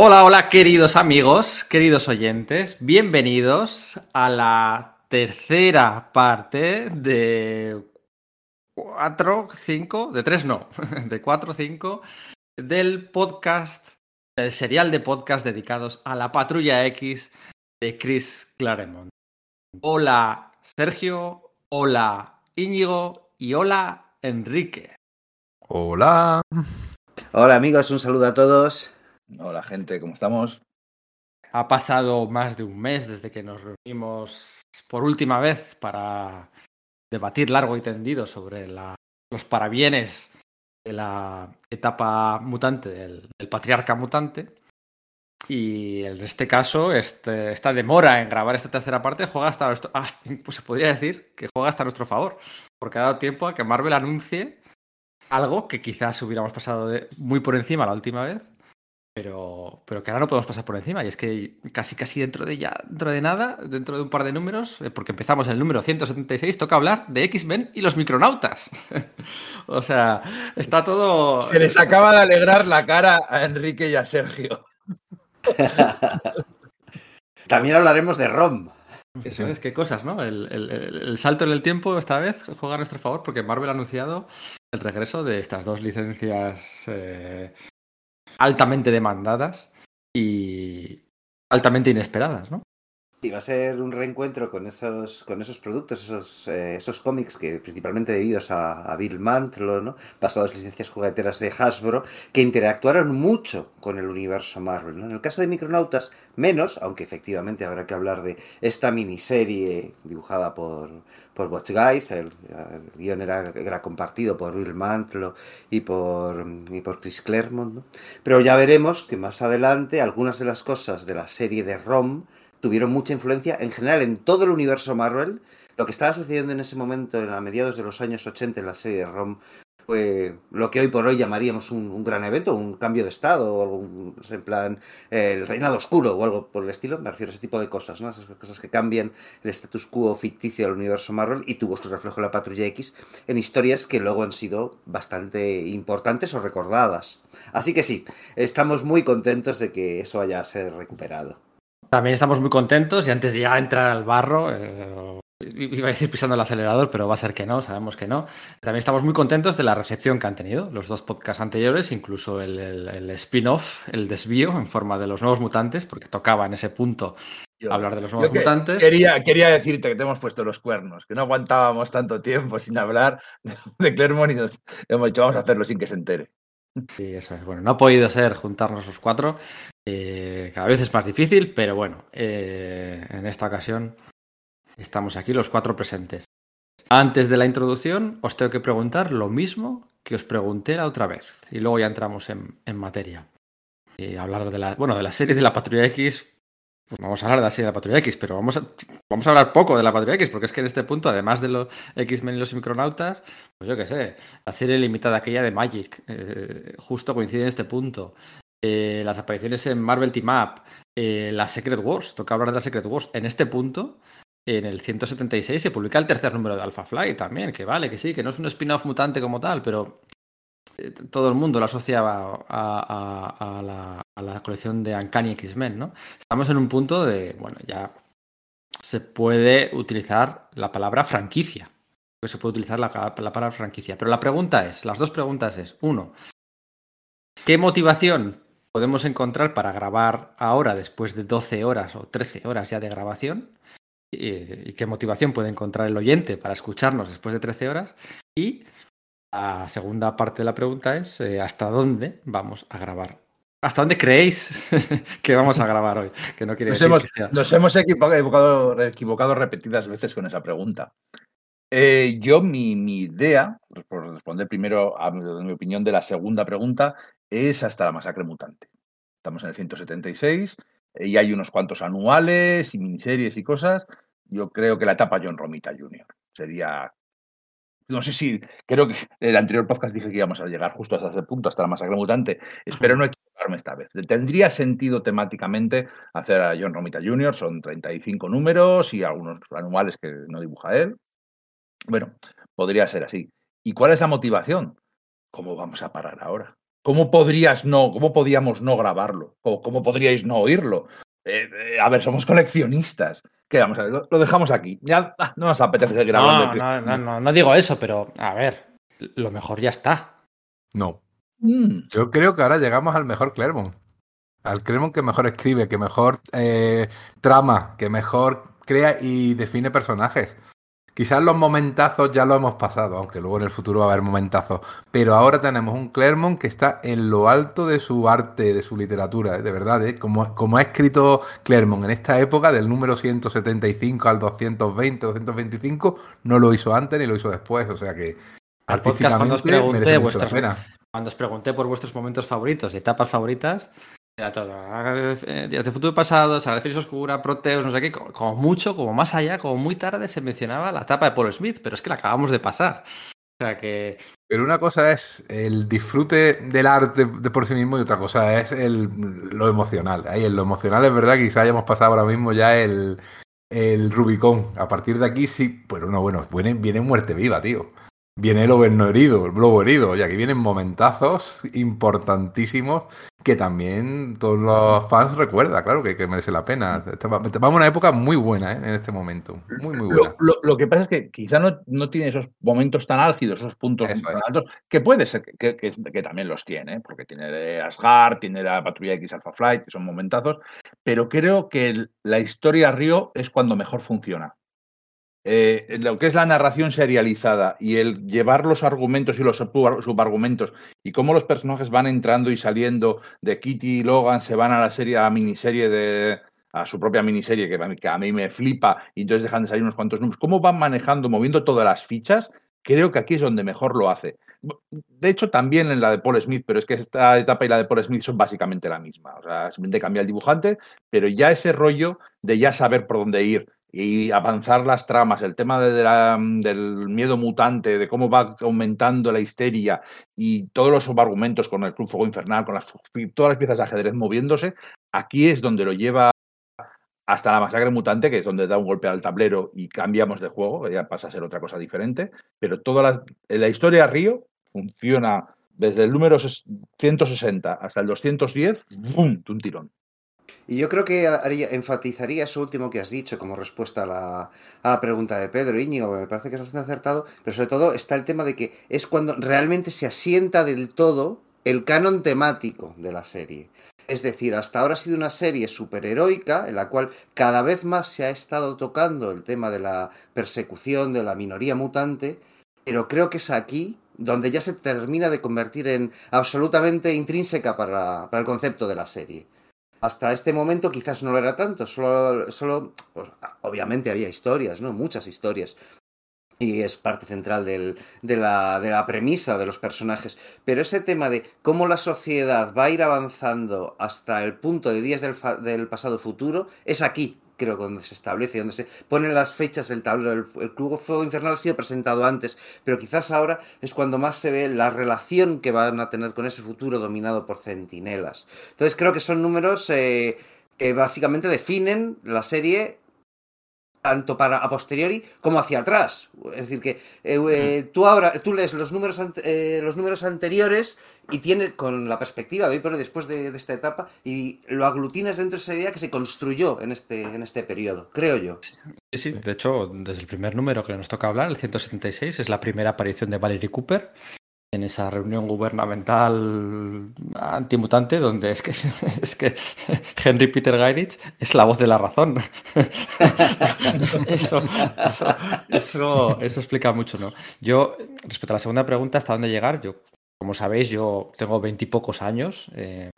Hola, hola, queridos amigos, queridos oyentes, bienvenidos a la tercera parte de 4, 5, de 3 no, de 4, 5 del podcast, el serial de podcast dedicados a la Patrulla X de Chris Claremont. Hola, Sergio, hola, Íñigo y hola, Enrique. Hola. Hola amigos, un saludo a todos. Hola gente, ¿cómo estamos? Ha pasado más de un mes desde que nos reunimos por última vez para debatir largo y tendido sobre los parabienes de la etapa mutante del, patriarca mutante. Y en este caso, este, esta demora en grabar esta tercera parte juega hasta, nuestro, pues se podría decir que juega hasta nuestro favor, porque ha dado tiempo a que Marvel anuncie algo que quizás hubiéramos pasado muy por encima la última vez, pero, pero que ahora no podemos pasar por encima. Y es que casi casi dentro de ya, dentro de nada, dentro de un par de números, eh, porque empezamos en el número 176, toca hablar de X-Men y los micronautas. o sea, está todo. Se les acaba de alegrar la cara a Enrique y a Sergio. También hablaremos de ROM. Eso es, qué cosas, ¿no? El, el, el, salto en el tiempo esta vez juega a nuestro favor porque Marvel ha anunciado el regreso de estas dos licencias eh, altamente demandadas y altamente inesperadas, ¿no? Y va a ser un reencuentro con esos, con esos productos, esos, eh, esos cómics que principalmente debidos a, a Bill Mantlo, ¿no? basados en licencias jugueteras de Hasbro, que interactuaron mucho con el universo Marvel. ¿no? En el caso de Micronautas, menos, aunque efectivamente habrá que hablar de esta miniserie dibujada por, por Watch Guys, el, el guion era, era, compartido por Bill Mantlo y por, y por Chris Claremont. Pero ya veremos que más adelante algunas de las cosas de la serie de ROM tuvieron mucha influencia en general en todo el universo Marvel. Lo que estaba sucediendo en ese momento, a mediados de los años 80, en la serie de ROM, fue lo que hoy por hoy llamaríamos un, gran evento, un cambio de estado, o algo en plan el reinado oscuro o algo por el estilo. Me refiero a ese tipo de cosas, ¿no? Esas cosas que cambian el status quo ficticio del universo Marvel y tuvo su reflejo en la Patrulla X en historias que luego han sido bastante importantes o recordadas. Así que sí, estamos muy contentos de que eso haya ser recuperado. También estamos muy contentos y antes de ya entrar al barro, eh, iba a decir pisando el acelerador, pero va a ser que no, sabemos que no. También estamos muy contentos de la recepción que han tenido los dos podcasts anteriores, incluso el, el, el spin-off, el desvío en forma de los nuevos mutantes, porque tocaba en ese punto yo, hablar de los nuevos que, mutantes. Quería, quería decirte que te hemos puesto los cuernos, que no aguantábamos tanto tiempo sin hablar de Clermont y nos hemos dicho vamos a hacerlo sin que se entere. Sí, eso es. Bueno, no ha podido ser juntarnos los cuatro. Eh, cada vez es más difícil, pero bueno, eh, en esta ocasión estamos aquí los cuatro presentes. Antes de la introducción, os tengo que preguntar lo mismo que os pregunté la otra vez. Y luego ya entramos en, en materia. Y hablar de la, bueno, de la serie de la Patrulla X. Pues vamos a hablar de la serie de la Patrulla X, pero vamos a, vamos a hablar poco de la Patrulla X, porque es que en este punto, además de los X-Men y los Micronautas, pues yo qué sé, la serie limitada aquella de Magic, eh, justo coincide en este punto. Eh, las apariciones en Marvel Team Up, eh, la Secret Wars, toca hablar de la Secret Wars. En este punto, en el 176, se publica el tercer número de Alpha Fly también, que vale, que sí, que no es un spin-off mutante como tal, pero eh, todo el mundo lo asociaba a, la, colección de Uncanny X-Men, ¿no? Estamos en un punto de, bueno, ya se puede utilizar la palabra franquicia. Se puede utilizar la, la palabra franquicia. Pero la pregunta es, las dos preguntas es, uno, ¿qué motivación podemos encontrar para grabar ahora después de 12 horas o 13 horas ya de grabación? ¿Y, y qué motivación puede encontrar el oyente para escucharnos después de 13 horas? Y la segunda parte de la pregunta es eh, ¿hasta dónde vamos a grabar? ¿Hasta dónde creéis que vamos a grabar hoy? Que no quiere nos, decir hemos, que sea... nos hemos equivocado, equivocado, repetidas veces con esa pregunta. Eh, yo, mi, mi, idea, por responder primero a mi, a mi, opinión de la segunda pregunta, es hasta la masacre mutante. Estamos en el 176 eh, y hay unos cuantos anuales y miniseries y cosas. Yo creo que la etapa John Romita Jr. sería no sé si, creo que en el anterior podcast dije que íbamos a llegar justo hasta ese punto, hasta la masacre mutante. Espero no equivocarme esta vez. Tendría sentido temáticamente hacer a John Romita Jr., son 35 números y algunos anuales que no dibuja él. Bueno, podría ser así. ¿Y cuál es la motivación? ¿Cómo vamos a parar ahora? ¿Cómo podrías no, cómo podíamos no grabarlo? ¿O cómo podríais no oírlo? Eh, eh, a ver, somos coleccionistas. ¿Qué vamos a ver? Lo, dejamos aquí. Ya ah, no nos apetece seguir hablando. No, no, no, no, digo eso, pero a ver, lo mejor ya está. No. Mm. Yo creo que ahora llegamos al mejor Clermont. Al Clermont que mejor escribe, que mejor eh, trama, que mejor crea y define personajes. Quizás los momentazos ya lo hemos pasado, aunque luego en el futuro va a haber momentazos. Pero ahora tenemos un Clermont que está en lo alto de su arte, de su literatura, ¿eh? de verdad. ¿eh? Como, como ha escrito Clermont en esta época, del número 175 al 220, 225, no lo hizo antes ni lo hizo después. O sea que artísticamente merece mucho la pena. Cuando os pregunté por vuestros momentos favoritos y etapas favoritas, era todo. Eh, días de futuro pasado, Sagrada Oscura, Proteus, no sé qué. Como mucho, como más allá, como muy tarde se mencionaba la etapa de Paul Smith, pero es que la acabamos de pasar. O sea que. Pero una cosa es el disfrute del arte de por sí mismo y otra cosa es el, lo emocional. Ahí en lo emocional es verdad que quizá hayamos pasado ahora mismo ya el, el Rubicón. A partir de aquí sí, pero no, bueno, viene muerte viva, tío viene el overno herido, el globo herido, y aquí vienen momentazos importantísimos que también todos los fans recuerdan, claro, que, merece la pena. Vamos a una época muy buena ¿eh? en este momento, muy, muy buena. Lo, que pasa es que quizá no, no, tiene esos momentos tan álgidos, esos puntos tan altos, que puede ser que, que, también los tiene, porque tiene Asgard, tiene la Patrulla X Alpha Flight, que son momentazos, pero creo que la historia Río es cuando mejor funciona. Eh, lo que es la narración serializada y el llevar los argumentos y los subargumentos y cómo los personajes van entrando y saliendo de Kitty y Logan, se van a la serie, a la miniserie de a su propia miniserie que, que a mí me flipa y entonces dejan de salir unos cuantos números, cómo van manejando, moviendo todas las fichas, creo que aquí es donde mejor lo hace. De hecho, también en la de Paul Smith, pero es que esta etapa y la de Paul Smith son básicamente la misma. O sea, simplemente cambia el dibujante, pero ya ese rollo de ya saber por dónde ir, y avanzar las tramas, el tema de del miedo mutante, de cómo va aumentando la histeria y todos los subargumentos con el Club Fuego Infernal, con las, todas las piezas de ajedrez moviéndose, aquí es donde lo lleva hasta la masacre mutante, que es donde da un golpe al tablero y cambiamos de juego, ya pasa a ser otra cosa diferente, pero toda la, la historia Río funciona desde el número 160 hasta el 210, ¡bum!, de un tirón. Y yo creo que enfatizaría eso último que has dicho como respuesta a la, a la pregunta de Pedro Íñigo, me parece que es bastante acertado, pero sobre todo está el tema de que es cuando realmente se asienta del todo el canon temático de la serie. Es decir, hasta ahora ha sido una serie superheroica en la cual cada vez más se ha estado tocando el tema de la persecución de la minoría mutante, pero creo que es aquí donde ya se termina de convertir en absolutamente intrínseca para, para el concepto de la serie. Hasta este momento quizás no lo era tanto, solo, solo pues, obviamente había historias, ¿no? Muchas historias. Y es parte central del, de, la, de la premisa de los personajes. Pero ese tema de cómo la sociedad va a ir avanzando hasta el punto de días del, del pasado futuro es aquí, creo, donde se establece, donde se ponen las fechas del tablero. El, Club Fuego Infernal ha sido presentado antes, pero quizás ahora es cuando más se ve la relación que van a tener con ese futuro dominado por centinelas. Entonces creo que son números eh, que básicamente definen la serie tanto para a posteriori como hacia atrás. Es decir, que eh, eh, tú ahora tú lees los números, eh, los números anteriores y tienes con la perspectiva de hoy, pero después de, esta etapa, y lo aglutinas dentro de esa idea que se construyó en este, en este periodo, creo yo. Sí, sí, de hecho, desde el primer número que nos toca hablar, el 176, es la primera aparición de Valerie Cooper, en esa reunión gubernamental antimutante donde es que, es que Henry Peter Gairich es la voz de la razón. eso, eso, eso, explica mucho, ¿no? Yo, respecto a la segunda pregunta, ¿hasta dónde llegar? Yo, como sabéis, yo tengo veintipocos años. Eh,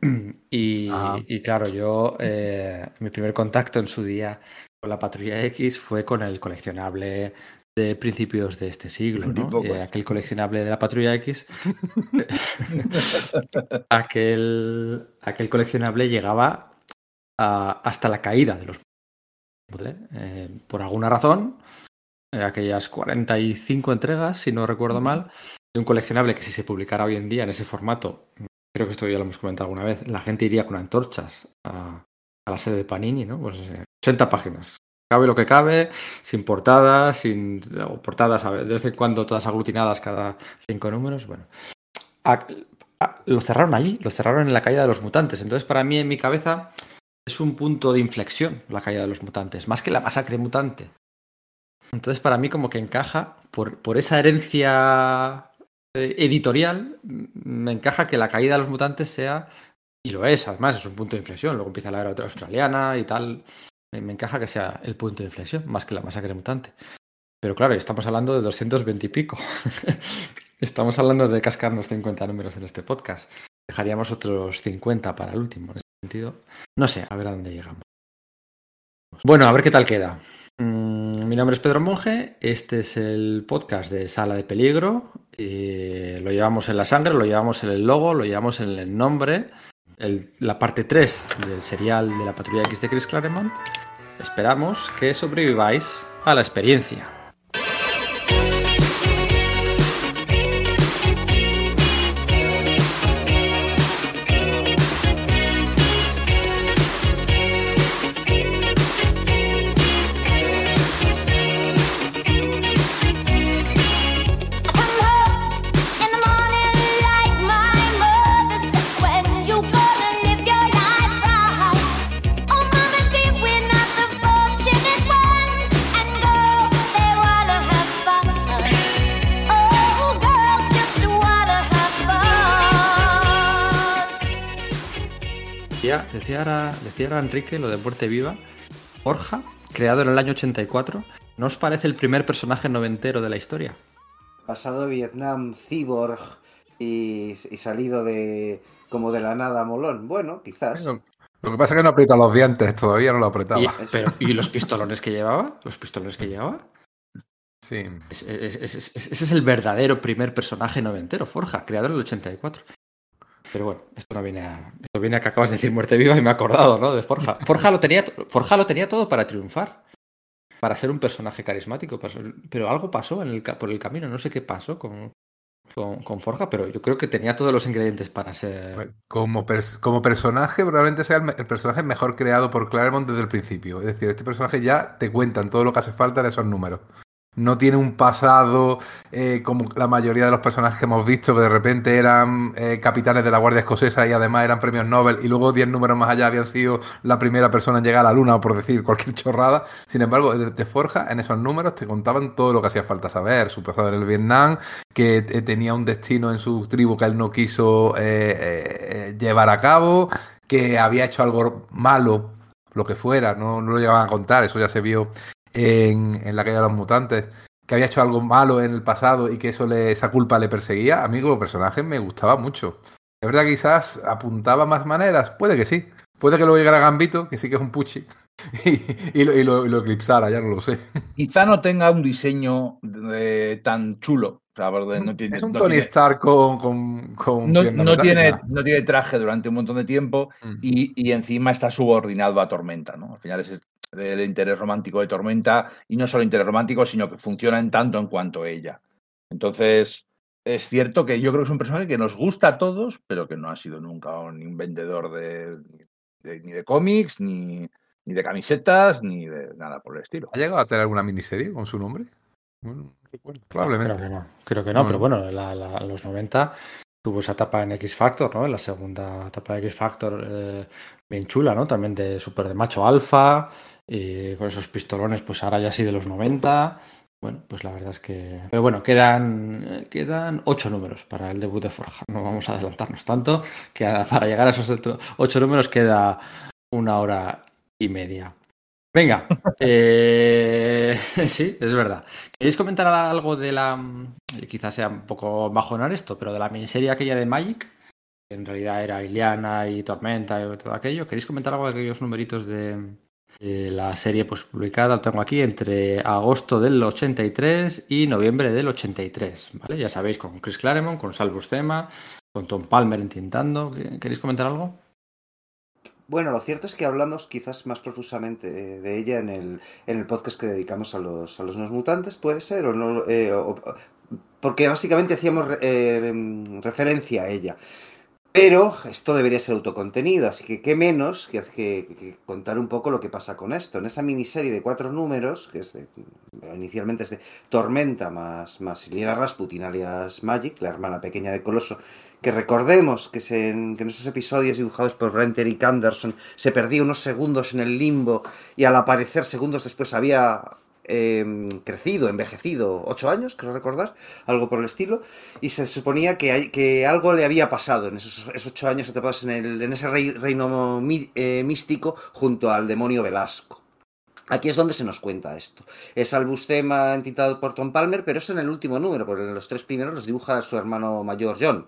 y, ah. y, claro, yo, eh, mi primer contacto en su día con la Patrulla X fue con el coleccionable de principios de este siglo, ¿no? Eh, aquel coleccionable de la Patrulla X. aquel, aquel coleccionable llegaba hasta la caída de los eh, por alguna razón, eh, aquellas 45 entregas, si no recuerdo mal, de un coleccionable que si se publicara hoy en día en ese formato, creo que esto ya lo hemos comentado alguna vez, la gente iría con antorchas a, la sede de Panini, ¿no? Pues 80 páginas, Cabe lo que cabe, sin portadas, sin portadas de vez en cuando todas aglutinadas cada cinco números. Bueno, lo cerraron allí, lo cerraron en la caída de los mutantes. Entonces, para mí, en mi cabeza, es un punto de inflexión la caída de los mutantes, más que la masacre mutante. Entonces, para mí, como que encaja, por, por esa herencia eh, editorial, me encaja que la caída de los mutantes sea, y lo es, además, es un punto de inflexión. Luego empieza la era australiana y tal. Me encaja que sea el punto de inflexión, más que la masacre mutante. Pero claro, estamos hablando de 220 y pico. estamos hablando de cascarnos 50 números en este podcast. Dejaríamos otros 50 para el último, en ese sentido. No sé, a ver a dónde llegamos. Bueno, a ver qué tal queda. Mm, mi nombre es Pedro Monge, este es el podcast de Sala de Peligro. lo llevamos en la sangre, lo llevamos en el logo, lo llevamos en el nombre. La parte 3 del serial de la Patrulla X de Chris Claremont. Esperamos que sobreviváis a la experiencia. Decía, ahora, Enrique lo de Muerte Viva. Borja, creado en el año 84, ¿no os parece el primer personaje noventero de la historia? Pasado de Vietnam, cyborg y, salido de como de la nada molón. Bueno, quizás. lo que pasa es que no aprieta los dientes, todavía no lo apretaba. ¿Y, pero, ¿y los pistolones que llevaba? ¿Los pistolones que llevaba? Sí. Ese es, el verdadero primer personaje noventero, Forja, creado en el 84. Pero bueno, esto no viene a. Esto viene a que acabas de decir muerte viva y me he acordado, ¿no? De Forja. Forja lo tenía, Forja lo tenía todo para triunfar. Para ser un personaje carismático. Pero algo pasó en el, por el camino. No sé qué pasó con, con, Forja, pero yo creo que tenía todos los ingredientes para ser. Como, como personaje, probablemente sea el, el, personaje mejor creado por Claremont desde el principio. Es decir, este personaje ya te cuentan todo lo que hace falta en esos números no tiene un pasado eh, como la mayoría de los personajes que hemos visto, que de repente eran eh, capitanes de la Guardia Escocesa y además eran premios Nobel, y luego 10 números más allá habían sido la primera persona en llegar a la Luna, por decir cualquier chorrada. Sin embargo, de, Forja, en esos números te contaban todo lo que hacía falta saber. Su pasado en el Vietnam, que eh, tenía un destino en su tribu que él no quiso llevar a cabo, que había hecho algo malo lo que fuera, no, no, lo llevaban a contar, eso ya se vio en, la caída de los mutantes, que había hecho algo malo en el pasado y que eso le, esa culpa le perseguía, a mí como personaje me gustaba mucho. Es verdad que quizás apuntaba más maneras, puede que sí. Puede que luego llegara Gambito, que sí que es un puchi, y, lo, eclipsara, ya no lo sé. Quizá no tenga un diseño tan chulo. es un Tony Stark con. no, tiene, no tiene traje durante un montón de tiempo mm. y, y, encima está subordinado a Tormenta. ¿no? Al final es del interés romántico de Tormenta, y no solo interés romántico, sino que funciona en tanto en cuanto ella. Entonces, es cierto que yo creo que es un personaje que nos gusta a todos, pero que no ha sido nunca un vendedor de, ni de cómics, ni, ni, de camisetas, ni de nada por el estilo. ¿Ha llegado a tener alguna miniserie con su nombre? probablemente. Creo que no, creo que no, pero bueno, en los 90 tuvo esa etapa en X Factor, ¿no? En la segunda etapa de X Factor, eh, bien chula, ¿no? También de super de macho alfa, y con esos pistolones, pues ahora ya sí de los 90. Bueno, pues la verdad es que. Pero bueno, quedan, quedan ocho números para el debut de Forja. No vamos a adelantarnos tanto, que para llegar a esos ocho números queda una hora y media. Venga, eh, sí, es verdad. ¿Queréis comentar algo de la. Quizás sea un poco bajonar esto, pero de la miniserie aquella de Magic? Que en realidad era Iliana y Tormenta y todo aquello. ¿Queréis comentar algo de aquellos numeritos de, eh, la serie pues publicada, tengo aquí, entre agosto del 83 y noviembre del 83, ¿vale? Ya sabéis, con Chris Claremont, con Sal Buscema, con Tom Palmer intentando. ¿Queréis comentar algo? Bueno, lo cierto es que hablamos quizás más profusamente de ella en el, en el podcast que dedicamos a los, a los no mutantes, puede ser, o no, eh, porque básicamente hacíamos eh, referencia a ella. Pero esto debería ser autocontenido, así que qué menos que, contar un poco lo que pasa con esto. En esa miniserie de cuatro números, que es inicialmente es de Tormenta más, más Rasputin alias Magic, la hermana pequeña de Coloso, que recordemos que, que en esos episodios dibujados por Brent Eric Anderson se perdía unos segundos en el limbo y al aparecer segundos después había eh, crecido, envejecido, ocho años, creo recordar, algo por el estilo, y se suponía que, algo le había pasado en esos, ocho años atrapados en, el, en ese reino eh, místico junto al demonio Velasco. Aquí es donde se nos cuenta esto. Es Albustema entitado por Tom Palmer, pero es en el último número, porque en los tres primeros los dibuja su hermano mayor John.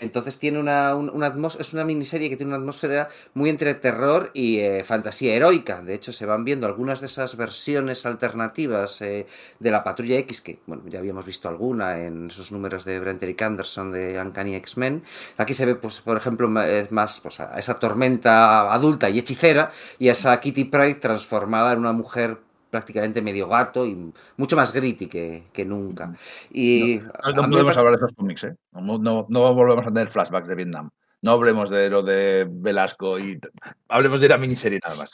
Entonces tiene una, un, es una miniserie que tiene una atmósfera muy entre terror y eh, fantasía heroica. De hecho, se van viendo algunas de esas versiones alternativas eh, de la Patrulla X, que bueno, ya habíamos visto alguna en esos números de Brent Eric Anderson de Uncanny X-Men. Aquí se ve, pues, por ejemplo, más pues, a esa tormenta adulta y hechicera y a esa Kitty Pryde transformada en una mujer prácticamente medio gato y mucho más gritty que, que nunca. Y no, no podemos hablar de esos cómics, ¿eh? No, no, no, volvemos a tener flashbacks de Vietnam. No hablemos de lo de Velasco y hablemos de la miniserie nada más.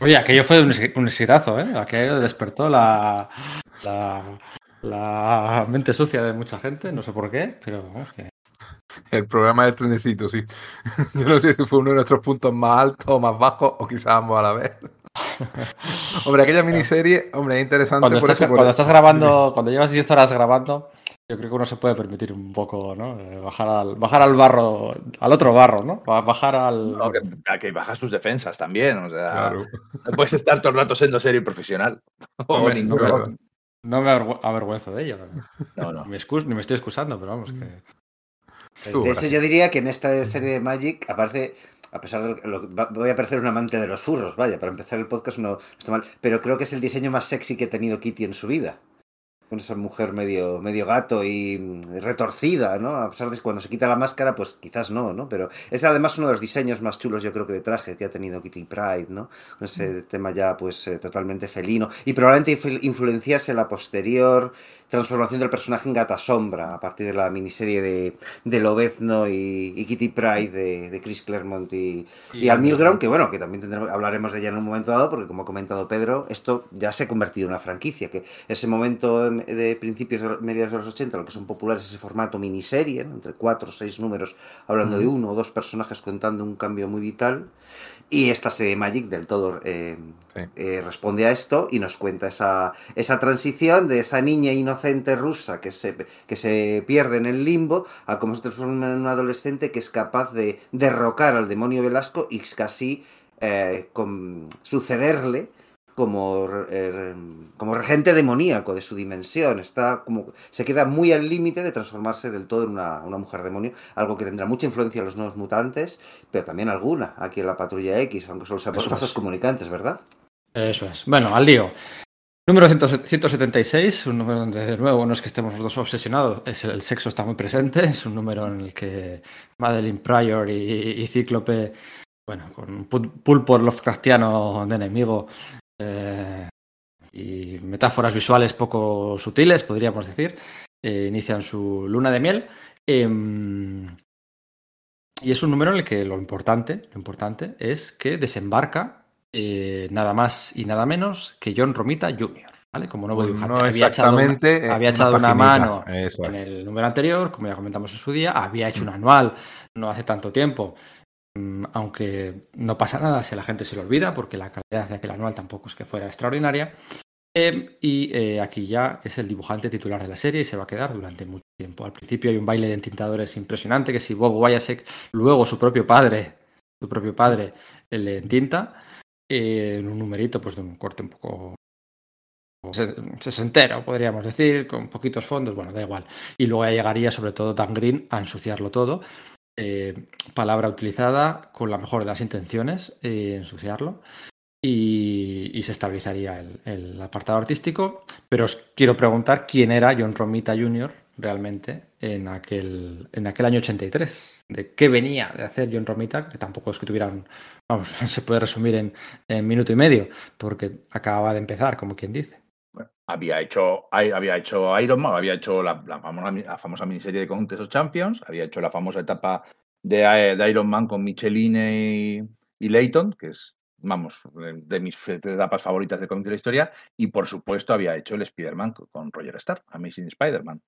Oye, aquello fue un, un exitazo, ¿eh? Aquello despertó la, la, la, mente sucia de mucha gente, no sé por qué, pero okay. El programa del trenecito, sí. Yo no sé si fue uno de nuestros puntos más altos o más bajos, o quizás ambos a la vez. hombre, aquella miniserie, hombre, es interesante. Cuando, por estás, eso, cuando estás grabando, cuando llevas 10 horas grabando, yo creo que uno se puede permitir un poco, ¿no? Bajar al, bajar al barro, al otro barro, ¿no? Bajar al. No, que, que, bajas tus defensas también, o sea. Claro. No puedes estar todo el rato siendo serio y profesional. Hombre, no, me, no, me, avergüenzo de ello. No, no. Ni me, excus, ni me estoy excusando, pero vamos, que. De hecho, yo diría que en esta serie de Magic, aparte, a pesar de lo que voy a parecer un amante de los furros, vaya, para empezar el podcast no, está mal, pero creo que es el diseño más sexy que ha tenido Kitty en su vida con esa mujer medio, medio gato y retorcida, ¿no? A pesar de que cuando se quita la máscara, pues quizás no, ¿no? Pero es además uno de los diseños más chulos, yo creo que de traje que ha tenido Kitty Pride, ¿no? Con ese mm. tema ya, pues, eh, totalmente felino. Y probablemente influenciase la posterior transformación del personaje en Gata Sombra, a partir de la miniserie de, de Lobezno y, y, Kitty Pride de, de Chris Claremont y, y, y Al Milgrom, que bueno, que también tendremos, hablaremos de ella en un momento dado, porque como ha comentado Pedro, esto ya se ha convertido en una franquicia, que ese momento de principios, de mediados de los 80, lo que son populares ese formato miniserie, ¿no? entre cuatro o seis números, hablando uh -huh. de uno o dos personajes contando un cambio muy vital, y esta serie Magic del todo eh, sí. eh, responde a esto y nos cuenta esa, esa transición de esa niña inocente rusa que se, que se pierde en el limbo a cómo se transforma en un adolescente que es capaz de derrocar al demonio Velasco y casi eh, con, sucederle como, eh, como regente demoníaco de su dimensión. Está como, se queda muy al límite de transformarse del todo en una, una, mujer demonio, algo que tendrá mucha influencia en los nuevos mutantes, pero también alguna aquí en la patrulla X, aunque solo sean por pasos comunicantes, ¿verdad? Eso es. Bueno, al lío. Número 176, un número donde de nuevo no es que estemos los dos obsesionados, es el, el, sexo está muy presente, es un número en el que Madeline Pryor y, y Cíclope, bueno, con un pulpo Lovecraftiano de enemigo, eh, y metáforas visuales poco sutiles, podríamos decir, eh, inician su luna de miel. Eh, y es un número en el que lo importante, lo importante es que desembarca eh, nada más y nada menos que John Romita Jr. ¿Vale? Como nuevo dibujante. No había echado una, había echado una mano en el número anterior, como ya comentamos en su día, había hecho un anual no hace tanto tiempo aunque no pasa nada si la gente se lo olvida, porque la calidad de aquel anual tampoco es que fuera extraordinaria. Eh, y eh, aquí ya es el dibujante titular de la serie y se va a quedar durante mucho tiempo. Al principio hay un baile de entintadores impresionante, que si Bob Wyasek, luego su propio padre, su propio padre, le entinta, eh, en un numerito pues de un corte un poco sesentero, podríamos decir, con poquitos fondos, bueno, da igual. Y luego ya llegaría sobre todo Dan Green a ensuciarlo todo eh, palabra utilizada con la mejor de las intenciones, eh, ensuciarlo, y, y, se estabilizaría el, apartado artístico. Pero os quiero preguntar quién era John Romita Jr. realmente en aquel, en aquel año 83. ¿De qué venía de hacer John Romita? Que tampoco es que tuvieran, vamos, se puede resumir en, en minuto y medio, porque acababa de empezar, como quien dice había hecho, había hecho Iron Man, había hecho la, famosa, miniserie de Contest of Champions, había hecho la famosa etapa de, Iron Man con Micheline y, y que es vamos, de mis etapas favoritas de cómic de la historia, y por supuesto había hecho el Spider-Man con Roger Starr, Amazing Spider-Man.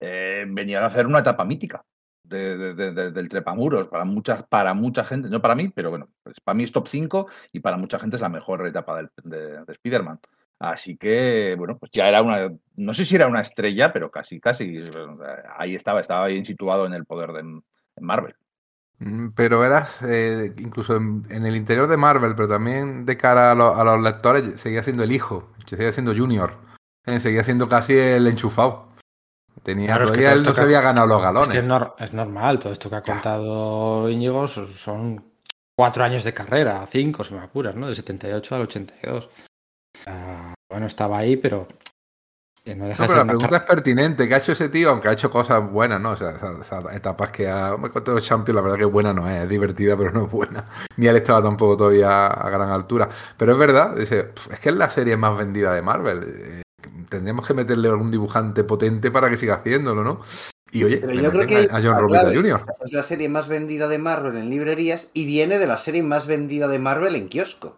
Eh, venían a hacer una etapa mítica de, del trepamuros para, muchas, para mucha gente, no para mí, pero bueno, pues para mí es top 5 y para mucha gente es la mejor etapa de, Spider-Man. Así que, bueno, pues ya era una, no sé si era una estrella, pero casi, casi, ahí estaba, estaba bien situado en el poder de Marvel. Pero eras, eh, incluso en, el interior de Marvel, pero también de cara a, los lectores, seguía siendo el hijo, seguía siendo Junior, eh, seguía siendo casi el enchufado. Tenía, él no se había ganado los galones. Es, normal, todo esto que ha contado Íñigo son cuatro años de carrera, cinco, si me apuras, ¿no? Del 78 al 82. Bueno, estaba ahí, pero no, pero la pregunta es pertinente. ¿Qué ha hecho ese tío? Aunque ha hecho cosas buenas, ¿no? O sea, esas, etapas que ha. Me contado Champions, la verdad que buena no es. Es divertida, pero no es buena. Ni él estaba tampoco todavía a gran altura. Pero es verdad, es que es la serie más vendida de Marvel. Eh, tendríamos que meterle algún dibujante potente para que siga haciéndolo, ¿no? Y oye, pero yo creo que a John Romita Jr. Es la serie más vendida de Marvel en librerías y viene de la serie más vendida de Marvel en kiosco.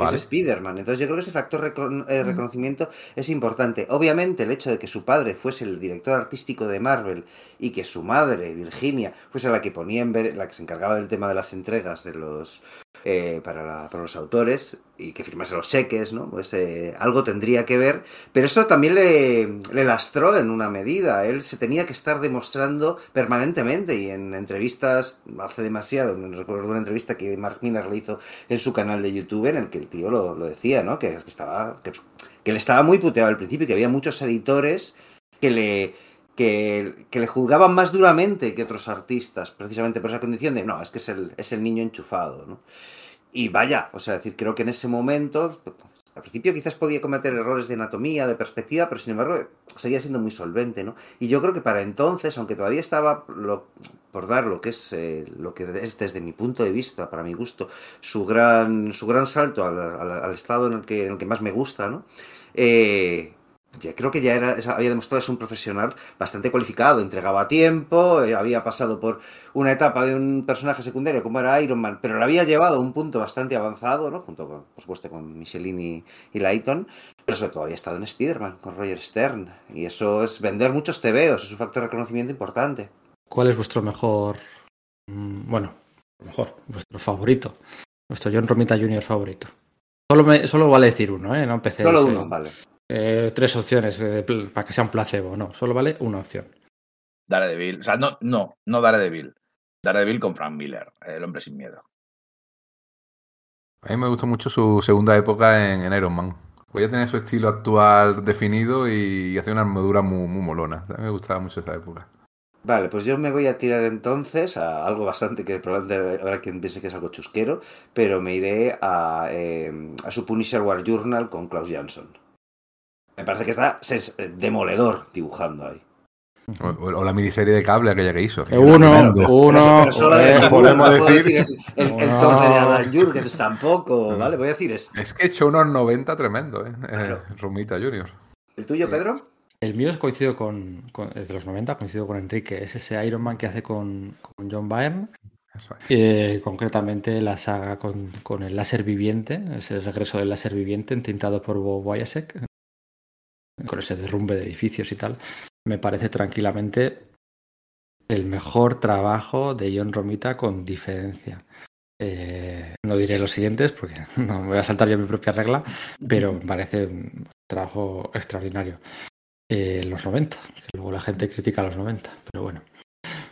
Es Spider-Man. Entonces yo creo que ese factor de eh, reconocimiento es importante. Obviamente el hecho de que su padre fuese el director artístico de Marvel y que su madre, Virginia, fuese la que ponía en ver, la que se encargaba del tema de las entregas de los eh, para, los autores y que firmase los cheques, ¿no? Pues eh, algo tendría que ver, pero eso también le, lastró en una medida. Él se tenía que estar demostrando permanentemente y en entrevistas, hace demasiado, recuerdo una entrevista que Mark Miller le hizo en su canal de YouTube en el que el tío lo, decía, ¿no? Que, estaba, que, que le estaba muy puteado al principio y que había muchos editores que le que, le juzgaban más duramente que otros artistas, precisamente por esa condición de, no, es que es el, es el niño enchufado, ¿no? Y vaya, o sea, decir, creo que en ese momento, al principio quizás podía cometer errores de anatomía, de perspectiva, pero sin embargo seguía siendo muy solvente, ¿no? Y yo creo que para entonces, aunque todavía estaba por dar lo que es eh, lo que es desde mi punto de vista, para mi gusto, su gran, su gran salto al, estado en el, que, en el que más me gusta, ¿no? Eh, ya creo que ya era, había demostrado ser un profesional bastante cualificado, entregaba tiempo, eh, había pasado por una etapa de un personaje secundario como era Iron Man, pero lo había llevado a un punto bastante avanzado, ¿no? Junto con, por supuesto, con Michelin y, Lighton, pero sobre todo había estado en Spider-Man con Roger Stern, y eso es vender muchos TVOs, es un factor de reconocimiento importante. ¿Cuál es vuestro mejor, mm, bueno, mejor, vuestro favorito? Vuestro John Romita Jr. favorito. Solo, me, solo vale decir uno, ¿eh? No empecé. Solo uno, vale. Eh, tres opciones eh, para que sea un placebo. No, solo vale una opción. Daredevil. O sea, no, no, no Daredevil. Daredevil con Frank Miller, el hombre sin miedo. A mí me gustó mucho su segunda época en, Iron Man. Voy a tener su estilo actual definido y hace una armadura muy, muy molona. A mí me gustaba mucho esa época. Vale, pues yo me voy a tirar entonces a algo bastante que probablemente habrá quien piense que es algo chusquero, pero me iré a, eh, a su Punisher War Journal con Klaus Jansson. Me parece que está eh, demoledor dibujando ahí. O, la miniserie de cable aquella que hizo. uno, uno. podemos decir. El, el, torneo de Alan Jurgens tampoco, mm. ¿vale? Voy a decir eso. Es que he hecho unos 90 tremendo, ¿eh? eh Romita Junior. ¿El tuyo, Pedro? El mío es coincido con, Es de los 90, coincido con Enrique. Es ese Iron Man que hace con, con John Byrne. Eh, concretamente la saga con, con, el láser viviente, es el regreso del láser viviente entintado por Bob Wyasek, con ese derrumbe de edificios y tal, me parece tranquilamente el mejor trabajo de John Romita con diferencia. Eh, no diré los siguientes porque no me voy a saltar yo mi propia regla, pero me parece un trabajo extraordinario. Eh, los 90, que luego la gente critica los 90, pero bueno.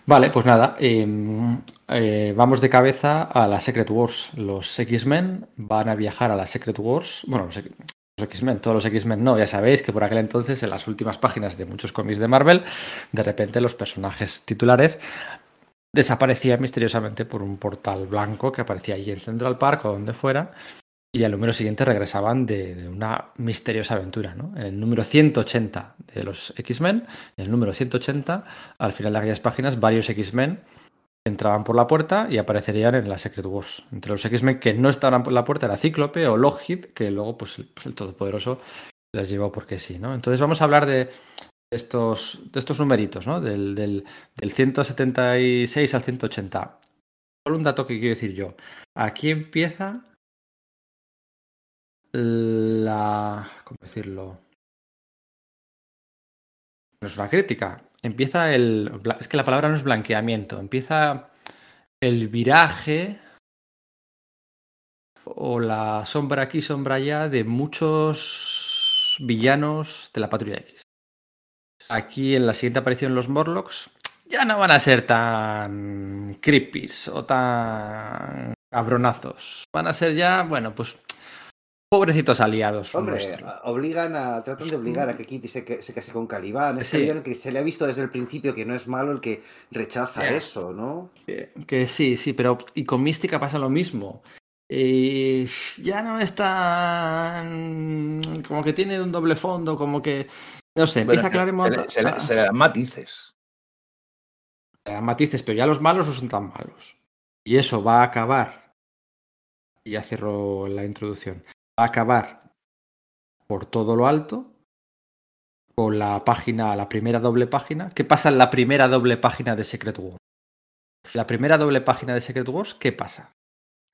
Vale, pues nada, em, eh, vamos de cabeza a la Secret Wars. Los X-Men van a viajar a la Secret Wars. Bueno, los X-Men, todos los X-Men no, ya sabéis que por aquel entonces en las últimas páginas de muchos cómics de Marvel, de repente los personajes titulares desaparecían misteriosamente por un portal blanco que aparecía allí en Central Park o donde fuera, y al número siguiente regresaban de, una misteriosa aventura. ¿no? En el número 180 de los X-Men, en el número 180, al final de aquellas páginas, varios X-Men entraban por la puerta y aparecerían en la Secret Wars. Entre los X-Men que no estaban por la puerta era Cíclope o Lockheed, que luego pues, pues, el, Todopoderoso les llevó porque sí, ¿no? Entonces vamos a hablar de estos, de estos numeritos, ¿no? Del, del, del 176 al 180. Solo un dato que quiero decir yo. Aquí empieza la. ¿Cómo decirlo? No es una crítica. Empieza el. Es que la palabra no es blanqueamiento. Empieza el viraje o la sombra aquí, sombra allá de muchos villanos de la Patrulla X. Aquí en la siguiente aparición los Morlocks ya no van a ser tan creepy o tan cabronazos. Van a ser ya, bueno, pues pobrecitos aliados. Hombre, obligan a, tratan de obligar a que Kitty se, se case con Calibán. Es que se le ha visto desde el principio que no es malo el que rechaza eso, ¿no? Que, sí, sí, pero y con Mística pasa lo mismo. Y ya no es tan. como que tiene un doble fondo, como que. No sé, empieza a Se, le, se, le dan matices. Se le dan matices, pero ya los malos no son tan malos. Y eso va a acabar. Y ya cierro la introducción. Va a acabar por todo lo alto con la página, la primera doble página. ¿Qué pasa en la primera doble página de Secret Wars? La primera doble página de Secret Wars, ¿qué pasa?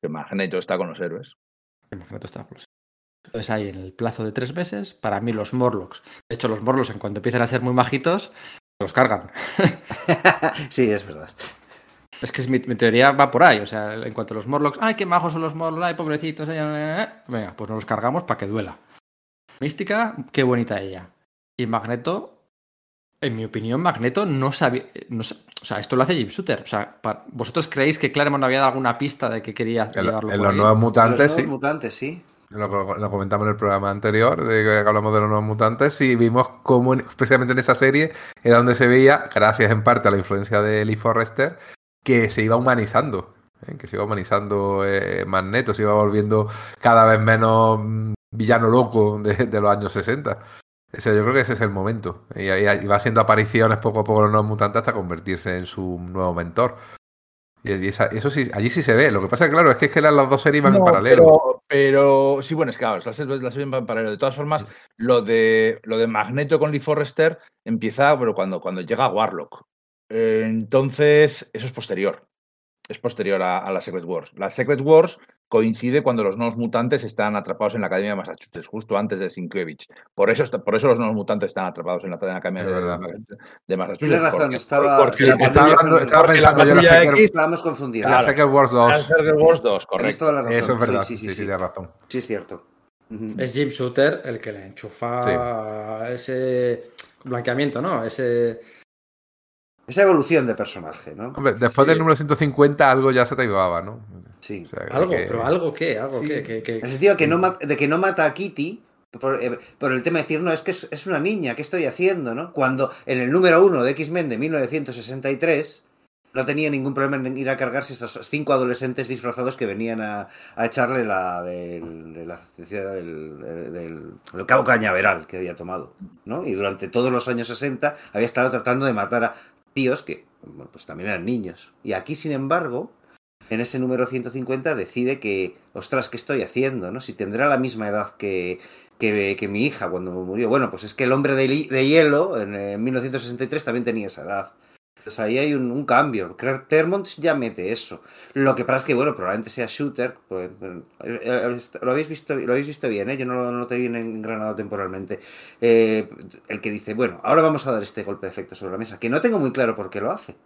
Que Magneto está con los héroes. Que Magneto está con los héroes. Entonces ahí en el plazo de tres meses, para mí los Morlocks, de hecho los Morlocks en cuanto empiecen a ser muy majitos, los cargan. sí, es verdad. Es que mi, teoría va por ahí, o sea, en cuanto a los Morlocks, ay, qué majos son los Morlocks, ay, pobrecitos, venga, pues nos los cargamos para que duela. Mística, qué bonita ella. Y Magneto, en mi opinión, Magneto no sabía, o sea, esto lo hace Jim Shooter. O sea, ¿vosotros creéis que Claremont había dado alguna pista de que quería llevarlo En los nuevos mutantes, sí. mutantes, sí. Lo, comentamos en el programa anterior, de que hablamos de los nuevos mutantes, y vimos cómo, especialmente en esa serie, era donde se veía, gracias en parte a la influencia de Lee Forrester, que se iba humanizando, ¿eh? que se iba humanizando eh, Magneto, se iba volviendo cada vez menos mm, villano loco de, los años 60. O sea, yo creo que ese es el momento. Y, va haciendo apariciones poco a poco los nuevos mutantes hasta convertirse en su nuevo mentor. Y, eso sí, allí sí se ve. Lo que pasa, claro, es que, es que las dos series van en paralelo. Pero, sí, bueno, es que claro, las series, van en paralelo. De todas formas, lo de, lo de Magneto con Lee Forrester empieza pero cuando, cuando llega Warlock. Eh, entonces, eso es posterior. Es posterior a, la Secret Wars. La Secret Wars coincide cuando los nuevos mutantes están atrapados en la Academia de Massachusetts, justo antes de Sienkiewicz. Por eso, por eso los nuevos mutantes están atrapados en la Academia de, de, Massachusetts. Tienes razón, estaba, estaba, hablando, estaba pensando yo la Secret, estábamos confundidos. La Secret Wars 2. La Secret Wars 2, correcto. Eso es verdad, sí, sí, sí, sí, tienes razón. Sí, es cierto. Es Jim Shooter el que le enchufa ese blanqueamiento, ¿no? Ese esa evolución de personaje, ¿no? Hombre, después del número 150 algo ya se te llevaba, ¿no? Sí. algo, pero algo qué, algo qué, que, En el sentido que no de que no mata a Kitty eh, por, el tema de decir, no, es que es, una niña, ¿qué estoy haciendo? ¿no? Cuando en el número uno de X-Men de 1963 no tenía ningún problema en ir a cargarse esos cinco adolescentes disfrazados que venían a, echarle la del, de la del, del, cabo cañaveral que había tomado, ¿no? Y durante todos los años 60 había estado tratando de matar a tíos que pues también eran niños. Y aquí, sin embargo, en ese número 150 decide que, ostras, ¿qué estoy haciendo? ¿no? Si tendrá la misma edad que, que, que mi hija cuando murió. Bueno, pues es que el hombre de, de hielo en 1963 también tenía esa edad. Ahí hay un, cambio. Claremont ya mete eso. Lo que pasa es que, bueno, probablemente sea shooter. Pues, eh, eh, lo habéis visto, lo habéis visto bien, ¿eh? Yo no, no te bien engranado temporalmente. Eh, el que dice, bueno, ahora vamos a dar este golpe de efecto sobre la mesa, que no tengo muy claro por qué lo hace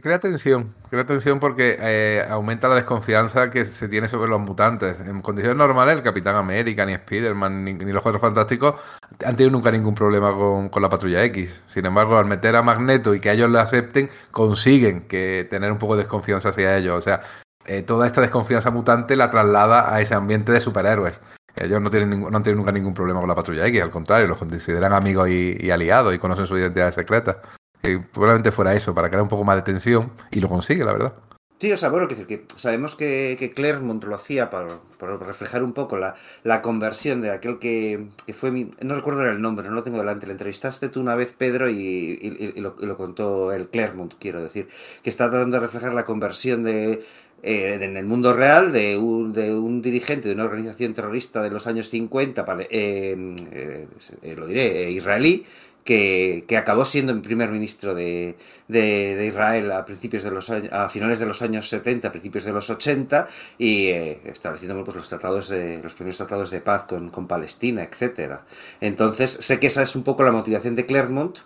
crea tensión, crea tensión porque eh, aumenta la desconfianza que se tiene sobre los mutantes. En condiciones normales, el Capitán América, ni Spider-Man, ni, los Cuatro Fantásticos han tenido nunca ningún problema con, la Patrulla X. Sin embargo, al meter a Magneto y que ellos le acepten, consiguen que tener un poco de desconfianza hacia ellos. O sea, eh, toda esta desconfianza mutante la traslada a ese ambiente de superhéroes. Ellos no tienen, no han nunca ningún problema con la Patrulla X, al contrario, los consideran amigos y, y aliados y conocen su identidad secreta probablemente fuera eso, para crear un poco más de tensión, y lo consigue, la verdad. Sí, o sea, bueno, que, que sabemos que, que Claremont lo hacía para, reflejar un poco la, la conversión de aquel que, fue mi. No recuerdo el nombre, no lo tengo delante. Le entrevistaste tú una vez, Pedro, y, lo, contó el Claremont, quiero decir. Que está tratando de reflejar la conversión de eh, en el mundo real de un, de un, dirigente de una organización terrorista de los años 50, eh, eh, lo diré, israelí, que, que, acabó siendo el primer ministro de, de, de, Israel a principios de los a finales de los años 70, a principios de los 80 y eh, estableciendo pues, los tratados de los primeros tratados de paz con, con Palestina, etcétera. Entonces sé que esa es un poco la motivación de Clermont,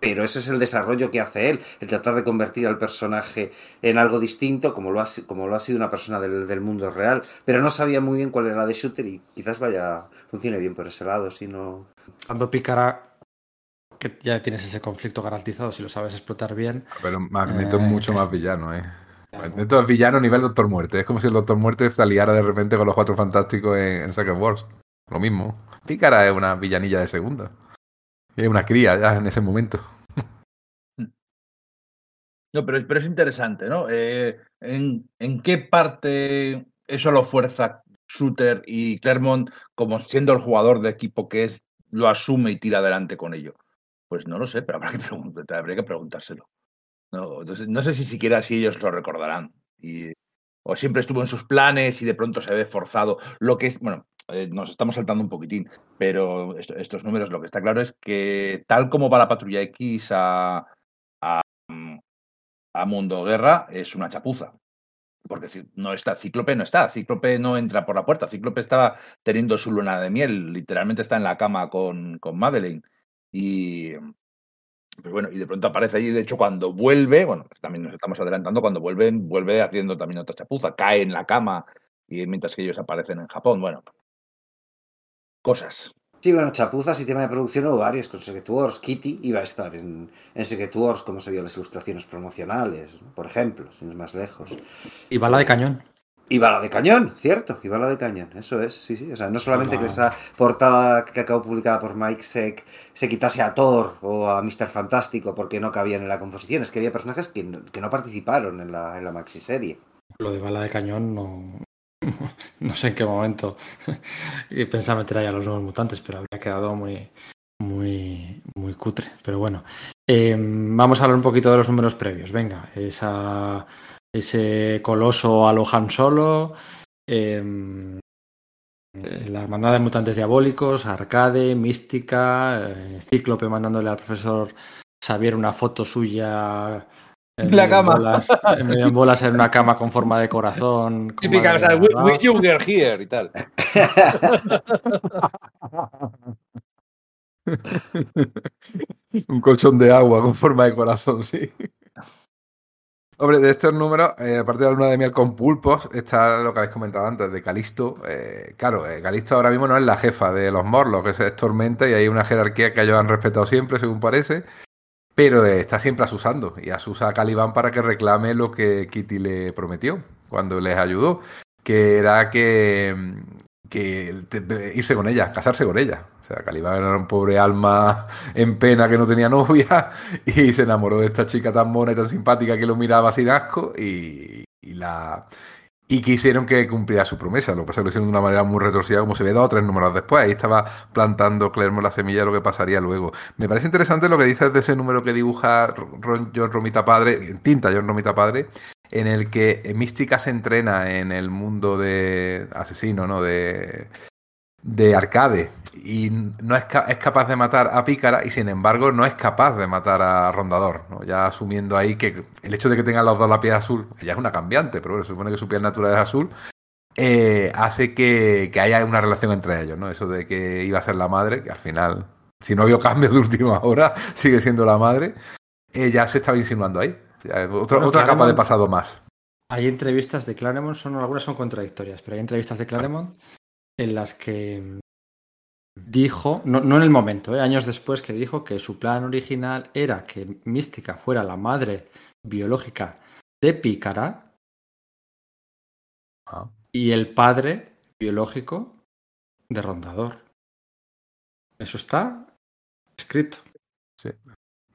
pero ese es el desarrollo que hace él, el tratar de convertir al personaje en algo distinto, como lo ha, como lo ha sido una persona del, del mundo real. Pero no sabía muy bien cuál era la de Shooter y quizás vaya, funcione bien por ese lado, si no. Cuando picará que ya tienes ese conflicto garantizado si lo sabes explotar bien. Pero Magneto eh, es mucho es... más villano, ¿eh? Magneto es villano a nivel Doctor Muerte. Es como si el Doctor Muerte se aliara de repente con los Cuatro Fantásticos en, en Second Wars. Lo mismo. Pícara es una villanilla de segunda. Es una cría ya en ese momento. No, pero, pero es interesante, ¿no? Eh, ¿en, ¿En qué parte eso lo fuerza Shooter y Clermont como siendo el jugador de equipo que es, lo asume y tira adelante con ello? Pues no lo sé, pero habrá que, habría que preguntárselo. No, entonces, no sé si siquiera si ellos lo recordarán. Y, o siempre estuvo en sus planes y de pronto se ve forzado. Lo que es, bueno, eh, nos estamos saltando un poquitín, pero esto, estos números lo que está claro es que tal como va la patrulla X a, a, a Mundo Guerra, es una chapuza. Porque no está, Cíclope no está, Cíclope no entra por la puerta, Cíclope estaba teniendo su luna de miel, literalmente está en la cama con, con Madeleine. Y, pues bueno, y de pronto aparece allí, de hecho, cuando vuelve, bueno, también nos estamos adelantando, cuando vuelven, vuelve haciendo también otra chapuza, cae en la cama, y mientras que ellos aparecen en Japón, bueno, cosas. Sí, bueno, chapuzas y tema de producción hubo varias con Secret Wars. Kitty iba a estar en, en Secret Wars, como se vio en las ilustraciones promocionales, por ejemplo, sin ir más lejos. Y bala de cañón. Y bala de cañón, cierto, y bala de cañón, eso es, sí, sí. O sea, no solamente que esa portada que acabó publicada por Mike Seck se quitase a Thor o a Mr. Fantástico porque no cabían en la composición, es que había personajes que no, que no participaron en la, en la maxi serie. Lo de bala de cañón no, no sé en qué momento pensaba meter ahí a los nuevos mutantes, pero habría quedado muy, muy, muy cutre. Pero bueno, eh, vamos a hablar un poquito de los números previos. Venga, esa ese coloso a lo Han Solo, eh, la hermandad de mutantes diabólicos, Arcade, Mística, eh, Cíclope mandándole al profesor Xavier una foto suya. En la cama. Bolas, en, en, bolas en una cama con forma de corazón. Típica, o sea, with you get here y tal. Un colchón de agua con forma de corazón, sí. Hombre, de estos números, eh, aparte de la luna de miel con pulpos, está lo que habéis comentado antes, de Calisto. Eh, claro, eh, Calisto ahora mismo no es la jefa de los Morlos, que es Tormenta, y hay una jerarquía que ellos han respetado siempre, según parece, pero está siempre asusando, y asusa a Caliban para que reclame lo que Kitty le prometió cuando les ayudó, que era que, que irse con ella, casarse con ella. O sea, Caliban era un pobre alma en pena que no tenía novia y se enamoró de esta chica tan mona y tan simpática que lo miraba sin asco y, y la y quisieron que cumpliera su promesa. Lo que pasa es que lo hicieron de una manera muy retorcida, como se ve dos o tres números después. Ahí estaba plantando Clermont la semilla de lo que pasaría luego. Me parece interesante lo que dices de ese número que dibuja Ron, John Romita Padre, en tinta John Romita Padre, en el que Mística se entrena en el mundo de asesino, ¿no? De, de arcade y no es, ca es, capaz de matar a Pícara y sin embargo no es capaz de matar a Rondador, ¿no? ya asumiendo ahí que el hecho de que tengan los dos la piel azul, ella es una cambiante, pero bueno, se supone que su piel natural es azul, eh, hace que, que, haya una relación entre ellos, ¿no? Eso de que iba a ser la madre, que al final, si no había cambio de última hora, sigue siendo la madre, eh, ya se estaba insinuando ahí. Otra capa de pasado más. Hay entrevistas de Claremont, son, algunas son contradictorias, pero hay entrevistas de Claremont en las que dijo, no, no en el momento, eh, años después, que dijo que su plan original era que Mística fuera la madre biológica de Pícara ah. y el padre biológico de Rondador. Eso está escrito. Sí.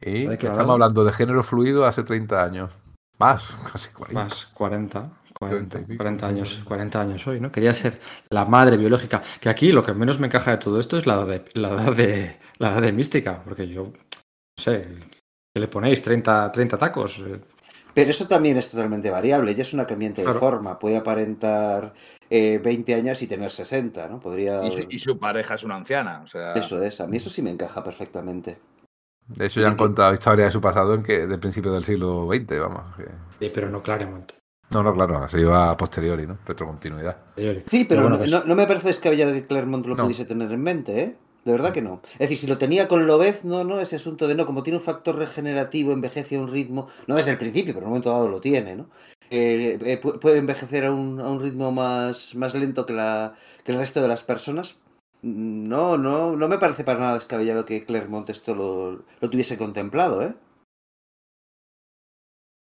Y estamos hablando de género fluido hace 30 años. Más, casi 40. Más, 40. 40, 40, años, 40 años hoy, ¿no? Quería ser la madre biológica. Que aquí lo que menos me encaja de todo esto es la edad de, la edad de, la edad de mística, porque yo, no sé, ¿qué le ponéis? ¿30, 30 tacos? Pero eso también es totalmente variable. Ella es una cambiante de forma. Puede aparentar 20 años y tener 60, ¿no? Podría... Y su, pareja es una anciana. Eso es. A mí eso sí me encaja perfectamente. De hecho, ya han contado historia de su pasado en que de principio del siglo XX, vamos. Sí, pero no Claremont. No, no, claro, se iba a posteriori, ¿no? Retrocontinuidad. Sí, pero, no, no, me parece descabellado que Claremont lo pudiese tener en mente, ¿eh? De verdad que no. Es decir, si lo tenía con Lobez, no, no, ese asunto de no, como tiene un factor regenerativo, envejece a un ritmo, no desde el principio, pero en un momento dado lo tiene, ¿no? Eh, eh, puede envejecer a un, a un ritmo más, más lento que, la, que el resto de las personas. No, no, no me parece para nada descabellado que Claremont esto lo, lo tuviese contemplado, ¿eh?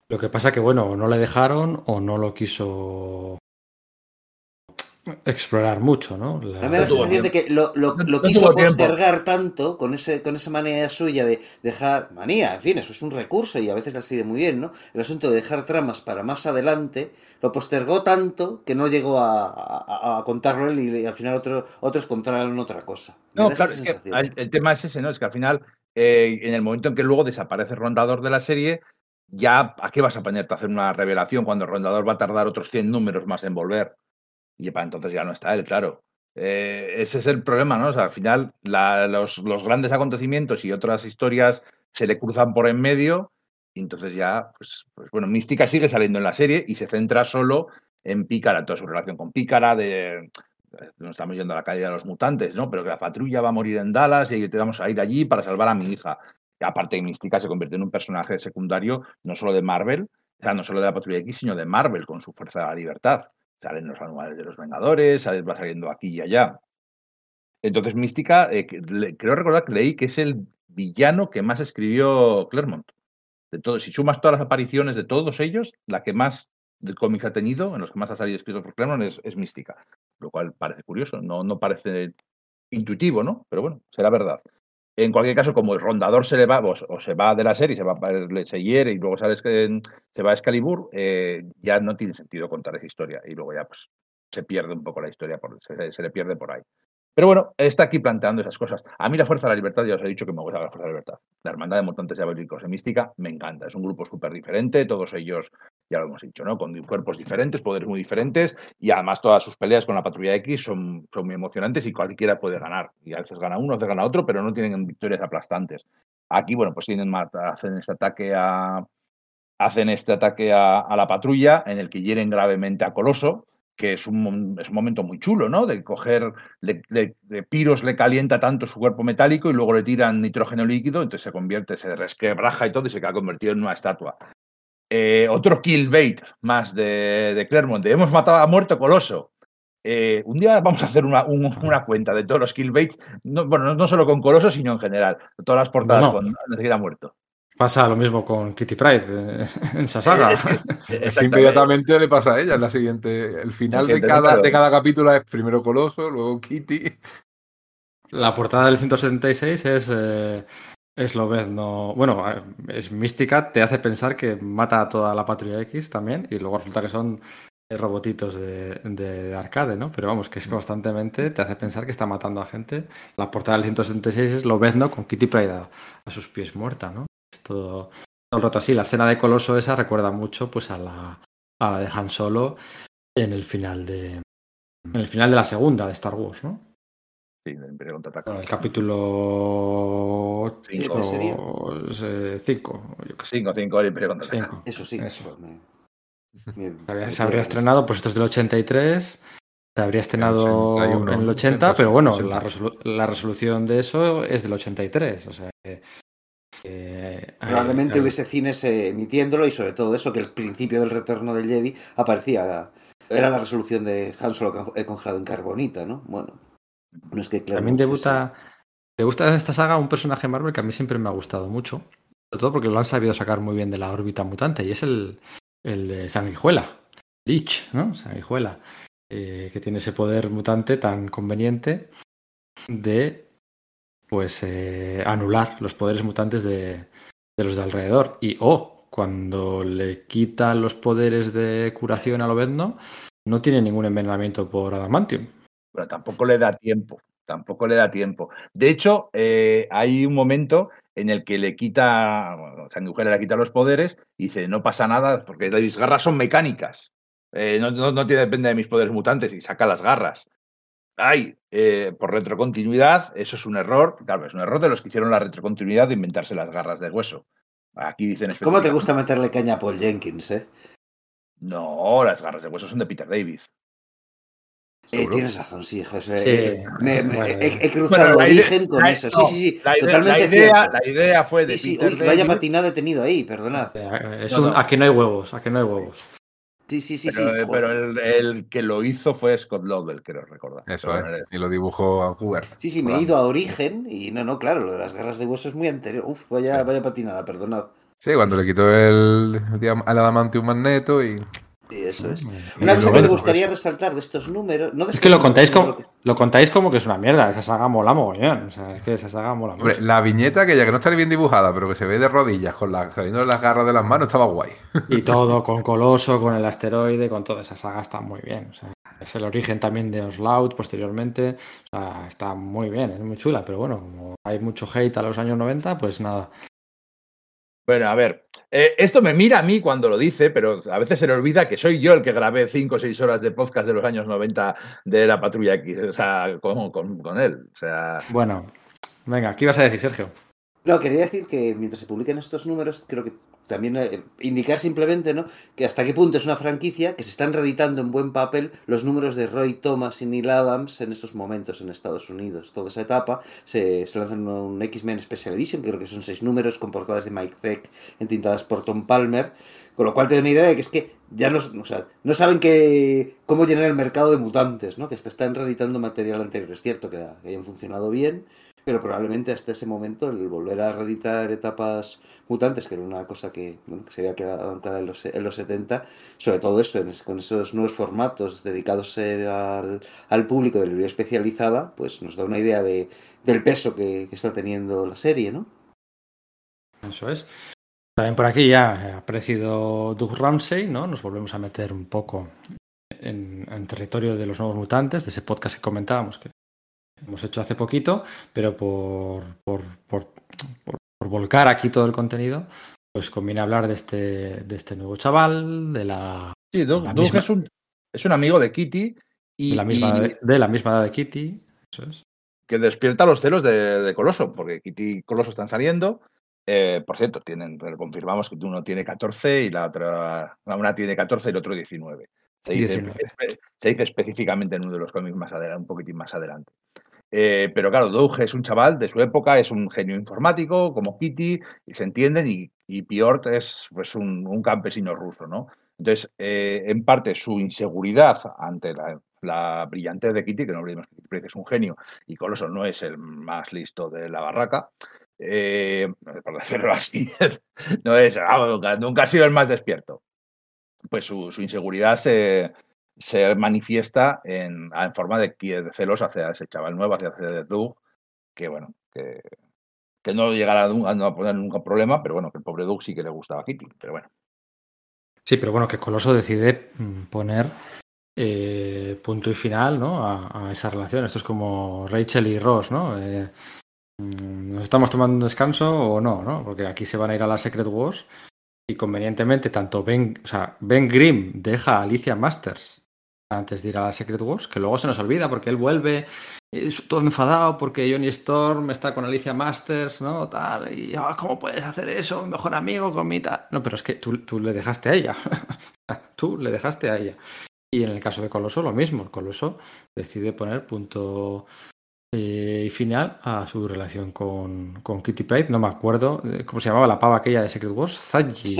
Lo que pasa que, bueno, no le dejaron o no lo quiso explorar mucho, ¿no? La... A mí me da la sensación de que lo, lo, lo quiso postergar tanto con, ese, con esa manía suya de dejar. Manía, en fin, eso es un recurso y a veces la sigue muy bien, ¿no? El asunto de dejar tramas para más adelante lo postergó tanto que no llegó a, a, a contarlo él y, al final otro, otros contaron otra cosa. no, claro, es que el, tema es ese, ¿no? Es que al final, eh, en el momento en que luego desaparece el rondador de la serie, ya ¿a qué vas a ponerte a hacer una revelación cuando el rondador va a tardar otros 100 números más en volver? Y para entonces ya no está él, claro. Eh, ese es el problema, ¿no? Al final los, grandes acontecimientos y otras historias se le cruzan por en medio y entonces ya, pues, pues, bueno, Mística sigue saliendo en la serie y se centra solo en Pícara, toda su relación con Pícara, de, nos estamos yendo a la calle de los mutantes, ¿no? Pero que la patrulla va a morir en Dallas y que vamos a ir allí para salvar a mi hija. Aparte, Mística se convierte en un personaje secundario no solo de Marvel, o sea, no solo de la patrulla X, sino de Marvel con su fuerza de la libertad salen los anuales de los Vengadores, va saliendo aquí y allá. Entonces, Mística, eh, creo recordar que leí que es el villano que más escribió Claremont. De todos, si sumas todas las apariciones de todos ellos, la que más de cómics ha tenido, en los que más ha salido escrito por Claremont, es, Mística. Lo cual parece curioso, no, no parece intuitivo, ¿no? Pero bueno, será verdad. En cualquier caso, como el rondador se le va, o, se va de la serie, se va se hiere y luego sale, se va a Excalibur, eh, ya no tiene sentido contar esa historia. Y luego ya pues se pierde un poco la historia, por, se, le pierde por ahí. Pero bueno, está aquí planteando esas cosas. A mí la Fuerza de la Libertad, ya os he dicho que me gusta la Fuerza de la Libertad. La Hermandad de Mutantes Diabólicos en Mística me encanta. Es un grupo súper diferente, todos ellos, ya lo hemos dicho, ¿no? Con cuerpos diferentes, poderes muy diferentes, y además todas sus peleas con la Patrulla X son, son muy emocionantes y cualquiera puede ganar. Y a veces gana uno, a gana otro, pero no tienen victorias aplastantes. Aquí, bueno, pues tienen hacen este ataque a hacen este ataque a, a la patrulla en el que hieren gravemente a Coloso que es un, es un, momento muy chulo, ¿no? De coger, de, Piros le calienta tanto su cuerpo metálico y luego le tiran nitrógeno líquido, entonces se convierte, se resquebraja y todo y se queda convertido en una estatua. Eh, otro kill bait más de, de Clermont, hemos matado a muerto Coloso. Eh, un día vamos a hacer una, una, cuenta de todos los kill baits, no, bueno, no solo con Coloso, sino en general, todas las portadas con Necesita Muerto. Pasa lo mismo con Kitty Pride eh, en esa saga. Es que, inmediatamente le pasa a ella en la siguiente. El final de, cada, de cada capítulo es primero Coloso, luego Kitty. La portada del 176 es. Eh, es lo ves, no. Bueno, eh, es mística, te hace pensar que mata a toda la patrulla X también, y luego resulta que son robotitos de, de, arcade, ¿no? Pero vamos, que es constantemente, te hace pensar que está matando a gente. La portada del 176 es lo ves, ¿no? Con Kitty Pride a, a sus pies muerta, ¿no? Todo, todo el rato así. La escena de Coloso esa recuerda mucho pues a la, a la de Han Solo en el final de en el final de la segunda de Star Wars, ¿no? Sí, del Imperio Contraataca. El capítulo 5, 5, 5, 5, el Imperio Contraataca. Eso sí. Eso. se habría estrenado, pues esto es del 83, se habría estrenado en el 80, pero bueno, La, resolu la, resolución de eso es del 83, o sea que eh, Probablemente hubiese cines emitiéndolo y sobre todo eso, que el principio del retorno del Jedi aparecía, era la resolución de Han Solo congelado en carbonita, ¿no? Bueno, no es que claro. También te gusta en esta saga un personaje Marvel que a mí siempre me ha gustado mucho, sobre todo porque lo han sabido sacar muy bien de la órbita mutante y es el, el de Sanguijuela, Lich, ¿no? Sanguijuela, eh, que tiene ese poder mutante tan conveniente de pues eh, anular los poderes mutantes de, los de alrededor. Y oh, cuando le quita los poderes de curación a Lobezno, no tiene ningún envenenamiento por adamantium. Pero tampoco le da tiempo, tampoco le da tiempo. De hecho, eh, hay un momento en el que le quita, bueno, Sanguijuela le quita los poderes y dice, no pasa nada porque mis garras son mecánicas. Eh, no, no, no depende de mis poderes mutantes y saca las garras. Ay, eh, por retrocontinuidad, eso es un error. Claro, es un error de los que hicieron la retrocontinuidad de inventarse las garras de hueso. Aquí dicen ¿Cómo te gusta meterle caña a Paul Jenkins, eh? No, las garras de hueso son de Peter David. Eh, tienes razón, sí, José. Sí. Eh, me- me- Bueno. he, he cruzado Bueno, la origen idea- con la- eso. no, sí, sí, sí. La idea, totalmente la idea, cierto. la idea fue de Sí, sí, Peter uy, vaya patinada he tenido ahí, perdonad. Es No, un, no. aquí no hay huevos, aquí no hay huevos. Sí, sí, sí, pero, sí. eh, pero el, el que lo hizo fue Scott Lobel, creo recordar. Eso bueno, Y lo dibujó Hubert. Sí, sí, me he ido a origen y no, no, claro, lo de las garras de hueso es muy anterior. Uf, vaya, Sí. vaya patinada, perdonad. Sí, cuando le quitó el, al adamantium magneto y. Sí, eso es. Una cosa que me gustaría resaltar de estos números. No de Es que lo contáis, como, lo contáis como que es una mierda. Esa saga mola mogollón. O sea, es que esa saga mola Hombre, mucho. la viñeta que ya que no está bien dibujada, pero que se ve de rodillas, con la, saliendo de las garras de las manos, estaba guay. Y todo, con Coloso, con el asteroide, con toda esa saga está muy bien. O sea, es el origen también de Oslaut posteriormente. O sea, está muy bien, es muy chula. Pero bueno, como hay mucho hate a los años 90, pues nada. Bueno, a ver, eh, esto me mira a mí cuando lo dice, pero a veces se le olvida que soy yo el que grabé cinco o seis horas de podcast de los años 90 de la Patrulla X, o sea, con, con- con él. O sea, Bueno, venga, ¿qué ibas a decir, Sergio? No, quería decir que mientras se publiquen estos números, creo que también eh, indicar simplemente, ¿no? Que hasta qué punto es una franquicia que se están reeditando en buen papel los números de Roy Thomas y Neil Adams en esos momentos en Estados Unidos. Toda esa etapa se, se lanza en un X-Men Special Edition, que creo que son seis números con portadas de Mike Zeck entintadas por Tom Palmer. Con lo cual te da una idea de que es que ya no, o sea, no saben que, cómo llenar el mercado de mutantes, ¿no? Que hasta están reeditando material anterior. Es cierto que hayan funcionado bien, pero probablemente hasta ese momento el volver a reeditar etapas mutantes, que era una cosa que, bueno, que se había quedado anclada en los, en los 70, sobre todo eso, en con esos nuevos formatos dedicados eh, al, al público de librería especializada, pues nos da una idea de, del peso que, está teniendo la serie, ¿no? Eso es. También por aquí ya ha aparecido Doug Ramsey, ¿no? Nos volvemos a meter un poco en, en territorio de los nuevos mutantes, de ese podcast que comentábamos que hemos hecho hace poquito, pero por, por, por, por- volcar aquí todo el contenido, pues conviene hablar de este, de este nuevo chaval, de la, sí, Doug, La misma- es, un, es un amigo de Kitty y, de la misma, y de, de la misma edad de Kitty. Eso es. que despierta los celos de, de Coloso, porque Kitty y Coloso están saliendo. Eh, por cierto, tienen, confirmamos que uno tiene 14 y la otra, una tiene 14 y el otro 19. Se dice, 19. espe- se dice específicamente en uno de los cómics más adelante, un poquitín más adelante. Eh, pero claro, Doug es un chaval de su época, es un genio informático, como Kitty, y se entienden, y, Piotr es pues, un, campesino ruso, ¿no? Entonces, eh, en parte, su inseguridad ante la, la brillantez de Kitty, que no olvidemos que Kitty es un genio, y Coloso no es el más listo de la barraca, eh, por decirlo así, no es, nunca, nunca ha sido el más despierto. Pues su inseguridad se, se manifiesta en, forma de, de celos hacia ese chaval nuevo, hacia hacia Doug, que bueno, que, que no llegará a, poner nunca problema, pero bueno, que el pobre Doug sí que le gustaba a Kitty, pero bueno. Sí, pero bueno, que Coloso decide mm, poner eh, punto y final ¿no? a, a esa relación. Esto es como Rachel y Ross, ¿no? Eh, mm, ¿Nos estamos tomando un descanso o no? ¿no? Porque aquí se van a ir a la Secret Wars y convenientemente tanto Ben, o sea, Ben Grimm deja a Alicia Masters antes de ir a la Secret Wars, que luego se nos olvida porque él vuelve es todo enfadado porque Johnny Storm está con Alicia Masters, ¿no? Tal, y "Ah, ¿cómo puedes hacer eso? Mejor amigo con mi tal. No, pero es que tú, tú le dejaste a ella. tú le dejaste a ella. Y en el caso de Coloso, lo mismo. Coloso decide poner punto y final a su relación con, con Kitty Pryde. No me acuerdo eh, cómo se llamaba la pava aquella de Secret Wars. Zaji.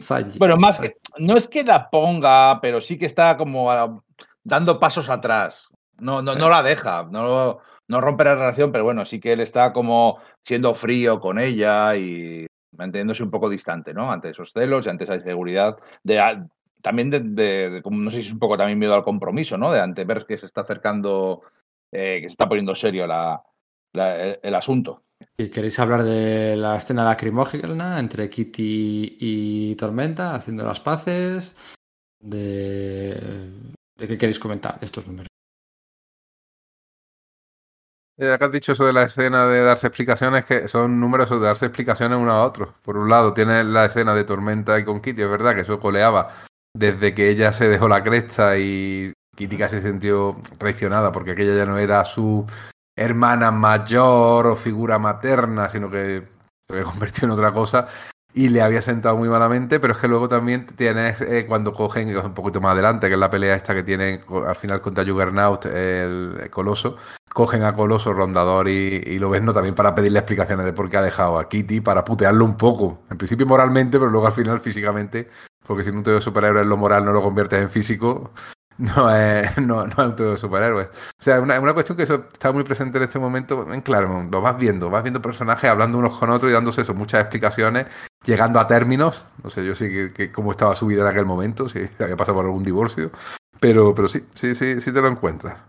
Zaji. Bueno, más que, no es que la ponga, pero sí que está como ah, dando pasos atrás. No, no, no la deja, no, no rompe la relación, pero bueno, sí que él está como siendo frío con ella y manteniéndose un poco distante, ¿no? Ante esos celos y ante esa inseguridad. De, también de, de- de como, no sé si es un poco también miedo al compromiso, ¿no? De ante ver que se está acercando, eh, que se está poniendo serio la, la- el, el asunto. Si queréis hablar de la escena lacrimógena entre Kitty y Tormenta haciendo las paces, de, de qué queréis comentar de estos números. Ya que has dicho eso de la escena de darse explicaciones, que son números de darse explicaciones uno a otro. Por un lado, tienes la escena de Tormenta y con Kitty, es verdad que eso coleaba desde que ella se dejó la cresta y Kitty casi se sintió traicionada porque aquella ya no era su hermana mayor o figura materna, sino que se convertido en otra cosa y le había sentado muy malamente, pero es que luego también tienes eh, cuando cogen, un poquito más adelante, que es la pelea esta que tienen al final contra Juggernaut, el, Coloso, cogen a Coloso, Rondador y, lo ven ¿no? también para pedirle explicaciones de por qué ha dejado a Kitty, para putearlo un poco, en principio moralmente, pero luego al final físicamente, porque si no te superhéroe en lo moral no lo conviertes en físico, no es, no, no es un superhéroes. O sea, una, una cuestión que eso está muy presente en este momento en Claremont. Lo vas viendo, vas viendo personajes hablando unos con otros y dándose eso, muchas explicaciones, llegando a términos. No sé yo sí que, que cómo estaba su vida en aquel momento, si había pasado por algún divorcio. Pero, pero sí, sí, sí, sí te lo encuentras.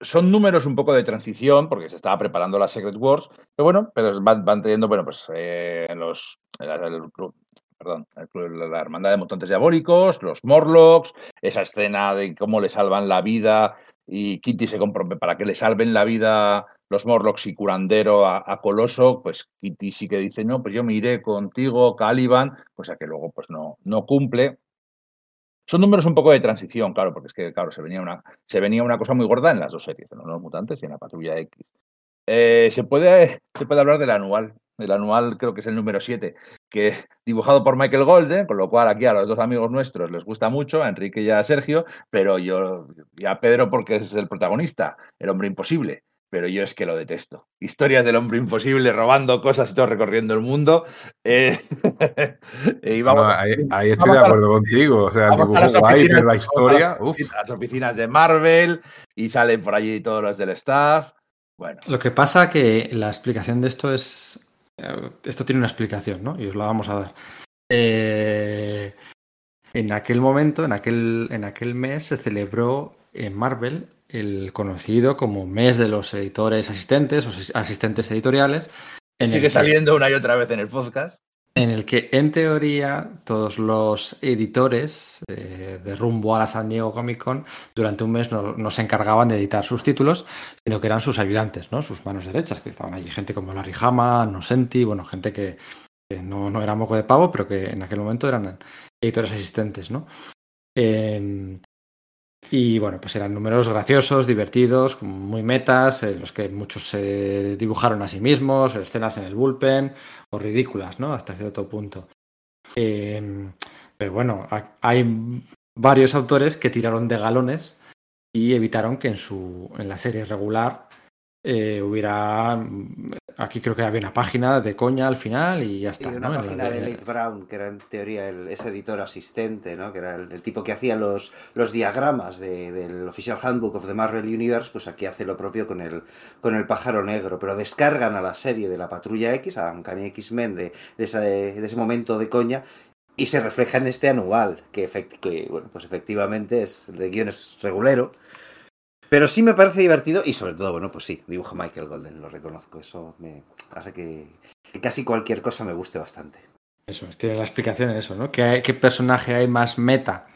son números un poco de transición, porque se estaba preparando la Secret Wars, pero bueno, pero van, van teniendo, bueno, pues eh, los, el, el, perdón, la Hermandad de Mutantes Diabólicos, los Morlocks, esa escena de cómo le salvan la vida y Kitty se compromete para que le salven la vida los Morlocks y Curandero a, Coloso, pues Kitty sí que dice, no, pues yo me iré contigo, Caliban, pues a que luego pues no, no cumple. Son números un poco de transición, claro, porque es que, claro, se venía una, se venía una cosa muy gorda en las dos series, en los mutantes y en la patrulla X. Eh, se, puede, se puede hablar del anual, el anual creo que es el número 7, que dibujado por Michael Golden, con lo cual aquí a los dos amigos nuestros les gusta mucho, a Enrique y a Sergio, pero yo, y a Pedro porque es el protagonista, el hombre imposible. Pero yo es que lo detesto. Historias del hombre imposible robando cosas y todo recorriendo el mundo. Eh, y vamos, ahí, estoy de acuerdo contigo. O sea, el dibujo guay, pero la historia. Uf. Las oficinas de Marvel y salen por allí todos los del staff. Bueno. Lo que pasa que la explicación de esto es eh, esto tiene una explicación, ¿no? Y os la vamos a dar. Eh, en aquel momento, en aquel, en aquel mes, se celebró en Marvel el conocido como mes de los editores asistentes o asistentes editoriales. Sigue saliendo una y otra vez en el podcast en el que en teoría todos los editores eh, de rumbo a la San Diego Comic Con durante un mes no, se encargaban de editar sus títulos, sino que eran sus ayudantes, ¿no? sus manos derechas, que estaban allí gente como Larry Hama, Nosenti, bueno, gente que, no, no, era moco de pavo, pero que en aquel momento eran editores asistentes. ¿no? Eh, y bueno, pues eran números graciosos, divertidos, muy metas, en los que muchos se dibujaron a sí mismos, escenas en el bullpen, o ridículas, ¿no? Hasta cierto punto. Eh, pero bueno, hay varios autores que tiraron de galones y evitaron que en su en la serie regular eh, hubiera Aquí creo que había una página de coña al final y ya está. Y una página de Nate Brown, que era en teoría el, ese editor asistente, ¿no? que era el, tipo que hacía los, los diagramas de, del Official Handbook of the Marvel Universe, pues aquí hace lo propio con el, con el pájaro negro. Pero descargan a la serie de la Patrulla X, a Uncanny X-Men, de, de, ese, de ese momento de coña, y se refleja en este anual, que, que bueno, pues efectivamente es de guiones regulero pero sí me parece divertido y sobre todo, bueno, pues sí, dibujo Michael Golden, lo reconozco. Eso me hace que, casi cualquier cosa me guste bastante. Eso, tiene la explicación en eso, ¿no? ¿Qué, qué personaje hay más meta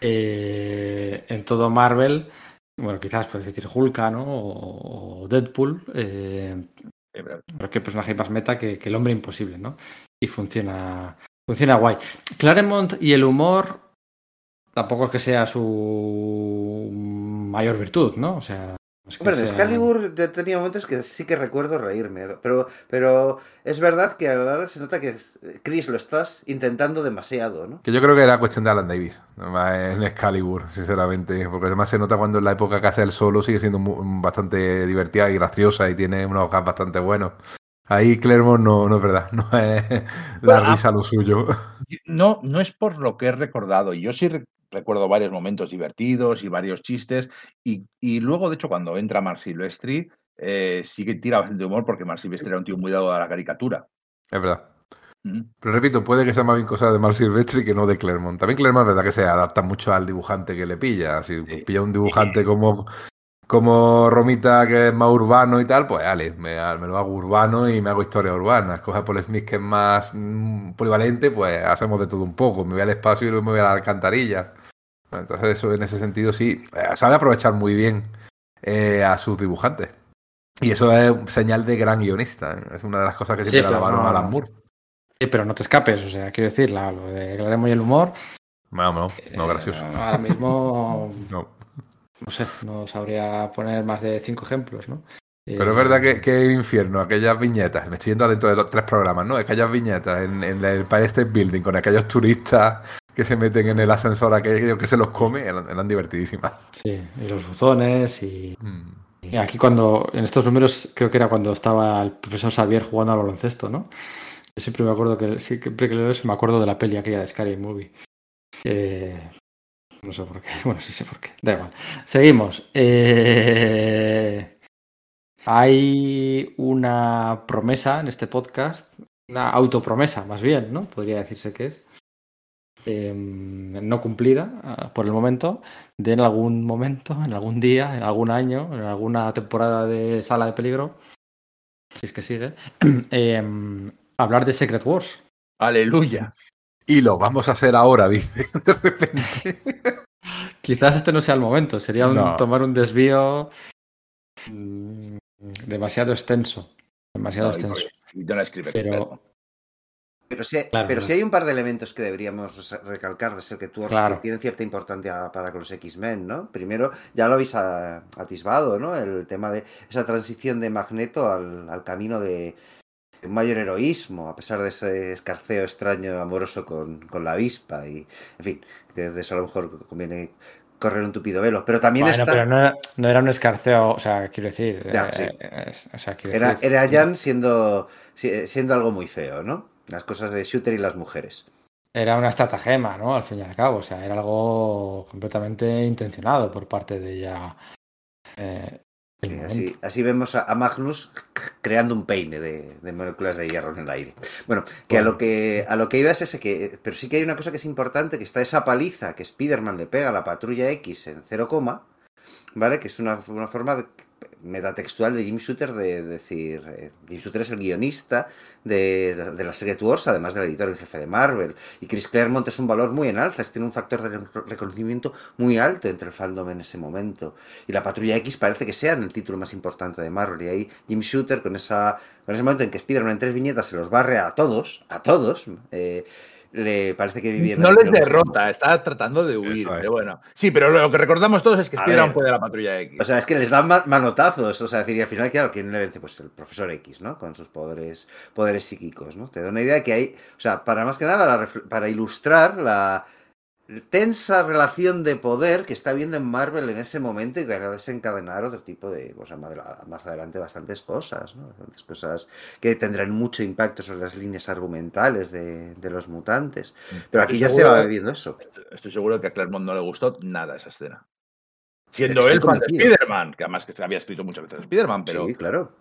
eh, en todo Marvel? Bueno, quizás puedes decir Hulk, ¿no? O, Deadpool. Eh, pero qué personaje hay más meta que, que el hombre imposible, ¿no? Y funciona, funciona guay. Claremont y el humor tampoco es que sea su mayor virtud, ¿no? O sea. Es Hombre, en Excalibur tenía momentos que sí que recuerdo reírme, pero, pero es verdad que a la hora se nota que Chris lo estás intentando demasiado, ¿no? Que yo creo que era cuestión de Alan Davis en Excalibur, sinceramente, porque además se nota cuando en la época que hace el solo sigue siendo bastante divertida y graciosa y tiene unos hojas bastante buenos. Ahí Clermont no, no es verdad, no es la risa lo suyo. No, no es por lo que he recordado. Yo sí recuerdo varios momentos divertidos y varios chistes. Y, y luego, de hecho, cuando entra Mar Silvestri, eh, sí que tira bastante humor porque Mar Silvestri era un tío muy dado a la caricatura. Es verdad. Pero repito, puede que sea más bien cosa de Mar Silvestri que no de Clermont. También Clermont es verdad que se adapta mucho al dibujante que le pilla. Si pilla un dibujante como, como Romita, que es más urbano y tal, pues dale, me, me, lo hago urbano y me hago historia urbana. Escoge Paul Smith, que es más mm, polivalente, pues hacemos de todo un poco. Me voy al espacio y luego me voy a las alcantarillas. Entonces, eso en ese sentido sí, eh, sabe aprovechar muy bien eh, a sus dibujantes. Y eso es señal de gran guionista. ¿eh? Es una de las cosas que siempre Sí, alabaron no- a Alan Moore. Sí, pero no te escapes, o sea, quiero decir, la- lo de Claremont y el humor. No, no, no, eh, gracioso. Ahora mismo, No. No sé, no sabría poner más de cinco ejemplos, ¿no? Pero Eh, es verdad que, que el infierno, aquellas viñetas, me estoy yendo dentro de los tres programas, ¿no? Aquellas viñetas en, en el Empire State Building con aquellos turistas que se meten en el ascensor, aquello que se los come, eran, eran divertidísimas. Sí, y los buzones y... Mm. y aquí cuando, en estos números, creo que era cuando estaba el profesor Xavier jugando al baloncesto, ¿no? Yo siempre me acuerdo que, siempre que leo eso, me acuerdo de la peli aquella de Scary Movie. Eh, no sé por qué, bueno, sí sé por qué, da igual. Seguimos. Eh, hay una promesa en este podcast, una autopromesa más bien, ¿no? Podría decirse que es. eh, no cumplida ah, por el momento, de en algún momento, en algún día, en algún año, en alguna temporada de Sala de Peligro, si es que sigue, eh, hablar de Secret Wars. Aleluya. Y lo vamos a hacer ahora, dice, de repente. Quizás este no sea el momento, sería un- No. tomar un desvío mm, demasiado extenso. Demasiado No, extenso. y no la escribe. Pero, Pero sí, Claro, pero claro. hay un par de elementos que deberíamos recalcar de Claro. que tienen cierta importancia para con los X-Men, ¿no? Primero, ya lo habéis atisbado, ¿no? El tema de esa transición de Magneto al, al camino de un mayor heroísmo, a pesar de ese escarceo extraño amoroso con, con la avispa. Y, en fin, de eso a lo mejor conviene correr un tupido velo. Pero también bueno, está... pero no era, no era un escarceo, o sea, quiero decir. Ya, eh, sí. eh, o sea, quiero Era, decir- era Jan siendo, si- siendo algo muy feo, ¿no? Las cosas de Shooter y las mujeres. era una estratagema, ¿no? Al fin y al cabo, o sea, era algo completamente intencionado por parte de ella. eh, el así, así vemos a, a Magnus creando un peine de, de moléculas de hierro en el aire. Bueno, que a lo que a lo que iba es ese que. Pero sí que hay una cosa que es importante, que está esa paliza que Spider-Man le pega a la patrulla X en 0, ¿vale? Que es una, una forma de- metatextual de Jim Shooter de decir. eh, Jim Shooter es el guionista de, la Secret Wars, además del editor en jefe de Marvel. Y Chris Claremont es un valor muy en alza, es tiene un factor de re- reconocimiento muy alto entre el fandom en ese momento. Y la Patrulla X parece que sea el título más importante de Marvel. Y ahí Jim Shooter, con, esa, con ese momento en que Spider-Man en tres viñetas se los barre a todos, a todos, eh, le parece que en No les derrota, está tratando de huir. Es. pero bueno. Sí, pero lo que recordamos todos es que Spider-Man puede la patrulla X. O sea, es que les dan ma- manotazos. O sea, decir, y al final, claro, ¿quién le vence? Pues el profesor X, ¿no? Con sus poderes, poderes psíquicos, ¿no? Te da una idea que hay. O sea, para más que nada, para ilustrar la tensa relación de poder que está habiendo en Marvel en ese momento y que va a desencadenar otro tipo de. O sea, más adelante bastantes cosas, ¿no? Bastantes cosas que tendrán mucho impacto sobre las líneas argumentales de, de los mutantes. Pero aquí ya se va viendo eso. Estoy seguro que a Claremont no le gustó nada esa escena. Siendo Estoy él fan de. Spider-Man, que además que se había escrito muchas veces Spider-Man, pero. Sí, claro.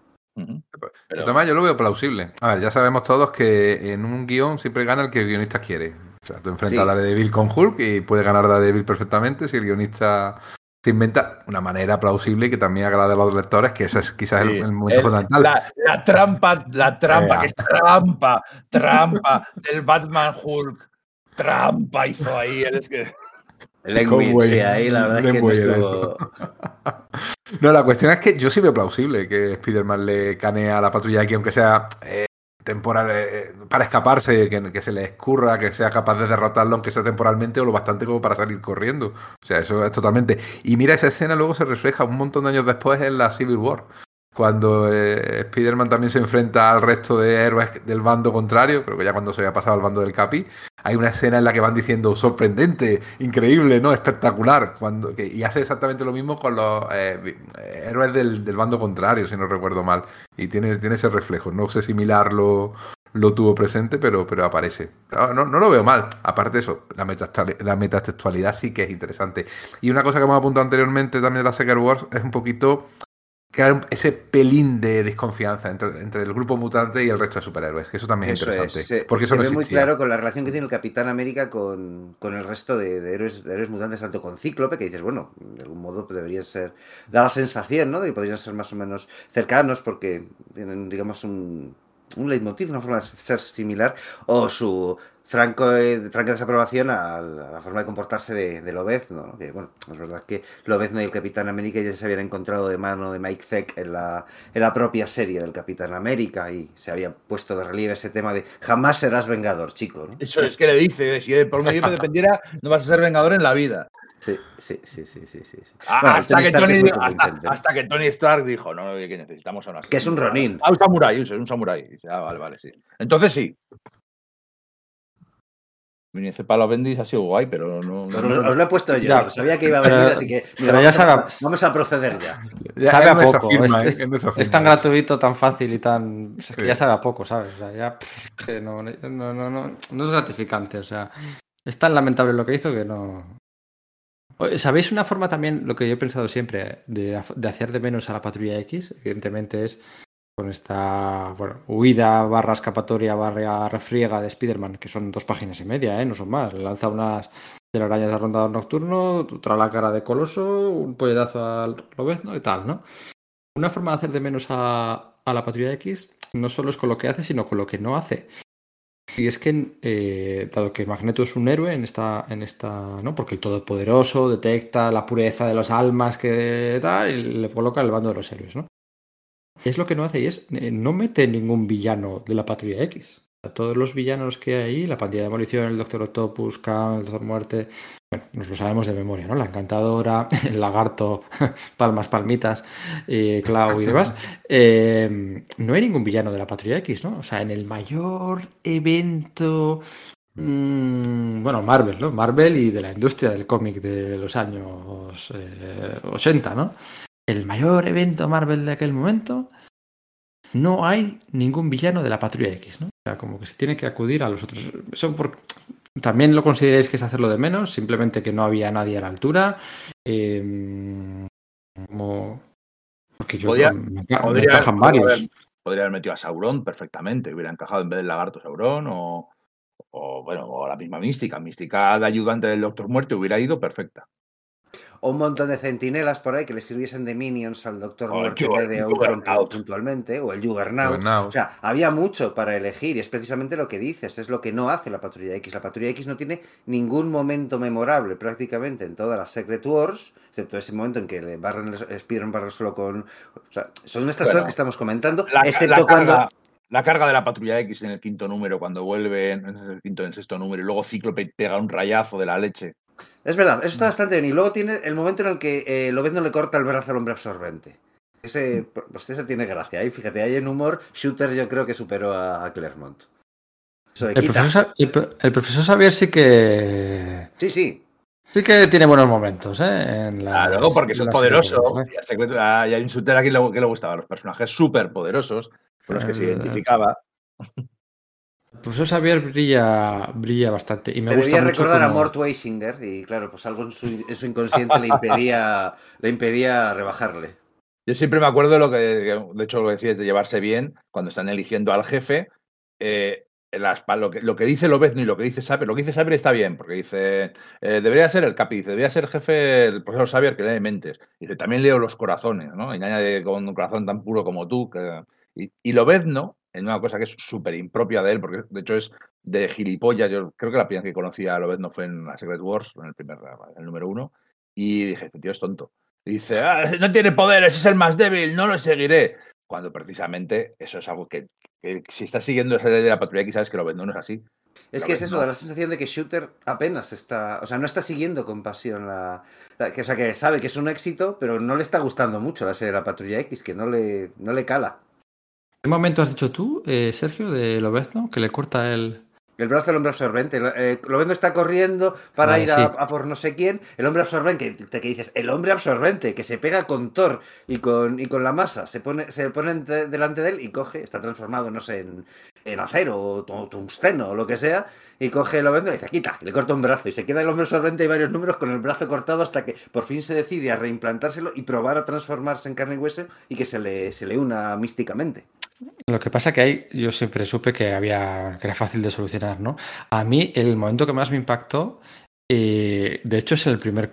Pero- yo lo veo plausible. A ver, ya sabemos todos que en un guion siempre gana el que el guionista quiere. O sea, tú enfrentas Sí. a Daredevil con Hulk y puede ganar Daredevil perfectamente si el guionista se inventa una manera plausible y que también agrade a los lectores, que ese es quizás Sí. el, el momento El- fundamental. la, la trampa, la trampa, que es trampa, trampa del Batman Hulk. Trampa hizo ahí. Él es que. Ahí la verdad es que no ¿Cómo era estuvo... No, la cuestión es que yo sí veo plausible que Spider-Man le canea a la patrulla aquí, aunque sea eh, temporal, eh, para escaparse, que, que se le escurra, que sea capaz de derrotarlo, aunque sea temporalmente, o lo bastante como para salir corriendo. O sea, eso es totalmente. Y mira, esa escena luego se refleja un montón de años después en la Civil War. Cuando eh, Spider-Man también se enfrenta al resto de héroes del bando contrario, creo que ya cuando se había pasado al bando del Capi, hay una escena en la que van diciendo sorprendente, increíble, ¿no? Espectacular. Cuando, que, y hace exactamente lo mismo con los eh, eh, héroes del, del bando contrario, si no recuerdo mal. Y tiene, tiene ese reflejo. No sé si Milar lo, tuvo presente, pero, pero aparece. No, no, lo veo mal. Aparte de eso, la, metatextuali- la metatextualidad sí que es interesante. Y una cosa que hemos apuntado anteriormente también de la Secret Wars es un poquito crear ese pelín de desconfianza entre, entre el grupo mutante y el resto de superhéroes, que eso también es Eso es, interesante. se, porque eso se no ve muy claro con la relación que tiene el Capitán América con, con el resto de, de héroes, de héroes mutantes, tanto con Cíclope, que dices, bueno, de algún modo pues, deberían ser, da la sensación, ¿no? De que podrían ser más o menos cercanos porque tienen, digamos, un, un leitmotiv, una forma de ser similar, o su franco, eh, franca desaprobación a la, forma de comportarse de, de Lobezno. ¿no? Que, bueno, es verdad que Lobezno y el Capitán América ya se habían encontrado de mano de Mike Zeck en la, en la propia serie del Capitán América y se había puesto de relieve ese tema de jamás serás vengador, chico. ¿no? Eso es que le dice, si por medio dependiera, no vas a ser vengador en la vida. Sí, sí, sí, sí, sí. sí. Ah, bueno, hasta, que Tony, hasta, hasta, que Tony, Stark dijo, no, que necesitamos a una Que es un Ronin. Ah, un samurái, es un samurái. Ah, vale, vale, sí. Entonces sí. Los Bendis ha sido guay, pero no. no, no os lo he puesto yo. Ya, sabía que iba a venir, pero, así que. Mira, vamos, ya sabe, a, vamos, a, proceder ya. ya sabe a poco. Firma, es, es, es, es, tan gratuito, tan fácil y tan. Es que sí. ya sabe a poco, ¿sabes? O sea, ya. Pff, no, no, no, no, no es gratificante. O sea, es tan lamentable lo que hizo que no. ¿Sabéis una forma también, lo que yo he pensado siempre, de, de, hacer de menos a la patrulla X? Evidentemente es con esta bueno, huida barra escapatoria barra refriega de Spider-Man, que son dos páginas y media, ¿eh? no son más. Lanza unas telarañas de rondador nocturno, otra la cara de Coloso, un pollazo al Lobezno y tal, ¿no? Una forma de hacer de menos a, a la patrulla X no solo es con lo que hace, sino con lo que no hace. Y es que, eh, dado que Magneto es un héroe en esta, en esta, ¿no? Porque el Todopoderoso detecta la pureza de las almas que tal y le coloca el bando de los héroes, ¿no? Es lo que no hace y es, eh, no mete ningún villano de la Patrulla X. A todos los villanos que hay la pandilla de demolición, el Doctor Octopus, Khan, el Doctor Muerte, bueno, nos lo sabemos de memoria, ¿no? La encantadora, el lagarto, palmas, palmitas, eh, Clau y demás. Eh, no hay ningún villano de la Patrulla X, ¿no? O sea, en el mayor evento. Mmm, bueno, Marvel, ¿no? Marvel y de la industria del cómic de los años eh, 80, ¿no? El mayor evento Marvel de aquel momento. No hay ningún villano de la Patrulla X, ¿no? O sea, como que se tiene que acudir a los otros. Eso por, también lo consideráis que es hacerlo de menos, simplemente que no había nadie a la altura. Eh, como... Porque yo podría, me, me podría, encajan varios. Haber, podría haber metido a Sauron perfectamente, hubiera encajado en vez del lagarto Sauron o, o bueno, o la misma mística. Mística de ayudante del Doctor Muerte hubiera ido perfecta. O un montón de centinelas por ahí que le sirviesen de minions al Doctor oh, Muerte de puntualmente, o el Juggernaut. O sea, había mucho para elegir y es precisamente lo que dices, es lo que no hace la Patrulla X. La Patrulla X no tiene ningún momento memorable prácticamente en todas las Secret Wars, excepto ese momento en que le barren el Spider-Man barra solo con... O sea, son estas bueno, cosas que estamos comentando, la, excepto la cuando... Carga, la carga de la patrulla X en el quinto número, cuando vuelve en el quinto, en el sexto número, y luego Cíclope pega un rayazo de la leche. Es verdad, eso está bastante bien. Y luego tiene el momento en el que eh, Lobezno le corta el brazo al hombre absorbente. Ese, pues ese tiene gracia. Ahí, fíjate, hay en humor, Shooter yo creo que superó a, a Claremont. El profesor, el, el profesor, Xavier sí que. Sí, sí. Sí que tiene buenos momentos, ¿eh? En las, claro, porque es poderoso. ¿eh? Y hay un shooter aquí que le gustaba, los personajes súper poderosos, con los que se identificaba. El profesor Xavier brilla, brilla bastante. Y me, gusta debía mucho recordar como... a Mort Weisinger y claro, pues algo en su, en su inconsciente le impedía, le impedía rebajarle. Yo siempre me acuerdo de lo que, de hecho, lo que decías de llevarse bien cuando están eligiendo al jefe. Eh, las, lo, que, lo que dice Lobezno y lo que dice Saber, lo que dice Saber está bien, porque dice, eh, debería ser el capi, dice, debería ser el jefe, el profesor Saber que lee mentes. Dice, también leo los corazones, ¿no? Y añade con un corazón tan puro como tú. Que... Y, y Lobezno, en una cosa que es súper impropia de él, porque de hecho es de gilipollas. Yo creo que la primera que conocí a Lobezno fue en la Secret Wars, en el primer, en el número uno, y dije, este tío es tonto. Y dice, ah, no tiene poderes, es el más débil, no lo seguiré. Cuando precisamente eso es algo que, que si estás siguiendo esa ley de la patrulla X, sabes que Lobezno no es así. Es que es eso, da la sensación de que Shooter apenas está, o sea, no está siguiendo con pasión la, la que, o sea, que sabe que es un éxito, pero no le está gustando mucho la serie de la Patrulla X, que no le, no le cala. ¿Qué momento has dicho tú, eh, Sergio, de Lobezno, que le corta el... El brazo del hombre absorbente. Eh, Lobezno está corriendo para Vale, ir a, sí. a por no sé quién. El hombre absorbente, que, que dices, el hombre absorbente, que se pega con Thor y con, y con la masa, se pone, se pone delante de él y coge, está transformado, no sé, en, en acero o tu- tungsteno o lo que sea, y coge el Lobezno y dice, quita, le corta un brazo. Y se queda el hombre absorbente y varios números con el brazo cortado hasta que por fin se decide a reimplantárselo y probar a transformarse en carne y hueso y que se le, se le una místicamente. Lo que pasa que hay, yo siempre supe que había, que era fácil de solucionar, ¿no? A mí el momento que más me impactó, eh, de hecho es el primer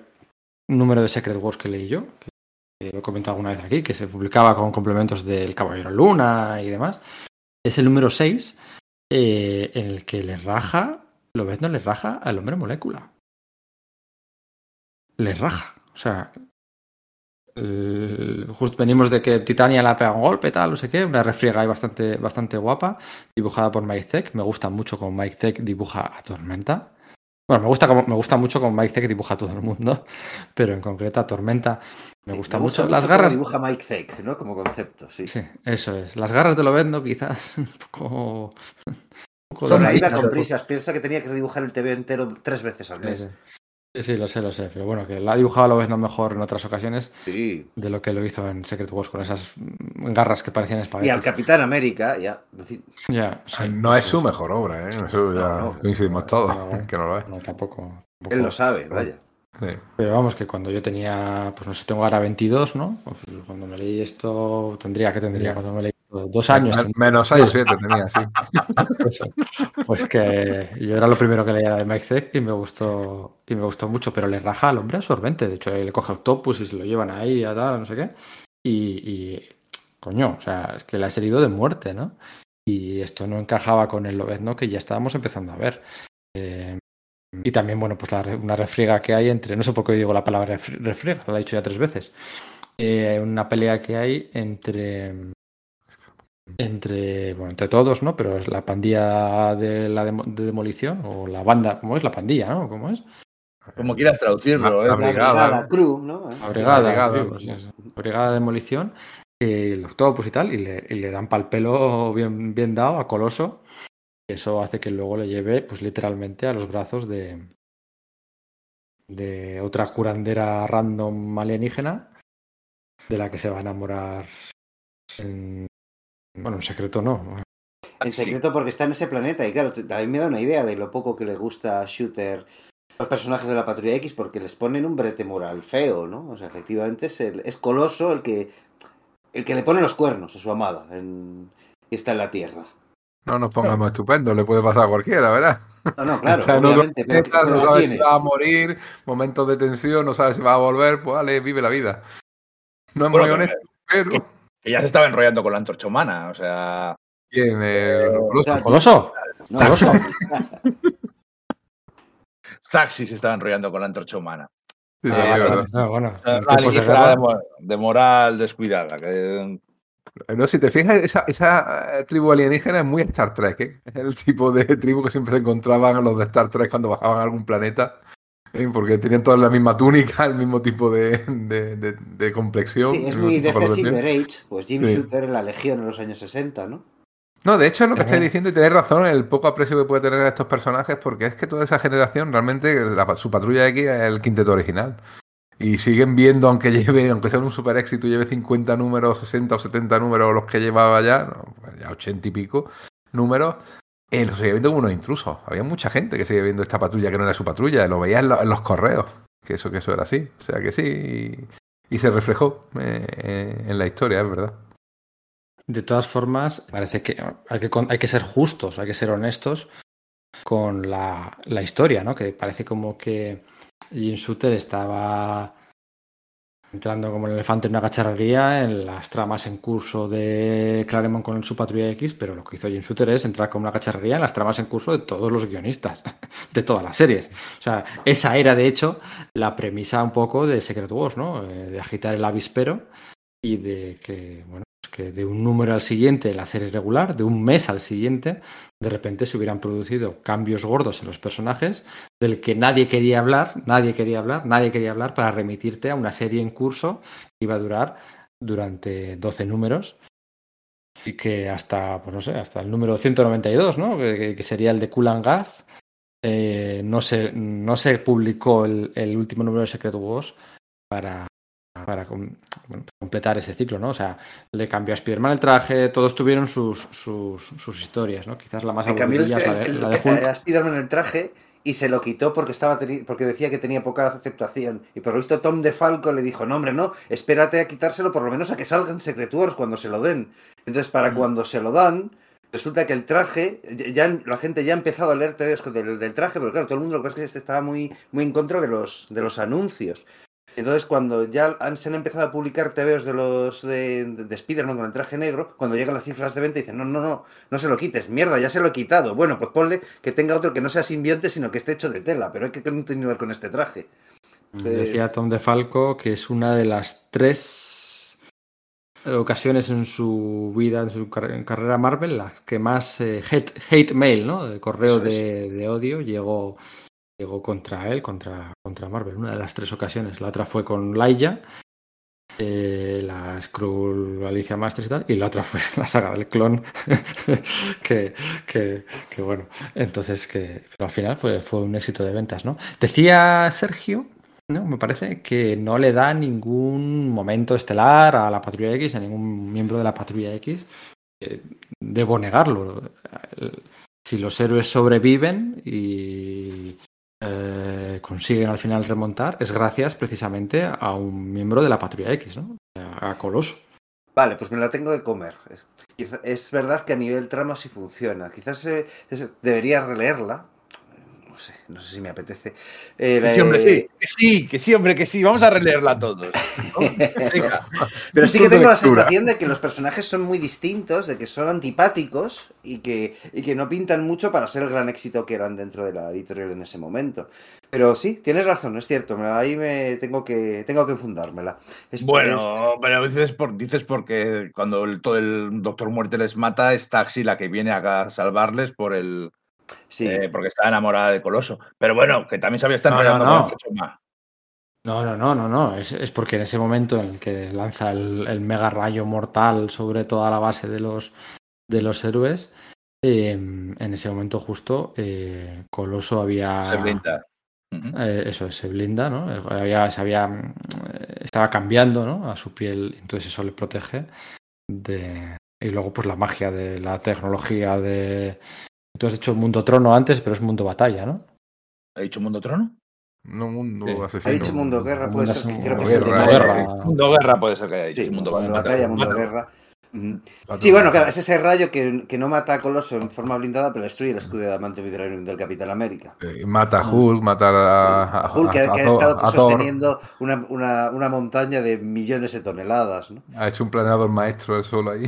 número de Secret Wars que leí yo, que lo he comentado alguna vez aquí, que se publicaba con complementos del Caballero Luna y demás. Es el número 6, eh, en el que le raja lo ves no le raja al hombre molécula. Le raja. O sea, justo venimos de que Titania la pega un golpe, tal, no sé qué, una refriega ahí bastante, bastante guapa, dibujada por Mike Zeck. Me gusta mucho como Mike Zeck dibuja a Tormenta. Bueno, me gusta, me gusta mucho como Mike Zeck dibuja a todo el mundo, pero en concreto a Tormenta me gusta, mucho. Las garras. dibuja Mike Zeck, ¿no? Como concepto, sí. Sí, eso es. Las garras de Lobezno, quizás un poco. Un poco Son con prisas. Piensa que tenía que dibujar el TV entero tres veces al mes. Sí, sí, lo sé, lo sé. Pero bueno, que la ha dibujado a lo vez no mejor en otras ocasiones sí. de lo que lo hizo en Secret Wars con esas garras que parecían espaguetis. Y al Capitán América, ya. Ya, no es su mejor obra, ¿eh? Eso ya coincidimos todos, que no lo es. No, tampoco, tampoco. Él lo sabe, vaya. Pero vamos, que cuando yo tenía, pues no sé, tengo ahora 22, ¿no? Pues cuando me leí esto, tendría que tendría, cuando me leí dos años. menos 6, 7 tenía, sí. Pues que yo era lo primero que leía de Mike Zeck y me gustó, y me gustó mucho, pero le raja al hombre absorbente. De hecho, le coge Octopus y se lo llevan ahí a tal, no sé qué. Y, y coño, o sea, es que le ha herido de muerte, ¿no? Y esto no encajaba con el Lobezno que ya estábamos empezando a ver. Eh, y también, bueno, pues la, una refriega que hay entre, no sé por qué digo la palabra refriega, la he dicho ya tres veces. Eh, una pelea que hay entre entre bueno entre todos no pero es la pandilla de la de demolición o la banda cómo es la pandilla no cómo es como quieras traducirlo la, ¿eh? brigada, crew no la brigada, la brigada, de demolición eh, el octopus y tal y le, y le dan pal pelo bien bien dado a Coloso eso hace que luego le lleve, pues literalmente, a los brazos de, de otra curandera random alienígena, de la que se va a enamorar en, bueno, en secreto no. En secreto porque está en ese planeta y claro, también me da una idea de lo poco que le gusta a Shooter los personajes de la Patrulla X porque les ponen un brete moral feo, ¿no? O sea, efectivamente es, el, es Coloso el que el que le pone los cuernos a su amada en, y está en la Tierra. No nos pongamos estupendos, le puede pasar a cualquiera, ¿verdad? No, no, claro. no sabe si va a morir, momentos de tensión, no sabe si va a volver, pues vale, vive la vida. No es muy honesto, pero. Que ya se estaba enrollando con la antorcha humana, o sea. ¿Quién? ¿El Coloso? ¿Coloso? Taxi se estaba enrollando con la antorcha humana. Sí, ah, ah, bueno, de, de moral descuidada. Que no, si te fijas, esa, esa, eh, tribu alienígena es muy Star Trek, ¿eh? Es el tipo de tribu que siempre se encontraban los de Star Trek cuando bajaban a algún planeta. ¿eh? Porque tenían toda la misma túnica, el mismo tipo de, de, de, complexión. Sí, es muy de Silver Age, pues Jim Shooter en la Legión en los años 60, ¿no? No, de hecho es lo que estáis diciendo y tenéis razón, el poco aprecio que puede tener a estos personajes, porque es que toda esa generación, realmente, su patrulla X es el quinteto original y siguen viendo, aunque lleve, aunque sea un super éxito, lleve 50 números, 60 o 70 números los que llevaba ya, pues ya 80 y pico números, eh, lo sigue viendo como unos intrusos. Había mucha gente que sigue viendo esta patrulla que no era su patrulla, lo veía en, los correos, que eso, que eso era así. O sea que sí, y, se reflejó eh, en la historia, es verdad. De todas formas, parece que hay que, hay que ser justos, hay que ser honestos con la, la historia, ¿no? Que parece como que Jim Shooter estaba entrando como el elefante en una cacharrería en las tramas en curso de Claremont con su Patrulla X, pero lo que hizo Jim Shooter es entrar como una cacharrería en las tramas en curso de todos los guionistas, de todas las series. O sea, esa era de hecho la premisa un poco de Secret Wars, ¿no? Eh, de agitar el avispero y de que, bueno, de un número al siguiente, la serie regular, de un mes al siguiente, de repente se hubieran producido cambios gordos en los personajes del que nadie quería hablar, nadie quería hablar, nadie quería hablar para remitirte a una serie en curso que iba a durar durante 12 números y que hasta, pues no sé, hasta el número 192, ¿no? Que, sería el de Kulan Gaz, eh, no, se, no se publicó el, el último número de Secret Wars para, para completar ese ciclo, ¿no? O sea, le cambió a Spiderman el traje, todos tuvieron sus, sus, sus historias, ¿no? Quizás la más aburrida es la de, la de A Spiderman el traje y se lo quitó porque estaba porque decía que tenía poca aceptación. Y por lo visto Tom DeFalco le dijo no hombre no espérate a quitárselo por lo menos a que salgan Secret Wars cuando se lo den entonces para cuando se lo dan resulta que el traje ya la gente ya ha empezado a leer teorías del, del traje pero claro todo el mundo lo que es que estaba muy muy en contra de los de los anuncios Entonces, cuando ya han, se han empezado a publicar TVOs de los de, de Spider-Man con el traje negro, cuando llegan las cifras de venta dicen, no, no, no, no se lo quites, mierda, ya se lo he quitado. Bueno, pues ponle que tenga otro que no sea simbionte, sino que esté hecho de tela, pero hay que continuar con este traje. Decía Tom DeFalco que es una de las tres ocasiones en su vida, en su car carrera Marvel, las que más eh, hate, hate, mail, ¿no? De correo de, de, odio llegó, llegó contra él, contra, contra Marvel, una de las tres ocasiones. La otra fue con Laia, eh, la Skrull Alicia Masters y tal, y la otra fue la saga del clon, que, que, que, bueno, entonces que pero al final fue, fue un éxito de ventas, ¿no? Decía Sergio ¿no? Me parece que no le da ningún momento estelar a la Patrulla X, a ningún miembro de la Patrulla X. Eh, debo negarlo. Si los héroes sobreviven y eh, consiguen al final remontar, es gracias precisamente a un miembro de la Patrulla X, ¿no? A Coloso. Vale, pues me la tengo que comer. Es verdad que a nivel trama sí funciona. Quizás eh, debería releerla, sé, no sé si me apetece. Eh, que sí, hombre, sí, que sí, que sí, hombre, que sí, vamos a releerla todos. Pero sí que tengo la sensación de que los personajes son muy distintos, de que son antipáticos y que, y que no pintan mucho para ser el gran éxito que eran dentro de la editorial en ese momento. Pero sí, tienes razón, es cierto, ahí me tengo que, tengo que fundármela. Es, bueno, pero dices, por, dices porque cuando el, todo el Doctor Muerte les mata, es Taxi la que viene a salvarles por el Sí. Eh, porque está enamorada de Coloso. Pero bueno, que también se había estado enrollando no, no. mucho más. No, no, no, no, no. Es, es, porque en ese momento en el que lanza el, el, mega rayo mortal sobre toda la base de los, de los héroes, eh, en ese momento justo eh, Coloso había... Se blinda. Uh -huh. eso es, se blinda, ¿no? Había, se había, estaba cambiando, ¿no? A su piel, entonces eso le protege de... Y luego pues la magia de la tecnología de, Tú has dicho Mundo Trono antes, pero es Mundo Batalla, ¿no? ¿Ha dicho Mundo Trono? No, Mundo sí. Asesino. Ha dicho Mundo Guerra, puede Mundo, ser. mundo, creo que guerra, mundo, guerra. mundo Guerra puede ser que haya dicho. Sí, mundo, mundo batalla, Batalla, Mundo bueno. Guerra. Sí, bueno, claro, es ese rayo que, que, no mata a Coloso en forma blindada, pero destruye el escudo de diamante vibranium del Capitán América. Eh, mata a Hulk, mata a, a Hulk, que, a, que ha estado a sosteniendo una, una, una, montaña de millones de toneladas. ¿no? Ha hecho un planeador maestro el solo ahí.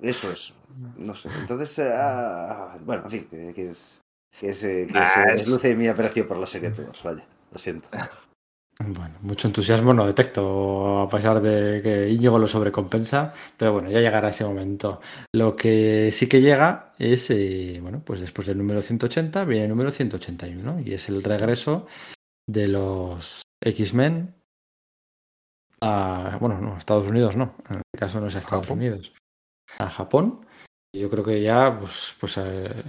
Eso es. No sé. Entonces, ah, bueno, en fin, que, que es. Que, es, que Ah, es, es luce mi aprecio por la serie todos, vaya, lo siento. Bueno, mucho entusiasmo no detecto, a pesar de que Íñigo lo sobrecompensa, pero bueno, ya llegará ese momento. Lo que sí que llega es, eh, bueno, pues después del número 180 viene el número 181 y es el regreso de los X-Men a, bueno, no, a Estados Unidos no, en este caso no es a Estados Japón. Unidos, a Japón. Yo creo que ya, pues, pues eh,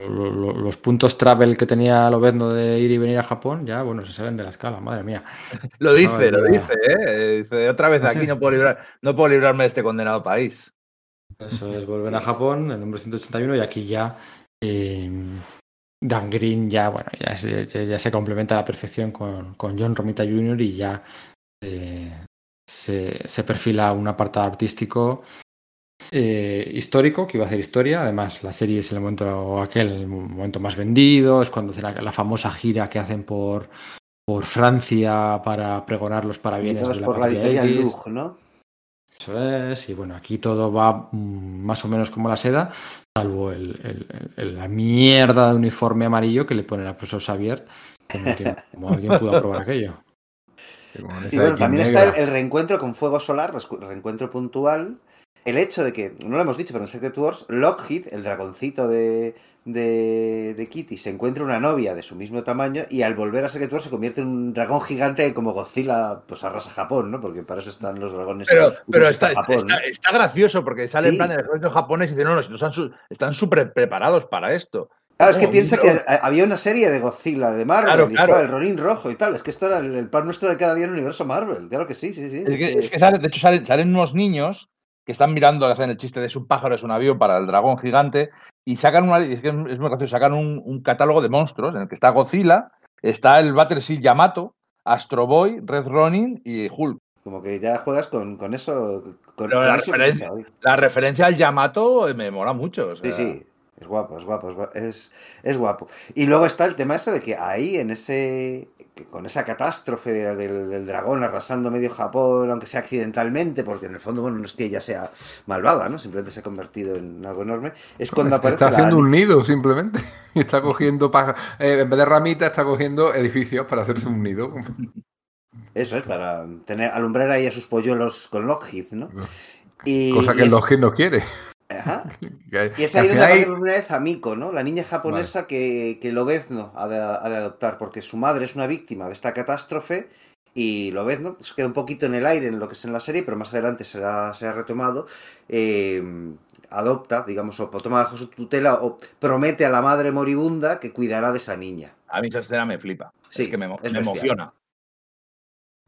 lo, lo, los puntos travel que tenía Lobezno de ir y venir a Japón, ya, bueno, se salen de la escala, madre mía. Lo dice, lo dice, ¿eh? Dice, otra vez aquí no puedo, librar, no puedo librarme de este condenado país. Eso es, volver a Japón, el número 181, y aquí ya eh, Dan Green ya, bueno, ya, se, ya, ya se complementa a la perfección con, con, John Romita Jr. y ya eh, se, se, perfila un apartado artístico eh, histórico que iba a hacer historia. Además, la serie es el momento aquel, el momento más vendido, es cuando la, la famosa gira que hacen por, por Francia para pregonar los parabienes de la por la editorial ¿no? Eso es, y bueno, aquí todo va más o menos como la seda, salvo el, el, el, la mierda de uniforme amarillo que le ponen al profesor Xavier, que no entiendo cómo alguien pudo aprobar aquello. Y bueno, también está el, el, reencuentro con Fuego Solar, reencuentro puntual. El hecho de que, no lo hemos dicho, pero en Secret Wars, Lockheed, el dragoncito de, de, de, Kitty, se encuentra una novia de su mismo tamaño y al volver a Secret Wars se convierte en un dragón gigante como Godzilla, pues arrasa Japón, ¿no? Porque para eso están los dragones. Pero, pero está, Japón, está, ¿no? está, gracioso porque sale sí. en plan el ejército japonés y dice, no, no, están, están súper preparados para esto. Claro, es que piensa que había una serie de Godzilla de Marvel, claro, claro. el Ronin rojo y tal. Es que esto era el, el pan nuestro de cada día en el universo Marvel. Claro que sí, sí, sí. Es que, es que sale, de hecho, salen, salen unos niños que están mirando, hacen el chiste de es un pájaro, es un avión para el dragón gigante, y sacan una, es que es muy gracioso, sacan un, un, catálogo de monstruos en el que está Godzilla, está el Battle Seal Yamato, Astro Boy, Red Ronin y Hulk. Como que ya juegas con, con eso. Con, con la, eso referencia, la, referencia, al Yamato me mola mucho. O sea. Sí, sí. Es guapo, es guapo, es guapo, es, es guapo. Y luego está el tema ese de que ahí, en ese. Con esa catástrofe del, dragón arrasando medio Japón, aunque sea accidentalmente, porque en el fondo, bueno, no es que ella sea malvada, ¿no? Simplemente se ha convertido en algo enorme. Es cuando aparece. Está haciendo un nido, simplemente. Está cogiendo, eh, en vez de ramitas, está cogiendo edificios para hacerse un nido. Eso es, para tener, alumbrar ahí a sus polluelos con Lockheed, ¿no? Y, Cosa que Lockheed no quiere. Ajá. Y es ahí donde hay... una vez a Miko, ¿no? La niña japonesa que, que Lobezno ha de, ha de, adoptar, porque su madre es una víctima de esta catástrofe y Lobezno se queda un poquito en el aire en lo que es en la serie, pero más adelante será, será retomado. Eh, adopta, digamos, o toma bajo su tutela o promete a la madre moribunda que cuidará de esa niña. A mí esa escena me flipa. Sí, es que me, me emociona.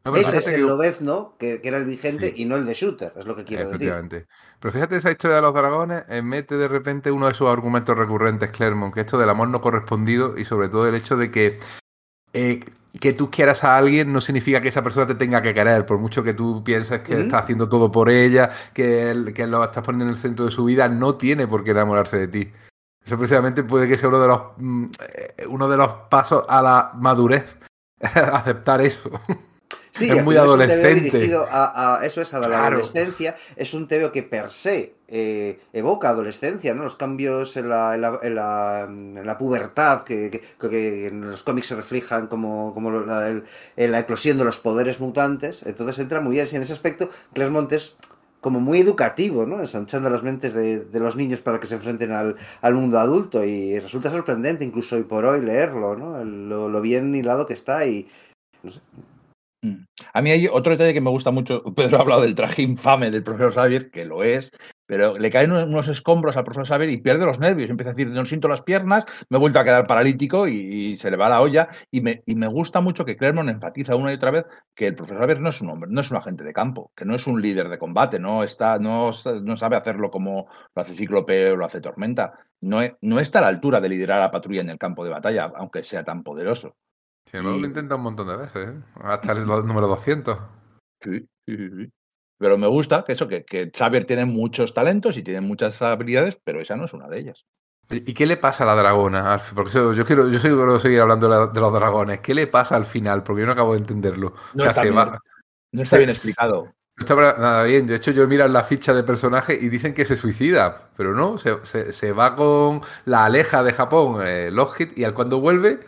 Ese es el Lobezno, que, que, era el vigente, y no el de Shooter, es lo que quiero Efectivamente. decir. Pero fíjate esa historia de los dragones, eh, mete de repente uno de sus argumentos recurrentes, Clermont, que esto del amor no correspondido y sobre todo el hecho de que eh, que tú quieras a alguien no significa que esa persona te tenga que querer, por mucho que tú pienses que está haciendo todo por ella, que, que lo estás poniendo en el centro de su vida, no tiene por qué enamorarse de ti. Eso precisamente puede que sea uno de los, mm, eh, uno de los pasos a la madurez, aceptar eso. Sí, es muy adolescente. Es dirigido a, eso es a la adolescencia. Es un TV que per se eh, evoca adolescencia, ¿no? Los cambios en la, en la, en la, pubertad que, que, en los cómics se reflejan como, como la, la, eclosión de los poderes mutantes. Entonces entra muy bien. Y en ese aspecto, Claremont es como muy educativo, ¿no? Ensanchando las mentes de, de, los niños para que se enfrenten al, al, mundo adulto y resulta sorprendente incluso hoy por hoy leerlo, ¿no? Lo, lo bien hilado que está y no sé. A mí hay otro detalle que me gusta mucho. Pedro ha hablado del traje infame del profesor Xavier, que lo es, pero le caen unos escombros al profesor Xavier y pierde los nervios. Empieza a decir, no siento las piernas, me he vuelto a quedar paralítico y, se le va la olla. Y me, gusta mucho que Claremont enfatiza una y otra vez que el profesor Xavier no es un hombre, no es un agente de campo, que no es un líder de combate, no, está, no, sabe hacerlo como lo hace Cíclope o lo hace Tormenta. No, no está a la altura de liderar a la patrulla en el campo de batalla, aunque sea tan poderoso. Sin embargo, lo intenta un montón de veces, ¿eh? hasta el número 200. Sí, sí, sí. Pero me gusta que eso, que, que Xavier tiene muchos talentos y tiene muchas habilidades, pero esa no es una de ellas. ¿Y qué le pasa a la dragona? Porque yo quiero, yo quiero seguir hablando de los dragones. ¿Qué le pasa al final? Porque yo no acabo de entenderlo. No, está, bien, no está bien explicado. No está nada bien. De hecho, yo miro la ficha de personaje y dicen que se suicida, pero no, se, se, se va con la aleja de Japón, eh, Lockheed, y al cuando vuelve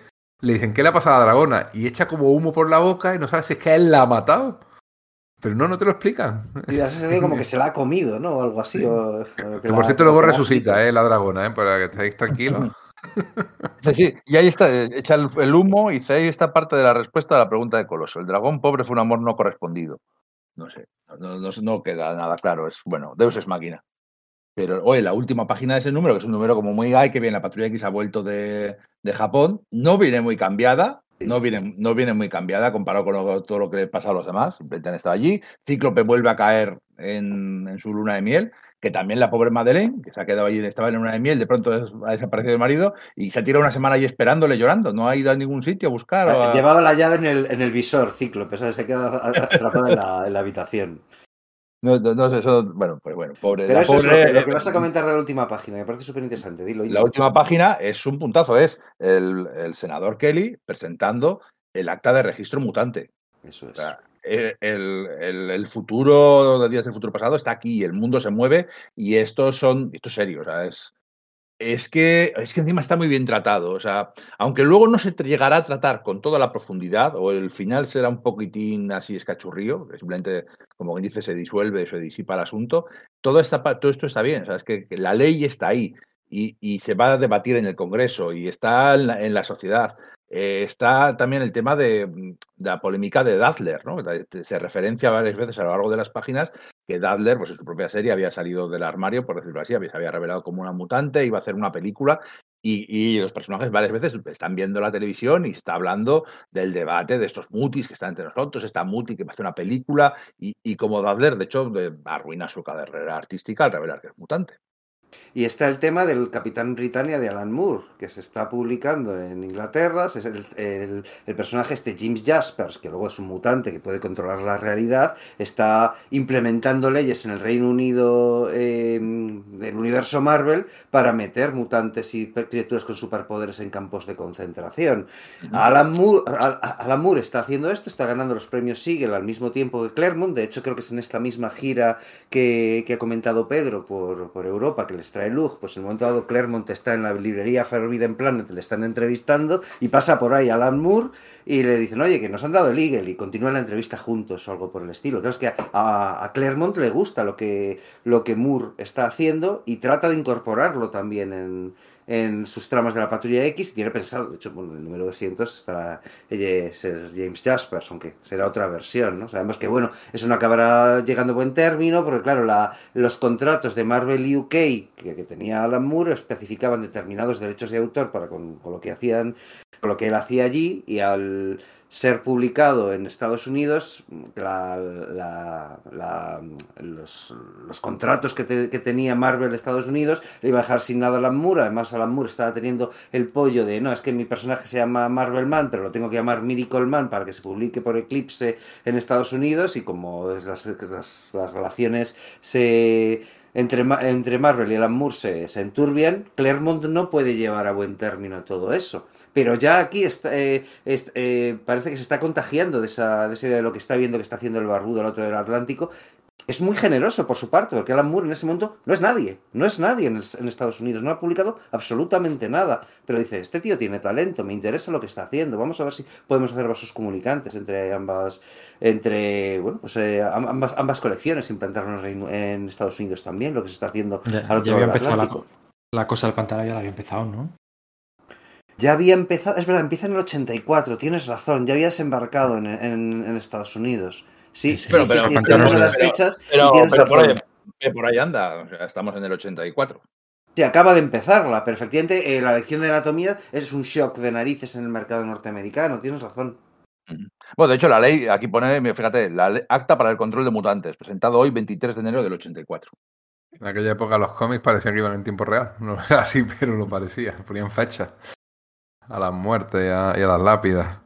le dicen, ¿qué le ha pasado a la dragona? Y echa como humo por la boca y no sabes si es que él la ha matado. Pero no, no te lo explican. Y hace como que se la ha comido, ¿no? O algo así. que, por cierto luego resucita, ¿eh? La dragona, ¿eh? Para que estéis tranquilos. Sí, y ahí está, echa el, humo y ahí está parte de la respuesta a la pregunta de Coloso. El dragón pobre fue un amor no correspondido. No sé, no, no, no queda nada claro. Es bueno, Deus es máquina. Pero, oye, la última página de ese número, que es un número como muy, ay, que bien, la patrulla X ha vuelto de, de Japón, no viene muy cambiada, no viene, no viene muy cambiada comparado con todo lo que le pasa a los demás, simplemente han estado allí. Cíclope vuelve a caer en, en, su luna de miel, que también la pobre Madeleine, que se ha quedado allí, estaba en luna de miel, de pronto ha desaparecido el marido y se ha tirado una semana allí esperándole, llorando, no ha ido a ningún sitio a buscar. A... Llevaba la llave en el, en el visor, Cíclope, ¿sabes? se quedado atrapado en la, en la habitación. No, no, sé, eso, bueno, pues bueno, pobre. Pero eso pobre, es lo, que vas a comentar de la última página, me parece súper interesante, dilo. La última página es un puntazo, es el, el, senador Kelly presentando el acta de registro mutante. Eso es. O sea, el, el, el, futuro de días del futuro pasado está aquí, el mundo se mueve y estos son, esto es serio, o sea, es, es que, es que encima está muy bien tratado. O sea, aunque luego no se llegará a tratar con toda la profundidad, o el final será un poquitín así escachurrío, que simplemente, como dice, se disuelve, se disipa el asunto, todo, esta, todo esto está bien. O es que, que la ley está ahí y, y, se va a debatir en el Congreso y está en la, en la sociedad. Eh, está también el tema de, de, la polémica de Dazzler, ¿no? Se referencia varias veces a lo largo de las páginas que Dazzler, pues en su propia serie, había salido del armario, por decirlo así, se había revelado como una mutante, iba a hacer una película y, los personajes varias veces están viendo la televisión y está hablando del debate de estos mutis que están entre nosotros, esta muti que hacer una película y, y como Dazzler, de hecho, arruina su carrera artística al revelar que es mutante. Y está el tema del Capitán Britannia de Alan Moore, que se está publicando en Inglaterra. Es el, el, el, personaje este James Jaspers, que luego es un mutante que puede controlar la realidad, está implementando leyes en el Reino Unido eh, del universo Marvel para meter mutantes y criaturas con superpoderes en campos de concentración. Alan Moore, Alan Moore está haciendo esto, está ganando los premios Siegel al mismo tiempo que Claremont. De hecho, creo que es en esta misma gira que, que ha comentado Pedro por, por Europa, que les trae luz, pues en el momento dado Claremont está en la librería Forbidden Planet, le están entrevistando y pasa por ahí Alan Moore y le dicen, oye, que nos han dado el Eagle y continúan la entrevista juntos o algo por el estilo. Creo que a, a, Claremont le gusta lo que, lo que Moore está haciendo y trata de incorporarlo también en, en sus tramas de la Patrulla X. Tiene pensado, de hecho, bueno, en el número 200 estará ser James Jaspers, aunque será otra versión, ¿no? Sabemos que, bueno, eso no acabará llegando a buen término, porque, claro, la, los contratos de Marvel UK que, que, tenía Alan Moore especificaban determinados derechos de autor para con, con lo que hacían, con lo que él hacía allí, y al ser publicado en Estados Unidos, la, la, la, los, contratos que, te, que, tenía Marvel Estados Unidos le iba a dejar sin nada a Alan Moore. Además, Alan Moore estaba teniendo el pollo de no, es que mi personaje se llama Marvel Man, pero lo tengo que llamar Miracle Man para que se publique por Eclipse en Estados Unidos. Y como las, las, las relaciones se entre, entre Marvel y Alan Moore se, se enturbian, Claremont no puede llevar a buen término todo eso. Pero ya aquí está, eh, es, eh, parece que se está contagiando de esa, de esa idea de lo que está viendo que está haciendo el barbudo al otro del Atlántico. Es muy generoso por su parte, porque Alan Moore en ese momento no es nadie, no es nadie en, el, en, Estados Unidos, no ha publicado absolutamente nada. Pero dice, este tío tiene talento, me interesa lo que está haciendo, vamos a ver si podemos hacer vasos comunicantes entre ambas, entre, bueno, pues eh, ambas, ambas, colecciones, implantarlo en, Estados Unidos también, lo que se está haciendo ya, al otro lado del Atlántico. La, la, cosa del pantalla ya la había empezado, ¿no? Ya había empezado, es verdad, empieza en el 84, tienes razón, ya habías embarcado en, en, en Estados Unidos. Sí, sí, pero, sí, pero, sí, pero, las fechas pero, y tienes razón. por, ahí, por ahí anda, o sea, estamos en el 84. Sí, acaba de empezarla, pero efectivamente eh, la lección de anatomía es un shock de narices en el mercado norteamericano, tienes razón. Bueno, de hecho, la ley, aquí pone, fíjate, la ley, acta para el control de mutantes, presentado hoy 23 de enero del 84. En aquella época los cómics parecían que iban en tiempo real. No era así, pero lo parecía. Ponían fecha a las muertes y a, y a las lápidas.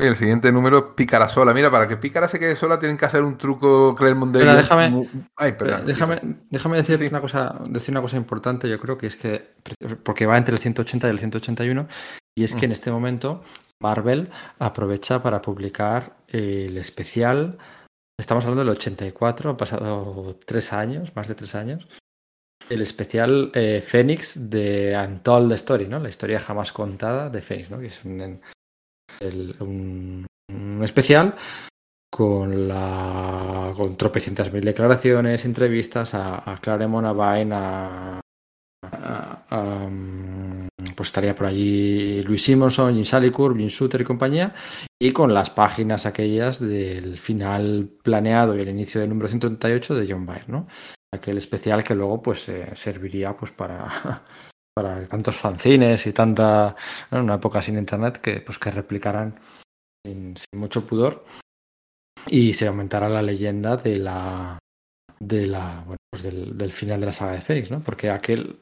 El siguiente número es Pícara sola. Mira, para que Pícara se quede sola tienen que hacer un truco Claremont de déjame, Ay, perdón, déjame, déjame decir, sí. una cosa, decir una cosa importante, yo creo que es que, porque va entre el 180 y el 181, y es que mm. en este momento Marvel aprovecha para publicar el especial, estamos hablando del 84, han pasado tres años, más de tres años, el especial eh, Fénix de Untold Story, ¿no? La historia jamás contada de Fénix, ¿no? Que es un, un, especial con la con tropecientas mil declaraciones, entrevistas a, a Claremont, a Vine, a, a, pues estaría por allí Luis Simonson, Jim Salicourt, Jim Shooter y compañía, y con las páginas aquellas del final planeado y el inicio del número 138 de John Byrne, ¿no? Aquel especial que luego pues eh, serviría pues para para tantos fanzines y tanta ¿no? una época sin internet que pues que replicaran sin, mucho pudor y se aumentara la leyenda de la de la pues del, del, final de la saga de Fénix, ¿no? Porque aquel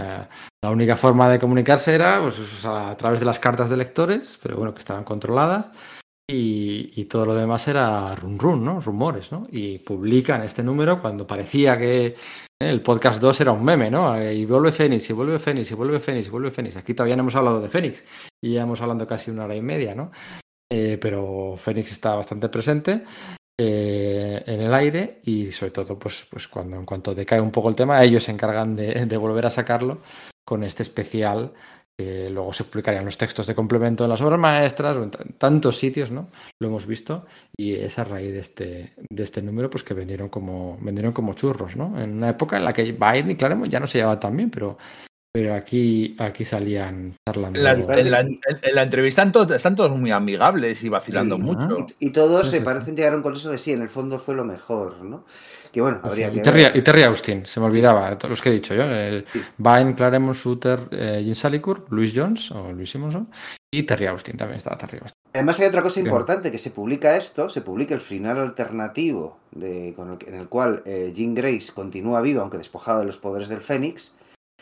eh, la única forma de comunicarse era pues, a través de las cartas de lectores, pero bueno, que estaban controladas y, todo lo demás era run run, ¿no? Rumores, ¿no? Y publican este número cuando parecía que eh, el podcast 2 era un meme, ¿no? Eh, y vuelve Fénix, y vuelve Fénix, y vuelve Fénix, y vuelve Fénix. Aquí todavía no hemos hablado de Fénix, y ya hemos hablando casi una hora y media, ¿no? Eh, pero Fénix está bastante presente en el aire y sobre todo, pues, pues cuando en cuanto decae un poco el tema, ellos se encargan de volver a sacarlo con este especial eh, luego se publicarían los textos de complemento en las obras maestras o en tantos sitios, ¿no? Lo hemos visto y es a raíz de este, de este número pues que vendieron como, vendieron como churros, ¿no? En una época en la que Biden y Claremont ya no se llevaban tan bien, pero, pero aquí, aquí salían charlando. La, en, la, en, la, entrevista están todos, están todos, muy amigables y vacilando sí, mucho. Y, y todos sí, se parecen llegar a un consenso de sí, en el fondo fue lo mejor, ¿no? Que bueno, habría sí, que y, Terry, y, Terry, Austin, se me olvidaba, todos los que he dicho yo. El sí. Vine, Claremont, Shooter, eh, Jim Salicourt, Luis Jones o Luis Simonson y Terry Austin, también estaba Terry Austin. Además hay otra cosa importante, que se publica esto, se publica el final alternativo de, con el, en el cual eh, Jean Grace continúa viva, aunque despojada de los poderes del Fénix,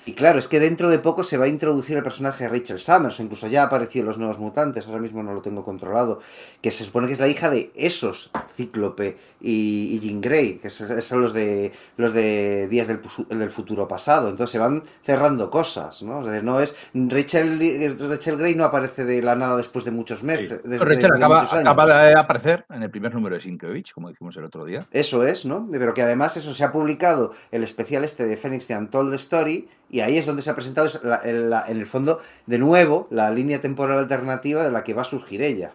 y claro, es que dentro de poco se va a introducir el personaje de Rachel Summers, o incluso ya ha aparecido en los nuevos mutantes, ahora mismo no lo tengo controlado, que se supone que es la hija de esos Cíclope y, y Jean Grey, que son los de los de Días del, del, Futuro Pasado. Entonces se van cerrando cosas, ¿no? Es decir, no es. Rachel, Rachel Grey no aparece de la nada después de muchos meses. Sí. De, Rachel de, acaba, acaba, de aparecer en el primer número de Sienkiewicz, como dijimos el otro día. Eso es, ¿no? Pero que además eso se ha publicado el especial este de Phoenix de Untold Story y ahí es donde se ha presentado en, el fondo, de nuevo, la línea temporal alternativa de la que va a surgir ella.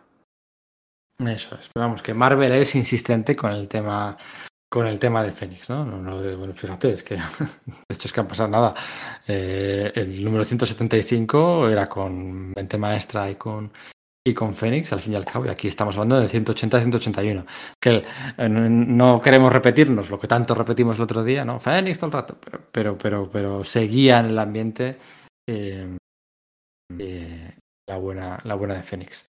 Eso es. Vamos, que Marvel es insistente con el tema con el tema de Fénix, no bueno, fíjate, es que de hecho es que han pasado nada. Eh, el número 175 era con Mente Maestra y con y con Fénix, al fin y al cabo, y aquí estamos hablando de 180-181. Que no queremos repetirnos lo que tanto repetimos el otro día, ¿no? Fénix todo el rato, pero, pero, pero, seguía en el ambiente eh, eh, la, buena, la buena de Fénix.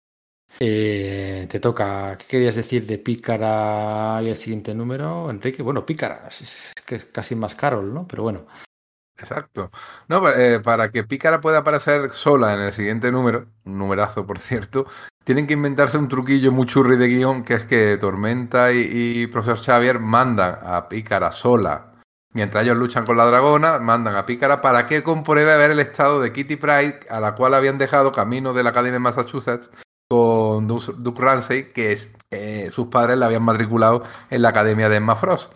Eh, te toca, ¿qué querías decir de Pícara y el siguiente número, Enrique? Bueno, Pícara, es, que es casi más Carol, ¿no? Pero bueno. Exacto. No, eh, para que Pícara pueda aparecer sola en el siguiente número, un numerazo por cierto, tienen que inventarse un truquillo muy churri de guion, que es que Tormenta y, y Profesor Xavier mandan a Pícara sola. Mientras ellos luchan con la dragona, mandan a Pícara para que compruebe a ver el estado de Kitty Pride, a la cual habían dejado camino de la Academia de Massachusetts con Duke Ramsey, que sus padres la habían matriculado en la Academia de Emma Frost.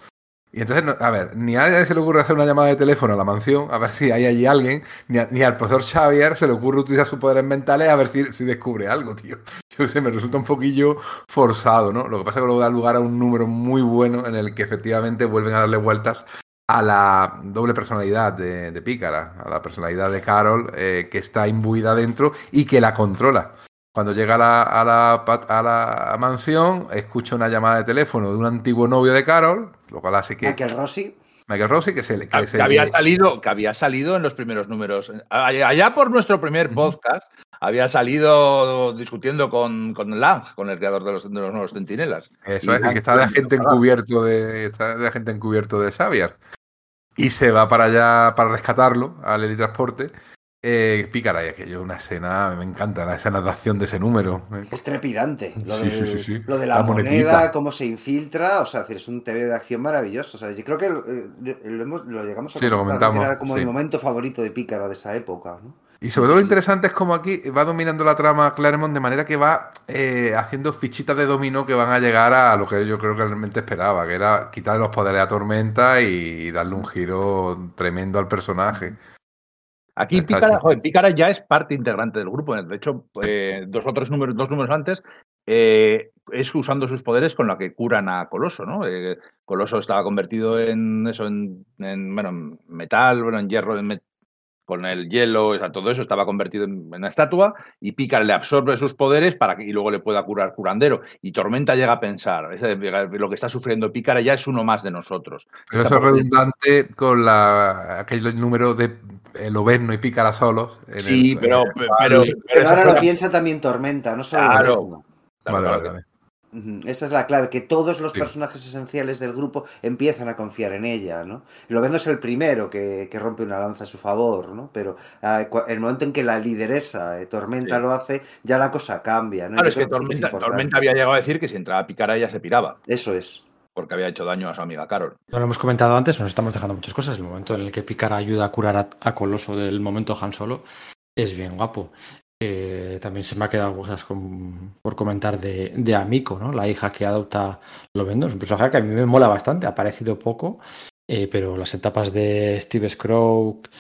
Y entonces, a ver, ni a nadie se le ocurre hacer una llamada de teléfono a la mansión, a ver si hay allí alguien, ni, ni al profesor Xavier se le ocurre utilizar sus poderes mentales a ver si, si descubre algo, tío. Yo sé, me resulta un poquillo forzado, ¿no? Lo que pasa es que luego da lugar a un número muy bueno en el que efectivamente vuelven a darle vueltas a la doble personalidad de, de Pícara, a la personalidad de Carol, eh, que está imbuida dentro y que la controla. Cuando llega a la, a, la, a la, mansión, escucha una llamada de teléfono de un antiguo novio de Carol, lo cual hace que. Michael Rossi. Michael Rossi, que, se, que, que, se había salido, que había salido en los primeros números. Allá por nuestro primer podcast, había salido discutiendo con, con Lang, con el creador de los, de los nuevos centinelas. Eso y es, el que está de agente encubierto de, está de agente encubierto de Xavier. Y se va para allá para rescatarlo al helitransporte. Eh, Pícara, y aquello, una escena, me encanta la escena de acción de ese número. Es trepidante. Lo, sí, del, sí, sí, lo de la, la moneda, monetita. cómo se infiltra, o sea, es un TV de acción maravilloso. O sea, yo creo que lo, lo, hemos, lo llegamos a lo comentamos, era como el momento favorito de Pícara de esa época. ¿no? Y sobre todo lo interesante es como aquí va dominando la trama Claremont de manera que va eh, haciendo fichitas de dominó que van a llegar a lo que yo creo que realmente esperaba, que era quitarle los poderes a Tormenta y darle un giro tremendo al personaje. Aquí Pícara, joder, Pícara, ya es parte integrante del grupo. De hecho, eh, dos o tres números, dos números antes, eh, es usando sus poderes con la que curan a Coloso, ¿no? Eh, Coloso estaba convertido en eso, en, en, bueno, en metal, bueno, en hierro, en met con el hielo, o sea, todo eso estaba convertido en, una estatua y Pícara le absorbe sus poderes para que y luego le pueda curar curandero. Y Tormenta llega a pensar, lo que está sufriendo Pícara ya es uno más de nosotros. Pero eso es redundante con la, aquel número de el Oberno y Pícara solos. sí, el, pero, el, pero, pero, ahora lo piensa también Tormenta, no solo claro, claro, vale, vale, vale. Esta es la clave, que todos los sí. personajes esenciales del grupo empiezan a confiar en ella, ¿no? Lovendo es el primero que, que, rompe una lanza a su favor, ¿no? Pero uh, el momento en que la lideresa, eh, Tormenta, sí. lo hace, ya la cosa cambia, ¿no? Claro, es que, Tormenta, es Tormenta, había llegado a decir que si entraba a picar a ella se piraba. Eso es. Porque había hecho daño a su amiga Carol. Lo hemos comentado antes, nos estamos dejando muchas cosas. El momento en el que Picara ayuda a curar a, Coloso del momento Han Solo es bien guapo. Eh, también se me ha quedado cosas por comentar de, de, Amico, ¿no? La hija que adopta Lovendo. Es un personaje que a mí me mola bastante, ha aparecido poco, eh, pero las etapas de Steve Scrooge,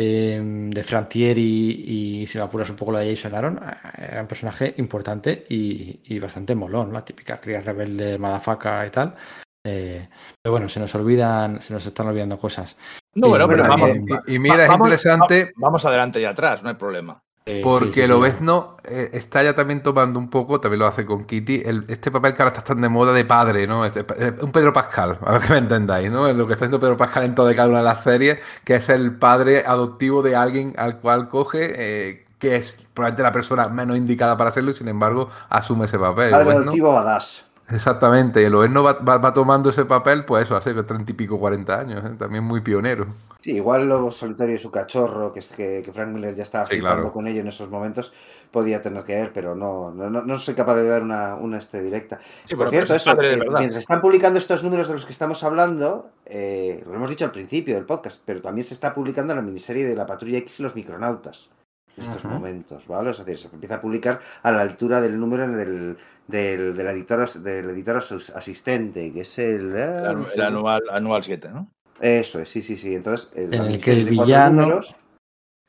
eh, de Frantieri y si me apuras un poco la de Jason Aaron, era un personaje importante y, y bastante molón, la típica cría rebelde, madafaca y tal. Eh, pero bueno, se nos olvidan, se nos están olvidando cosas. No, bueno, pero vamos. Y, y mira, es vamos, interesante. Vamos adelante y atrás, no hay problema. Porque sí, sí, lo ves, no, eh, está ya también tomando un poco, también lo hace con Kitty, el, este papel que ahora está tan de moda de padre, ¿no? Este, eh, un Pedro Pascal, a ver que me entendáis, ¿no? Lo que está haciendo Pedro Pascal en toda cada una de las series, que es el padre adoptivo de alguien al cual coge, eh, que es probablemente la persona menos indicada para hacerlo y sin embargo asume ese papel. Padre adoptivo badass. Exactamente, el Oerno va, va, va, tomando ese papel, pues eso, hace treinta y pico, cuarenta años, ¿eh? también muy pionero. Sí, igual Lobo Solitario y su cachorro, que es que, que Frank Miller ya estaba Sí, flipando claro. con ello en esos momentos, podía tener que ver, pero no, no, no, soy capaz de dar una, una este directa. Sí, Por cierto, es eso, eh, mientras están publicando estos números de los que estamos hablando, eh, lo hemos dicho al principio del podcast, pero también se está publicando la miniserie de la Patrulla X y los Micronautas en estos Ujú. momentos, ¿vale? Es decir, se empieza a publicar a la altura del número del, del, del editor, del editor as- asistente, que es el... ah, El, anual, anual 7, ¿no? Eso es, sí, sí, sí. Entonces, la En el que villano- números,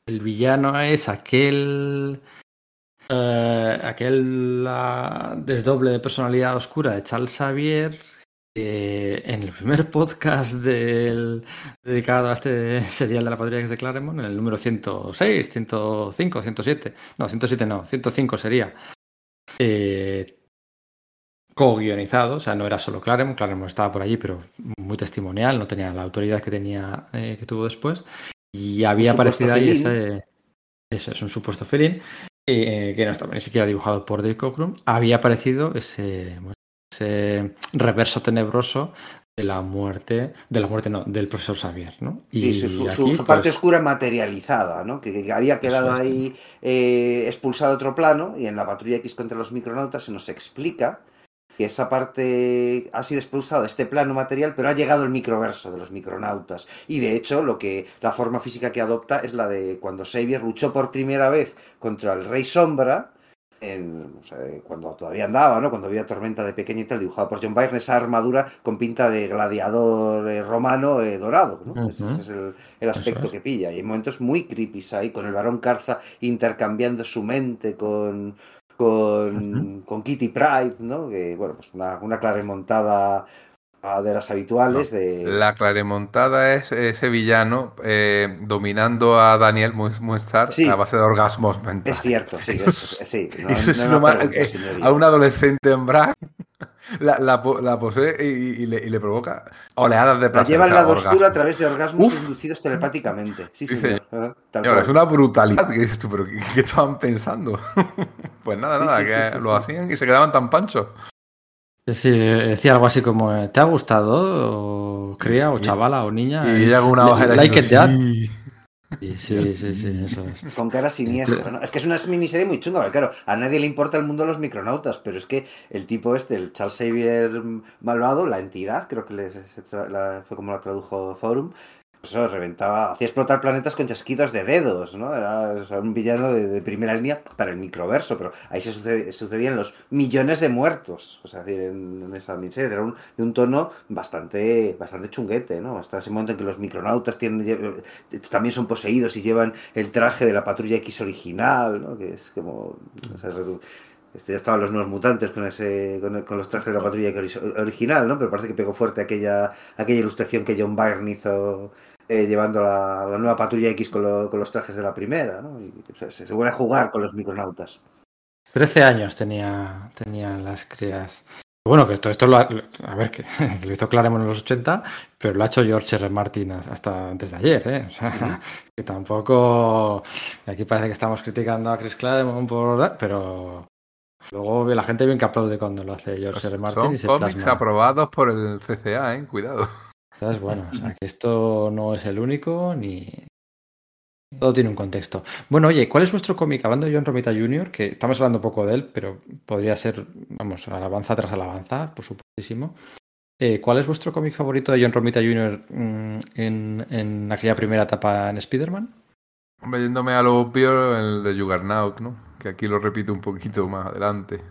El villano es aquel. eh, aquel ah, desdoble de personalidad oscura de Charles Xavier. que en el primer podcast del, dedicado a este serial de la patrulla X de Claremont, en el número 106, 105, 107, no, 107 no, 105 sería, eh, co-guionizado, o sea, no era solo Claremont, Claremont estaba por allí, pero muy testimonial, no tenía la autoridad que tenía, eh, que tuvo después, y había aparecido ahí ese, eso es un supuesto felín, eh, que no estaba ni siquiera dibujado por Dave Cockrum, había aparecido ese, bueno, ese reverso tenebroso de la muerte, de la muerte no, del profesor Xavier, ¿no? sí, su, su- su- aquí, su parte pues, oscura materializada, ¿no? Que, que había quedado ahí eh, expulsado a otro plano y en la patrulla X contra los micronautas se nos explica que esa parte ha sido expulsada de este plano material, pero ha llegado el microverso de los micronautas. Y de hecho, lo que la forma física que adopta es la de cuando Xavier luchó por primera vez contra el Rey Sombra, en, o sea, cuando todavía andaba, ¿no? Cuando había tormenta de pequeña y tal, dibujada por John Byrne, esa armadura con pinta de gladiador eh, romano eh, dorado, ¿no? Ese, Ujú. ese es el, el aspecto es. que pilla. Y hay momentos muy creepy ahí, con el varón Carza intercambiando su mente con, con, con Kitty Pride, ¿no? Que, bueno, pues una, una clara remontada a de las habituales de... La claremontada es ese villano eh, dominando a Daniel Moonstar Sí. a base de orgasmos mentales. Es cierto, sí, es, sí. no- Eso es no lo más- eh, a un adolescente en Bragg la, la, po- la posee y, y le, y le provoca oleadas de La placer. lleva o al lado oscuro a través de orgasmos Uf. inducidos telepáticamente. Sí, Sí, señor. Tal cual. es una brutalidad que dices tú, pero ¿qué, qué estaban pensando? pues nada, nada, sí, que sí, sí, lo sí. hacían y se quedaban tan panchos. Sí, decía algo así como, eh, ¿te ha gustado? O cría, o chavala, o niña. Y ella con una ojera like it. "Sí". Y sí, sí, sí, eso es. Con cara siniestra, ¿no? Es que es una miniserie muy chunga, porque claro, a nadie le importa el mundo de los micronautas, pero es que el tipo este, el Charles Xavier malvado, la entidad, creo que les- se tra- la- fue como la tradujo Forum, eso, reventaba, hacía explotar planetas con chasquidos de dedos, ¿no? Era un villano de, primera línea para el microverso, pero ahí se sucedían los millones de muertos, o sea, en, esa miniserie, era un, de un tono bastante, bastante chunguete, ¿no? Hasta ese momento en que los micronautas tienen, lle- también son poseídos y llevan el traje de la patrulla X original, ¿no? Que es como... este, ya estaban los nuevos mutantes con ese con, los trajes de la patrulla original, ¿no? Pero parece que pegó fuerte aquella, aquella ilustración que John Byrne hizo eh, llevando la, la nueva patrulla X con, lo- con los trajes de la primera, ¿no? Y, o sea, se, se vuelve a jugar con los micronautas. 13 años tenía, tenían las crías. Bueno, que esto, esto lo ha, a ver, que, que lo hizo Claremont en los 80, pero lo ha hecho George R. Martin hasta antes de ayer, ¿eh? O sea, que tampoco... Aquí parece que estamos criticando a Chris Claremont por... Pero luego la gente bien que aplaude cuando lo hace George R. Martin Son y se cómics plasma. aprobados por el CCA, ¿eh? Cuidado. ¿Sabes? Bueno, o sea, que esto no es el único ni... Todo tiene un contexto. Bueno, oye, ¿cuál es vuestro cómic? Hablando de John Romita Jr., que estamos hablando poco de él, pero podría ser, vamos, alabanza tras alabanza, por supuestísimo. Eh, ¿Cuál es vuestro cómic favorito de John Romita Jr. mm, en, aquella primera etapa en Spider-Man? A lo obvio, el de Juggernaut, ¿no? Que aquí lo repito un poquito más adelante.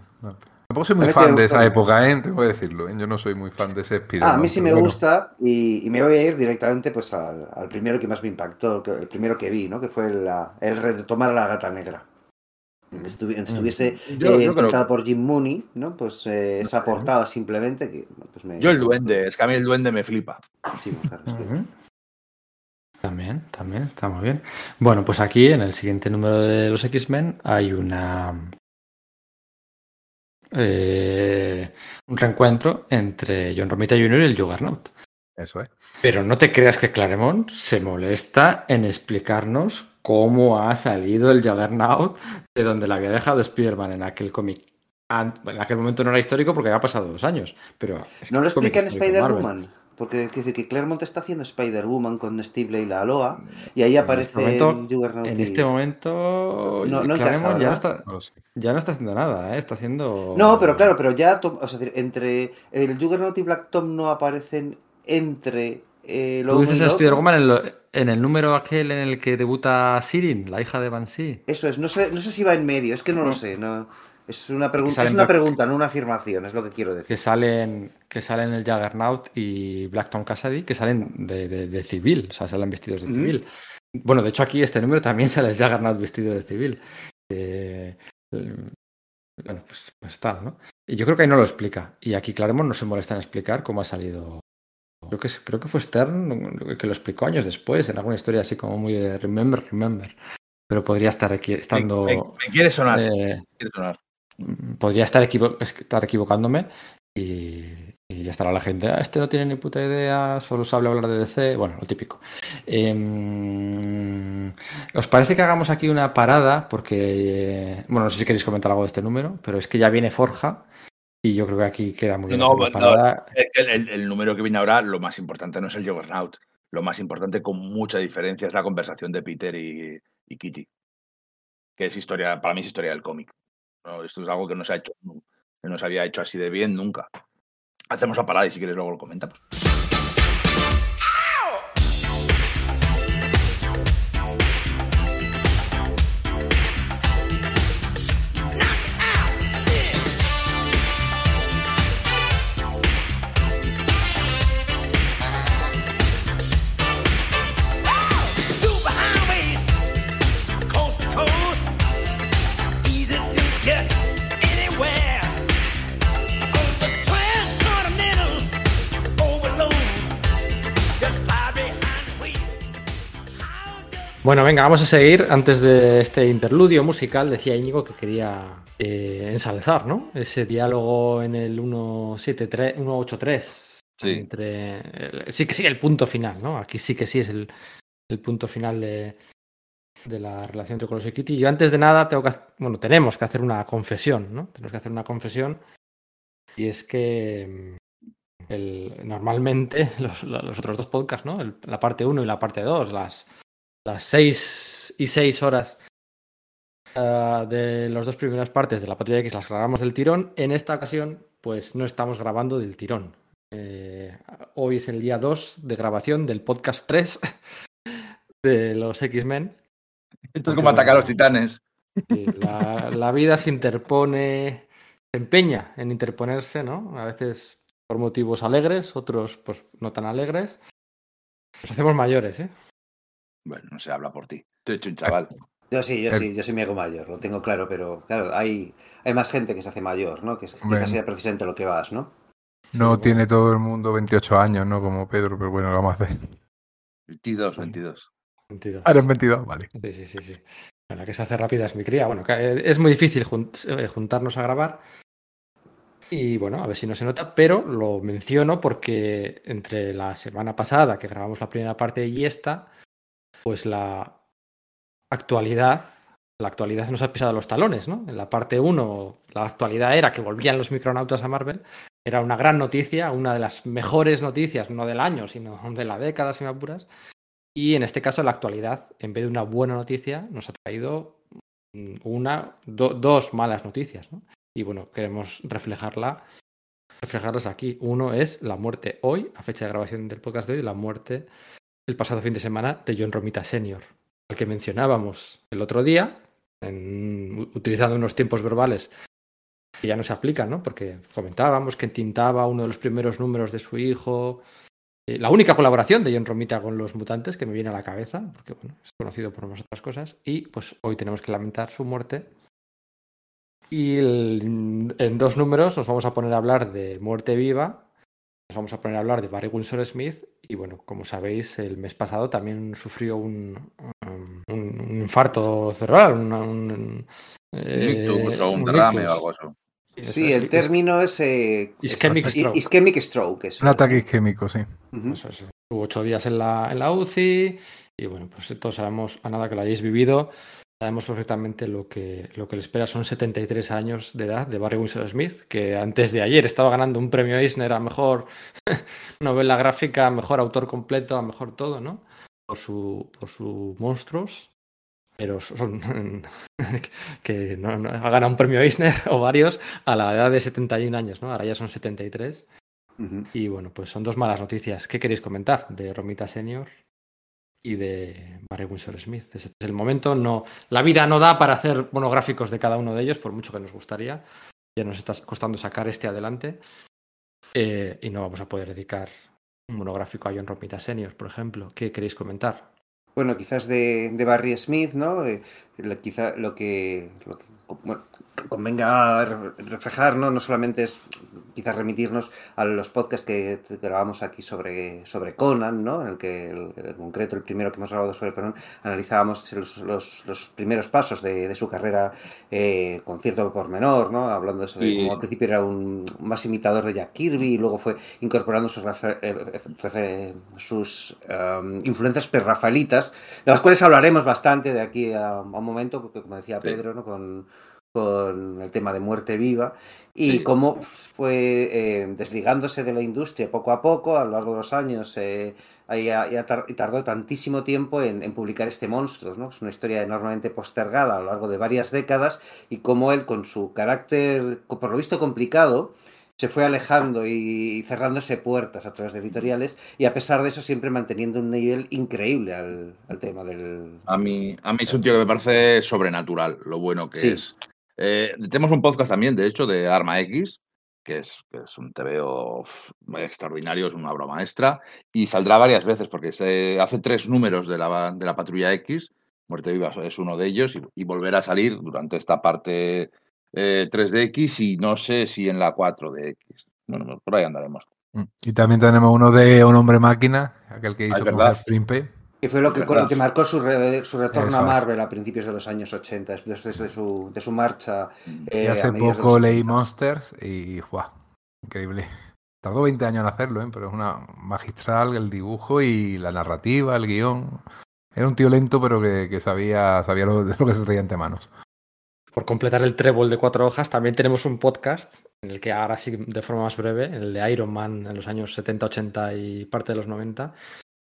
No, Tampoco soy muy fan de esa época, ¿eh? Tengo que decirlo, ¿eh? Yo no soy muy fan de ese Spider-Man. Ah, a mí sí me bueno. gusta y, y me voy a ir directamente pues al, al primero que más me impactó, el primero que vi, ¿no? Que fue la- el retomar a la gata negra. Estuvi- estuviese Yo- eh, yo creo- pintada por Jim Mooney, ¿no? Pues eh, esa portada simplemente que pues me... Yo el duende, es que a mí el duende me flipa. Sí, claro, es que-. También, también, está muy bien. Bueno, pues aquí en el siguiente número de los X-Men hay una. Eh, un reencuentro entre John Romita Jr. y el Juggernaut. Eso es. Pero no te creas que Claremont se molesta en explicarnos cómo ha salido el Juggernaut de donde la había dejado Spider-Man en aquel cómic. En aquel momento no era histórico porque había pasado dos años, pero... ¿No lo explica en Spider-Woman? Porque quiere decir que Claremont está haciendo Spider-Woman con Steve y la Aloha y ahí aparece en este momento. En este momento No- no Claremont encaja, ya, está, No ya no está haciendo nada, ¿eh? está haciendo... No, pero claro, pero ya, o sea, entre el Juggernaut y Black Tom no aparecen entre eh, lo ¿Tú uno dices. Spider-Woman en, lo- en el número aquel en el que debuta Sirin, la hija de Banshee? Eso es, no sé, no sé si va en medio, es que no lo sé, no. Es una pregunta, es una pregunta, no una afirmación, es lo que quiero decir. que salen que salen el Juggernaut y Black Tom Cassidy que salen de, de- de civil, o sea, salen vestidos de Ujú. civil. Bueno, de hecho aquí este número también sale el Juggernaut vestido de civil. Eh, eh, bueno, pues, pues está, ¿no? Y yo creo que ahí no lo explica. Y aquí Claremont no se molesta en explicar cómo ha salido. Creo que, creo que fue Stern que lo explicó años después, en alguna historia así como muy de Remember, Remember. Pero podría estar aquí Me, estando. me- me quiere sonar. eh, me quiere sonar. Podría estar, equivo- estar equivocándome y, y ya estará la gente. "Ah, este no tiene ni puta idea, solo sabe hablar de DC. Bueno, lo típico. Em, ¿Os parece que hagamos aquí una parada? Porque, bueno, no sé si queréis comentar algo de este número, pero es que ya viene Forja y yo creo que aquí queda muy bien. No, no, parada. Es que El, el- el número que viene ahora, lo más importante no es el Juggernaut. Lo más importante, con mucha diferencia, es la conversación de Peter y, y Kitty. Que es historia, para mí es historia del cómic. ¿No? Esto es algo que no se ha hecho, que no se había hecho así de bien nunca. Hacemos la parada y si quieres luego lo comentamos. Bueno, venga, vamos a seguir. Antes de este interludio musical, decía Íñigo que quería eh, ensalzar, ¿no? Ese diálogo en el 173, 183. Sí. Entre, el- sí que sí, el punto final, ¿no? Aquí sí que sí es el, el punto final de, de la relación entre Colos y Kitty. Yo antes de nada tengo que, bueno, tenemos que hacer una confesión, ¿no? Tenemos que hacer una confesión. Y es que mm, el- normalmente los, los otros dos podcasts, ¿no? El- la parte 1 y la parte 2, las, las 6 y 6 horas ah, de las dos primeras partes de la Patrulla X las grabamos del tirón. En esta ocasión, pues no estamos grabando del tirón. Eh, hoy es el día 2 de grabación del podcast 3 de los X-Men. Esto es como atacar a los titanes. Sí, la, la vida se interpone, se empeña en interponerse, ¿no? A veces por motivos alegres, otros pues no tan alegres. Nos hacemos mayores, ¿eh? Bueno, no se habla por ti. Estoy hecho un chaval. Yo sí, yo El- sí, yo sí me hago mayor, lo tengo claro, pero claro, hay, hay más gente que se hace mayor, ¿no? Que quizás sea precisamente lo que vas, ¿no? No tiene todo el mundo 28 años, ¿no? Como Pedro, pero bueno, lo vamos a hacer. 22, 22. Sentido. Ahora es 22, vale. Sí, sí, sí, sí. Bueno, la que se hace rápida es mi cría. Bueno, que, eh, es muy difícil eh, juntarnos a grabar. Y bueno, a ver si no se nota, pero lo menciono porque entre la semana pasada que grabamos la primera parte y esta, pues la actualidad, la actualidad nos ha pisado los talones, ¿no? En la parte 1, la actualidad era que volvían los micronautas a Marvel. Era una gran noticia, una de las mejores noticias, no del año, sino de la década, si me apuras. Y en este caso, la actualidad, en vez de una buena noticia, nos ha traído mm, una, do- dos malas noticias. ¿no? Y bueno, queremos reflejarla, reflejarlas aquí. Uno es la muerte hoy, a fecha de grabación del podcast de hoy, la muerte el pasado fin de semana de John Romita Sr., al que mencionábamos el otro día, en- utilizando unos tiempos verbales que ya no se aplican, ¿no? Porque comentábamos que entintaba uno de los primeros números de su hijo, eh, la única colaboración de John Romita con los mutantes que me viene a la cabeza, porque bueno, es conocido por muchas otras cosas, y pues hoy tenemos que lamentar su muerte. Y en dos números nos vamos a poner a hablar de Muerte Viva, nos vamos a poner a hablar de Barry Windsor Smith, y bueno, como sabéis, el mes pasado también sufrió un, um, un- un infarto cerebral, una- un, Un eh, ictus o un un derrame ictus. o algo así. Sí, el término es... eh, Ischemic stroke. Ischemic stroke. eso Un ataque isquémico, sí. Eso. Estuvo ocho días en la, en la UCI y bueno, pues todos sabemos, a nada que lo hayáis vivido, sabemos perfectamente lo que, lo que le espera. Son 73 años de edad de Barry Windsor Smith, que antes de ayer estaba ganando un premio Eisner a mejor novela gráfica, a mejor autor completo, a mejor todo, ¿no? Por su, por su monstruos. Pero son que no, no- ha ganado un premio Eisner o varios a la edad de 71 años, ¿no? Ahora ya son 73. Ujú. Y bueno, pues son dos malas noticias. ¿Qué queréis comentar de Romita Senior y de Barry Windsor Smith? Ese es el momento. No, la vida no da para hacer monográficos de cada uno de ellos, por mucho que nos gustaría. Ya nos está costando sacar este adelante. Eh, y no vamos a poder dedicar un monográfico a John Romita Senior, por ejemplo. ¿Qué queréis comentar? Bueno, quizás de, de Barry Smith, ¿no? Lo- quizá lo que, lo que bueno, convenga re- reflejar, ¿no? No solamente es quizás remitirnos a los podcasts que grabamos aquí sobre, sobre Conan, ¿no? En el que, el- en concreto, el primero que hemos grabado sobre Conan, analizábamos los, los- los primeros pasos de, de su carrera eh, con cierto pormenor, ¿no? Hablando sobre Y- cómo al principio era un más imitador de Jack Kirby y luego fue incorporando sus, refer- eh, refer- sus um, influencias prerrafaelitas, de las cuales hablaremos bastante de aquí a, a un momento, porque como decía Sí. Pedro, ¿no? con, con el tema de muerte viva, y Sí. cómo fue eh, desligándose de la industria poco a poco, a lo largo de los años, eh, ya tar- y tardó tantísimo tiempo en, en publicar este monstruo, ¿no? Es una historia enormemente postergada a lo largo de varias décadas, y cómo él, con su carácter, por lo visto complicado, se fue alejando y cerrándose puertas a través de editoriales y a pesar de eso siempre manteniendo un nivel increíble al, al tema del... A mí, a mí es un tío que me parece sobrenatural, lo bueno que Sí. es. Eh, tenemos un podcast también, de hecho, de Arma X, que es, que es un TVO extraordinario, es una obra maestra, y saldrá varias veces, porque se hace tres números de la, de la Patrulla X, Muerte Viva es uno de ellos, y, y volverá a salir durante esta parte eh, 3DX y no sé si en la 4DX. Bueno, por ahí andaremos. Mm. Y también tenemos uno de Un hombre máquina, aquel que Ah, hizo con. Strimpe. Que fue lo que, con lo que marcó su, re- su retorno Eso a es. Marvel a principios de los años 80, después de su, de su marcha. eh, y a hace poco leí 70. Monsters y ¡guau! Increíble. Tardó 20 años en hacerlo, ¿eh? pero es una magistral el dibujo y la narrativa, el guion. Era un tío lento, pero que, que sabía, sabía lo, de lo que se traía entre manos. Por completar el trébol de cuatro hojas, también tenemos un podcast en el que ahora sí de forma más breve, el de Iron Man en los años 70, 80 y parte de los 90,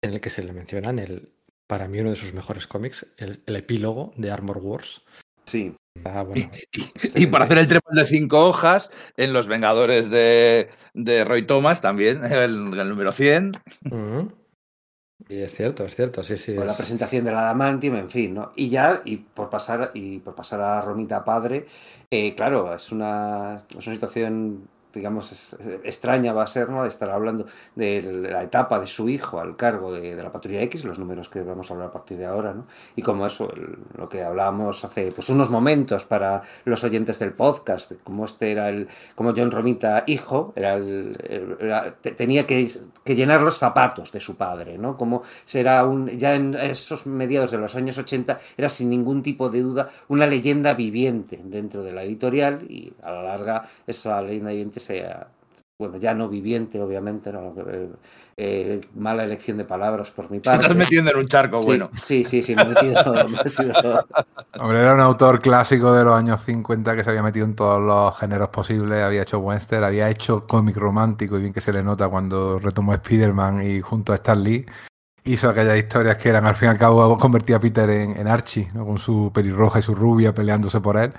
en el que se le mencionan el, para mí uno de sus mejores cómics, el, el epílogo de Armor Wars. Sí, Ah, bueno, Y, y para hacer el trébol de cinco hojas, en Los Vengadores de, de Roy Thomas también, el, el número 100. ujú. Y es cierto, es cierto, sí, sí. con la es- presentación del Adamantium, en fin, ¿no? Y ya, y por pasar, y por pasar a Romita Padre, eh, claro, es una, es una situación, digamos, extraña va a ser, ¿no? Estar hablando de la etapa de su hijo al cargo de, la Patrulla X, los números que vamos a hablar a partir de ahora, ¿no? Y como eso, lo que hablábamos hace pues unos momentos para los oyentes del podcast, como este era el, como John Romita hijo, era el, tenía que, que llenar los zapatos de su padre, ¿no? Como será un, ya en esos mediados de los años 80 era sin ningún tipo de duda una leyenda viviente dentro de la editorial y a la larga esa leyenda viviente sea, bueno, ya no viviente, obviamente, ¿no? Eh, eh, mala elección de palabras por mi Te parte. estás metiendo en un charco, Sí, bueno. Sí, sí, sí, me he metido. me he sido- Hombre, era un autor clásico de los años 50 que se había metido en todos los géneros posibles. Había hecho western, había hecho cómic romántico, y bien que se le nota cuando retomó Spider-Man y junto a Stan Lee hizo aquellas historias que eran al fin y al cabo convertía a Peter en, en Archie, ¿no? con su pelirroja y su rubia peleándose por él.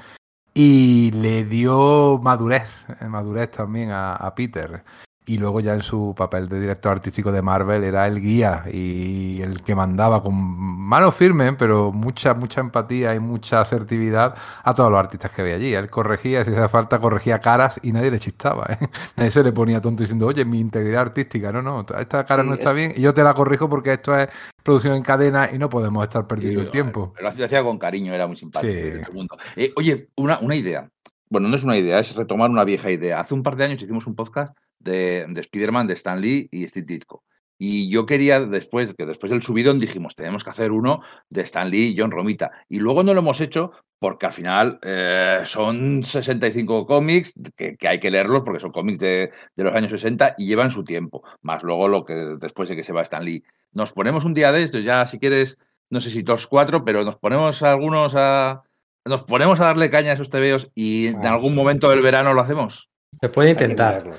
Y le dio madurez, eh, madurez también a, a Peter. Y luego ya en su papel de director artístico de Marvel era el guía y el que mandaba con mano firme, pero mucha, mucha empatía y mucha asertividad a todos los artistas que había allí. Él corregía, si hacía falta, corregía caras y nadie le chistaba. ¿eh? Nadie se le ponía tonto diciendo, oye, mi integridad artística, no, no, esta cara Sí, no está es- bien y yo te la corrijo porque esto es producción en cadena y no podemos estar perdiendo el tiempo. Pero lo hacía con cariño, era muy simpático. Sí. el mundo. Eh, oye, una, una idea. Bueno, no es una idea, es retomar una vieja idea. Hace un par de años hicimos un podcast de, de Spider-Man, de Stan Lee y Steve Ditko. Y yo quería después, que después del subidón dijimos, tenemos que hacer uno de Stan Lee y John Romita. Y luego no lo hemos hecho porque al final eh, son 65 cómics que, que hay que leerlos porque son cómics de, de los años 60 y llevan su tiempo. Más luego lo que después de que se va Stan Lee. Nos ponemos un día de esto, ya si quieres, no sé si todos cuatro, pero nos ponemos algunos a. Nos ponemos a darle caña a esos tebeos y en Ah. algún momento del verano lo hacemos. Se puede Hay que intentar.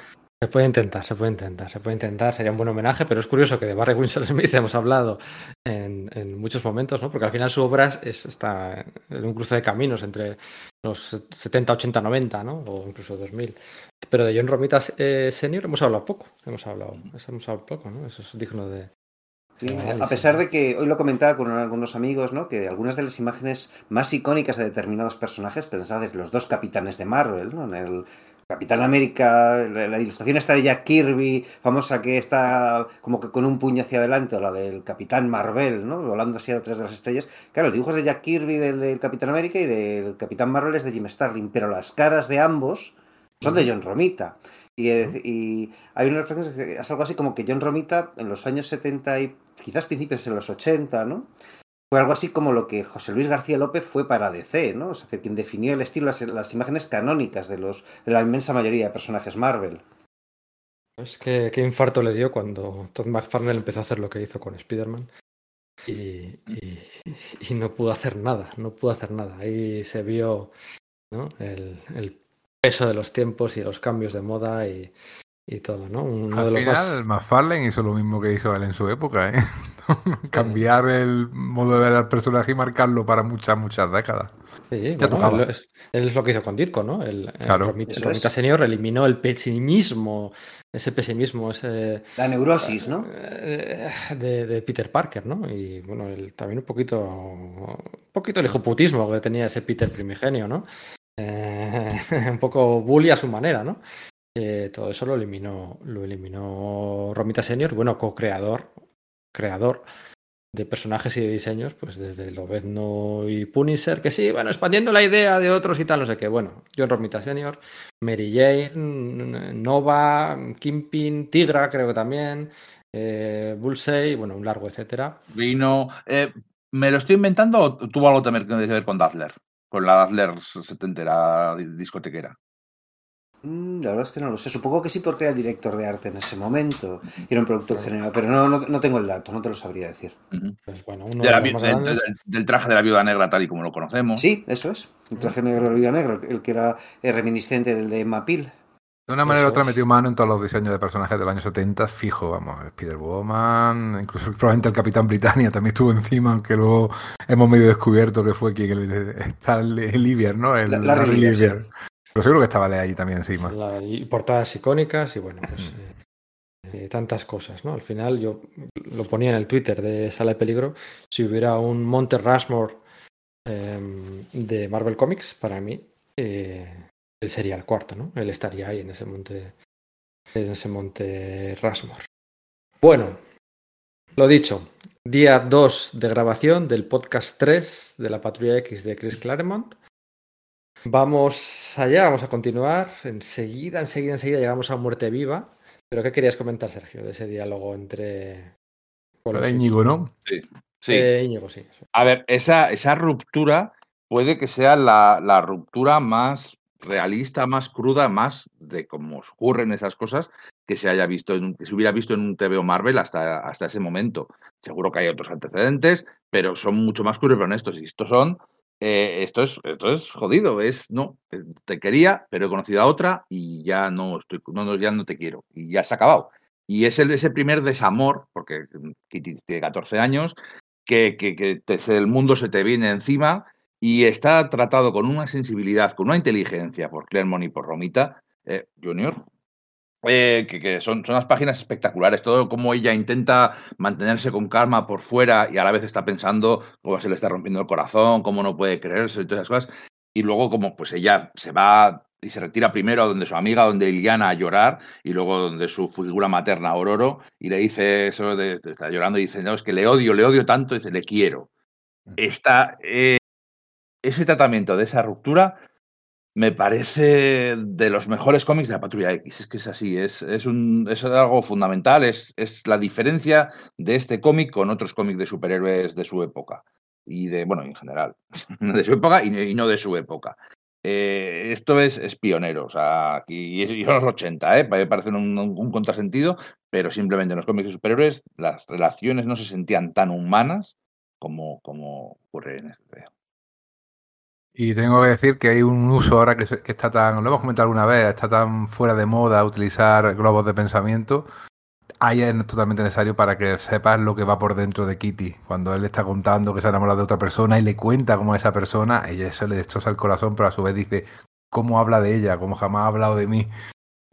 Se puede intentar, se puede intentar, se puede intentar, sería un buen homenaje, pero es curioso que de Barry Windsor Smith hemos hablado en, en muchos momentos, ¿no? Porque al final su obra es, está en un cruce de caminos entre los 70, 80, 90, ¿no? O incluso 2000. Pero de John Romita eh, Senior hemos hablado poco, hemos hablado, hemos hablado poco, ¿no? Eso es digno de... Sí, a pesar de que hoy lo comentaba con algunos amigos, ¿no? Que algunas de las imágenes más icónicas de determinados personajes, pensad en los dos capitanes de Marvel, ¿no? En el Capitán América, la, la ilustración esta de Jack Kirby, famosa que está como que con un puño hacia adelante, o la del Capitán Marvel, ¿no? Volando así detrás de las estrellas. Claro, los dibujos de Jack Kirby del, del Capitán América y del Capitán Marvel es de Jim Starlin, pero las caras de ambos son de John Romita. Y, eh, y hay una referencia que es algo así como que John Romita en los años 70 y quizás principios de los 80, ¿no? Fue algo así como lo que José Luis García López fue para DC, ¿no? O sea, que quien definió el estilo, las, las imágenes canónicas de, los, de la inmensa mayoría de personajes Marvel. Es que qué infarto le dio cuando Todd McFarlane empezó a hacer lo que hizo con Spider-Man y, y- y no pudo hacer nada, no pudo hacer nada. Ahí se vio ¿no? el, el peso de los tiempos y los cambios de moda y, y todo, ¿no? Uno de Al los final, más... McFarlane hizo lo mismo que hizo él en su época, ¿eh? Cambiar el modo de ver al personaje y marcarlo para muchas, muchas décadas. Sí, ya bueno, tocaba. él, es, él es lo que hizo con Ditko, ¿no? El, el Claro. Romita, el. Senior eliminó el pesimismo, ese pesimismo, ese... La neurosis, ¿no? Eh, de, de Peter Parker, ¿no? Y bueno, también un poquito, un poquito el hijoputismo que tenía ese Peter primigenio, ¿no? Eh, un poco bully a su manera, ¿no? Eh, todo eso lo eliminó, lo eliminó Romita Senior, bueno, co-creador, creador de personajes y de diseños, pues desde Lobezno y Punisher, que sí, bueno, expandiendo la idea de otros y tal, no sé qué. Bueno, John Romita Senior, Mary Jane, Nova, Kingpin, Tigra, creo que también, eh, Bullseye, bueno, un largo etcétera. Vino. eh, ¿Me lo estoy inventando o tuvo algo también que ver con Dazzler? Con la Dazzler setentera di- discotequera. Mm, La verdad es que no lo sé. Supongo que sí porque era el director de arte en ese momento y era un productor general, pero no, no, no tengo el dato, no te lo sabría decir. Pues bueno, uno De la de vi- los más del, grandes. del- del traje de la viuda negra tal y como lo conocemos. Sí, eso es. El traje negro de la vida negra, el que era eh, reminiscente del de Mapil. De una manera u otra metió mano en todos los diseños de personajes del año 70, fijo, vamos, Spider-Woman, incluso probablemente el Capitán Britannia también estuvo encima, aunque luego hemos medio descubierto que fue quien el, está el, el Livier, ¿no? El La- Larry Larry. Livier. Pero seguro que estaba Lea ahí también encima. La- y portadas icónicas y bueno, pues eh, eh, tantas cosas, ¿no? Al final yo lo ponía en el Twitter de Sala de Peligro, si hubiera un Monte Rushmore eh, de Marvel Comics, para mí, eh, él sería el cuarto, ¿no? Él estaría ahí en ese monte, en ese monte Rushmore. Bueno, lo dicho, día 2 de grabación del podcast 3 de la Patrulla X de Chris Claremont. Vamos allá, vamos a continuar. Enseguida, enseguida, enseguida llegamos a Muerte Viva. Pero ¿qué querías comentar, Sergio, de ese diálogo entre... Íñigo, ¿no? Sí. Eh, Íñigo, sí. A ver, esa, esa ruptura puede que sea la, la ruptura más realista, más cruda, más de cómo ocurren esas cosas que se haya visto en un- que se hubiera visto en un TVO Marvel hasta, hasta ese momento. Seguro que hay otros antecedentes, pero son mucho más crudos y honestos. Y estos son, eh, esto es, esto es jodido. Es no, te, quería, pero he conocido a otra y ya no estoy, no, no, ya no te quiero. Y ya se ha acabado. Y es el, ese primer desamor, porque Kitty tiene 14 años, que, que, el mundo se te viene encima y está tratado con una sensibilidad, con una inteligencia por Claremont y por Romita eh, Junior, eh, que, que son, son unas páginas espectaculares. Todo como ella intenta mantenerse con calma por fuera y a la vez está pensando cómo se le está rompiendo el corazón, cómo no puede creerse y todas esas cosas. Y luego como pues ella se va y se retira primero a donde su amiga, donde Iliana, a llorar, y luego donde su figura materna, Auroro, y le dice eso, de, de- está llorando y dice, no, es que le odio, le odio tanto, y dice, le quiero. Está, eh, ese tratamiento de esa ruptura me parece de los mejores cómics de la Patrulla X. Es que es así, es, es, un, es algo fundamental, es, es la diferencia de este cómic con otros cómics de superhéroes de su época. Y de, bueno, en general, de su época y, y no de su época. Eh, esto es, es, pionero, o sea, aquí, y los 80, ¿eh? parece un, un, contrasentido, pero simplemente en los cómics de superhéroes las relaciones no se sentían tan humanas como, como ocurre en este. Y tengo que decir que hay un uso ahora que, está tan, lo hemos comentado alguna vez, está tan fuera de moda utilizar globos de pensamiento. Ahí es totalmente necesario para que sepas lo que va por dentro de Kitty. Cuando él está contando que se ha enamorado de otra persona y le cuenta cómo es esa persona, ella eso le destroza el corazón, pero a su vez dice cómo habla de ella, cómo jamás ha hablado de mí.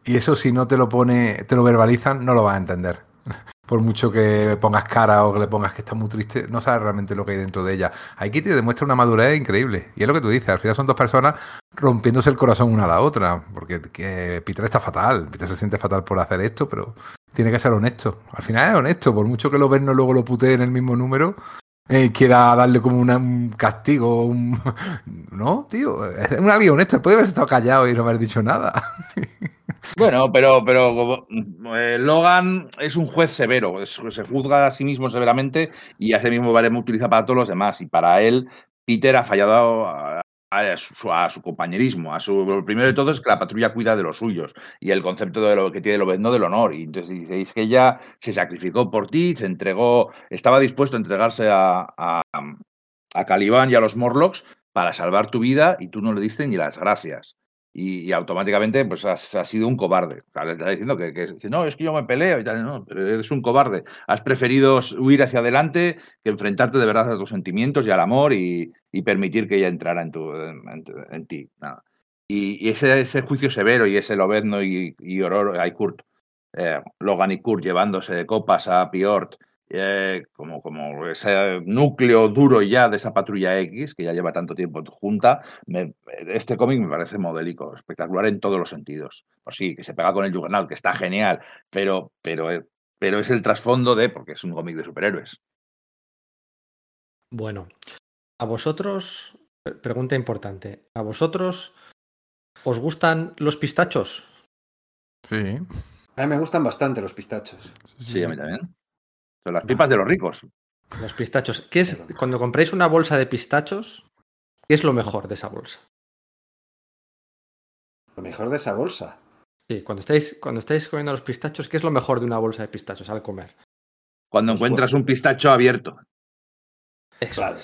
Y eso si no te lo pone, te lo verbalizan, no lo vas a entender por mucho que pongas cara o que le pongas que está muy triste, no sabes realmente lo que hay dentro de ella. Aquí te demuestra una madurez increíble. Y es lo que tú dices, al final son dos personas rompiéndose el corazón una a la otra, porque que Peter está fatal, Peter se siente fatal por hacer esto, pero tiene que ser honesto. Al final es honesto, por mucho que lo no luego lo putee en el mismo número, eh, quiera darle como una, un castigo, un... no, tío, es un alguien honesto, puede haber estado callado y no haber dicho nada. Bueno, pero, pero eh, Logan es un juez severo, se juzga a sí mismo severamente y a ese mismo baremo utiliza para todos los demás. Y para él, Peter ha fallado a, su, compañerismo. A su, lo primero de todo es que la patrulla cuida de los suyos y el concepto de lo que tiene no del honor. Y entonces dice, que ella se sacrificó por ti, se entregó, estaba dispuesto a entregarse a, a, Caliban y a los Morlocks para salvar tu vida y tú no le diste ni las gracias y, y, automáticamente pues has, has, sido un cobarde. Le está diciendo que, que, no, es que yo me peleo y tal, no, pero eres un cobarde. Has preferido huir hacia adelante que enfrentarte de verdad a tus sentimientos y al amor y, y permitir que ella entrara en, tu, en, en, en ti. Nada. Y, y, ese, ese juicio severo y ese Lobezno y, y Oror, y Kurt, eh, Logan y Kurt llevándose de copas a Piort, eh, como, como ese núcleo duro ya de esa patrulla X, que ya lleva tanto tiempo junta, me, este cómic me parece modélico, espectacular en todos los sentidos. Pues sí, que se pega con el Juggernaut, que está genial, pero, pero, eh, pero es el trasfondo de, porque es un cómic de superhéroes. Bueno, a vosotros, pregunta importante, ¿a vosotros os gustan los pistachos? Sí. A mí me gustan bastante los pistachos. Sí, sí a mí también. Son las pipas de los ricos. Los pistachos. ¿Qué es, cuando compráis una bolsa de pistachos, ¿qué es lo mejor de esa bolsa? Lo mejor de esa bolsa. Sí, cuando estáis, cuando estáis comiendo los pistachos, ¿qué es lo mejor de una bolsa de pistachos al comer? Cuando pues encuentras bueno. un pistacho abierto. Eso. Claro.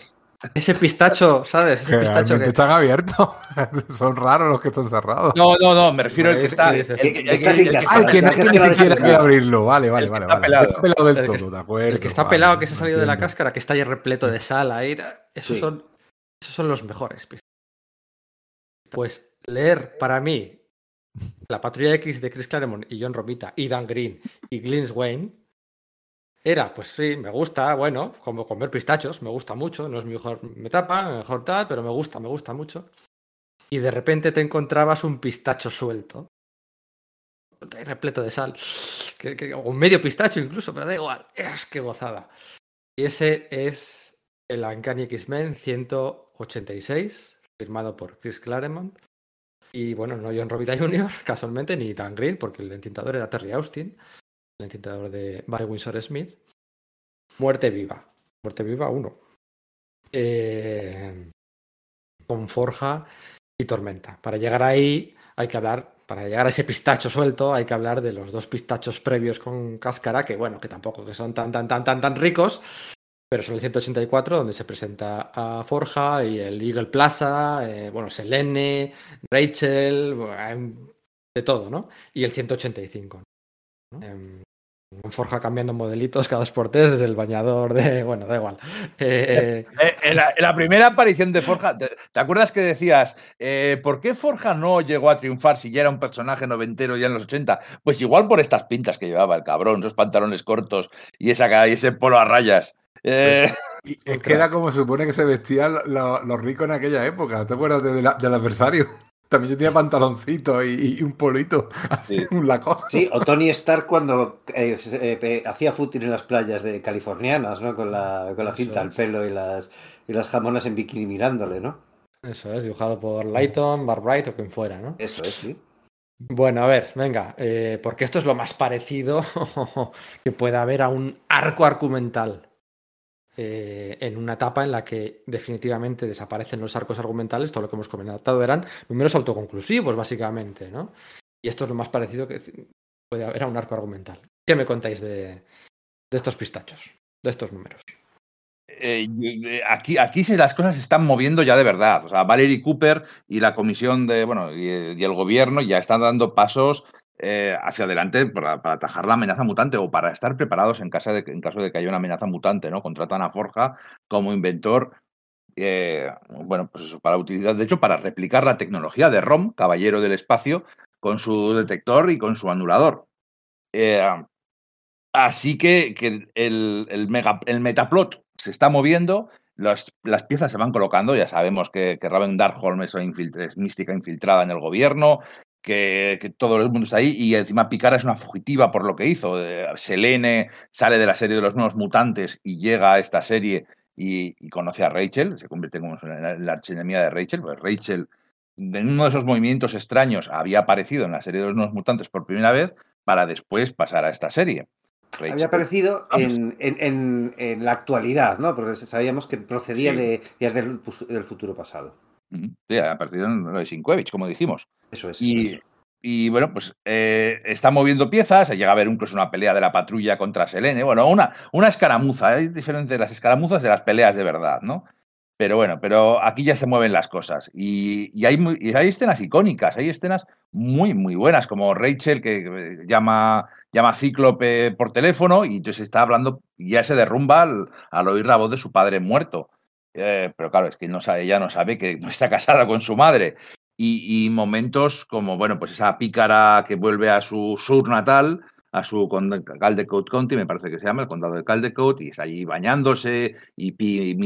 Ese pistacho, ¿sabes? Ese pistacho que están abiertos. Son raros los que están cerrados. No, no, no, me refiero al que está. El que está sin Ah, que no ni siquiera quiere abrirlo. Vale, vale, vale. Está pelado. Está pelado del todo, de acuerdo. El que está pelado, que se ha salido de la cáscara, que está ahí repleto de sal ahí. Esos, sí. son, esos son los mejores. Pues leer para mí La Patrulla X de Chris Claremont y John Romita y Dan Green y Glyn Wayne era, pues sí, me gusta, bueno, como comer pistachos, me gusta mucho, no es mi mejor me tapa, mejor tal, pero me gusta, me gusta mucho. Y de repente te encontrabas un pistacho suelto, repleto de sal, que, que, o medio pistacho incluso, pero da igual, es que gozada. Y ese es el Uncanny X-Men 186, firmado por Chris Claremont. Y bueno, no John Romita Jr., casualmente, ni Dan Green, porque el entintador era Terry Austin el entintador de Barry Windsor Smith. Muerte viva. Muerte viva 1. Eh, con Forja y Tormenta. Para llegar ahí hay que hablar, para llegar a ese pistacho suelto, hay que hablar de los dos pistachos previos con cáscara, que bueno, que tampoco que son tan, tan, tan, tan, tan ricos, pero son el 184, donde se presenta a Forja y el Eagle Plaza, eh, bueno, Selene, Rachel, de todo, ¿no? Y el 185. ¿no? Eh, Forja cambiando modelitos cada dos por tres, desde el bañador de. Bueno, da igual. Eh, eh, en, la, en, la, primera aparición de Forja, ¿te, te acuerdas que decías, eh, ¿por qué Forja no llegó a triunfar si ya era un personaje noventero ya en los 80? Pues igual por estas pintas que llevaba el cabrón, esos pantalones cortos y, esa, y ese polo a rayas. Eh... Y es que era como se supone que se vestían los, los ricos en aquella época. ¿Te acuerdas de la, del adversario? También yo tenía pantaloncito y, y un polito, así, sí. un laco. Sí, o Tony Stark cuando eh, eh, hacía footing en las playas de californianas, ¿no? Con la, con la cinta al pelo y las, y las jamonas en bikini mirándole, ¿no? Eso es, dibujado por Lighton, Barb Wright o quien fuera, ¿no? Eso es, sí. Bueno, a ver, venga, eh, porque esto es lo más parecido que pueda haber a un arco argumental eh, en una etapa en la que definitivamente desaparecen los arcos argumentales, todo lo que hemos comentado eran números autoconclusivos, básicamente, ¿no? Y esto es lo más parecido que puede haber a un arco argumental. ¿Qué me contáis de, estos pistachos, de estos números? Eh, eh, aquí, aquí las cosas se están moviendo ya de verdad. O sea, Valerie Cooper y la comisión de, bueno, y el gobierno ya están dando pasos eh, hacia adelante para, atajar la amenaza mutante o para estar preparados en, caso de, que- en caso de que haya una amenaza mutante, ¿no? Contratan a Forja como inventor, eh, bueno, pues eso, para utilizar, de hecho, para replicar la tecnología de ROM, Caballero del Espacio, con su detector y con su anulador. Eh, Así que, que el, el, metaplot se está moviendo, las, las, piezas se van colocando, ya sabemos que, que Raven Darkholm es, infiltra, es, mística infiltrada en el gobierno, que, que, todo el mundo está ahí y encima Picara es una fugitiva por lo que hizo. Eh, Selene sale de la serie de los nuevos mutantes y llega a esta serie y, y conoce a Rachel, se convierte como en la, archienemiga de Rachel, pues Rachel en uno de esos movimientos extraños había aparecido en la serie de los nuevos mutantes por primera vez para después pasar a esta serie. Rachel. Había aparecido en, en, en, en, la actualidad, ¿no? Porque sabíamos que procedía sí. de, días del, del, futuro pasado. Sí, en lo de Sinkovich, como dijimos. Eso es. Y, eso es. y bueno, pues eh, está moviendo piezas, llega a haber incluso una pelea de la patrulla contra Selene. Bueno, una, una escaramuza, es diferente de las escaramuzas de las peleas de verdad, ¿no? Pero bueno, pero aquí ya se mueven las cosas. Y, y, hay, y hay escenas icónicas, hay escenas muy, muy buenas, como Rachel que llama, llama a Cíclope por teléfono y entonces está hablando, y ya se derrumba al, al oír la voz de su padre muerto. Eh, pero claro, es que no sabe, ella no sabe que no está casada con su madre. Y, y, momentos como, bueno, pues esa pícara que vuelve a su sur natal, a su Caldecott County, me parece que se llama, el condado de Caldecott, y es allí bañándose, y, y,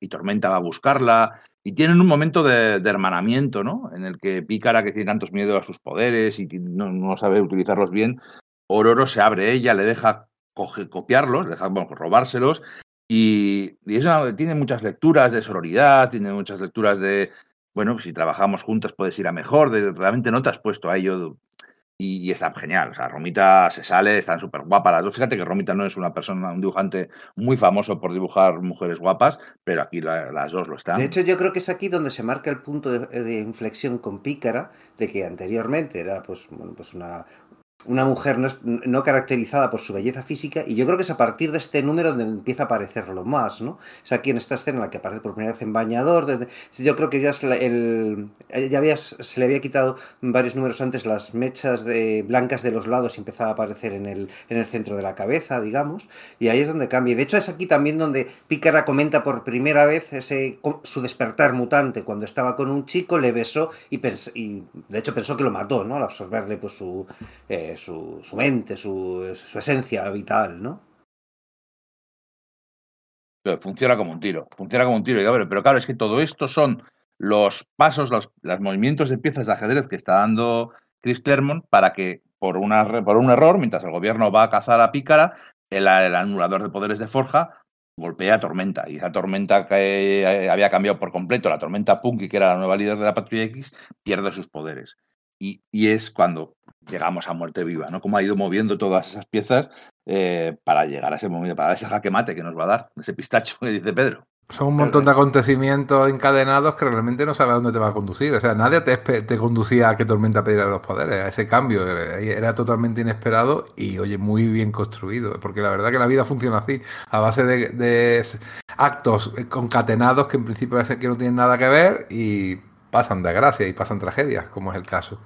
y, Tormenta va a buscarla, y tienen un momento de, de, hermanamiento, ¿no? En el que Pícara, que tiene tantos miedos a sus poderes y no, no, sabe utilizarlos bien, Ororo se abre ella, le deja coge, copiarlos, le deja bueno, robárselos, y, eso tiene muchas lecturas de sororidad, tiene muchas lecturas de, bueno, si trabajamos juntos puedes ir a mejor, de, realmente no te has puesto a ello y, está genial. O sea, Romita se sale, están súper guapas las dos. Fíjate que Romita no es una persona, un dibujante muy famoso por dibujar mujeres guapas, pero aquí la, las dos lo están. De hecho, yo creo que es aquí donde se marca el punto de, de inflexión con Pícara, de que anteriormente era pues, bueno, pues una, una mujer no, no, caracterizada por su belleza física y yo creo que es a partir de este número donde empieza a aparecerlo más, ¿no? Es aquí en esta escena en la que aparece por primera vez en bañador, yo creo que ya, es el, ya se le había quitado varios números antes las mechas de, blancas de los lados y empezaba a aparecer en el, en el centro de la cabeza, digamos, y ahí es donde cambia. De hecho es aquí también donde Pícara comenta por primera vez ese, su despertar mutante, cuando estaba con un chico, le besó y, pens y de hecho pensó que lo mató, ¿no? Al absorberle pues su... Eh, su, mente, su, esencia vital, ¿no? Funciona como un tiro, funciona como un tiro. Pero claro, es que todo esto son los pasos, los, movimientos de piezas de ajedrez que está dando Chris Claremont para que, por, una, por un error, mientras el gobierno va a cazar a Pícara, el, anulador de poderes de Forja golpea a Tormenta. Y esa Tormenta que había cambiado por completo, la Tormenta Punky, que era la nueva líder de la Patrulla X, pierde sus poderes. Y, es cuando llegamos a muerte viva, ¿no? Cómo ha ido moviendo todas esas piezas eh, para llegar a ese momento, para ese jaque mate que nos va a dar, ese pistacho que dice Pedro. Son un montón de acontecimientos encadenados que realmente no sabes a dónde te va a conducir. O sea, nadie te, te conducía a que Tormenta pidiera los poderes, a ese cambio. eh, Era totalmente inesperado y, oye, muy bien construido. Porque la verdad que la vida funciona así, a base de, de actos concatenados que en principio parece que no tienen nada que ver y pasan desgracias y pasan tragedias, como es el caso.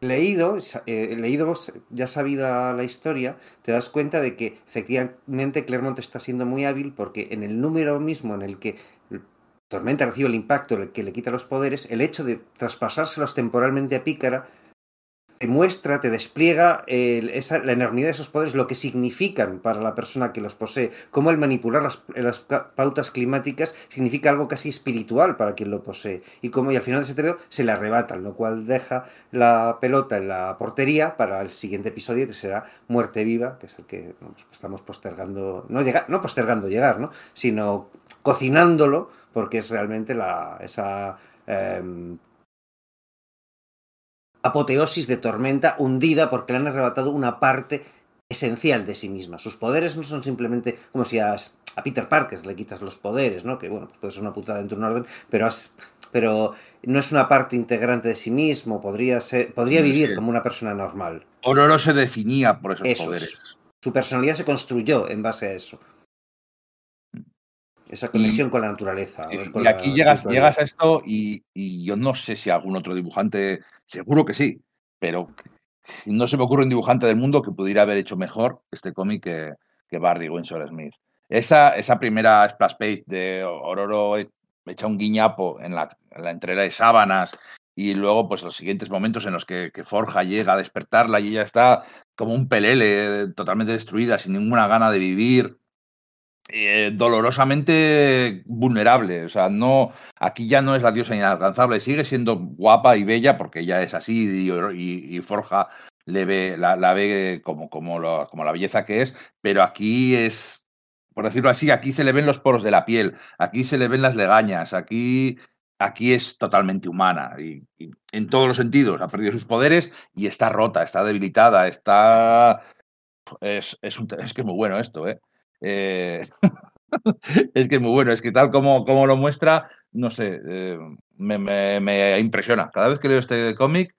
Leído, eh, leído, ya sabida la historia, te das cuenta de que efectivamente Clermont está siendo muy hábil porque en el número mismo en el que Tormenta recibe el impacto que le quita los poderes, el hecho de traspasárselos temporalmente a Pícara te muestra, te despliega esa- la enormidad de esos poderes, lo que significan para la persona que los posee, cómo el manipular las, pautas climáticas significa algo casi espiritual para quien lo posee, y cómo y al final de ese TVO se le arrebatan, lo cual deja la pelota en la portería para el siguiente episodio que será Muerte Viva, que es el que pues estamos postergando, no, llegar, no postergando llegar, ¿no? sino cocinándolo, porque es realmente la, esa... em, apoteosis de tormenta hundida porque le han arrebatado una parte esencial de sí misma. Sus poderes no son simplemente como si a, a Peter Parker le quitas los poderes, ¿no? Que bueno, pues puede ser una putada dentro de un orden, pero has- pero no es una parte integrante de sí mismo, podría ser, podría Sí, vivir como una persona normal. Ororo se definía por esos Eso es. poderes. Su personalidad se construyó en base a eso. Esa conexión con la naturaleza. Y, la aquí llegas, llegas a esto y, y yo no sé si algún otro dibujante, seguro que sí, pero no se me ocurre un dibujante del mundo que pudiera haber hecho mejor este cómic que, que Barry Windsor Smith. Esa, esa primera splash page de Ororo echa un guiñapo en la, en la entrega de sábanas y luego pues los siguientes momentos en los que, que Forja llega a despertarla y ella está como un pelele, totalmente destruida, sin ninguna gana de vivir eh, dolorosamente vulnerable. O sea, no, aquí ya no es la diosa inalcanzable, sigue siendo guapa y bella porque ella es así y, Forja le ve, la, ve como, como, como la belleza que es, pero aquí es, por decirlo así, aquí se le ven los poros de la piel, aquí se le ven las legañas, aquí, aquí es totalmente humana y, y en todos los sentidos. Ha perdido sus poderes y está rota, está debilitada, está... Es, es, un- es que es muy bueno esto, ¿eh? Eh, es que es muy bueno, es que tal como, como lo muestra, no sé, eh, me, me- impresiona. Cada vez que leo este cómic,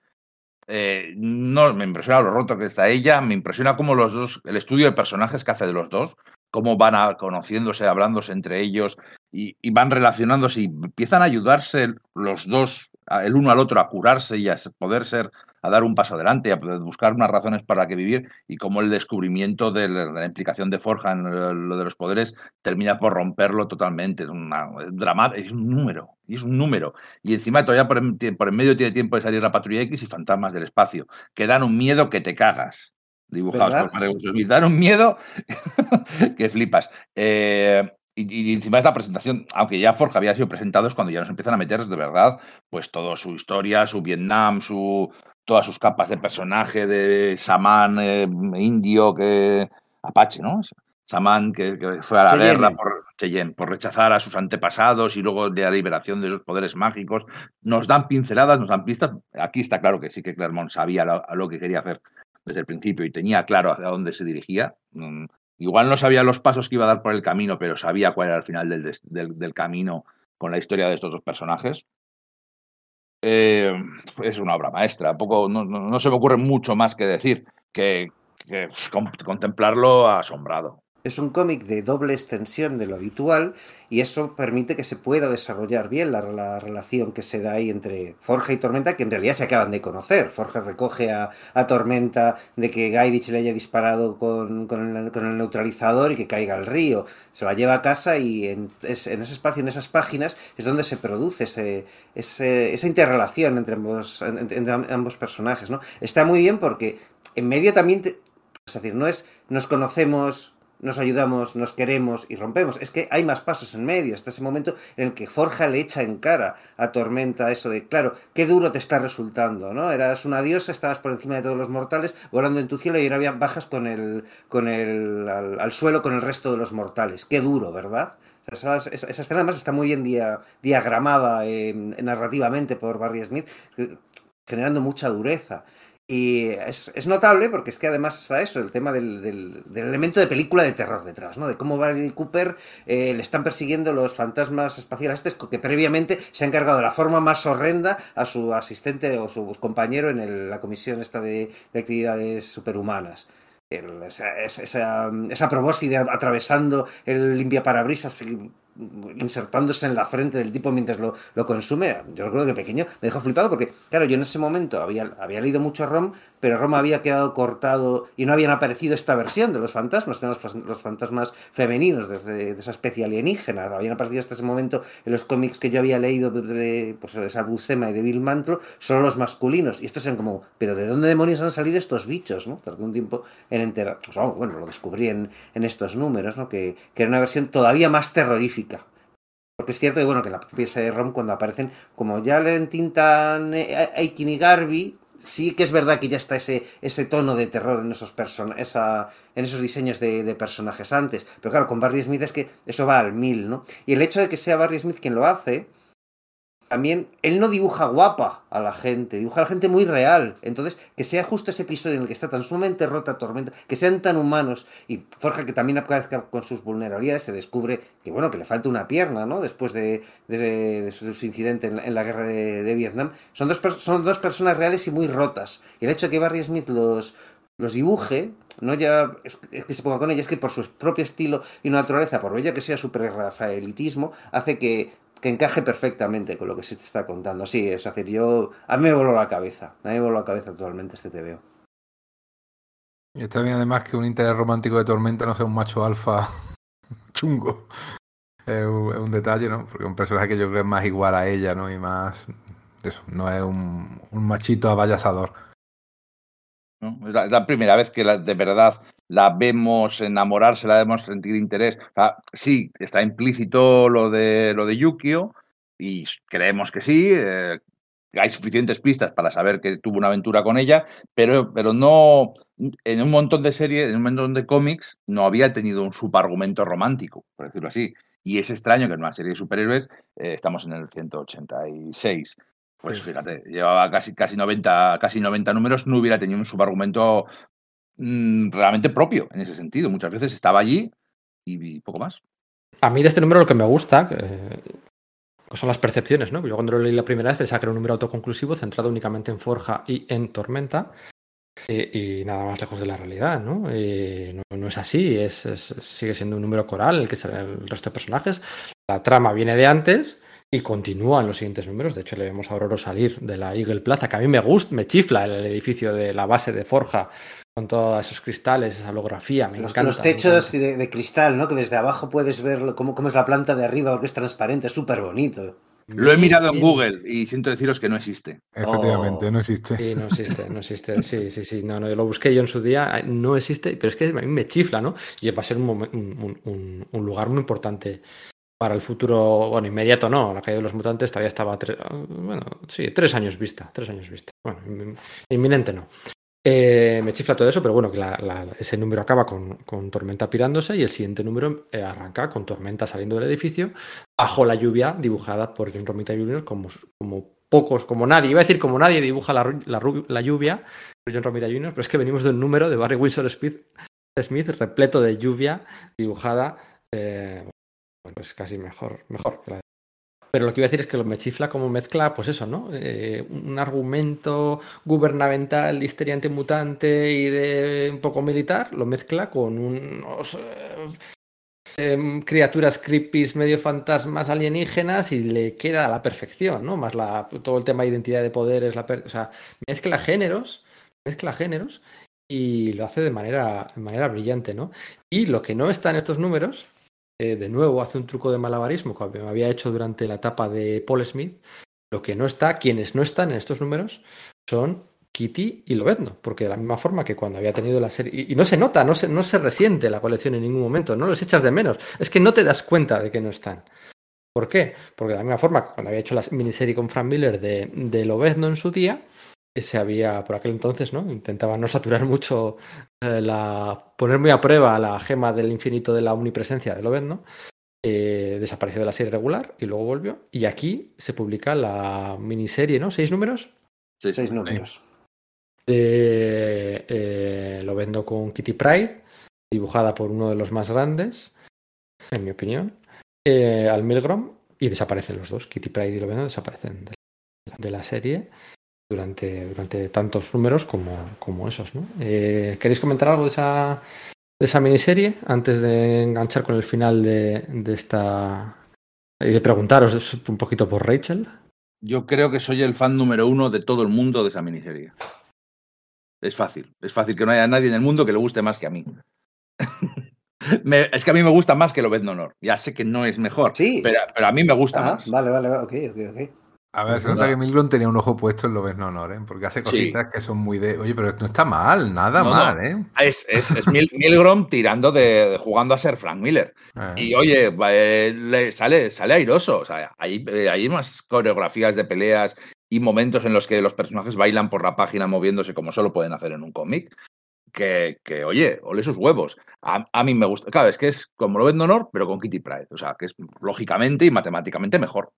eh, no me impresiona lo roto que está ella, me impresiona cómo los dos, el estudio de personajes que hace de los dos, cómo van a- conociéndose, hablándose entre ellos y, y van relacionándose y empiezan a ayudarse los dos, el uno al otro, a curarse y a poder ser, a dar un paso adelante, a buscar unas razones para que vivir y cómo el descubrimiento de la, de la implicación de Forja en eh, lo de los poderes termina por romperlo totalmente. Es, una, es drama- es un número, y es un número. Y encima todavía por en, tie- por en medio tiene tiempo de salir la Patrulla X y Fantasmas del Espacio, que dan un miedo que te cagas. Dibujados ¿Verdad? por Smith. Dan un miedo que flipas. Eh, y, y encima de esta presentación, aunque ya Forja había sido presentado, es cuando ya nos empiezan a meter de verdad, pues toda su historia, su Vietnam, su todas sus capas de personaje de samán eh, indio que apache, ¿no? Samán que, que fue a la Cheyenne. guerra por Cheyenne, por rechazar a sus antepasados y luego de la liberación de los poderes mágicos. Nos dan pinceladas, nos dan pistas. Aquí está claro que sí que Clermont sabía lo, a lo que quería hacer desde el principio y tenía claro hacia dónde se dirigía. Mm, Igual no sabía los pasos que iba a dar por el camino, pero sabía cuál era el final del, del- del camino con la historia de estos dos personajes. Eh, es una obra maestra. Poco, no, no- se me ocurre mucho más que decir que, con- contemplarlo asombrado. Es un cómic de doble extensión de lo habitual y eso permite que se pueda desarrollar bien la, la relación que se da ahí entre Forja y Tormenta, que en realidad se acaban de conocer. Forja recoge a, a Tormenta de que Gairich le haya disparado con, con el, neutralizador y que caiga al río. Se la lleva a casa y en, es- en ese espacio, en esas páginas, es donde se produce ese, esa interrelación entre ambos, en- entre ambos personajes. ¿no? Está muy bien porque en medio también... es decir, no es nos conocemos, nos ayudamos, nos queremos y rompemos. Es que hay más pasos en medio, hasta ese momento en el que Forja le echa en cara a Tormenta eso de, claro, qué duro te está resultando, ¿no? Eras una diosa, estabas por encima de todos los mortales, volando en tu cielo y ahora bajas con el, con el, al, suelo con el resto de los mortales. Qué duro, ¿verdad? Esa, esa- escena además está muy bien dia- diagramada eh, narrativamente por Barry Smith, eh, generando mucha dureza. Y es, es notable porque es que además está eso, el tema del, del- del elemento de película de terror detrás, ¿no? De cómo Barry Cooper eh, le están persiguiendo los fantasmas espaciales que previamente se ha encargado de la forma más horrenda a su asistente o su compañero en el- la comisión esta de, de actividades superhumanas. El- esa, esa, esa, atravesando el limpiaparabrisas insertándose en la frente del tipo mientras lo, lo consume, yo recuerdo que pequeño me dejó flipado porque, claro, yo en ese momento había, había leído mucho ROM, pero ROM había quedado cortado y no habían aparecido esta versión de los fantasmas, que eran los, los fantasmas femeninos de, esa especie alienígena, habían aparecido hasta ese momento en los cómics que yo había leído de, pues, de esa y de Bill Mantlo, solo los masculinos, y estos eran como, pero ¿de dónde demonios han salido estos bichos? ¿no? Tardé un tiempo en enterar, pues, bueno, lo descubrí en, en estos números, ¿no? que, que era una versión todavía más terrorífica. Porque es cierto que, bueno, que la propia CD-ROM cuando aparecen, como ya le entintan Aikin y Garby, sí que es verdad que ya está ese, ese tono de terror en esos, person esa, en esos diseños de, de, personajes antes. Pero claro, con Barry Smith es que eso va al mil, ¿no? Y el hecho de que sea Barry Smith quien lo hace, también él no dibuja guapa a la gente, dibuja a la gente muy real. Entonces, que sea justo ese episodio en el que está tan sumamente rota Tormenta, que sean tan humanos y Forja que también aparezca con sus vulnerabilidades, se descubre que bueno, que le falta una pierna, ¿no? Después de, de, su, incidente en la, guerra de, Vietnam. Son dos, son dos personas reales y muy rotas. Y el hecho de que Barry Smith los, los dibuje, no ya es, que se ponga con ella, es que por su propio estilo y naturaleza, por ello que sea super rafaelitismo, hace que que encaje perfectamente con lo que se te está contando. Sí, es decir, yo. A mí me voló la cabeza. A mí me voló la cabeza totalmente este TVO. Y está bien, además, que un interés romántico de Tormenta no sea un macho alfa chungo. Es un, detalle, ¿no? Porque un personaje que yo creo es más igual a ella, ¿no? Y más. Eso, no es un, un machito avallasador. ¿No? Es, la, es, la, primera vez que la, de verdad la vemos enamorarse, la vemos sentir interés. O sea, sí, está implícito lo de, lo de Yukio y creemos que sí. Eh, hay suficientes pistas para saber que tuvo una aventura con ella, pero, pero no. En un montón de series, en un montón de cómics, no había tenido un subargumento romántico, por decirlo así. Y es extraño que en una serie de superhéroes, eh, estamos en el 186, pues fíjate, llevaba casi, casi, 90, casi 90 números, no hubiera tenido un subargumento mmm, realmente propio en ese sentido. Muchas veces estaba allí y, y, poco más. A mí de este número lo que me gusta eh, son las percepciones, ¿no? Yo cuando lo leí la primera vez pensaba que era un número autoconclusivo centrado únicamente en Forja y en Tormenta. Eh, y nada más lejos de la realidad, ¿no? No, no, es así, es, es, sigue siendo un número coral el que sale el resto de personajes. La trama viene de antes, y continúa en los siguientes números. De hecho, le vemos a Aurora salir de la Eagle Plaza, que a mí me gusta, me chifla el edificio de la base de Forja con todos esos cristales, esa holografía. Me los, encanta, los techos de, de, cristal, ¿no? Que desde abajo puedes ver cómo, cómo es la planta de arriba, porque es transparente, es súper bonito. Lo he mirado en Google y siento deciros que no existe. Efectivamente, oh. no existe. Sí, no existe, no existe. Sí, sí, sí. No, no, lo busqué yo en su día, no existe, pero es que a mí me chifla, ¿no? Y va a ser un, un, un, un lugar muy importante para el futuro, bueno, inmediato no, la caída de los mutantes todavía estaba, bueno, sí, tres años vista, tres años vista. Inminente no. Eh, me chifla todo eso, pero bueno, que ese número acaba con, con, Tormenta pirándose y el siguiente número eh, arranca con Tormenta saliendo del edificio bajo la lluvia dibujada por John Romita Jr. como, como pocos, como nadie, iba a decir como nadie dibuja la, la, lluvia por John Romita Jr., pero es que venimos de un número de Barry Wilson Smith, Smith repleto de lluvia dibujada eh, pues casi mejor, mejor que la de... Pero lo que iba a decir es que lo me chifla como mezcla, pues eso, ¿no? Eh, un argumento gubernamental, histeria mutante y de un poco militar, lo mezcla con unos eh, eh, criaturas creepy, medio fantasmas alienígenas y le queda a la perfección, ¿no? Más la, todo el tema de identidad de poderes, la per... o sea, mezcla géneros, mezcla géneros y lo hace de manera, de manera brillante, ¿no? Y lo que no está en estos números eh, de nuevo hace un truco de malabarismo que había hecho durante la etapa de Paul Smith. Lo que no está, quienes no están en estos números son Kitty y Lobezno, porque de la misma forma que cuando había tenido la serie, y, y no se nota, no se, no se resiente la colección en ningún momento, no los echas de menos, es que no te das cuenta de que no están. ¿Por qué? Porque de la misma forma que cuando había hecho la miniserie con Frank Miller de, de Lobezno en su día, se había, por aquel entonces, ¿no? Intentaba no saturar mucho eh, la. poner muy a prueba la gema del infinito de la omnipresencia de Lobet, ¿no? Eh, desapareció de la serie regular y luego volvió. Y aquí se publica la miniserie, ¿no? ¿Seis números? Sí, seis números. De, eh, lo vendo con Kitty Pride, dibujada por uno de los más grandes, en mi opinión, eh, al Milgrom, y desaparecen los dos. Kitty Pride y lo vendo desaparecen de, de la serie durante, durante tantos números como, como esos. ¿no? Eh, ¿Queréis comentar algo de esa, de esa miniserie antes de enganchar con el final de, de esta Y de preguntaros un poquito por Rachel. Yo creo que soy el fan número uno de todo el mundo de esa miniserie. Es fácil, es fácil que no haya nadie en el mundo que le guste más que a mí. Me- es que a mí me gusta más que Lobez Honor. Ya sé que no es mejor, Sí. pero, pero a mí me gusta Ah, más. vale, vale, vale, ok, ok, ok. A ver, se nota que Milgrom tenía un ojo puesto en no honor, ¿eh? Porque hace Sí. cositas que son muy de. Oye, pero no está mal, nada No, no. mal, ¿eh? Es, es, es Mil- Milgrom tirando de, de jugando a ser Frank Miller. Eh, Y oye, eh, le sale, sale airoso. O sea, hay, hay más coreografías de peleas y momentos en los que los personajes bailan por la página moviéndose como solo pueden hacer en un cómic. Que, que, oye, ole sus huevos. A, a mí me gusta. Claro, es que es como lo ven honor, pero con Kitty Pride. O sea, que es lógicamente y matemáticamente mejor.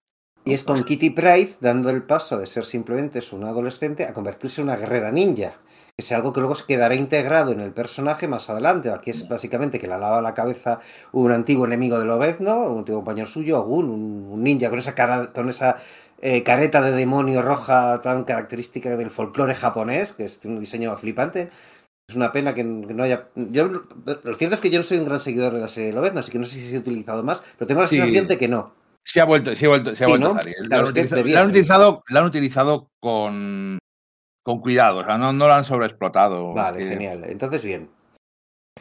Y es con Kitty Pryde dando el paso de ser simplemente una adolescente a convertirse en una guerrera ninja. Que es algo que luego se quedará integrado en el personaje más adelante. Aquí es básicamente que le lava la cabeza un antiguo enemigo de Lobezno, un antiguo compañero suyo, Ogun, un, ninja con esa cara, con esa eh, careta de demonio roja tan característica del folclore japonés, que es tiene un diseño flipante. Es una pena que, no haya. Yo, lo cierto es que yo no soy un gran seguidor de la serie de Lobezno, así que no sé si se ha utilizado más, pero tengo la Sí. sensación de que no. Sí ha vuelto, sí ha vuelto, sí ha Sí, vuelto ¿no? a salir. La, han utilizado, la han utilizado- la han utilizado con, con cuidado. O sea, no, no la han sobreexplotado. Vale, Es que- genial. Entonces, bien.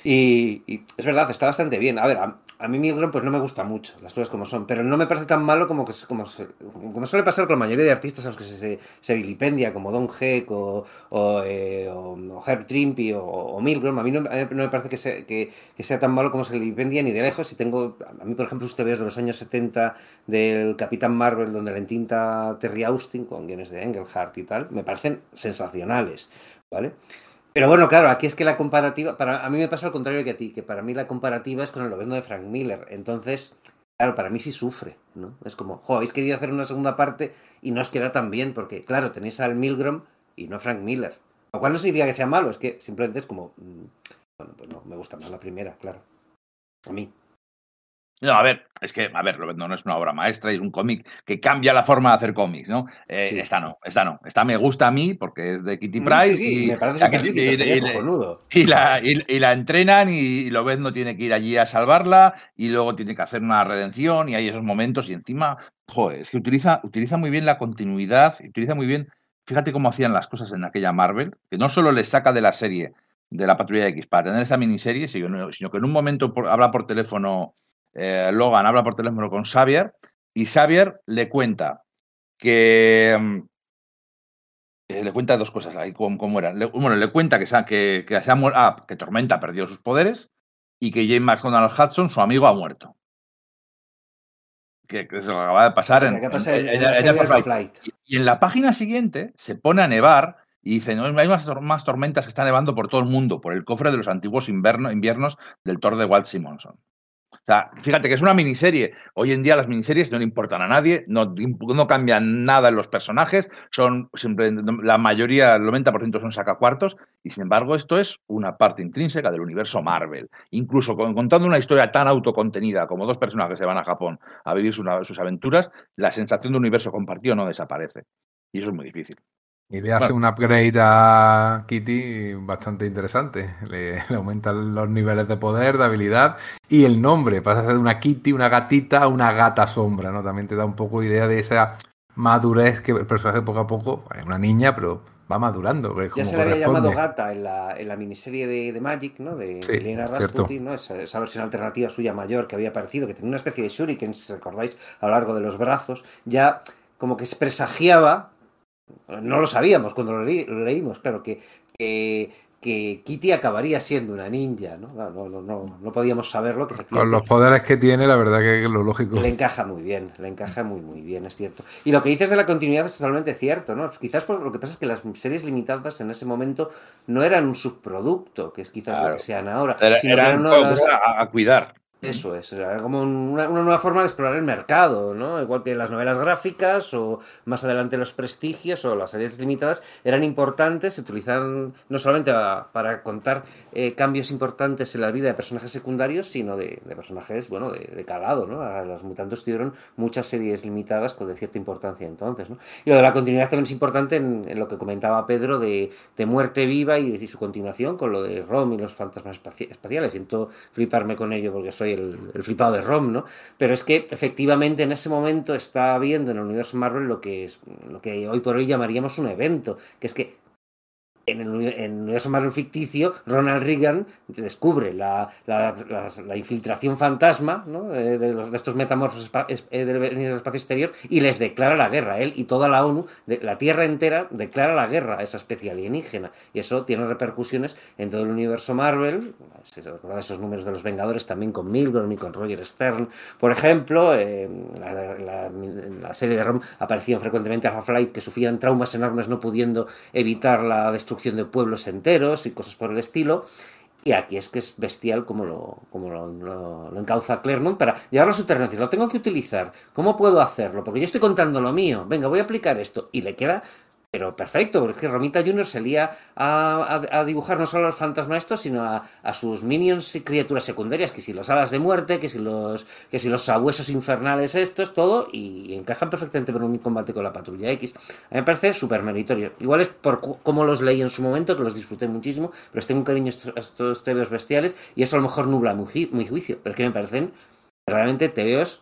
Y, es verdad, está bastante bien. A ver, a, a mí Milgrom pues no me gusta mucho, las cosas como son, pero no me parece tan malo como que como, como suele pasar con la mayoría de artistas a los que se, se, se vilipendia, como Don Heck o, o, eh, Herb Trimpe o, o Milgrom. A mí no, me parece que sea, que, sea tan malo como se vilipendia ni de lejos. Y tengo, a mí, por ejemplo, usted ve de los años 70 del Capitán Marvel, donde la entinta Terry Austin con guiones de Engelhardt y tal, me parecen sensacionales, ¿vale? Pero bueno, claro, aquí es que la comparativa, para a mí me pasa al contrario que a ti, que para mí la comparativa es con el Lobezno de Frank Miller. Entonces, claro, para mí sí sufre, ¿no? Es como, jo, habéis querido hacer una segunda parte y no os queda tan bien, porque, claro, tenéis al Milgrom y no a Frank Miller. Lo cual no significa que sea malo, es que simplemente es como, mm, bueno, pues no, me gusta más la primera, claro. A mí. No, a ver, es que, a ver, no, no es una obra maestra, es un cómic que cambia la forma de hacer cómics, ¿no? Eh, Sí. Esta no, esta no. Esta me gusta a mí porque es de Kitty Mm, sí, sí, y, me parece que- la, y, y la entrenan y, Lobezno tiene que ir allí a salvarla y luego tiene que hacer una redención y hay esos momentos y encima, joder, es que utiliza, utiliza muy bien la continuidad, utiliza muy bien, fíjate cómo hacían las cosas en aquella Marvel, que no solo le saca de la serie de la Patrulla X para tener esta miniserie, sino, sino que en un momento por- habla por teléfono, eh, Logan habla por teléfono con Xavier y Xavier le cuenta que... mm, eh, le cuenta dos cosas ahí, cómo, cómo era. Le- bueno, le cuenta que, que, que, muer- ah, que Tormenta ha perdido sus poderes y que James McDonald Hudson, su amigo, ha muerto. Que, que se lo acaba de pasar en. Y en la página siguiente se pone a nevar y dice, no, hay más, más tormentas que están nevando por todo el mundo, por el cofre de los antiguos inviernos del Thor de Walt Simonson. O sea, fíjate que es una miniserie. Hoy en día las miniseries no le importan a nadie, no, cambian nada en los personajes, son siempre, la mayoría, el 90% son sacacuartos, y sin embargo esto es una parte intrínseca del universo Marvel. Incluso con- contando una historia tan autocontenida como dos personas que se van a Japón a vivir sus, sus aventuras, la sensación de universo compartido no desaparece. Y eso es muy difícil. Y le hace un upgrade a Kitty bastante interesante. Le, le aumentan los niveles de poder, de habilidad y el nombre. Pasa a ser de una Kitty, una gatita a una gata sombra, ¿no? También te da un poco idea de esa madurez que el personaje poco a poco, es una niña, pero va madurando. Que es Ya como se le había llamado. Gata en la, en la miniserie de, de Magic, ¿no? De Sí, Elena. Rasputin, ¿no? Esa, esa versión alternativa suya mayor que había aparecido, que tenía una especie de shuriken, si recordáis, a lo largo de los brazos. Ya como que se presagiaba, no lo sabíamos cuando lo, leí- lo leímos, claro, que, que, que Kitty acabaría siendo una ninja, ¿no? Claro, no, no, no, no podíamos saberlo, que Con los poderes que tiene, la verdad que es lo lógico. le encaja muy bien, le encaja muy muy bien, es cierto. Y lo que dices de la continuidad es totalmente cierto, ¿no? Quizás por lo que pasa es que las series limitadas en ese momento no eran un subproducto, que es quizás lo que sean ahora, Era, eran las- a cuidar. Eso es, era como una, una nueva forma de explorar el mercado, ¿no? Igual que las novelas gráficas o más adelante los prestigios o las series limitadas eran importantes, se utilizaban no solamente a- para contar eh, cambios importantes en la vida de personajes secundarios, sino de, personajes, bueno, de, calado, ¿no? Los mutantes tuvieron muchas series limitadas con de cierta importancia entonces, ¿no? Y lo de la continuidad también es importante en, lo que comentaba Pedro de, de Muerte Viva y, y su continuación con lo de Rom y los fantasmas espaci- espaciales. Siento fliparme con ello porque soy el, el flipado de Rom, ¿no? Pero es que efectivamente en ese momento está habiendo en el universo Marvel lo que, es, lo que hoy por hoy llamaríamos un evento, que es que en el, universo Marvel ficticio, Ronald Reagan descubre la, infiltración fantasma. Eh, de, estos metamorfos eh, del espacio exterior y les declara la guerra. Él y toda la ONU, de- la Tierra entera, declara la guerra a esa especie alienígena. Y eso tiene repercusiones en todo el universo Marvel. Se recuerdan esos números de los Vengadores también con Milgrom y con Roger Stern, por ejemplo. eh, la, serie de Rom aparecían frecuentemente Flight que sufrían traumas enormes no pudiendo evitar la destrucción de pueblos enteros y cosas por el estilo. Y aquí es que es bestial como lo, como lo, lo- encauza Claremont para llevarlo a su terreno. Decir, Lo tengo que utilizar. ¿Cómo puedo hacerlo? Porque yo estoy contando lo mío. Venga, voy a aplicar esto. Y le queda, pero perfecto. Porque es que Romita Junior se lía a, a- a dibujar no solo a los fantasmas estos, sino a, a sus minions y criaturas secundarias. Que si los alas de muerte, que si los, que si los sabuesos infernales estos, todo. Y encajan perfectamente con un combate con la patrulla X. A mí me parece súper meritorio. Igual es por cómo los leí en su momento, que los disfruté muchísimo, pero tengo un cariño a estos, tebeos bestiales y eso a lo mejor nubla mi, ju- mi juicio, pero es que me parecen realmente tebeos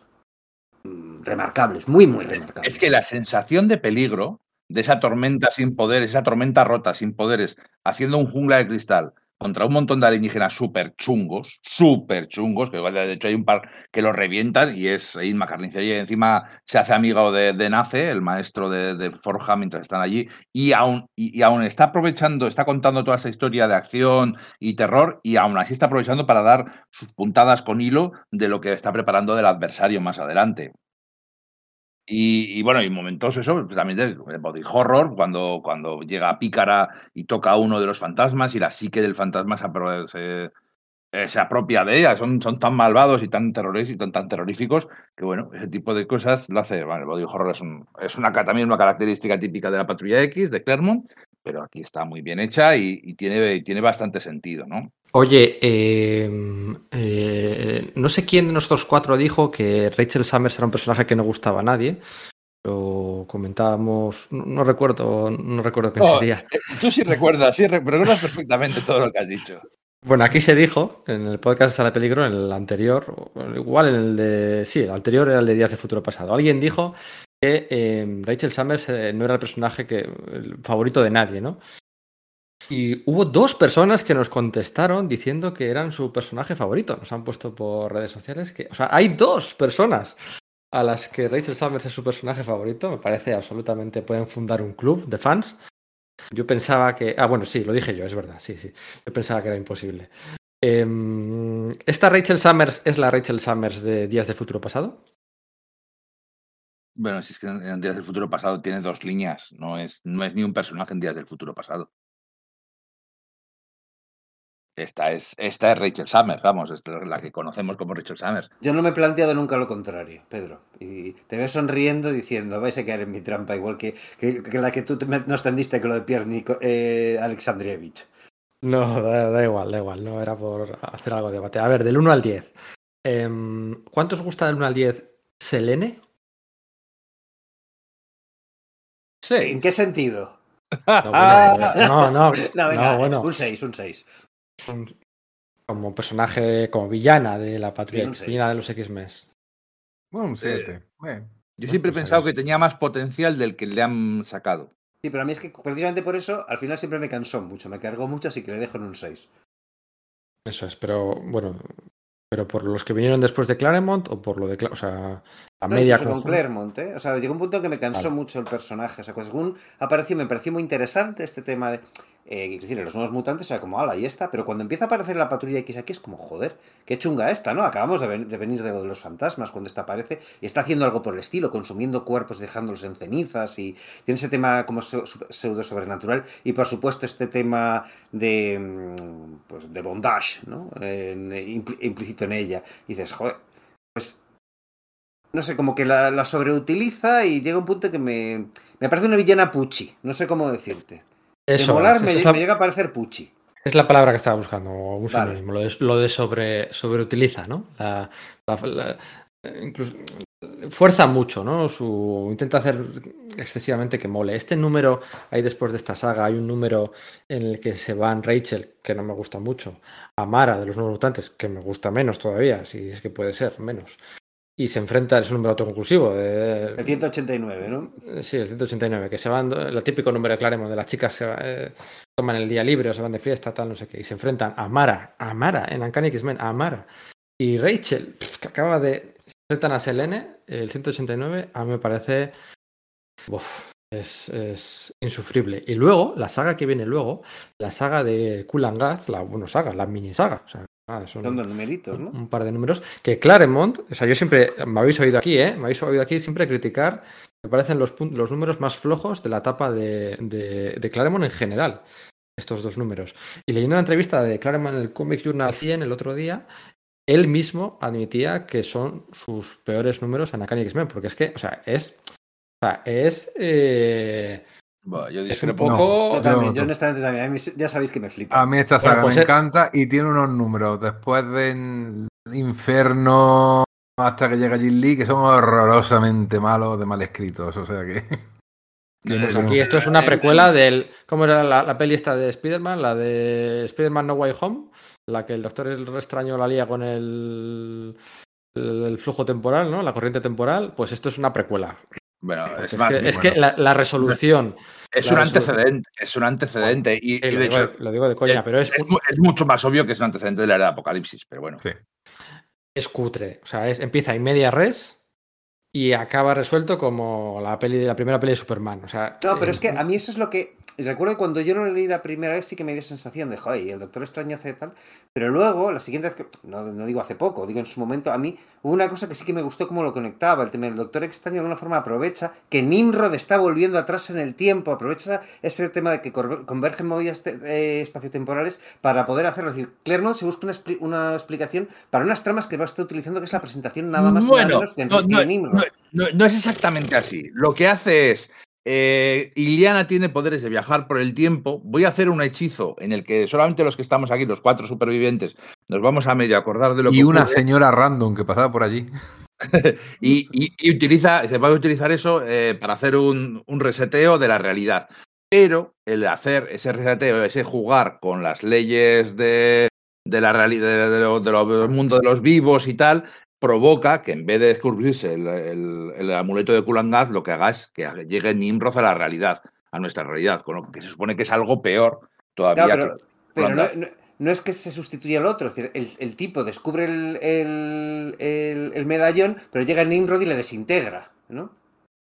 mm, remarcables, muy, muy Es, remarcables. es que la sensación de peligro de esa tormenta sin poderes, esa tormenta rota sin poderes, haciendo un jungla de cristal contra un montón de alienígenas súper chungos, súper chungos, que de hecho hay un par que lo revientan y es Inma Carnicería y encima se hace amigo de, de Nace, el maestro de, de Forja, mientras están allí, y aún, y aún está aprovechando, está contando toda esa historia de acción y terror, y aún así está aprovechando para dar sus puntadas con hilo de lo que está preparando del adversario más adelante. Y, bueno, y momentos eso, pues también del body horror, cuando, cuando llega Pícara y toca a uno de los fantasmas y la psique del fantasma se, se, eh, se apropia de ella. Son, son tan malvados y tan terroríficos, y tan, tan terroríficos que bueno, ese tipo de cosas lo hace. Bueno, el body horror es, un, es una, también una característica típica de la Patrulla X, de Claremont, pero aquí está muy bien hecha y tiene, y tiene bastante sentido, ¿no? Oye, eh, eh, no sé quién de nosotros cuatro dijo que Rachel Summers era un personaje que no gustaba a nadie. Lo comentábamos, no, no recuerdo, no recuerdo quién Oh, sería. eh, Tú sí recuerdas, sí re- recuerdas perfectamente todo lo que has dicho. Bueno, aquí se dijo, en el podcast de de Peligro, en el anterior, igual en el de. Sí, el anterior era el de Días de Futuro Pasado. Alguien dijo que eh, Rachel Summers eh, no era el personaje que, el favorito de nadie, ¿no? Y hubo dos personas que nos contestaron diciendo que eran su personaje favorito. Nos han puesto por redes sociales que. O sea, hay dos personas a las que Rachel Summers es su personaje favorito. Me parece absolutamente. Pueden fundar un club de fans. Yo pensaba que. Ah, bueno, sí, lo dije yo, es verdad, sí, sí. Yo pensaba que era imposible. Em, ¿Esta Rachel Summers es la Rachel Summers de Días de Futuro Pasado? Bueno, si es que en Días del Futuro Pasado tiene dos líneas, no es, no es ni un personaje en Días del Futuro Pasado. Esta es, esta es Rachel Summers, vamos, es la que conocemos como Rachel Summers. Yo no me he planteado nunca lo contrario, Pedro. Y te veo sonriendo diciendo, vais a caer en mi trampa, igual que, que, que la que tú te- nos tendiste con lo de Pierre Nico, eh, Alexandrievich. No, da, da igual, da igual, no era por hacer algo de debate. A ver, del 1 al 10. Em, ¿Cuánto os gusta del 1 al 10 Selene? Sí. ¿En qué sentido? No, bueno, no, no, No, venga, no, bueno, un 6, un 6. Como personaje, como villana de la patrulla, villana de los X-Men. Bueno, un Sí. 7. Bueno, Yo siempre he pues pensado que tenía más potencial del que le han sacado. Sí, pero a mí es que precisamente por eso al final siempre me cansó mucho, me cargó mucho, así que le dejo en un 6. Eso es, pero bueno, pero por los que vinieron después de Claremont o por lo de, Cla- o sea, la No, media con? Claremont, ¿eh? O sea, llegó un punto que me cansó Vale. mucho el personaje. O sea, que según apareció, me pareció muy interesante este tema de. Eh, decir, los nuevos mutantes era como, ala, y esta. Pero cuando empieza a aparecer la patrulla X aquí es como, joder, qué chunga esta, ¿no? Acabamos de, ven- de venir de lo de los fantasmas cuando esta aparece y está haciendo algo por el estilo, consumiendo cuerpos, dejándolos en cenizas y tiene ese tema como pseu- pseudo sobrenatural. Y por supuesto, este tema de. mm, Pues de bondage, ¿no? En- impl- implícito en ella. Dices, joder, pues no sé, como que la, la sobreutiliza y llega un punto que me, me parece una villana puchi. No sé cómo decirte. Eso, de molar me, llega a parecer puchi. es la palabra que estaba buscando, un Vale. sinónimo, lo de, lo de sobre, sobreutiliza, ¿no? La, incluso fuerza mucho, ¿no? Su intenta hacer excesivamente que mole. Este número, ahí después de esta saga, hay un número en el que se van Rachel, que no me gusta mucho, Amara de los nuevos mutantes, que me gusta menos todavía, si es que puede ser menos. Y se enfrenta, es un número autoconclusivo. eh, El 189, ¿no? Sí, el 189, que se van, el típico número de Claremont de las chicas se eh, toman el día libre o se van de fiesta, tal, no sé qué, y se enfrentan a Mara, a Mara, en Uncanny X-Men, a Mara. Y Rachel, que acaba de. Se enfrentan a Selene, el 189, a mí me parece. uf, es, es insufrible. Y luego, la saga que viene luego, la saga de Kulangaz, la, bueno, saga, la mini saga. O sea, ah, son- Son dos numeritos, ¿no? un par de números, que Claremont, o sea, yo siempre, me habéis oído aquí, ¿eh? Me habéis oído aquí siempre criticar, me parecen los, números más flojos de la etapa de, de, de Claremont en general, estos dos números. Y leyendo una entrevista de Claremont en el Comics Journal 100 el otro día, él mismo admitía que son sus peores números en Uncanny X-Men, porque es que, o sea, es... O sea, es... eh, Bueno, yo poco... Yo también, no, yo no. honestamente también. A mí ya sabéis que me flipa. A mí esta Bueno, saga pues me es- encanta y tiene unos números después de Inferno hasta que llega Jin Lee que son horrorosamente malos de mal escritos. O sea que. Pues no- aquí esto es una precuela del. ¿Cómo era la, la peli esta de Spider-Man? La de Spider-Man No Way Home. La que el doctor extraño la lía con el, el, el flujo temporal, ¿no? La corriente temporal. Pues esto es una precuela. Bueno, Porque es Es, más, que, es bueno, que la, la resolución. es la un resolución- antecedente, es un antecedente. Y, Sí, y lo, de digo, hecho, lo digo de coña, eh, pero es, es, mu- es mucho más obvio que es un antecedente de la era de Apocalipsis, pero bueno. Sí. es cutre. O sea, es, empieza en media res y acaba resuelto como la peli la primera peli de Superman. O sea, No, pero eh, es que a mí eso es lo que. Recuerdo que cuando yo lo leí la primera vez sí que me dio sensación de, joder, y el Doctor Extraño hace tal. Pero luego, la siguiente vez que. No, no digo hace poco, digo en su momento, a mí hubo una cosa que sí que me gustó cómo lo conectaba. El tema del Doctor Extraño de alguna forma aprovecha que Nimrod está volviendo atrás en el tiempo, aprovecha ese tema de que convergen movidas eh, espaciotemporales para poder hacerlo. Es decir, Claremont se busca una, expli- una explicación para unas tramas que va a estar utilizando, que es la presentación nada más y nada menos que no, no, Nimrod. no es exactamente así. Lo que hace es. Eh, Iliana tiene poderes de viajar por el tiempo. Voy a hacer un hechizo en el que solamente los que estamos aquí, los cuatro supervivientes, nos vamos a medio acordar de lo Y que una ocurre. señora random que pasaba por allí. y, y- y utiliza, se puede utilizar eso eh, para hacer un, un reseteo de la realidad. Pero el hacer ese reseteo, ese jugar con las leyes de, de la realidad, de, de lo- de lo- del mundo de los vivos y tal, provoca que en vez de descubrirse el, el- el amuleto de Kulangaz, lo que haga es que llegue Nimrod a la realidad, a nuestra realidad, con lo que se supone que es algo peor todavía. Claro, pero, que pero no, no- no es que se sustituya al otro, es decir, el, el tipo descubre el, el- el- el medallón, pero llega Nimrod y le desintegra, ¿no?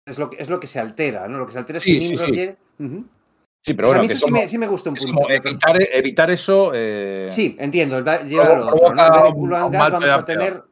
Es lo, que, es lo que se altera, ¿no? Lo que se altera es Sí, que sí, Nimrod sí. llegue... Ujú. Sí, pero Pues a bueno, mí que eso es sí, como, me, sí me gusta un punto. como evitar, evitar eso. eh, Sí, entiendo, va- lleva al otro, ¿no? En provoca vez de un- Kulan un Gat mal vamos a tener...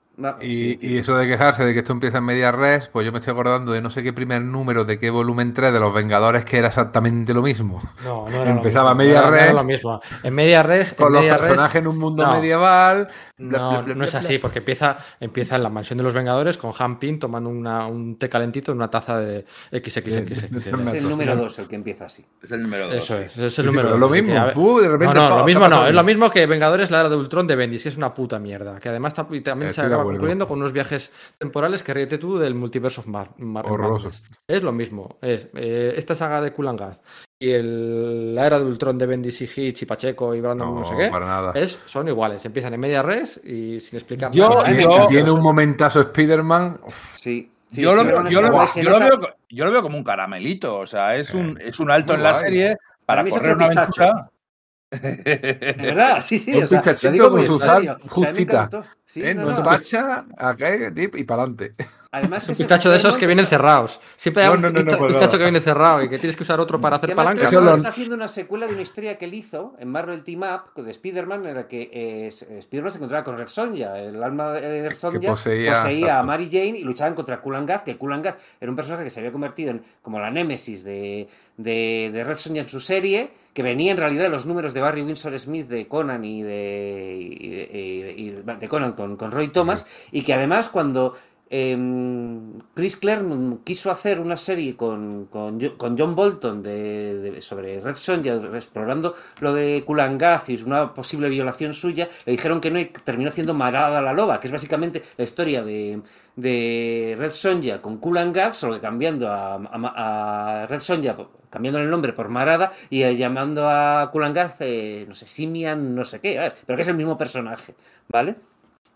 sí, Y, eso de quejarse de que esto empieza en media res, pues yo me estoy acordando de no sé qué primer número de qué volumen 3 de los Vengadores que era exactamente lo mismo. No, no era Empezaba lo mismo, media no era- no era res. lo mismo. En media res, Con los media res- personajes en un mundo no. medieval. bla, No, bla, bla, no es así, porque empieza, empieza en la mansión de los Vengadores con Han Pin tomando una- un té calentito en una taza de XXXX. Es el número 2 el que empieza así. Es el número dos. Eso sí. es, ese es el Sí, número lo mismo. que, a ver- ¡uh! de repente, No, no, lo mismo no, es lo mismo que Vengadores, la era de Ultron de Bendis, que es una puta mierda. Que además también se acaba concluyendo con unos viajes temporales que ríete tú del multiverso of Mar Mar- Horroroso. Madness. Es lo mismo. Es eh, esta saga de Kulangaz y el, la era de Ultron de Bendis y Hitch y Pacheco y Brandon no, No, sé qué. para nada. Es, son iguales. Empiezan en media res y sin explicar Yo- nada. Yo- encanta. Tiene un momentazo Spider-Man. Sí. sí, yo, lo veo, con yo, lo, esta veo- se yo lo nota- veo, yo lo veo como un caramelito, o sea, es un, es un alto Muy en la guay. serie para Para correr una aventura. De verdad, sí, sí. Un o sea, con su en sal justita. Sí, ¿eh? no, No pacha, acá, tip, y para adelante. Además que Un pistacho de esos que vienen cerrados. Siempre hay No, un no, no, no, pista- pistacho que viene cerrado y que tienes que usar otro para hacer además lo- está haciendo una secuela de una historia que él hizo en Marvel Team Up de Spider-Man, en la que eh, Spider-Man se encontraba con Red Sonja. El alma de Red Sonja poseía, a. Mary Jane y luchaban contra Kulan Gaz, que Kulan Gaz era un personaje que se había convertido en como la némesis de, de, de Red Sonja en su serie, que venía en realidad de los números de Barry Windsor Smith de Conan y de, y de, y de- y de Conan con, con Roy Thomas, y que además cuando em, Chris Claremont quiso hacer una serie con, con, con John Bolton de, sobre Red Sonja, explorando lo de Kulangath y una posible violación suya, le dijeron que no y terminó haciendo Marada la Loba, que es básicamente la historia de, de Red Sonja con Kulangath, solo cambiando a, a- Red Sonja, cambiando el nombre por Marada y eh, llamando a Kulangath, eh, no sé, Simian, no sé qué, pero que es el mismo personaje, ¿vale?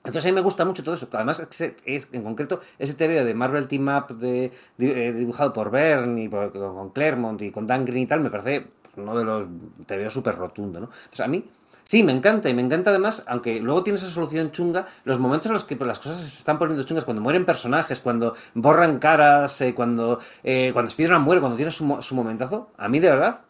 Entonces a mí me gusta mucho todo eso. Además, es, es- en concreto, ese TVO de Marvel Team Up de, eh, dibujado por Byrne y por- con, Claremont y con Dan Green y tal, me parece pues, uno de los TVO súper rotundo, ¿no? Entonces a mí sí, me encanta y me encanta además, aunque luego tiene esa solución chunga, los momentos en los que pues, las cosas se están poniendo chungas, cuando mueren personajes, cuando borran caras, eh, cuando, eh, cuando Spider-Man muere, cuando tiene su, su momentazo, a mí de verdad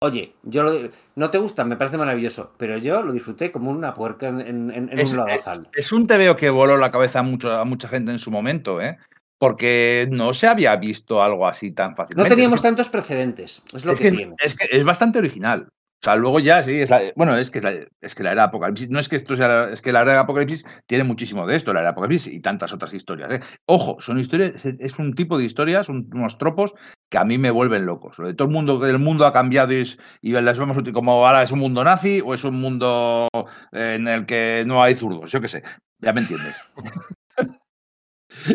Oye, yo lo, no te gusta, me parece maravilloso, pero yo lo disfruté como una puerca en, en- en Es, un es- lodazal. es un TVO que voló la cabeza a, mucho, a mucha gente en su momento, ¿eh? Porque no se había visto algo así tan No fácilmente. teníamos Es que- tantos precedentes, es lo es que, que, tiene. es que es bastante original. O sea, luego ya sí, la- bueno, es que, es la, que la era Apocalipsis, no es que esto sea, es que la era Apocalipsis tiene muchísimo de esto, la era Apocalipsis y tantas otras historias. ¿eh? Ojo, son historias, es- un tipo de historias, un- unos tropos que a mí me vuelven locos. Lo de todo el mundo, que el mundo ha cambiado y, las vemos uti- como ahora es un mundo nazi o es un mundo eh, en el que no hay zurdos, yo qué sé, ya me entiendes.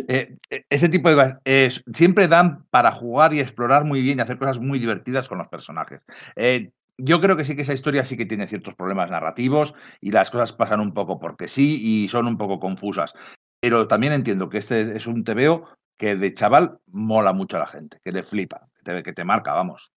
Eh, eh, ese tipo de cosas eh, siempre dan para jugar y explorar muy bien y hacer cosas muy divertidas con los personajes. Eh, yo creo que sí que esa historia sí que tiene ciertos problemas narrativos y las cosas pasan un poco porque sí y son un poco confusas. Pero también entiendo que este es un TVO que de chaval mola mucho a la gente, que le flipa, que te, que te marca, vamos.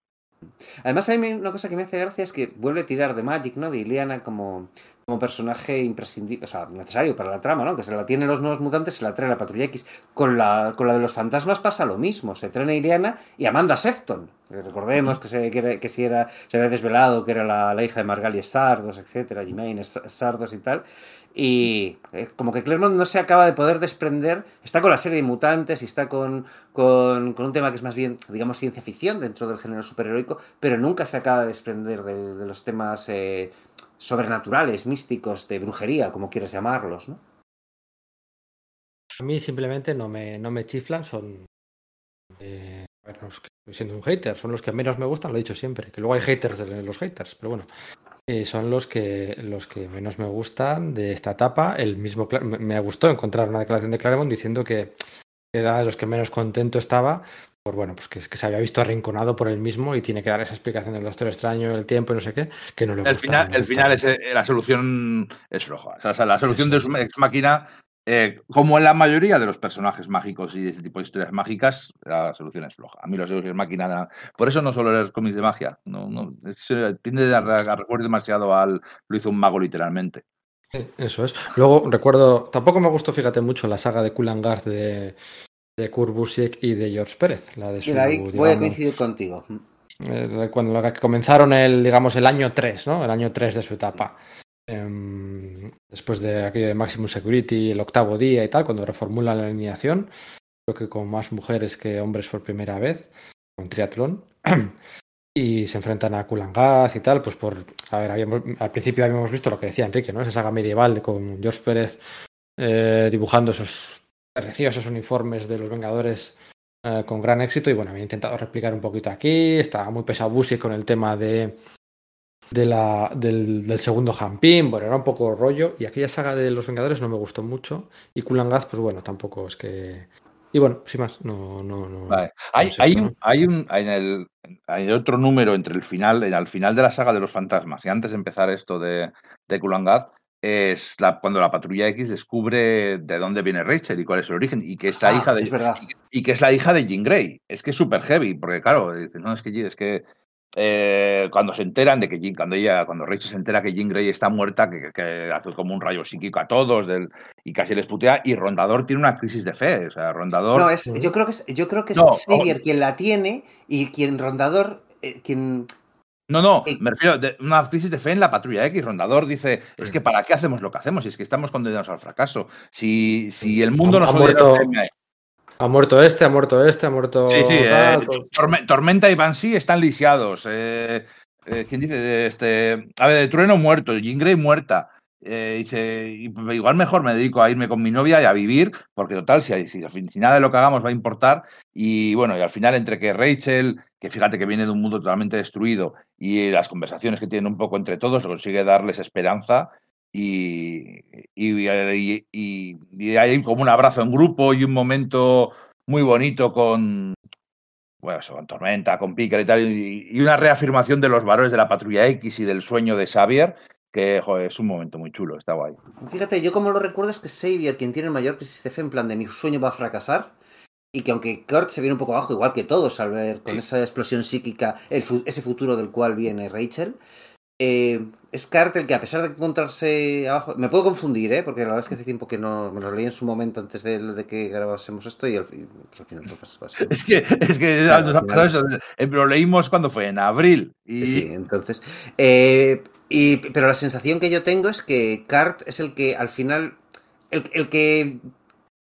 Además, hay una cosa que me hace gracia es que vuelve a tirar de Magic, ¿no? De Ileana como, como personaje imprescindible, o sea, necesario para la trama, ¿no? Que se la tienen los nuevos mutantes, se la trae la Patrulla X. Con la, con la de los fantasmas pasa lo mismo. Se traen a Ileana y Amanda Sefton. Que Recordemos que, se, que, era- que si era, se había desvelado que era la, la hija de Margali Sardos, etcétera, Jimaine Sardos y tal. Y eh, como que Claremont no se acaba de poder desprender. Está con la serie de mutantes y está con, con, con un tema que es más bien, digamos, ciencia ficción dentro del género superheroico, pero nunca se acaba de desprender de, de los temas eh, sobrenaturales, místicos, de brujería, como quieras llamarlos, ¿no? A mí simplemente no me, no me chiflan, son. eh, que estoy siendo un hater, son los que menos me gustan, lo he dicho siempre. Que luego hay haters de los haters, pero bueno. eh, son los que, los que menos me gustan de esta etapa. El mismo me, me gustó encontrar una declaración de Claremont diciendo que era de los que menos contento estaba. Por bueno, pues que, que se había visto arrinconado por él mismo y tiene que dar esa explicación del Doctor Extraño, el tiempo y no sé qué, que no le gusta. El final, no el final es, eh, la solución es floja. O sea, la solución de su ex máquina, eh, como en la mayoría de los personajes mágicos y de ese tipo de historias mágicas, la solución es floja. A mí los ex máquina, nada- por eso no suelo leer cómics de magia. No, no, es, tiende a, a recordar demasiado al lo hizo un mago literalmente. Sí, eso es. Luego recuerdo, tampoco me gustó, fíjate mucho, la saga de Kulangar de, de Kurt Busiek y de George Pérez, la de su, Mira, ahí voy a coincidir contigo. eh, cuando comenzaron el, digamos, el año 3, ¿no? El año 3 de su etapa. Em, después de aquello de Maximum Security, el octavo día y tal, cuando reformulan la alineación, creo que con más mujeres que hombres por primera vez, con triatlón, y se enfrentan a Kulangaz y tal, pues por, a ver, habíamos- al principio habíamos visto lo que decía Enrique, ¿no? Esa saga medieval de, con George Pérez eh, dibujando esos preciosos uniformes de los Vengadores eh, con gran éxito. Y bueno, había intentado replicar un poquito aquí, estaba muy pesado Busi con el tema de, de la, del, del segundo Jampín, bueno, era un poco rollo. Y aquella saga de los Vengadores no me gustó mucho. Y Kulangaz, pues bueno, tampoco es que... Y bueno, sin más, no... no, no Vale. Hay, es hay esto, un, ¿no? hay un en el, hay otro número entre el final, en- al final de la saga de los fantasmas y antes de empezar esto de, de Kulangaz, es la, cuando la patrulla X descubre de dónde viene Rachel y cuál es el origen y que es la Ah, hija de es verdad. y que es la hija de Jean Grey. Es que es súper heavy, porque claro, no, es que, es que eh, cuando se enteran de que Jean, cuando ella, cuando Rachel se entera que Jean Grey está muerta, que, que hace como un rayo psíquico a todos del, y casi les putea, y Rondador tiene una crisis de fe. O sea, Rondador. No, es, yo creo que es, yo creo que es No, Xavier quien la tiene y quien Rondador, eh, quien No, no, me refiero a una crisis de fe en la patrulla X. Rondador dice, es que ¿para qué hacemos lo que hacemos? Si es que estamos condenados al fracaso. Si, si el mundo nos ha muerto- Ha muerto este, ha muerto este, ha muerto... Sí, sí, tal, eh, todo. Tormenta y Banshee están lisiados. Eh, eh, ¿Quién dice? Este, a ver, de Trueno muerto, Jean Grey muerta. eh, y igual mejor me dedico a irme con mi novia y a vivir, porque total, si, si, si nada de lo que hagamos va a importar, y bueno, y al final entre que Rachel, fíjate que viene de un mundo totalmente destruido, y las conversaciones que tienen un poco entre todos, consigue darles esperanza, y, y, hay como un abrazo en grupo y un momento muy bonito con, bueno, con Tormenta, con Picker y tal, y, una reafirmación de los valores de la Patrulla X y del sueño de Xavier, que es un momento muy chulo, está guay. Fíjate, yo como lo recuerdo es que Xavier, quien tiene el mayor crisis en plan de mi sueño va a fracasar, y que aunque Kurt se viene un poco abajo, igual que todos, al ver con Sí. esa explosión psíquica el fu- ese futuro del cual viene Rachel, eh, es Kurt el que a pesar de encontrarse abajo, me puedo confundir, ¿eh? porque la verdad es que hace tiempo que no me lo leí en su momento antes de, de que grabásemos esto y al, fin- pues al final pues, pues, Es que, es que Claro, nos ha al pasado eso. eh, Lo leímos cuando fue en abril. Y Sí, entonces. eh, y, pero la sensación que yo tengo es que Kart es el que al final. El, el que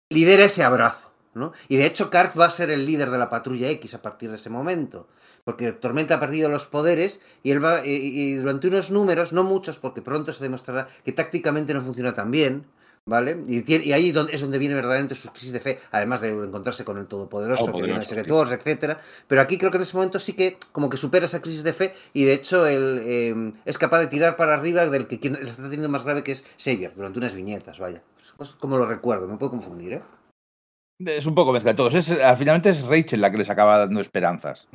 lidera ese abrazo, ¿no? Y de hecho, Kart va a ser el líder de la patrulla X a partir de ese momento. Porque Tormenta ha perdido los poderes y él va. Y, y durante unos números, no muchos, porque pronto se demostrará que tácticamente no funciona tan bien. ¿Vale? Y, tiene- y ahí es donde viene verdaderamente su crisis de fe, además de encontrarse con el Todopoderoso, que viene de Secret Wars, etcétera. Pero aquí creo que en ese momento sí que como que supera esa crisis de fe y de hecho él eh, es capaz de tirar para arriba del que quien le está teniendo más grave que es Xavier, durante unas viñetas, vaya. Es como lo recuerdo, me puedo confundir, ¿eh? Es un poco mezcla de todos. Es, al finalmente es Rachel la que les acaba dando esperanzas.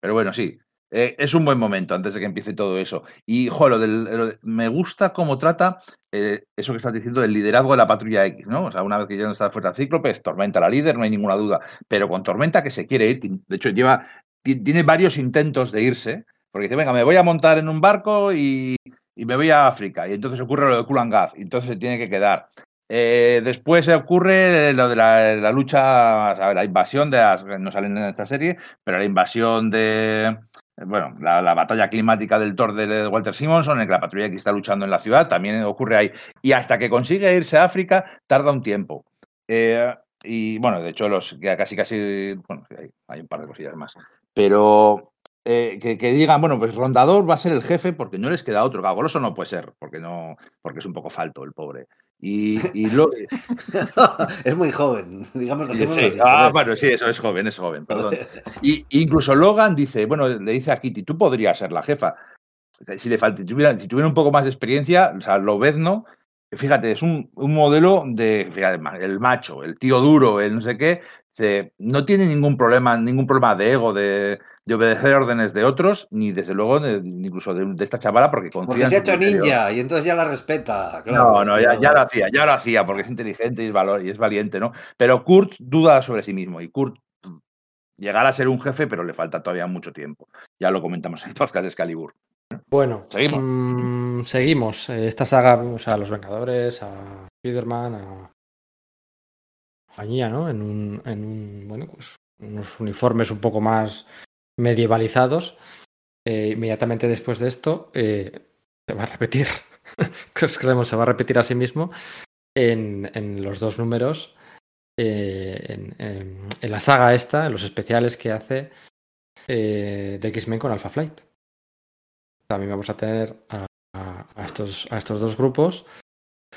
Pero bueno, sí. eh, es un buen momento antes de que empiece todo eso. Y, jo, lo del, lo de- me gusta cómo trata eh, eso que estás diciendo del liderazgo de la patrulla X, ¿no? O sea, una vez que ya no está fuera Cíclope, es Tormenta la líder, no hay ninguna duda. Pero con Tormenta que se quiere ir, de hecho, lleva, ti- tiene varios intentos de irse, porque dice, venga, me voy a montar en un barco y, y me voy a África. Y entonces ocurre lo de Kulan Gaz, y entonces se tiene que quedar. Eh, después ocurre lo de la, la lucha, la invasión de las, no salen en esta serie, pero la invasión de, bueno, la, la batalla climática del Thor de Walter Simonson, en que la patrulla que está luchando en la ciudad, también ocurre ahí. Y hasta que consigue irse a África, tarda un tiempo. Eh, y bueno, de hecho, los ya casi, casi, bueno, hay, hay un par de cosillas más. Pero eh, que, que digan, bueno, pues Rondador va a ser el jefe porque no les queda otro. Goloso no puede ser, porque no, porque es un poco falto el pobre. Y, y lo, es muy joven, digamos. Sí, sí. Ah, bueno, sí, eso es joven, es joven, perdón. Y incluso Logan dice, bueno, le dice a Kitty, tú podrías ser la jefa. Si le falta, si tuviera, si tuviera un poco más de experiencia, o sea, Lobezno, fíjate, es un, un modelo de, fíjate, el macho, el tío duro, el no sé qué, no tiene ningún problema, ningún problema de ego, de, de obedecer órdenes de otros, ni desde luego, de- incluso de, de esta chavala, porque confía Porque se ha hecho ninja y entonces ya la respeta. claro, No, no, ya, ya lo hacía, ya lo hacía, porque es inteligente y es, valor, y es valiente, ¿no? Pero Kurt duda sobre sí mismo y Kurt llegará a ser un jefe, pero le falta todavía mucho tiempo. Ya lo comentamos en el podcast de Excalibur. Bueno, Seguimos. mm, seguimos. Esta saga vemos a los Vengadores, a Spider-Man, a compañía, ¿no? En un, en un, bueno, pues unos uniformes un poco más medievalizados. Eh, inmediatamente después de esto, eh, se va a repetir. Claremont se va a repetir a sí mismo en, en los dos números. eh, en, en- la saga esta, en los especiales que hace de X-Men con Alpha Flight. También vamos a tener a, a- a estos, a estos dos grupos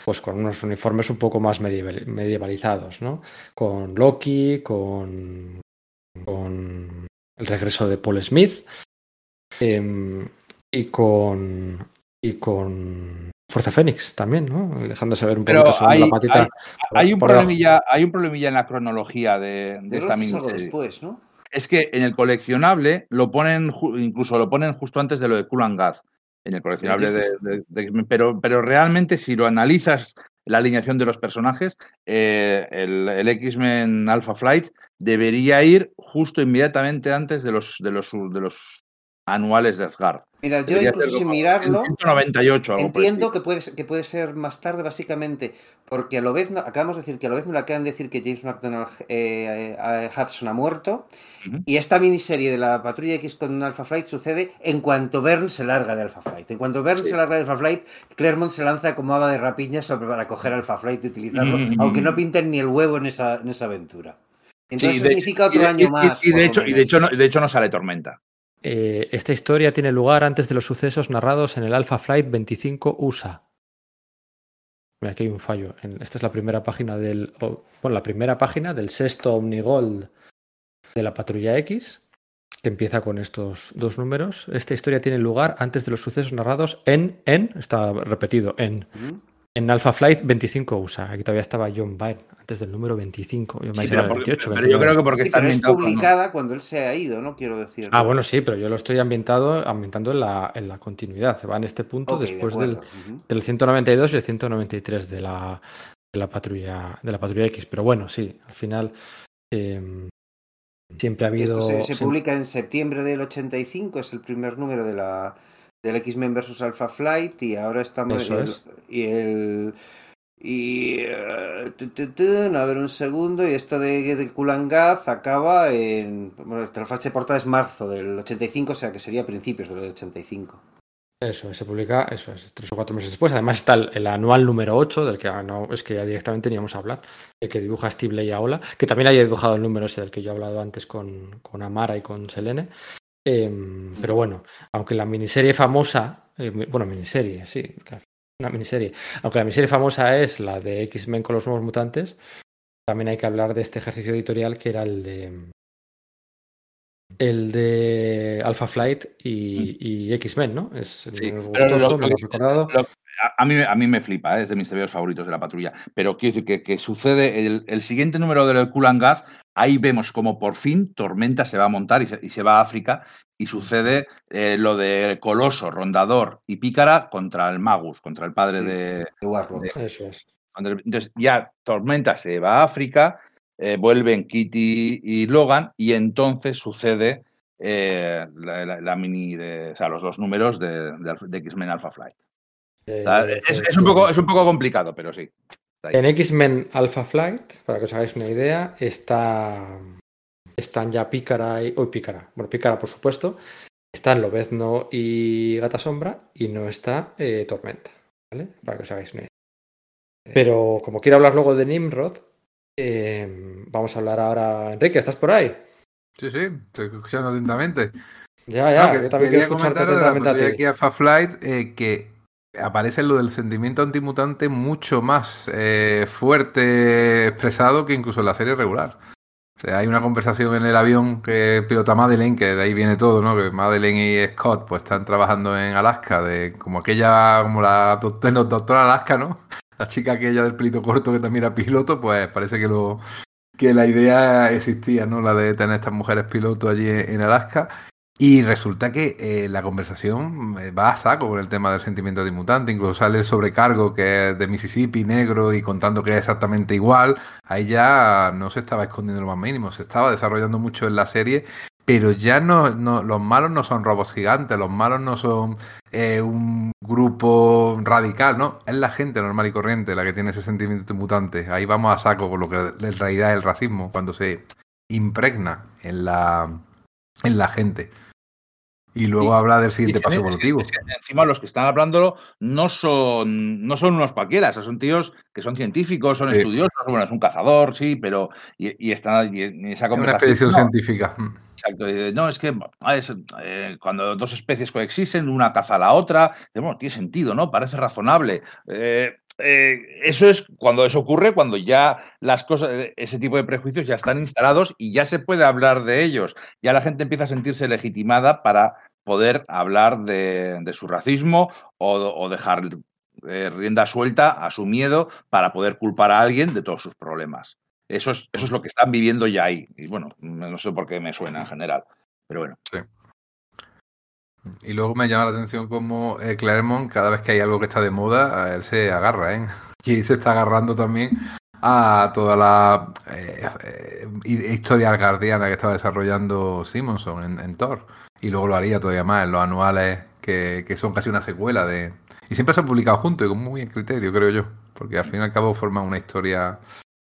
pues con unos uniformes un poco más medieval- medievalizados, ¿no? Con Loki, con, con el regreso de Paul Smith em, y con y con Fuerza Fénix también, ¿no? Dejándose ver un Pero poquito hay, la patita. hay- hay un problemilla, hay un problemilla en la cronología de, esta miniserie. después, ¿no? Es que en el coleccionable lo ponen, incluso lo ponen justo antes de lo de Kulan Gaz, en el coleccionable de, de- de X-Men, pero, pero realmente si lo analizas la alineación de los personajes, eh, el, el X-Men Alpha Flight debería ir justo inmediatamente antes de los, de los, de los anuales de Asgard. Mira, yo Debería incluso sin mirarlo, en 198, algo entiendo que puede, que puede ser más tarde, básicamente, porque a lo vez, acabamos de decir que a lo vez me le acaban de decir que James McDonald eh, eh, Hudson ha muerto, y esta miniserie de la Patrulla X con Alpha Flight sucede en cuanto Bern se larga de Alpha Flight. En cuanto Bern Sí. se larga de Alpha Flight, Claremont se lanza como ava de rapiña sobre para coger Alpha Flight y utilizarlo, aunque no pinten ni el huevo en esa, en esa aventura. Entonces Sí, de hecho- significa y otro año y- más. Y, de hecho, y de hecho, no, de hecho no sale Tormenta. Eh, esta historia tiene lugar antes de los sucesos narrados en el Alpha Flight 25 USA. Mira, aquí hay un fallo. En- Esta es la primera página del. Bueno, la primera página del sexto Omnigold de la Patrulla X, que empieza con estos dos números. Esta historia tiene lugar antes de los sucesos narrados en. en está repetido, en. En Alpha Flight 25 USA. Aquí todavía estaba John Byrne, antes del número 25. John Sí, Byrne pero, era el porque- 28, pero 29. yo creo que porque Sí, está es publicada cuando él se ha ido, ¿no? Quiero decir. Ah, bueno, sí, pero yo lo estoy ambientado, ambientando en la, en la continuidad. Se va en este punto Ok, de después del, acuerdo. Ujú. del 192 y el 193 de la, de la patrulla de la patrulla X. Pero bueno, sí, al final eh, siempre ha habido. Esto se, se siempre- publica en septiembre del 85, es el primer número de la del X-Men vs Alpha Flight y ahora estamos y el, es. y el y eh, tu, tu, tu, a ver un segundo y esto de, de Kulangaz acaba en bueno, la fecha de portada es marzo del 85, o sea que sería principios del 85. Eso, se publica, eso es, tres o cuatro meses después. Además está el, el anual número 8, del que ah, no, es que ya directamente teníamos a hablar, el que dibuja Steve Leiaola, que también haya dibujado el número ese del que yo he hablado antes con, con Amara y con Selene. Em, pero bueno, aunque la miniserie famosa, eh, bueno, miniserie, sí, una miniserie, aunque la miniserie famosa es la de X-Men con los nuevos mutantes, también hay que hablar de este ejercicio editorial que era el de el de Alpha Flight y, y X-Men, ¿no? Es Mm. Sí, menos pero lo- recordado. lo- a, mí, a mí me flipa, ¿eh? es de mis tebeos favoritos de la patrulla. Pero quiero decir que, que sucede el, el siguiente número del Kulangaz, ahí vemos como por fin Tormenta se va a montar y se, y se va a África y sucede eh, lo de Coloso, Rondador y Pícara contra el Magus, contra el padre Sí. de, De Warlock. Eso es. Entonces ya Tormenta se va a África, eh, vuelven Kitty y Logan y entonces sucede eh, la, la- la mini de, o sea, los dos números de, de, Alpha- de X-Men Alpha Flight. Eh, O sea, de- es, de- es un poco, es un poco complicado, pero sí. Está ahí. En X-Men Alpha Flight, para que os hagáis una idea, está, están ya Pícara y. Uy, Pícara. Bueno, Pícara, por supuesto. Están Lobezno y Gata Sombra y no está eh, Tormenta. ¿Vale? Para que os hagáis una idea. Pero como quiero hablar luego de Nimrod, eh, vamos a hablar ahora. Enrique, ¿estás por ahí? Sí, sí, estoy escuchando atentamente. Ya, ya, No, que yo también quería quiero escucharte comentaros de la atentamente a ti. aquí Alpha Flight eh, que aparece lo del sentimiento antimutante mucho más eh, fuerte expresado que incluso en la serie regular. O sea, hay una conversación en el avión que pilota Madeleine, que de ahí viene todo, ¿no? Que Madeleine y Scott pues están trabajando en Alaska, de como aquella, como la doctora, doctora Alaska, ¿no? La chica aquella del pelito corto que también era piloto, pues parece que lo que la idea existía, ¿no? La de tener estas mujeres piloto allí en Alaska. Y resulta que eh, la conversación eh, va a saco con el tema del sentimiento de mutante. Incluso sale el sobrecargo que es de Mississippi, negro, y contando que es exactamente igual. Ahí ya no se estaba escondiendo lo más mínimo. Se estaba desarrollando mucho en la serie. Pero ya no, los malos no son robots gigantes, los malos no son eh, un grupo radical, ¿no? Es la gente normal y corriente la que tiene ese sentimiento de mutante. Ahí vamos a saco con lo que en realidad es el racismo, cuando se impregna en la, en la gente. Y luego Y- habla del siguiente paso es que- evolutivo. es que encima los que están hablando no son, no son unos cualquiera, o sea, son tíos que son científicos, son Sí. estudiosos, bueno, es un cazador, sí, pero y, y están y en esa Es una conversación. expedición no, científica. Mm. Exacto. No, es que ah, es, eh, cuando dos especies coexisten, una caza a la otra, bueno, tiene sentido, ¿no? Parece razonable. Eh, eh, eso es cuando eso ocurre, cuando ya las cosas, eh, ese tipo de prejuicios ya están instalados y ya se puede hablar de ellos. Ya la gente empieza a sentirse legitimada para poder hablar de, su racismo o, dejar eh, rienda suelta a su miedo para poder culpar a alguien de todos sus problemas. Eso es, eso es lo que están viviendo ya ahí. Y bueno, no sé por qué me suena en general. Pero bueno. Y luego me llama la atención como eh, Claremont, cada vez que hay algo que está de moda, él se agarra, ¿eh? Y se está agarrando también a toda la eh, eh, historia argardiana que está desarrollando Simonson en, en Thor. Y luego lo haría todavía más en los anuales, que, que son casi una secuela de... Y siempre se han publicado juntos y con muy buen criterio, creo yo. Porque al fin y al cabo forman una historia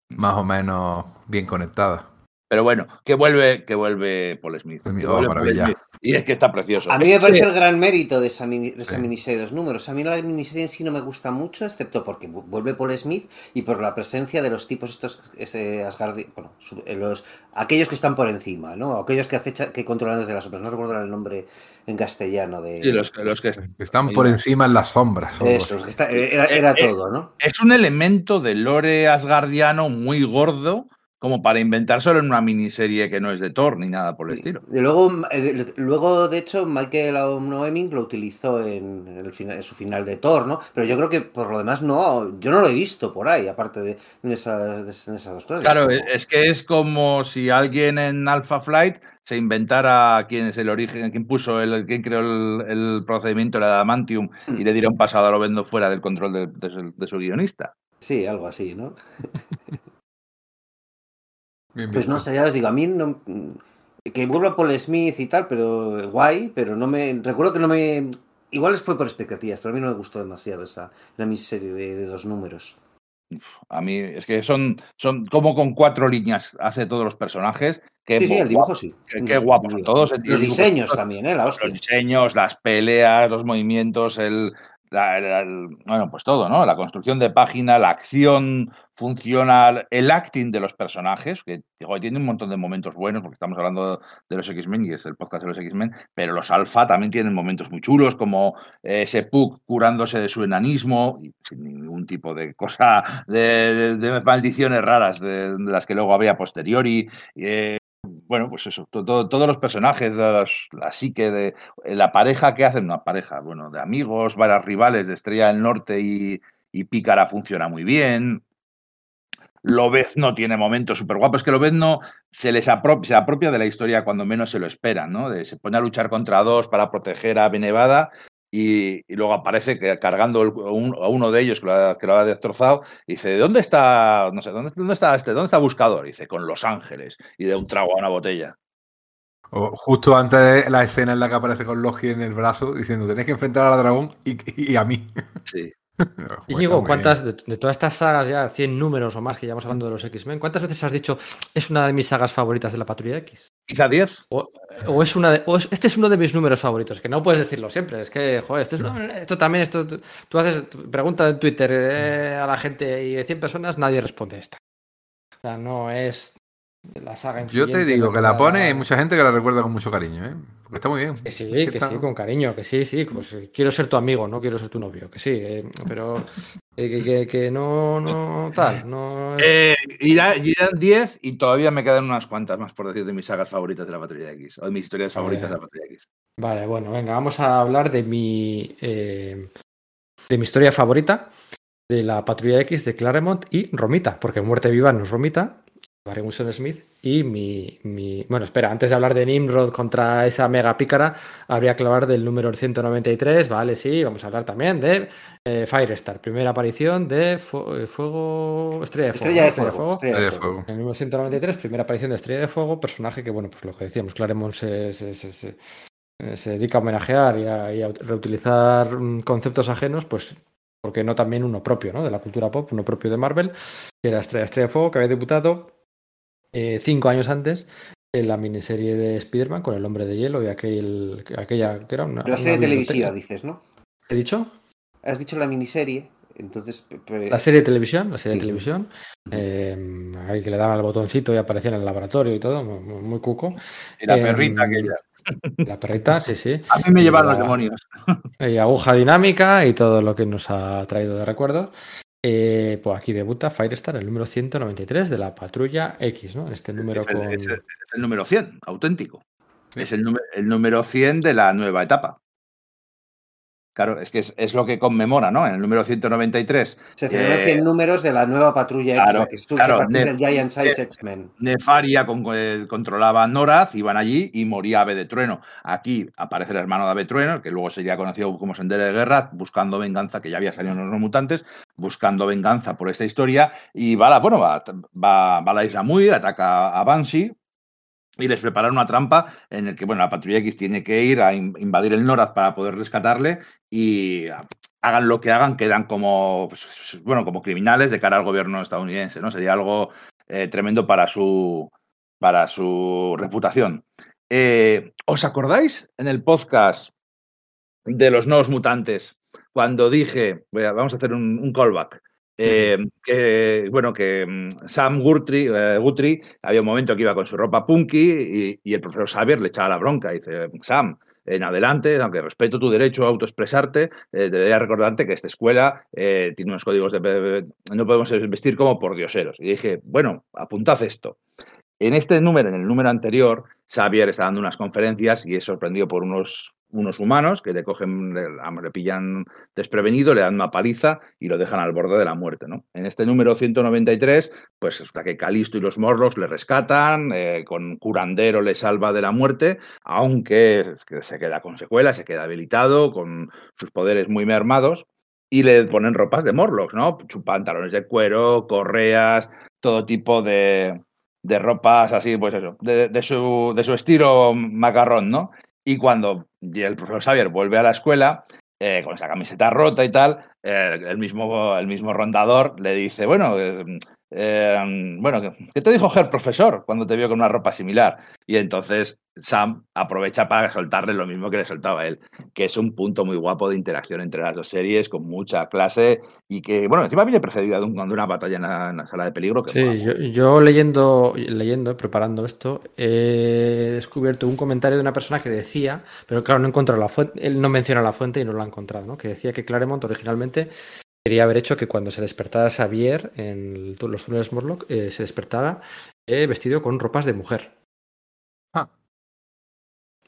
más o menos bien conectada. Pero bueno, que vuelve, que vuelve Paul Smith. Pues que mira, vuelve Paul. Smith. Y es que está precioso. A mí me parece Sí, el gran mérito de esa, mini- de esa Sí. miniserie de dos números. A mí la miniserie en sí no me gusta mucho, excepto porque vu- vuelve Paul Smith y por la presencia de los tipos estos, ese Asgardi, bueno, eh, los, aquellos que están por encima, ¿no? Aquellos que, acecha, que controlan desde las sombras. No recuerdo el nombre en castellano de... sí, los, los que están por encima en las sombras. Esos, que está- era, era Eh, eh, todo, ¿no? es un elemento de lore asgardiano muy gordo como para inventárselo en una miniserie que no es de Thor ni nada por el estilo. Y luego, eh, de- luego, de hecho, Michael Noeming lo utilizó en, el final, en su final de Thor, ¿no? Pero yo creo que por lo demás no, yo no lo he visto por ahí, aparte de, esas, de- en esas dos cosas. Claro, Es como- es que es como si alguien en Alpha Flight se inventara quién es el origen, quién puso el, quién creó el, el procedimiento de adamantium y le diera un pasado a lo vendo fuera del control de, de su- de su guionista. Sí, algo así, ¿no? Bien Pues no sé, ya os digo, a mí no. Que vuelva Paul Smith y tal, pero guay, pero no me. Recuerdo que no me. Igual fue por expectativas, pero a mí no me gustó demasiado esa la miniserie de, de dos números. A mí es que son, son como con cuatro líneas hace todos los personajes. Qué, Sí, sí, el dibujo sí. qué- qué guapos todos. Los diseños también, ¿eh? La hostia. los diseños, las peleas, los movimientos, el, la- bueno, pues todo, ¿no? La construcción de página, la acción funciona, el acting de los personajes, que digo, tiene un montón de momentos buenos, porque estamos hablando de los X-Men y es el podcast de los X-Men, pero los Alpha también tienen momentos muy chulos, como eh, ese Puck curándose de su enanismo, y sin ningún tipo de cosa, de, maldiciones raras de, de las que luego había posteriori. eh, bueno, pues eso, to- to- todos los personajes, los- la psique de la pareja que hacen, una pareja, bueno, de amigos, varias rivales de Estrella del Norte y, y Pícara funciona muy bien. Lobezno tiene momentos súper guapos, que Lobezno se les apro- se apropia de la historia cuando menos se lo esperan, ¿no? De, se pone a luchar contra dos para proteger a Benevada y, y luego aparece que, cargando el- un- a uno de ellos que lo, ha, que lo ha destrozado y dice, ¿dónde está, no sé, ¿dónde, dónde está este? ¿Dónde está Buscador? Y dice, con Los Ángeles y de un trago a una botella. O justo antes de la escena en la que aparece con Logi en el brazo diciendo tenéis que enfrentar a la dragón y, y a mí. Sí. Pues Íñigo, está muy ¿cuántas de, de todas estas sagas, ya 100 números o más que llevamos hablando de los X-Men, cuántas veces has dicho es una de mis sagas favoritas de la Patrulla X? Quizá 10. O, o es una de, o es- este es uno de mis números favoritos, que no puedes decirlo siempre. Es que, joder, este es- esto también, esto, tú, tú haces, tú pregunta en Twitter eh, a la gente y de 100 personas nadie responde esta. O sea, no es la saga Yo te digo que la pone y hay mucha gente que la recuerda con mucho cariño, ¿eh? Porque está muy bien. Que sí, que está- sí, con cariño, que sí, sí, pues quiero ser tu amigo, no quiero ser tu novio, que sí, eh, pero que, que- que no, no, tal, no Eh, irá- irán 10 y todavía me quedan unas cuantas más por decir de mis sagas favoritas de la Patrulla X, o de mis historias favoritas de la Patrulla X. Vale, bueno, venga, vamos a hablar de mi, eh, de mi historia favorita, de la Patrulla X de Claremont y Romita, porque Muerte Viva no es Romita, Barry Wilson Smith, y mi, mi- Bueno, espera, antes de hablar de Nimrod contra esa mega pícara, habría que hablar del número 193, vale, sí, vamos a hablar también de eh, Firestar, primera aparición de Fu- eh, Fuego... Estrella de Fuego. Estrella de fuego. Estrella Estrella de fuego. En el número 193, primera aparición de Estrella de Fuego, personaje que, bueno, pues lo que decíamos, Claremont se, se- se- se- se dedica a homenajear y a, y a reutilizar mm, conceptos ajenos, pues, porque no también uno propio, ¿no? De la cultura pop, uno propio de Marvel, que era Estrella, Estrella de Fuego, que había debutado eh, cinco años antes en la miniserie de Spider-Man con el Hombre de Hielo y aquel, aquella que era una. La serie una televisiva, dices, ¿no? ¿He dicho? Has dicho la miniserie, entonces... La serie de televisión, la serie de televisión, eh, ahí que le daban el botoncito y aparecía en el laboratorio y todo, muy, cuco. Y la Em, perrita aquella. La perrita, sí, sí. A mí me y llevan los demonios. Y aguja dinámica y todo lo que nos ha traído de recuerdos. Eh, pues aquí debuta Firestar, el número 193 de la Patrulla X, ¿no? Este número Es el, con... es el- es el número 100, auténtico. Sí. Es el, número- el número 100 de la nueva etapa. Claro, es que es, es lo que conmemora, ¿no? En el número 193, Se celebran eh, 100 números de la nueva patrulla X, claro, la que claro, a partir ne- del Giant Size X-Men. Nefaria con- eh, controlaba a Noraz, iban allí y moría Ave de Trueno. Aquí aparece el hermano de Ave Trueno, que luego sería conocido como Sendero de Guerra, buscando venganza, que ya había salido en los mutantes, buscando venganza por esta historia. Y va a la, bueno, va, va, va a la isla Muir, ataca a Banshee. Y les preparan una trampa en el que, bueno, la patrulla X tiene que ir a in- invadir el Noraz para poder rescatarle y hagan lo que hagan, quedan como, pues, bueno, como criminales de cara al gobierno estadounidense, ¿no? Sería algo eh, tremendo para su, para su reputación. Eh, ¿Os acordáis en el podcast de los nuevos mutantes cuando dije, vamos a hacer un callback? Eh, que, bueno, que mm, Sam Guthrie, eh, Guthrie había un momento que iba con su ropa punky y, el profesor Xavier le echaba la bronca. Y dice, Sam, en adelante, aunque respeto tu derecho a autoexpresarte, eh, debería recordarte que esta escuela eh, tiene unos códigos de... de- No podemos vestir como por dioseros. Y dije, bueno, apuntad esto. En este número, en el número anterior, Xavier está dando unas conferencias y es sorprendido por unos, unos humanos que le cogen, le, pillan desprevenido, le dan una paliza y lo dejan al borde de la muerte. ¿no? En este número 193, pues hasta que Calisto y los Morlocks le rescatan, eh, con curandero le salva de la muerte, aunque se queda con secuelas, se queda habilitado, con sus poderes muy mermados, y le ponen ropas de Morlocks, ¿no? Pantalones de cuero, correas, todo tipo de, de ropas así, pues eso, de su, de su estilo macarrón, ¿no? Y cuando el profesor Xavier vuelve a la escuela, eh, con esa camiseta rota y tal, eh, el, mismo, el mismo rondador le dice, bueno, eh, eh, bueno, ¿qué te dijo el profesor cuando te vio con una ropa similar? Y entonces Sam aprovecha para soltarle lo mismo que le soltaba a él, que es un punto muy guapo de interacción entre las dos series, con mucha clase y que, bueno, encima viene precedida de, un- de una batalla en la, en la sala de peligro. Que Sí, yo, yo leyendo, leyendo, preparando esto, he descubierto un comentario de una persona que decía, pero claro, no he encontrado la fuente, él no menciona la fuente y no lo ha encontrado, ¿no? Que decía que Claremont originalmente quería haber hecho que cuando se despertara Xavier en los túneles Morlock, eh, se despertara eh, vestido con ropas de mujer. Ah.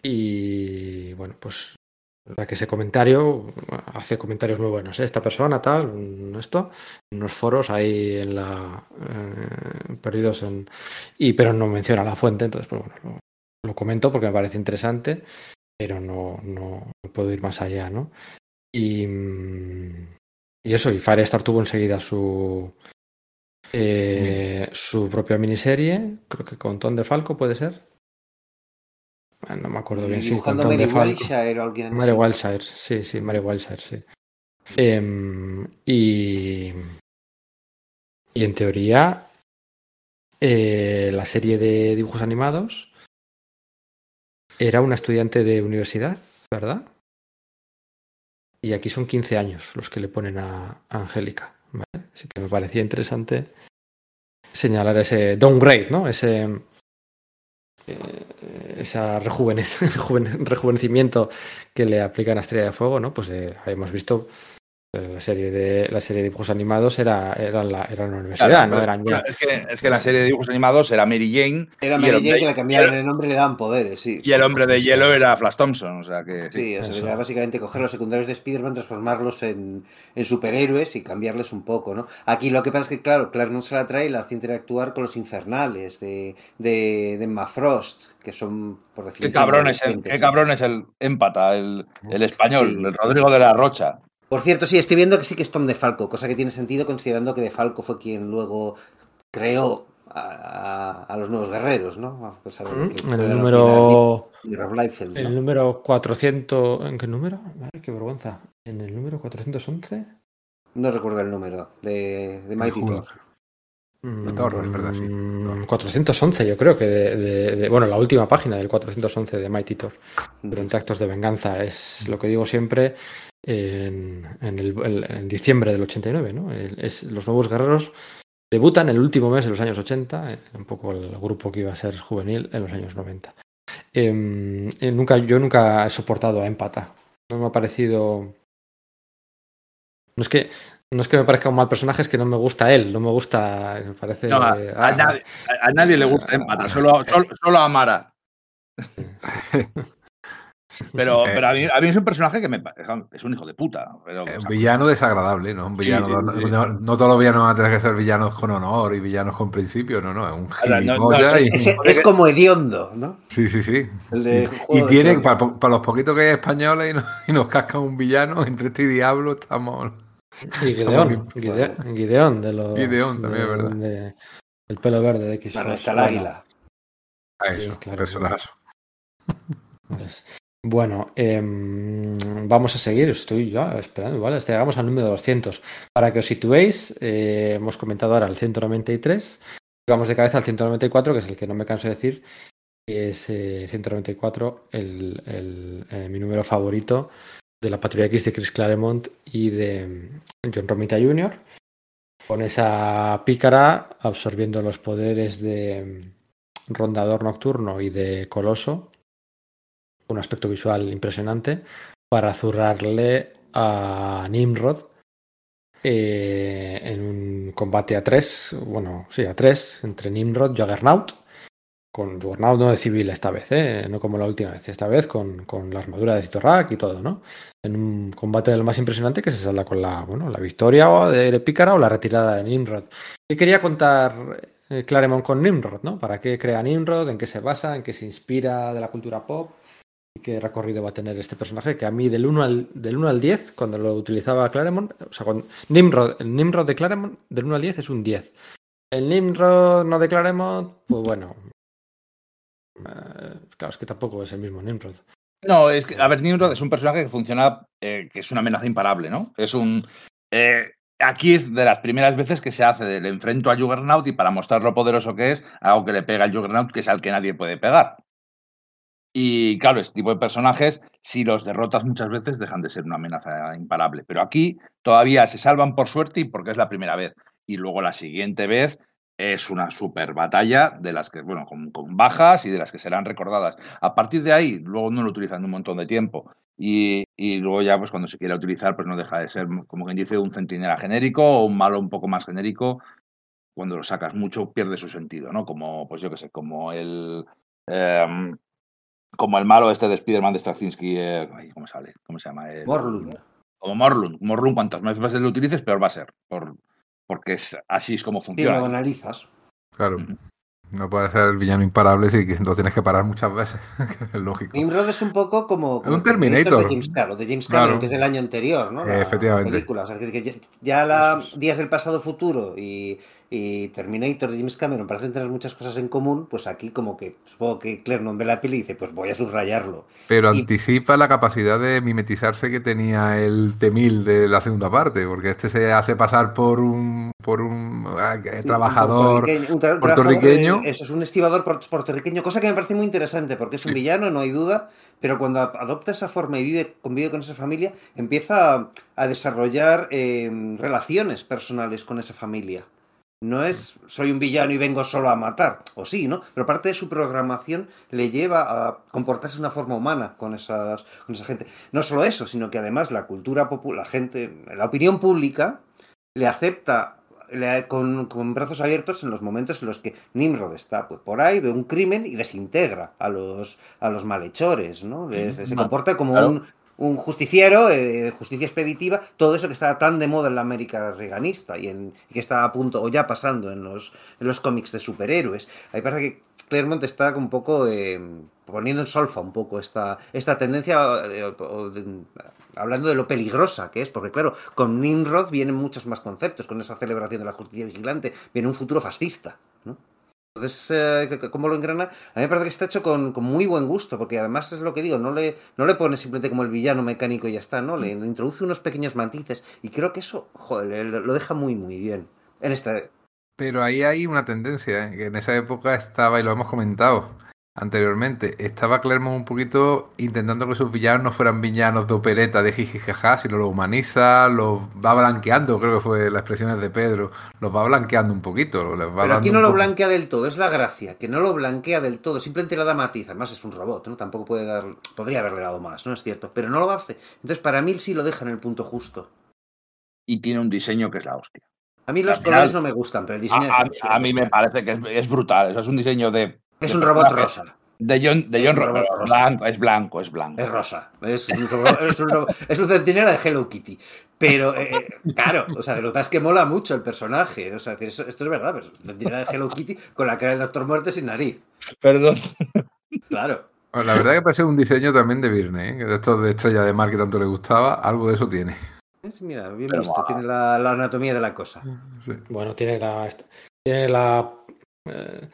Y bueno, pues la que ese comentario hace comentarios muy buenos. ¿eh? Esta persona, tal, esto, en unos foros ahí en la eh, perdidos en y pero no menciona la fuente, entonces pues bueno, lo, lo comento porque me parece interesante, pero no, no, no puedo ir más allá, ¿no? Y, mm, y eso, y Firestar tuvo enseguida su eh, su propia miniserie, creo que con Tom de Falco puede ser. Ah, No me acuerdo bien, sí, con Tom Mary de Falco. Wilshire o alguien Mary. Wilshire, sí, sí, Mary Wilshire, sí. Em, y, y en teoría, eh, la serie de dibujos animados era una estudiante de universidad, ¿verdad? Y aquí son 15 años los que le ponen a, Angélica, ¿vale? Así que me parecía interesante señalar ese downgrade, ¿no? Ese, eh, rejuvenecimiento que le aplican a Estrella de Fuego, ¿no? Pues eh, hemos visto la serie de la serie de dibujos animados era, era, la, era una universidad, Claro, no eran es, ya. bueno, es que, es que la serie de dibujos animados era Mary Jane Era Mary Jane que le cambiaron el- nombre y le daban poderes, sí. y el hombre de hielo era Flash Thompson, o sea que sí. Sí, o sea, era básicamente coger los secundarios de Spider-Man, transformarlos en, en superhéroes y cambiarles un poco, ¿no? Aquí lo que pasa es que, claro, Clark no se la trae y la hace interactuar con los infernales de, de, de Emma Frost, que son, por Qué definición... cabrón es el, qué cabrón es el empata, el, el español, Sí. el Rodrigo de la Rocha. Por cierto, sí, estoy viendo que sí que es Tom de Falco, cosa que tiene sentido considerando que de Falco fue quien luego creó a, a- a los nuevos guerreros, ¿no? A pesar de que En fue el número Liefeld, ¿no? el número 400 ¿en qué número? Ay, qué vergüenza. En el número 411 No recuerdo el número de, de Mighty. Thor. De Thor, es verdad, sí. Mm, 411, yo creo que de, de- de- bueno, la última página del 411 de Mighty Thor, durante actos de venganza, es lo que digo siempre en, en el, en diciembre del 89, ¿no? El- es, los nuevos guerreros debutan el último mes de los años 80, eh, un poco el grupo que iba a ser juvenil en los años 90. Em, eh, nunca, yo nunca he soportado a Empata. No me ha parecido. No es que. No es que me parezca un mal personaje, es que no me gusta él, no me gusta. Me parece. No, a, ah, a nadie, a- a nadie le gusta empata, solo, solo, solo a Mara. Pero, Eh. pero a, mí, a mí es un personaje que me es un hijo de puta. Pero, Eh, o Un sea, villano desagradable, ¿no? Un Sí, villano, sí, no, sí. no- no todos los villanos van a tener que ser villanos con honor y villanos con principio, no, no, es un no- es- como hediondo, ¿no? Sí, sí, sí. El de Y, tiene, para, para los poquitos que hay españoles y, nos, y nos cascan un villano, entre este y Diablo estamos... Y Gideón, Gideón, Gideón de los. Gideón también, es de- verdad. de- el pelo verde de X. Bueno, está el águila. A Sí, eso, claro. personazo. Bueno, em, vamos a seguir. Estoy ya esperando. Hasta llegamos al número 200. Para que os situéis, eh, hemos comentado ahora el 193. vamos de cabeza al 194, que es el que no me canso de decir, es eh, 194, el, el, eh, mi número favorito de la Patrulla X de Chris Claremont y de mm, John Romita Jr. Con esa pícara absorbiendo los poderes de mm, Rondador Nocturno y de Coloso, un aspecto visual impresionante, para zurrarle a Nimrod eh, en un combate a tres, bueno, sí, a tres, entre Nimrod y Juggernaut, con Juggernaut no de civil esta vez, ¿eh? no como la última vez, esta vez con, con la armadura de Citorrak y todo, ¿no? En un combate de lo más impresionante que se salda con la, bueno, la victoria de Pícara o la retirada de Nimrod. ¿Qué quería contar eh, Claremont con Nimrod, ¿no? ¿Para qué crea Nimrod? ¿En qué se basa? ¿En qué se inspira de la cultura pop? ¿Y qué recorrido va a tener este personaje? Que a mí del 1 al, del 1 al 10, cuando lo utilizaba Claremont, o sea, cuando, Nimrod, el Nimrod de Claremont del 1 al 10 es un 10. El Nimrod no de Claremont, pues bueno. eh, claro, es que tampoco es el mismo Nimrod. No, es que, a ver, Nimrod es un personaje que funciona, eh, que es una amenaza imparable, ¿no? Es un. eh, aquí es de las primeras veces que se hace del enfrento a Juggernaut y para mostrar lo poderoso que es, algo que le pega al Juggernaut, que es al que nadie puede pegar. Y claro, este tipo de personajes, si los derrotas muchas veces, dejan de ser una amenaza imparable. Pero aquí todavía se salvan por suerte y porque es la primera vez. Y luego la siguiente vez es una super batalla de las que, bueno, con, con bajas y de las que serán recordadas. A partir de ahí, luego no lo utilizan un montón de tiempo. Y, y luego ya, pues cuando se quiera utilizar, pues no deja de ser, como quien dice, un centinela genérico o un malo un poco más genérico. Cuando lo sacas mucho, pierde su sentido, ¿no? Como, pues yo qué sé, como el. em, como el malo este de Spider-Man de Straczynski, eh, ¿cómo sale? ¿Cómo se llama? El- Morlund. Como Morlund. Morlund, cuantas más veces lo utilices, peor va a ser. Por, porque es, así es como funciona. lo analizas. Claro. Ujú. No puede ser el villano imparable si lo tienes que parar muchas veces. es lógico. Nimrod es un poco como, como Un Terminator de James, claro, de James Cameron, Claro. que es del año anterior, ¿no? La Efectivamente. película. O sea, que- que ya, ya la Días del Pasado Futuro y, y Terminator de James Cameron parecen tener muchas cosas en común, pues aquí como que supongo que Claremont ve la peli y dice, pues voy a subrayarlo. Pero Y- anticipa la capacidad de mimetizarse que tenía el Temil de la segunda parte, porque este se hace pasar por un por un ah, trabajador. Un puertorriqueño, un tra- puertorriqueño. trabajador, eh, eso es un estibador puertorriqueño, cosa que me parece muy interesante, porque es un Sí. villano, no hay duda, pero cuando adopta esa forma y vive, convive con esa familia, empieza a, a desarrollar eh, relaciones personales con esa familia. No es soy un villano y vengo solo a matar, o sí, ¿no? Pero parte de su programación le lleva a comportarse de una forma humana con, esas, con esa gente. No solo eso, sino que además la cultura popular, la gente, la opinión pública le acepta le- con, con brazos abiertos en los momentos en los que Nimrod está pues, por ahí, ve un crimen y desintegra a los, a los malhechores, ¿no? Les- se comporta como claro. un, un justiciero, eh, justicia expeditiva, todo eso que está tan de moda en la América reganista y, en, que está a punto, o ya pasando en los, en los cómics de superhéroes. A mí me parece que Claremont está un poco poniendo en solfa un poco esta, esta tendencia, eh, hablando de lo peligrosa que es, porque claro, con Nimrod vienen muchos más conceptos, con esa celebración de la justicia vigilante, viene un futuro fascista. Entonces, ¿cómo lo engrana? A mí me parece que está hecho con, con muy buen gusto, porque además es lo que digo, no le, no le pone simplemente como el villano mecánico y ya está, ¿no? Le, le introduce unos pequeños matices y creo que eso, joder, lo deja muy, muy bien. En esta, Pero ahí hay una tendencia, ¿eh? que en esa época estaba, y lo hemos comentado anteriormente, estaba Claremont un poquito intentando que sus villanos no fueran villanos de opereta, de jijijaja, sino los humaniza, los va blanqueando, creo que fue la expresión de Pedro, los va blanqueando un poquito. Les va Pero aquí no lo poco- blanquea del todo, es la gracia, que no lo blanquea del todo, simplemente le da matiz, además es un robot, ¿no? Tampoco puede dar, podría haberle dado más, ¿no? Es cierto, pero no lo hace. Entonces, para mí sí lo deja en el punto justo. Y tiene un diseño que es la hostia. A mí los final- colores no me gustan, pero el A, diseño a- es- a mí me parece que es, es brutal. Eso es un diseño de. Es un robot rosa. De John, de Es John un Ro- robot rosa. blanco, es blanco, es blanco. Es rosa. Es un, es un, es centinela de Hello Kitty. Pero, eh, claro, o sea, lo que pasa es que mola mucho el personaje. O sea, es decir, esto es verdad, pero es un centinela de Hello Kitty con la cara del Doctor Muerte sin nariz. Perdón. Claro. Bueno, la verdad que parece un diseño también de Virne, ¿eh? que de estos de estrella de mar que tanto le gustaba, algo de eso tiene. Es- mira, bien Pero visto, tiene la, la anatomía de la cosa. Sí. Bueno, tiene la, tiene la, eh,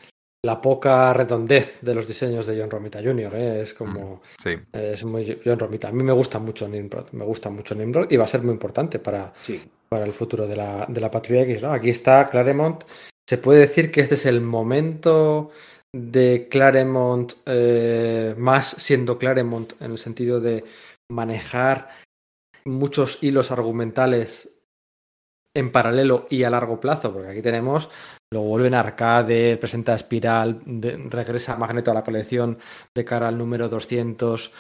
la poca redondez de los diseños de John Romita Jr. ¿eh? Es como. Sí. Es muy John Romita. A mí me gusta mucho Nimrod. Me gusta mucho Nimrod y va a ser muy importante para, Sí. para el futuro de la, de la Patrulla X. ¿no? Aquí está Claremont se puede decir que este es el momento de Claremont, eh, más siendo Claremont en el sentido de manejar muchos hilos argumentales en paralelo y a largo plazo, porque aquí tenemos, lo vuelven a Arcade, presenta Espiral, regresa Magneto a la colección de cara al número 200,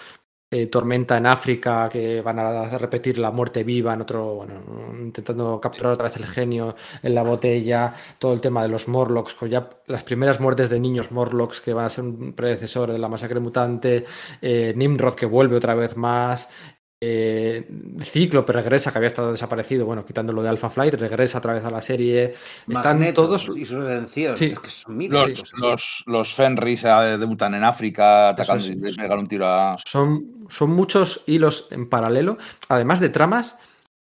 eh, Tormenta en África, que van a repetir la muerte viva en otro, bueno, intentando capturar otra vez el genio en la botella, todo el tema de los Morlocks, con ya las primeras muertes de niños Morlocks que van a ser un predecesor de la masacre mutante, eh, Nimrod que vuelve otra vez más, eh, Cíclope regresa, que había estado desaparecido, bueno, quitándolo de Alpha Flight, regresa otra vez a la serie. Están todos. y su redención. Sí. Es que son miles Los, cosas. los, los Fenris eh, debutan en África, atacando es. y pegan un tiro a. Son, son muchos hilos en paralelo, además de tramas.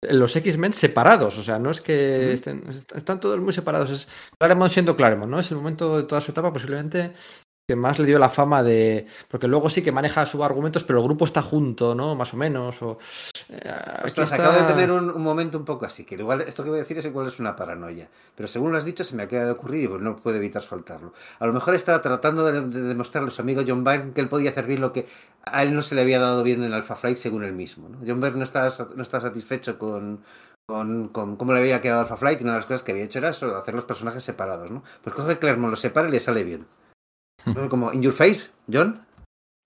Los X-Men separados, o sea, no es que estén, est- están todos muy separados. Es Claremont siendo Claremont, ¿no? Es el momento de toda su etapa, posiblemente que más le dio la fama de. Porque luego sí que maneja sus argumentos, pero el grupo está junto, ¿no? Más o menos. O, eh, Ostras, está- acabo de tener un, un momento un poco así, que igual esto que voy a decir es igual es una paranoia, pero según lo has dicho se me acaba de ocurrir y pues no puedo evitar soltarlo. A lo mejor estaba tratando de, de demostrarle a su amigo John Byrne que él podía hacer bien lo que a él no se le había dado bien en Alpha Flight según él mismo. ¿no? John Byrne no sa- no estaba satisfecho con, con, con cómo le había quedado Alpha Flight y una de las cosas que había hecho era eso, hacer los personajes separados. ¿no? Pues coge Claremont, lo separa y le sale bien. Como, ¿in your face, John?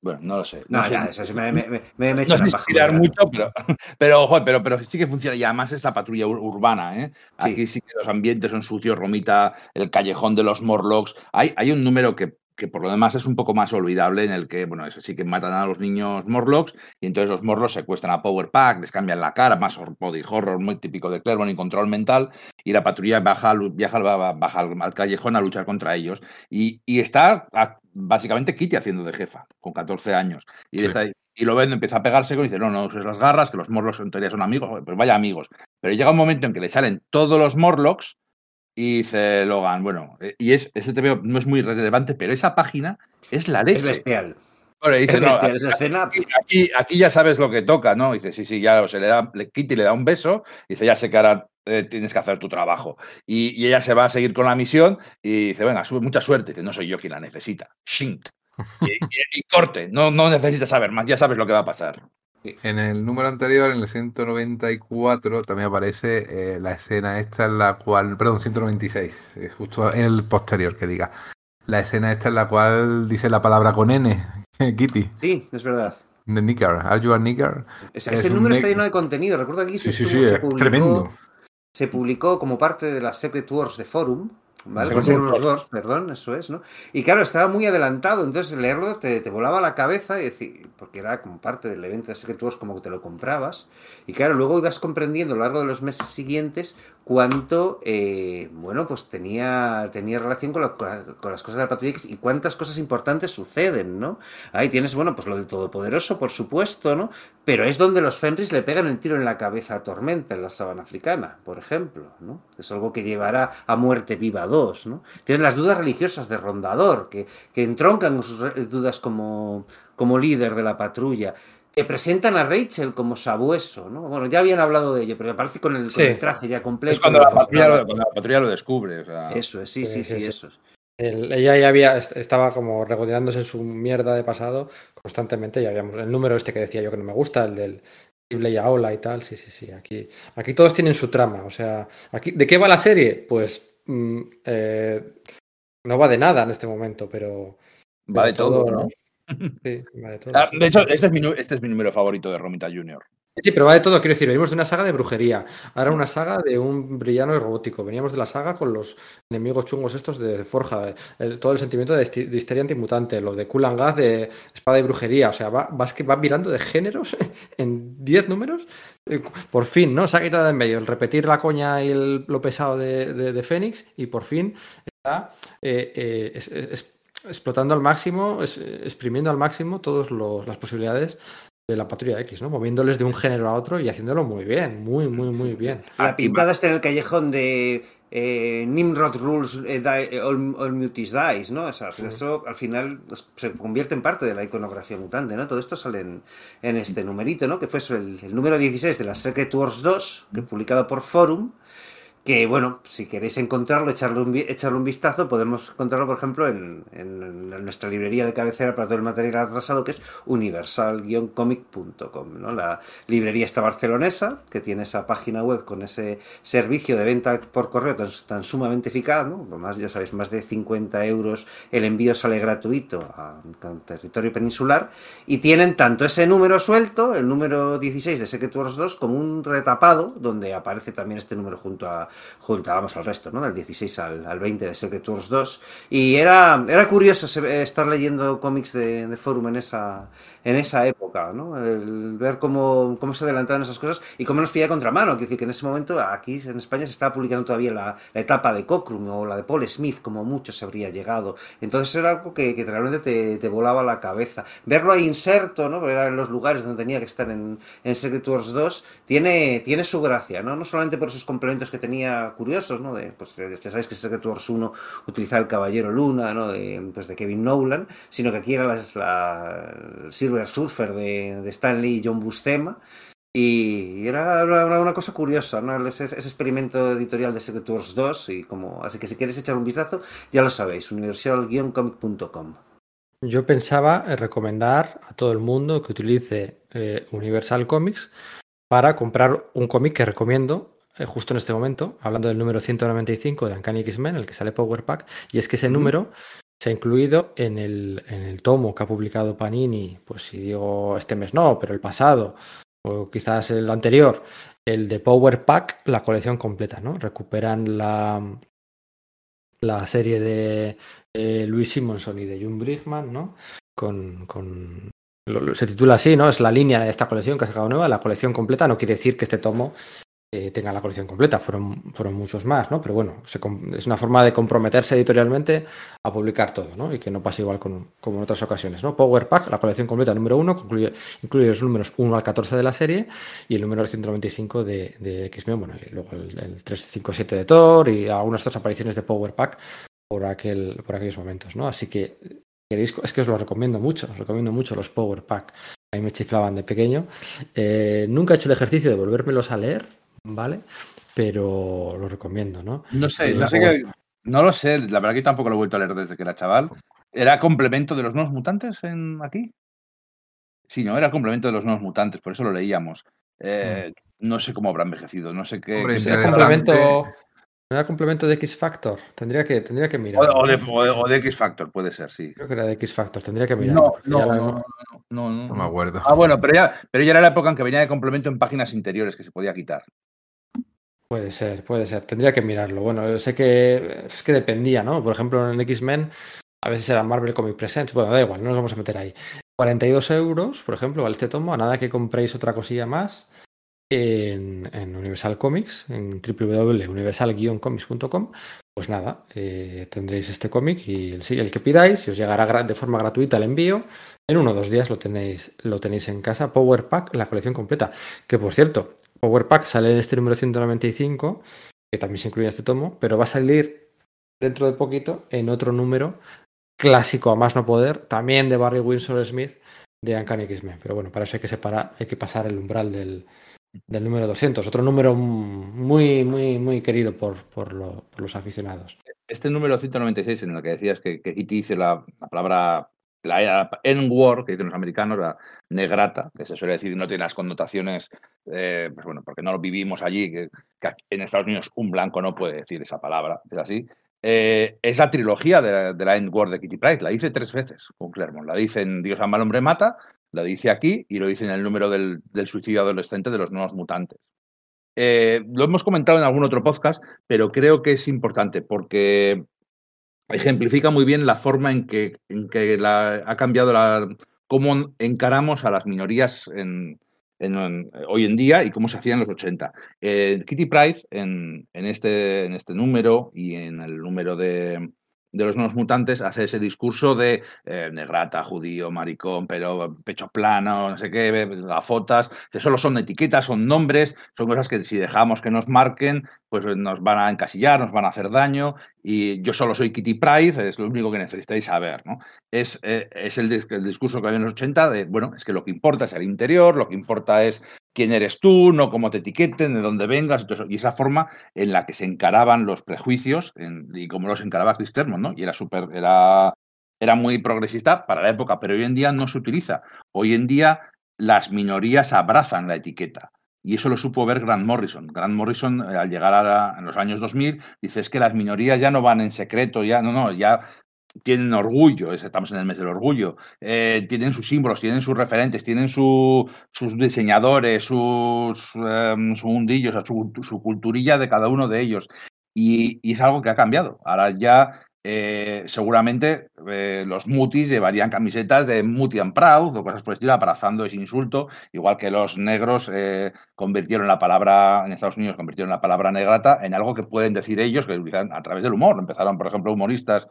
Bueno, no lo sé. No, ya, eso sí me, me, me, me, he No sé tirar mucho, pero, pero, joder, pero, pero sí que funciona. Y además es la patrulla ur- urbana, ¿eh? Sí. Que los ambientes son sucios, Romita, el callejón de los Morlocks. Hay, hay un número que, que por lo demás es un poco más olvidable, en el que, bueno, es así que matan a los niños Morlocks y entonces los Morlocks secuestran a Power Pack, les cambian la cara, más body horror muy típico de Claremont y control mental, y la patrulla baja, viaja, al- baja al, al callejón a luchar contra ellos. Y, y está a- básicamente Kitty haciendo de jefa, con 14 años. Y, Sí. está- y lo ven, empieza a pegarse con y dice, no, no uses las garras, que los Morlocks en teoría son amigos, pues vaya amigos. Pero llega un momento en que le salen todos los Morlocks y dice Logan, bueno, eh, y es, ese TVO no es muy relevante, pero esa página es la Es leche. bestial. Bueno, y dice, Es no, bestial esa escena. aquí, aquí, aquí ya sabes lo que toca, ¿no? Dice, sí, sí, ya se le da, le, Kitty le da un beso, y dice, ya sé que ahora eh, tienes que hacer tu trabajo. Y, y ella se va a seguir con la misión y dice, venga, sube mucha suerte. Dice, no soy yo quien la necesita. Shint. Y, y- y corte, no, no necesitas saber más, ya sabes lo que va a pasar. En el número anterior, en el 194, también aparece eh, la escena esta en la cual, perdón, 196, eh, justo en el posterior que diga. La escena esta en la cual dice la palabra con N, Kitty, Sí, es verdad. de nigger. Are you a nigger? Ese, Es ese un número está lleno de contenido. Recuerdo que Sí, se, sí, sí, se es publicó, tremendo. se publicó como parte de las Secret Wars de Forum. ¿Vale? Secret Wars. Wars, perdón, eso es, ¿no? Y claro, estaba muy adelantado, entonces leerlo te, te volaba la cabeza, y decir, porque era como parte del evento de Secret Wars, como que te lo comprabas. Y claro, luego ibas comprendiendo a lo largo de los meses siguientes cuánto, eh, bueno, pues tenía, tenía relación con, la- con la- con las cosas de la Patrulla X y cuántas cosas importantes suceden, ¿no? Ahí tienes, bueno, pues lo del Todopoderoso, por supuesto, ¿no? Pero es donde los Fenris le pegan el tiro en la cabeza a Tormenta en la sabana africana, por ejemplo, ¿no? Es algo que llevará a Muerte Viva 2, ¿no? Tienes las dudas religiosas de Rondador, que, que entroncan sus dudas como, como líder de la patrulla. Te presentan a Rachel como sabueso, ¿no? Bueno, ya habían hablado de ello, pero aparece con el, con el traje ya completo. Es cuando la patrulla lo, cuando la patrulla lo descubre. o sea. Eso es, sí, sí, Sí, sí, sí, sí. eso es. El- ella ya había, est- estaba como regodeándose en su mierda de pasado constantemente. Ya habíamos el número este que decía yo que no me gusta, el del y Aola y tal. Sí, sí, sí. Aquí, aquí todos tienen su trama. O sea, aquí, ¿de qué va la serie? Pues mm, eh, no va de nada en este momento, pero. Va de pero todo, ¿no? Sí, va de todo. Ah, De hecho, este es, mi, nu- este es mi número favorito de Romita Jr. Sí, pero va de todo, quiero decir, venimos de una saga de brujería, ahora una saga de un brillano y robótico, veníamos de la saga con los enemigos chungos estos de Forja, el- todo el sentimiento de, de histeria antimutante, lo de Kulangaz de espada y brujería, o sea, va, vas que va mirando de géneros en 10 números, eh, por fin, ¿no? Se ha quitado de en medio el repetir la coña y el- lo pesado de, de, de Fénix y por fin está eh, eh, es- es- explotando al máximo, es- exprimiendo al máximo todas las posibilidades de la patrulla X, ¿no? Moviéndoles de un género a otro y haciéndolo muy bien, muy, muy, muy bien. La pintada está en el callejón de eh, Nimrod Rules, eh, die- all, all Muties Dies, ¿no? O sea, eso al final se convierte en parte de la iconografía mutante, ¿no? Todo esto sale en, en este numerito, ¿no? Que fue el, el número 16 de la Secret Wars 2, que publicado por Forum, que bueno, si queréis encontrarlo, echarle un, echarle un vistazo, podemos encontrarlo, por ejemplo, en, nuestra librería de cabecera para todo el material atrasado, que es universal-comic.com. ¿no? La librería está barcelonesa, que tiene esa página web con ese servicio de venta por correo tan, tan sumamente eficaz, ¿no? más, ya sabéis, más de 50 euros el envío sale gratuito a, a territorio peninsular, y tienen tanto ese número suelto, el número 16 de Secret Wars 2, como un retapado, donde aparece también este número junto a, vamos, al resto, ¿no? Del 16 al, al 20 de Secret Wars 2. Y era, era curioso se- estar leyendo cómics de, Forum en esa, en esa época, ¿no? Ver cómo, cómo se adelantaban esas cosas y cómo nos pilla contramano. Quiero decir que en ese momento aquí en España se estaba publicando todavía la, etapa de Cockrum o la de Paul Smith, como mucho se habría llegado. Entonces era algo que, que realmente te, te volaba la cabeza. Verlo ahí inserto, ¿no? Era en los lugares donde tenía que estar en, en Secret Wars 2, tiene, tiene su gracia, ¿no? No solamente por esos complementos que tenía curiosos, ¿no? De, pues ya sabéis que Secret Wars 1 utilizaba el Caballero Luna, ¿no? De, pues, de Kevin Nolan, sino que aquí era la, Silver Surfer de, Stanley y John Buscema. Y era una, cosa curiosa, ¿no? Ese, experimento editorial de Secret Wars 2. Y como, así que si queréis echar un vistazo, ya lo sabéis, universal-comic.com. Yo pensaba recomendar a todo el mundo que utilice eh, Universal Comics para comprar un cómic que recomiendo eh, justo en este momento, hablando del número 195 de Uncanny X-Men, el que sale Power Pack, y es que ese número se ha incluido en el, en el tomo que ha publicado Panini, pues si digo este mes no, pero el pasado, o quizás el anterior, el de Power Pack, la colección completa, ¿no? Recuperan la, la serie de eh, Louis Simonson y de June Brickman, ¿no? Con, con- se titula así, ¿no? Es la línea de esta colección que ha sacado nueva, la colección completa. No quiere decir que este tomo eh, tenga la colección completa, fueron, fueron muchos más, ¿no? Pero bueno, es una forma de comprometerse editorialmente a publicar todo, ¿no? Y que no pase igual con, como en otras ocasiones, ¿no? Power Pack, la colección completa número 1, incluye, incluye los números 1 al 14 de la serie y el número 195 de, de X-Men, bueno, luego el, el 357 de Thor y algunas otras apariciones de Power Pack por, aquel, por aquellos momentos, ¿no? Así que queréis, es que os lo recomiendo mucho, os recomiendo mucho los Power Pack. A mí me chiflaban de pequeño. Eh, nunca he hecho el ejercicio de volvérmelos a leer, ¿vale? Pero lo recomiendo, ¿no? No sé, no sé qué- no lo sé, la verdad que tampoco lo he vuelto a leer desde que era chaval. ¿Era complemento de los nuevos mutantes en aquí? Sí, no, era complemento de los nuevos mutantes, por eso lo leíamos. Eh, No sé cómo habrá envejecido, no sé qué. Hombre, qué ¿No era pensarán. interesante. complemento, ¿no era complemento de X Factor? Tendría que, tendría que mirar. O, o de, o de- o de X Factor, puede ser, sí. Creo que era de X Factor, tendría que mirar. No, no, no, no, no, no, No me acuerdo. Ah, bueno, pero ya, pero ya era la época en que venía de complemento en páginas interiores que se podía quitar. Puede ser, puede ser. Tendría que mirarlo. Bueno, yo sé que es que dependía, ¿no? Por ejemplo, en X-Men a veces era Marvel Comic Presents. Bueno, da igual, no nos vamos a meter ahí. 42 euros, por ejemplo, vale este tomo. A nada que compréis otra cosilla más en, Universal Comics, en www.universal-comics.com. Pues nada, eh, tendréis este cómic y el, el que pidáis y os llegará de forma gratuita el envío. En uno o dos días lo tenéis, lo tenéis en casa. Power Pack, la colección completa. Que por cierto, Power Pack sale en este número 195, que también se incluye este tomo, pero va a salir dentro de poquito en otro número clásico a más no poder, también de Barry Windsor Smith de Uncanny X-Men. Pero bueno, para eso hay que separar, hay que pasar el umbral del, del número 200, otro número muy, muy, muy querido por, por, lo- por los aficionados. Este número 196 en el que decías que, que Kitty dice la, la palabra, la N-word, que dicen los americanos, la negrata, que se suele decir no tiene las connotaciones, eh, pues bueno, porque no lo vivimos allí, que, que en Estados Unidos un blanco no puede decir esa palabra, es así. Eh, es la trilogía de la, de la N-word de Kitty Pryde, la dice tres veces con Claremont. La dice en Dios ama al hombre mata, la dice aquí y lo dice en el número del, del suicidio adolescente de los nuevos mutantes. Eh, lo hemos comentado en algún otro podcast, pero creo que es importante porque ejemplifica muy bien la forma en que, en que la- ha cambiado la, cómo encaramos a las minorías hoy en día y cómo se hacía en los 80. Eh, Kitty en, en este, en este número y en el número de, de los nuevos mutantes, hace ese discurso de eh, negrata, judío, maricón, pero pecho plano, no sé qué, gafotas, que solo son etiquetas, son nombres, son cosas que si dejamos que nos marquen, pues nos van a encasillar, nos van a hacer daño y yo solo soy Kitty Pride, es lo único que necesitáis saber, ¿no? Es, eh, es el, el discurso que había en los 80 de, bueno, es que lo que importa es el interior, lo que importa es quién eres tú, no cómo te etiqueten, de dónde vengas, y, y esa forma en la que se encaraban los prejuicios y cómo los encaraba Chris Claremont, ¿no? Y era súper, era, era muy progresista para la época, pero hoy en día no se utiliza. Hoy en día las minorías abrazan la etiqueta. Y eso lo supo ver Grant Morrison. Grant Morrison, eh, al llegar a en los años 2000, dice, es que las minorías ya no van en secreto, ya no, no, ya tienen orgullo, es- estamos en el mes del orgullo, eh, tienen sus símbolos, tienen sus referentes, tienen su- sus diseñadores, sus, em, su su, su culturilla de cada uno de ellos. Y, y es algo que ha cambiado. Ahora ya eh, seguramente eh, los mutis llevarían camisetas de Muti and Proud o cosas por el estilo, abrazando ese insulto, igual que los negros eh, convirtieron la palabra, en Estados Unidos convirtieron la palabra negrata en algo que pueden decir ellos, que utilizan a través del humor. Empezaron, por ejemplo, humoristas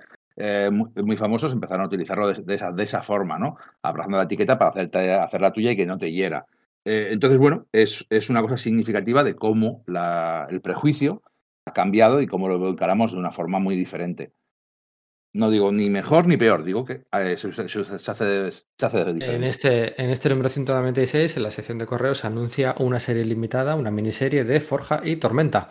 muy, muy famosos, empezaron a utilizarlo de, esa, de esa forma, ¿no? Abrazando la etiqueta para hacerte, hacer la tuya y que no te hiera. Entonces, bueno, es, una cosa significativa de cómo el prejuicio ha cambiado y cómo lo encaramos de una forma muy diferente. No digo ni mejor ni peor, digo que eh, se, se- se- hace, se hace diferente. En este, en este número 196, en la sección de correos, se anuncia una serie limitada, una miniserie de Forja y Tormenta.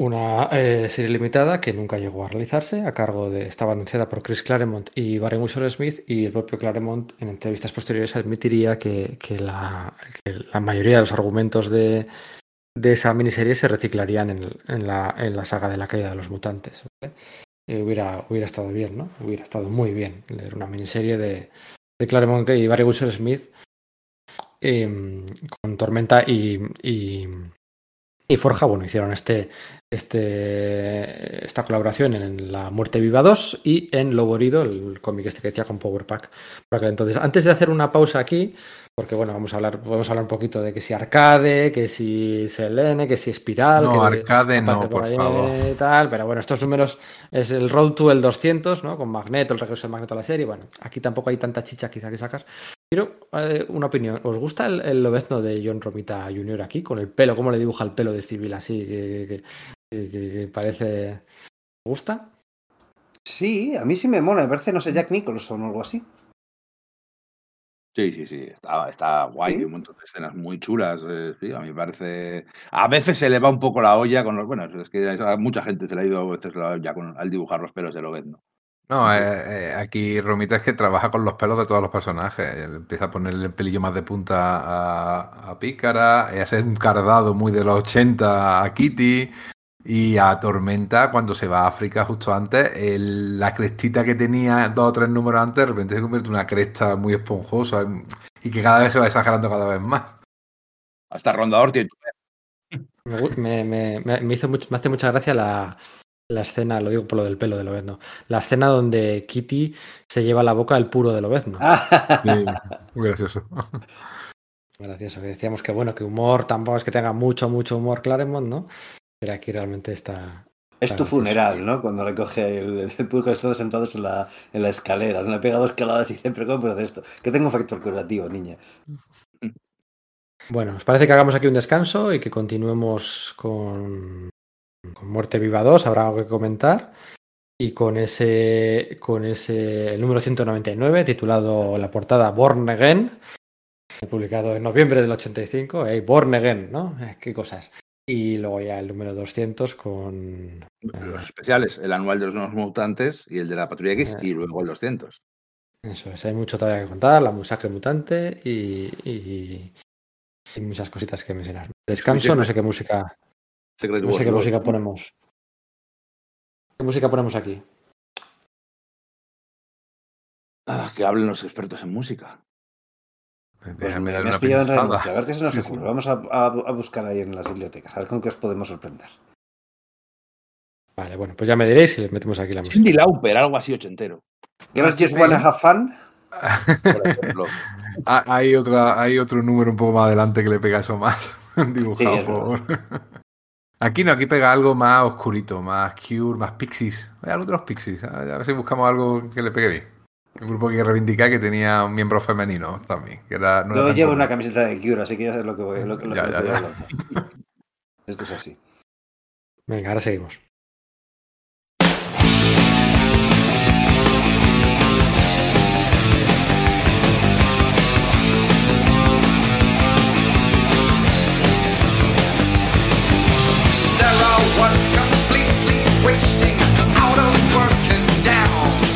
Una eh, serie limitada que nunca llegó a realizarse, a cargo de. Estaba anunciada por Chris Claremont y Barry Windsor Smith, y el propio Claremont en entrevistas posteriores admitiría que, que la, que la mayoría de los argumentos de, de esa miniserie se reciclarían en, la, en la saga de la caída de los mutantes. ¿vale? Eh, hubiera, hubiera estado bien, ¿no? Hubiera estado muy bien leer una miniserie de, de Claremont y Barry Wilson Smith eh, con Tormenta y, y, Forja. Bueno, hicieron este, este, esta colaboración en La Muerte Viva 2 y en Lobo Herido, el cómic este que decía con Power Pack. Entonces, antes de hacer una pausa aquí, porque bueno, vamos a hablar, podemos hablar un poquito de que si arcade, que si Selene, que si espiral. No, que arcade no, por ahí favor. tal, pero bueno, estos números es el Road to el 200, ¿no? Con Magneto, el regreso de Magneto a la serie. Bueno, aquí tampoco hay tanta chicha quizá que sacar. Pero eh, una opinión, ¿os gusta el, el lobezno de John Romita Jr. aquí? Con el pelo, ¿cómo le dibuja el pelo de civil así? Que, que- que- que- que parece. ¿Os gusta? Sí, a mí sí me mola, me parece, no sé, Jack Nicholson o algo así. Sí, sí, sí, está, está guay, ¿Sí? hay un montón de escenas muy chulas, eh, sí, a mí me parece... A veces se le va un poco la olla con los... Bueno, es que a mucha gente se le ha ido a veces olla con, al dibujar los pelos de Lobezno. No, eh, eh, aquí Romita es que trabaja con los pelos de todos los personajes. Él empieza a ponerle el pelillo más de punta a, a Pícara, y hace un cardado muy de los 80 a Kitty. Y a Tormenta, cuando se va a África justo antes, el- la crestita que tenía dos o tres números antes, de repente se convierte en una cresta muy esponjosa y que cada vez se va exagerando cada vez más. Hasta Rondador tiene... Me, gu- me- me- me- me hizo mucho- me hace mucha gracia la, la escena, lo digo por lo del pelo de Lobezno, la escena donde Kitty se lleva a la boca el puro de Lobezno. Sí, muy gracioso. Gracioso, que decíamos que bueno, que humor tampoco es que tenga mucho, mucho humor Claremont, ¿no? Pero aquí realmente está. es tu funeral, ¿no? Cuando le coge el, el público todos sentados en la, en la escalera, le pega dos escaladas y dice, pero ¿cómo puedo hacer esto? Que tengo un factor curativo, niña. Bueno, ¿os parece que hagamos aquí un descanso y que continuemos con, con Muerte Viva 2? Habrá algo que comentar. Y con ese, con ese el número 199, titulado la portada Born Again, publicado en noviembre del 85, eh, Born Again, ¿no? Eh, qué cosas. Y luego ya el número 200 con... Los especiales, el anual de los nuevos mutantes y el de la Patrulla X Eh. y luego el 200. Eso es, hay mucho todavía que contar, la masacre mutante y, y, y muchas cositas que mencionar. Descanso, no sé qué música, Secret no sé qué Wars música 2. ponemos. ¿Qué música ponemos aquí? Ah, que hablen los expertos en música. Pues Déjame me, has una pillado en renuncia. A ver qué se nos Sí, ocurre. sí. Vamos a, a- a buscar ahí en las bibliotecas, a ver con qué os podemos sorprender. Vale, bueno, pues ya me diréis si le metemos aquí la música. Cindy Lauper, algo así ochentero, ¿Girls Just Wanna Have Fun? por ejemplo. Ah, Hay, otra, hay otro número un poco más adelante que le pega eso más. Dibujado Sí, por. Aquí no, aquí pega algo más oscurito, más Cure, más Pixies. Hay algo de los Pixies. A ver si buscamos algo que le pegue bien. Un grupo que reivindica que tenía un miembro femenino también. Que era, no llevo común. una camiseta de Cure, así que ya sé lo que voy lo, que- lo Ya, que voy. Esto es así. Venga, ahora seguimos. There I was completely wasting out of work and down.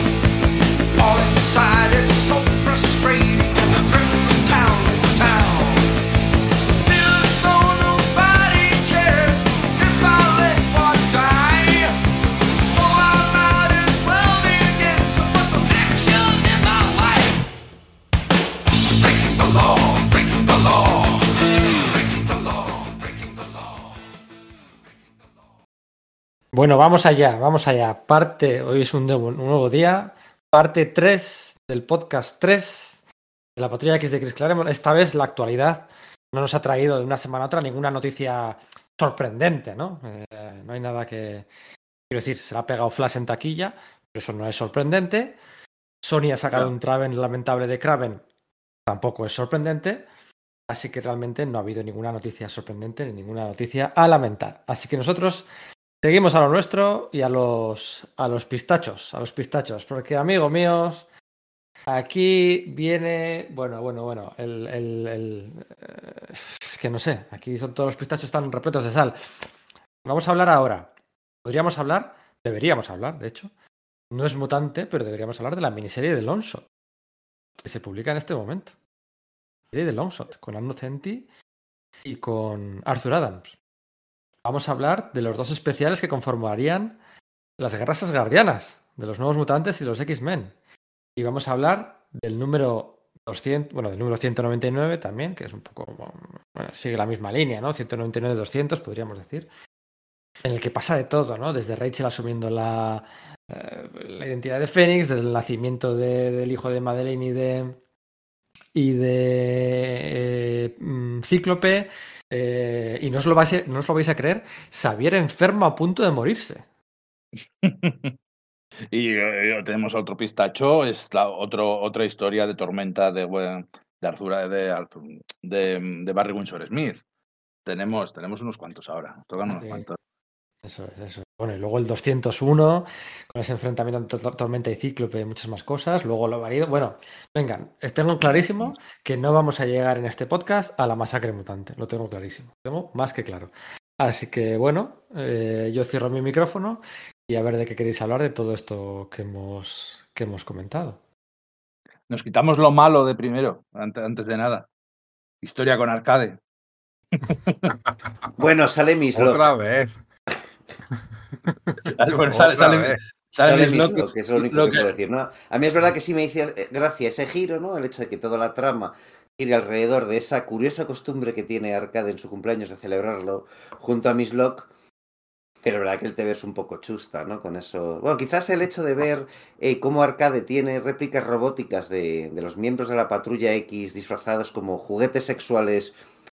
Bueno, vamos allá, vamos allá. Parte, hoy es un nuevo, un nuevo día. Parte 3 del podcast 3 de la patrulla X de Chris Claremont. Esta vez la actualidad no nos ha traído de una semana a otra ninguna noticia sorprendente, ¿no? Eh, no hay nada que. Quiero decir, se le ha pegado Flash en taquilla, pero eso no es sorprendente. Sony ha sacado un Traven lamentable de Kraven, tampoco es sorprendente. Así que realmente no ha habido ninguna noticia sorprendente ni ninguna noticia a lamentar. Así que nosotros Seguimos a lo nuestro y a los, a los pistachos, a los pistachos, porque amigos míos, aquí viene, bueno, bueno, bueno, el, el- el, eh, es que no sé, aquí son todos los pistachos están repletos de sal. Vamos a hablar ahora, podríamos hablar, deberíamos hablar, de hecho, no es mutante, pero deberíamos hablar de la miniserie de Longshot, que se publica en este momento. Serie de Longshot, con Anno Centi y con Arthur Adams vamos a hablar de los dos especiales que conformarían las guerras asgardianas, de los nuevos mutantes y los X-Men. Y vamos a hablar del número 200, bueno, del número 199 también, que es un poco, bueno, sigue la misma línea, ¿no? 199-200, podríamos decir. En el que pasa de todo, ¿no? Desde Rachel asumiendo la, eh, la identidad de Fénix, desde el nacimiento de- del hijo de Madeleine y de, y de eh, mm, Cíclope, eh, y no os, lo vais a, no os lo vais a creer, Xavier enfermo a punto de morirse. Y eh, tenemos otro pistacho, es la otro, otra historia de tormenta de, de Arthur, de, de, de Barry Windsor Smith. Tenemos, tenemos unos cuantos ahora, tocan unos Sí. cuantos. Eso es, eso es. Bueno, y luego el 201, con ese enfrentamiento entre Tor- Tormenta y Cíclope y muchas más cosas. Luego lo varido. Bueno, vengan, tengo clarísimo que no vamos a llegar en este podcast a la masacre mutante. Lo tengo clarísimo. Tengo más que claro. Así que bueno, eh, yo cierro mi micrófono y a ver de qué queréis hablar de todo esto que hemos, que hemos comentado. Nos quitamos lo malo de primero, ante- antes de nada. Historia con arcade. Bueno, sale mis Otra vez. Bueno, sale, Otra sale- vez. sale Sale Miss Miss Locke, Locke, que es lo único lo que, que- puedo decir. ¿no? A mí es verdad que sí me hizo gracia ese giro, ¿no? El hecho de que toda la trama gire alrededor de esa curiosa costumbre que tiene Arcade en su cumpleaños de celebrarlo junto a Miss Locke. Pero la verdad que el TV es un poco chusta, ¿no? Con eso. Bueno, quizás el hecho de ver eh, cómo Arcade tiene réplicas robóticas de, de los miembros de la patrulla X disfrazados como juguetes sexuales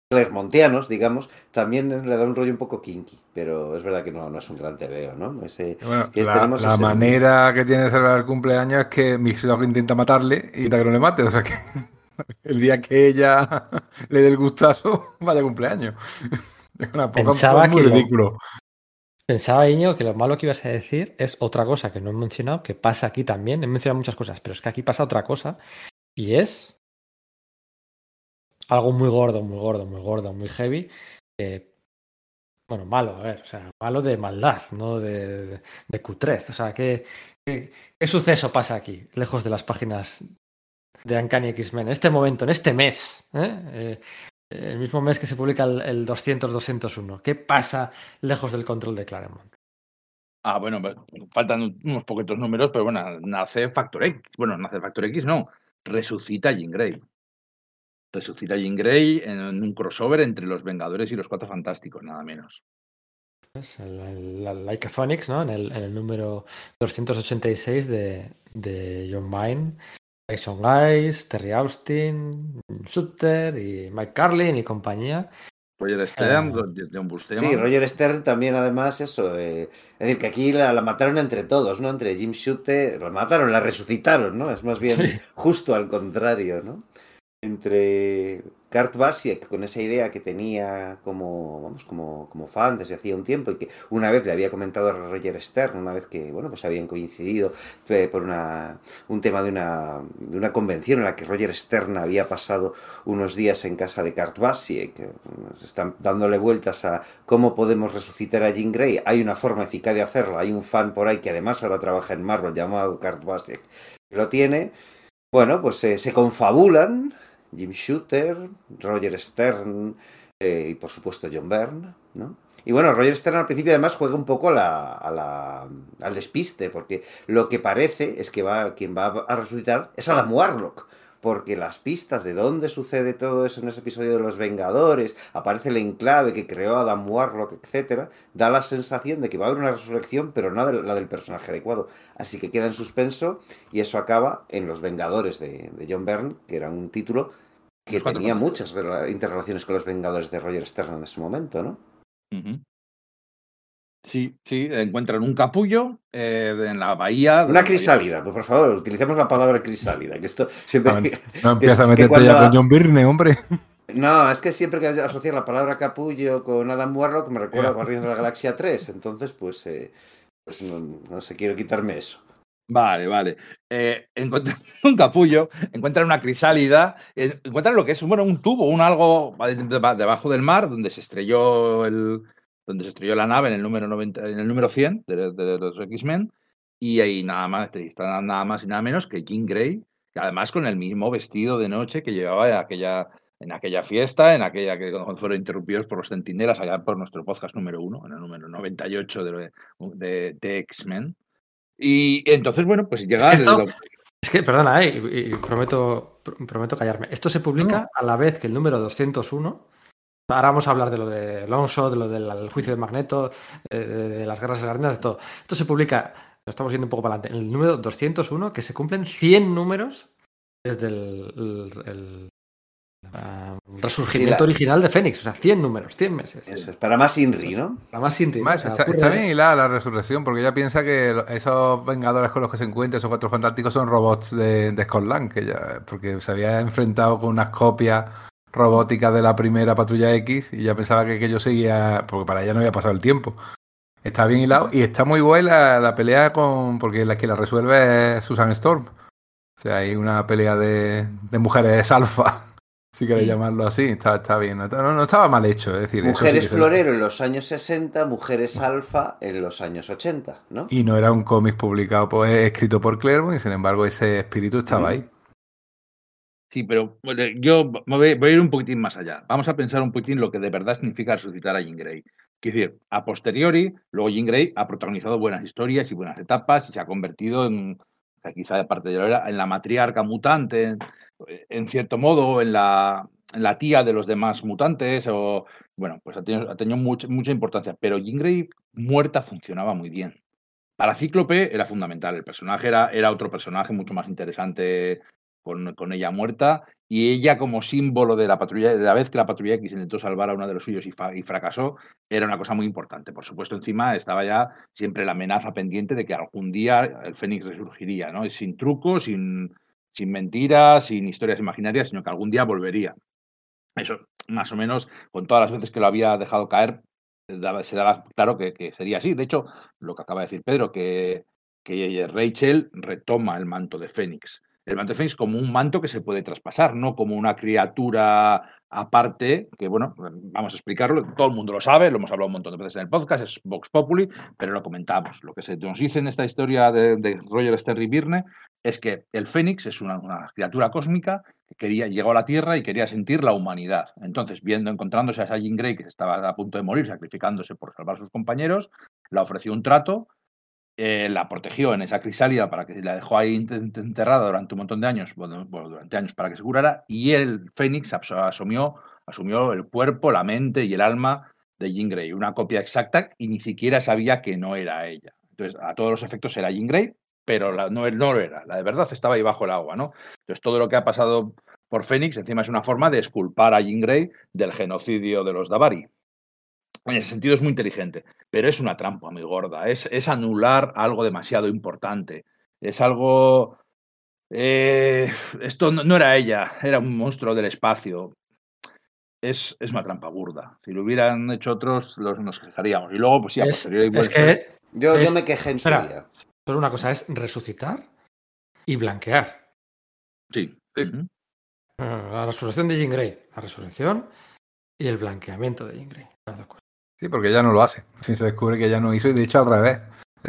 clermontianos, digamos, también le da un rollo un poco kinky. Pero es verdad que no, no es un gran TV, ¿no? Ese, Bueno, que la, tenemos la ese- manera que tiene de celebrar el cumpleaños es que Mixlock intenta matarle y intenta que no le mate. O sea que el día que ella le dé el gustazo, vaya cumpleaños. Es una poca Pensaba muy que lo- ridículo. Pensaba, Iño, que lo malo que ibas a decir es otra cosa que no he mencionado, que pasa aquí también. He mencionado muchas cosas, pero es que aquí pasa otra cosa. Y es algo muy gordo, muy gordo, muy gordo, muy heavy. bueno, malo, a ver, o sea, malo de maldad, no de, de, cutrez. O sea, ¿qué, qué, qué suceso pasa aquí, lejos de las páginas de Uncanny X-Men? En este momento, en este mes, ¿eh? Eh, el mismo mes que se publica el, el 200-201. ¿Qué pasa lejos del control de Claremont? Ah, bueno, pues, faltan unos poquitos números, pero bueno, nace Factor X. Bueno, nace Factor X, no. Resucita Jean Grey. Resucita Jean Grey en un crossover entre los Vengadores y los Cuatro Fantásticos, nada menos. Es el, el- la Laika Phonics, ¿no? En el, en el número 286 de, de John Vine, Jason Guys, Terry Austin, Sutter y Mike Carlin y compañía. Roger Stern, Ah. Roger- John Buscema. Sí, Roger Stern también, además, eso. eh, es decir, que aquí la, la mataron entre todos, ¿no? Entre Jim Shooter, la mataron, la resucitaron, ¿no? Es más bien Sí. justo al contrario, ¿no? Entre Kurt Basiek con esa idea que tenía como, vamos, como, como fan desde hacía un tiempo y que una vez le había comentado a Roger Stern, una vez que, bueno, pues habían coincidido eh, por una, un tema de una, de una convención en la que Roger Stern había pasado unos días en casa de Kurt Basiek, están dándole vueltas a cómo podemos resucitar a Jean Grey. Hay una forma eficaz de hacerlo, hay un fan por ahí que además ahora trabaja en Marvel llamado Kurt Basiek, que lo tiene. Bueno, pues eh, se confabulan Jim Shooter, Roger Stern eh, y por supuesto John Byrne, ¿no? Y bueno, Roger Stern al principio además juega un poco la, a la- al despiste, porque lo que parece es que va, quien va a resucitar es Adam Warlock, porque las pistas de dónde sucede todo eso en ese episodio de Los Vengadores, aparece el enclave que creó Adam Warlock, etcétera, da la sensación de que va a haber una resurrección, pero no la del personaje adecuado. Así que queda en suspenso y eso acaba en Los Vengadores de, de John Byrne, que era un título que tenía muchas rela- interrelaciones con los Vengadores de Roger Stern en ese momento, ¿no? Sí, sí, encuentran un capullo eh, en la bahía. de Una la bahía- crisálida, pues por favor, utilicemos la palabra crisálida, que esto siempre... No, empieza a meterte ya con John Byrne, hombre. No, es que siempre que asociar la palabra capullo con Adam Warlock me recuerda a Guardianes de la Galaxia 3, entonces pues, eh, pues no, no sé, quiero quitarme eso. Vale, vale. Eh, encuentran un capullo, encuentran una crisálida, eh, encuentran lo que es bueno, un tubo, un algo deba- debajo del mar donde se estrelló el donde se estrelló la nave en el número 90, en el número 100 de, de los X-Men y ahí nada más está nada más y nada menos que Jean Grey, que además con el mismo vestido de noche que llevaba en aquella en aquella fiesta, en aquella que fueron interrumpidos por los centinelas allá por nuestro podcast número uno, en el número 98 de, de, de X-Men. Y entonces, bueno, pues llega Es que esto- Es que, perdona, eh, y, y prometo, pr- prometo callarme. Esto se publica a la vez que el número 201. Ahora vamos a hablar de lo de Longshot, de lo del juicio de Magneto, eh, de, de las guerras de de todo. Esto se publica, lo estamos viendo un poco para adelante, en el número 201, que se cumplen 100 números desde el, el- el, resurgimiento Sí, la- original de Fénix. O sea, 100 números, 100 meses. Eso es para más Inri, ¿no? La más íntima. Más, o sea, está, ocurre- está bien hilada la resurrección, porque ella piensa que esos vengadores con los que se encuentra, esos cuatro fantásticos, son robots de, de Scotland, que ya, porque se había enfrentado con unas copias robóticas de la primera patrulla X y ya pensaba que aquello seguía, porque para ella no había pasado el tiempo. Está bien hilado y está muy buena la, la pelea con, porque la que la resuelve es Susan Storm. O sea, hay una pelea de, de mujeres alfa, si queréis llamarlo así. Está, está bien, no, no- estaba mal hecho. Es decir, sí Mujeres que florero en los años 60, mujeres alfa en los años 80, ¿no? Y no era un cómic publicado, pues escrito por Claremont, y sin embargo ese espíritu estaba ahí. Sí, pero yo voy, a ir un poquitín más allá. Vamos a pensar un poquitín lo que de verdad significa resucitar a Jean Grey. Quiero decir, a posteriori, luego Jean Grey ha protagonizado buenas historias y buenas etapas y se ha convertido en, quizá de parte de la en la matriarca mutante, en, cierto modo, en la, tía de los demás mutantes, o bueno, pues ha tenido, ha tenido mucha, importancia. Pero Jean Grey muerta funcionaba muy bien. Para Cíclope era fundamental. El personaje era otro personaje mucho más interesante con, ella muerta y ella como símbolo de la patrulla, de la vez que la patrulla X intentó salvar a uno de los suyos y, fracasó, era una cosa muy importante. Por supuesto, encima estaba ya siempre la amenaza pendiente de que algún día el Fénix resurgiría, ¿no? Sin trucos, sin, sin mentiras, sin historias imaginarias, sino que algún día volvería. Eso, más o menos, con todas las veces que lo había dejado caer, se daba claro que, que sería así. De hecho, lo que acaba de decir Pedro, que, que Rachel retoma el manto de Fénix. El manto de Fénix como un manto que se puede traspasar, no como una criatura aparte, que bueno, vamos a explicarlo, todo el mundo lo sabe, lo hemos hablado un montón de veces en el podcast, es Vox Populi, pero lo comentamos. Lo que se nos dice en esta historia de, Roger Stern y Byrne es que el Fénix es una, criatura cósmica que quería, llegó a la Tierra y quería sentir la humanidad. Entonces, viendo, encontrándose a esa Jean Grey que estaba a punto de morir, sacrificándose por salvar a sus compañeros, la ofreció un trato, eh, la protegió en esa crisálida para que la dejó ahí ent- enterrada durante un montón de años, durante años para que se curara, y el Fénix asumió, asumió el cuerpo, la mente y el alma de Jean Grey, una copia exacta y ni siquiera sabía que no era ella. Entonces, a todos los efectos era Jean Grey, pero no, no lo era, la de verdad estaba ahí bajo el agua, ¿no? Entonces, todo lo que ha pasado por Fénix encima es una forma de esculpar a Jean Grey del genocidio de los Davari. En ese sentido es muy inteligente, pero es una trampa muy gorda, es, es anular algo demasiado importante, es algo Eh, esto no, no era ella, era un monstruo del espacio. Es, es una trampa burda. Si lo hubieran hecho otros, los, nos quejaríamos. Y luego, pues sí, a Es, posteriori, es pues, que Yo, yo Es- me quejé en su espera. día. solo una cosa es resucitar y blanquear. sí. Ah, La resurrección de Jean Grey. La resurrección y el blanqueamiento de Jean Grey. Las dos cosas. Sí, porque ella no lo hace. Si se descubre que ella no hizo, y de hecho al revés.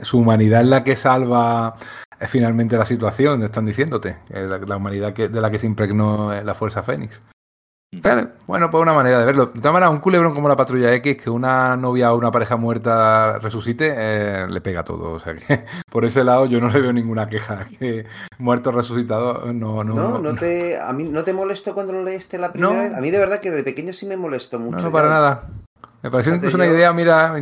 Su humanidad es la que salva eh, finalmente la situación, están diciéndote. eh, La, la humanidad que, de la que se impregnó eh, la Fuerza Fénix. Pero, bueno, pues una manera de verlo. De todas maneras, un culebrón como la Patrulla X, que una novia o una pareja muerta resucite, eh, le pega todo. O sea que por ese lado yo no le veo ninguna queja. Que muerto resucitado, no, no. No, no, no te, a mí no te molestó cuando lo leíste la primera No. vez. A mí de verdad que de pequeño sí me molestó No, mucho. no, para ya. nada. Me pareció Fíjate, incluso una idea, mira,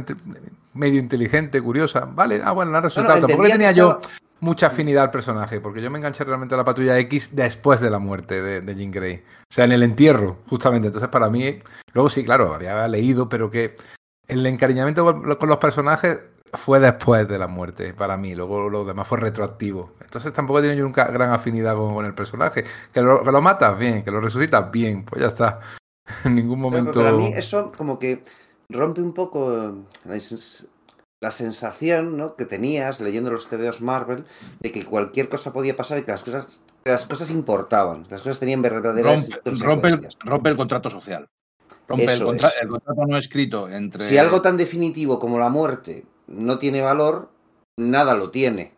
medio inteligente, curiosa. Vale, ah, bueno, la ha No, no, resultado. Tampoco le tenía yo estaba- mucha afinidad al personaje, porque yo me enganché realmente a la patrulla X después de la muerte de, de Jean Grey. O sea, en el entierro, justamente. Entonces, para mí, luego sí, claro, había leído, pero que el encariñamiento con, los personajes fue después de la muerte, para mí. Luego lo demás fue retroactivo. Entonces, tampoco tenido yo nunca gran afinidad con, con el personaje. Que lo, que lo matas, bien. Que lo resucitas, bien. Pues ya está. En ningún momento. Pero a mí eso como que rompe un poco eh, la, sens- la sensación ¿no? que tenías leyendo los TVOs Marvel de que cualquier cosa podía pasar y que las cosas, que las cosas importaban, las cosas tenían verdaderas Rompe, rompe el, consecuencias. rompe el contrato social. Rompe el, Eso contra- es. el contrato no escrito entre. Si algo tan definitivo como la muerte no tiene valor, nada lo tiene.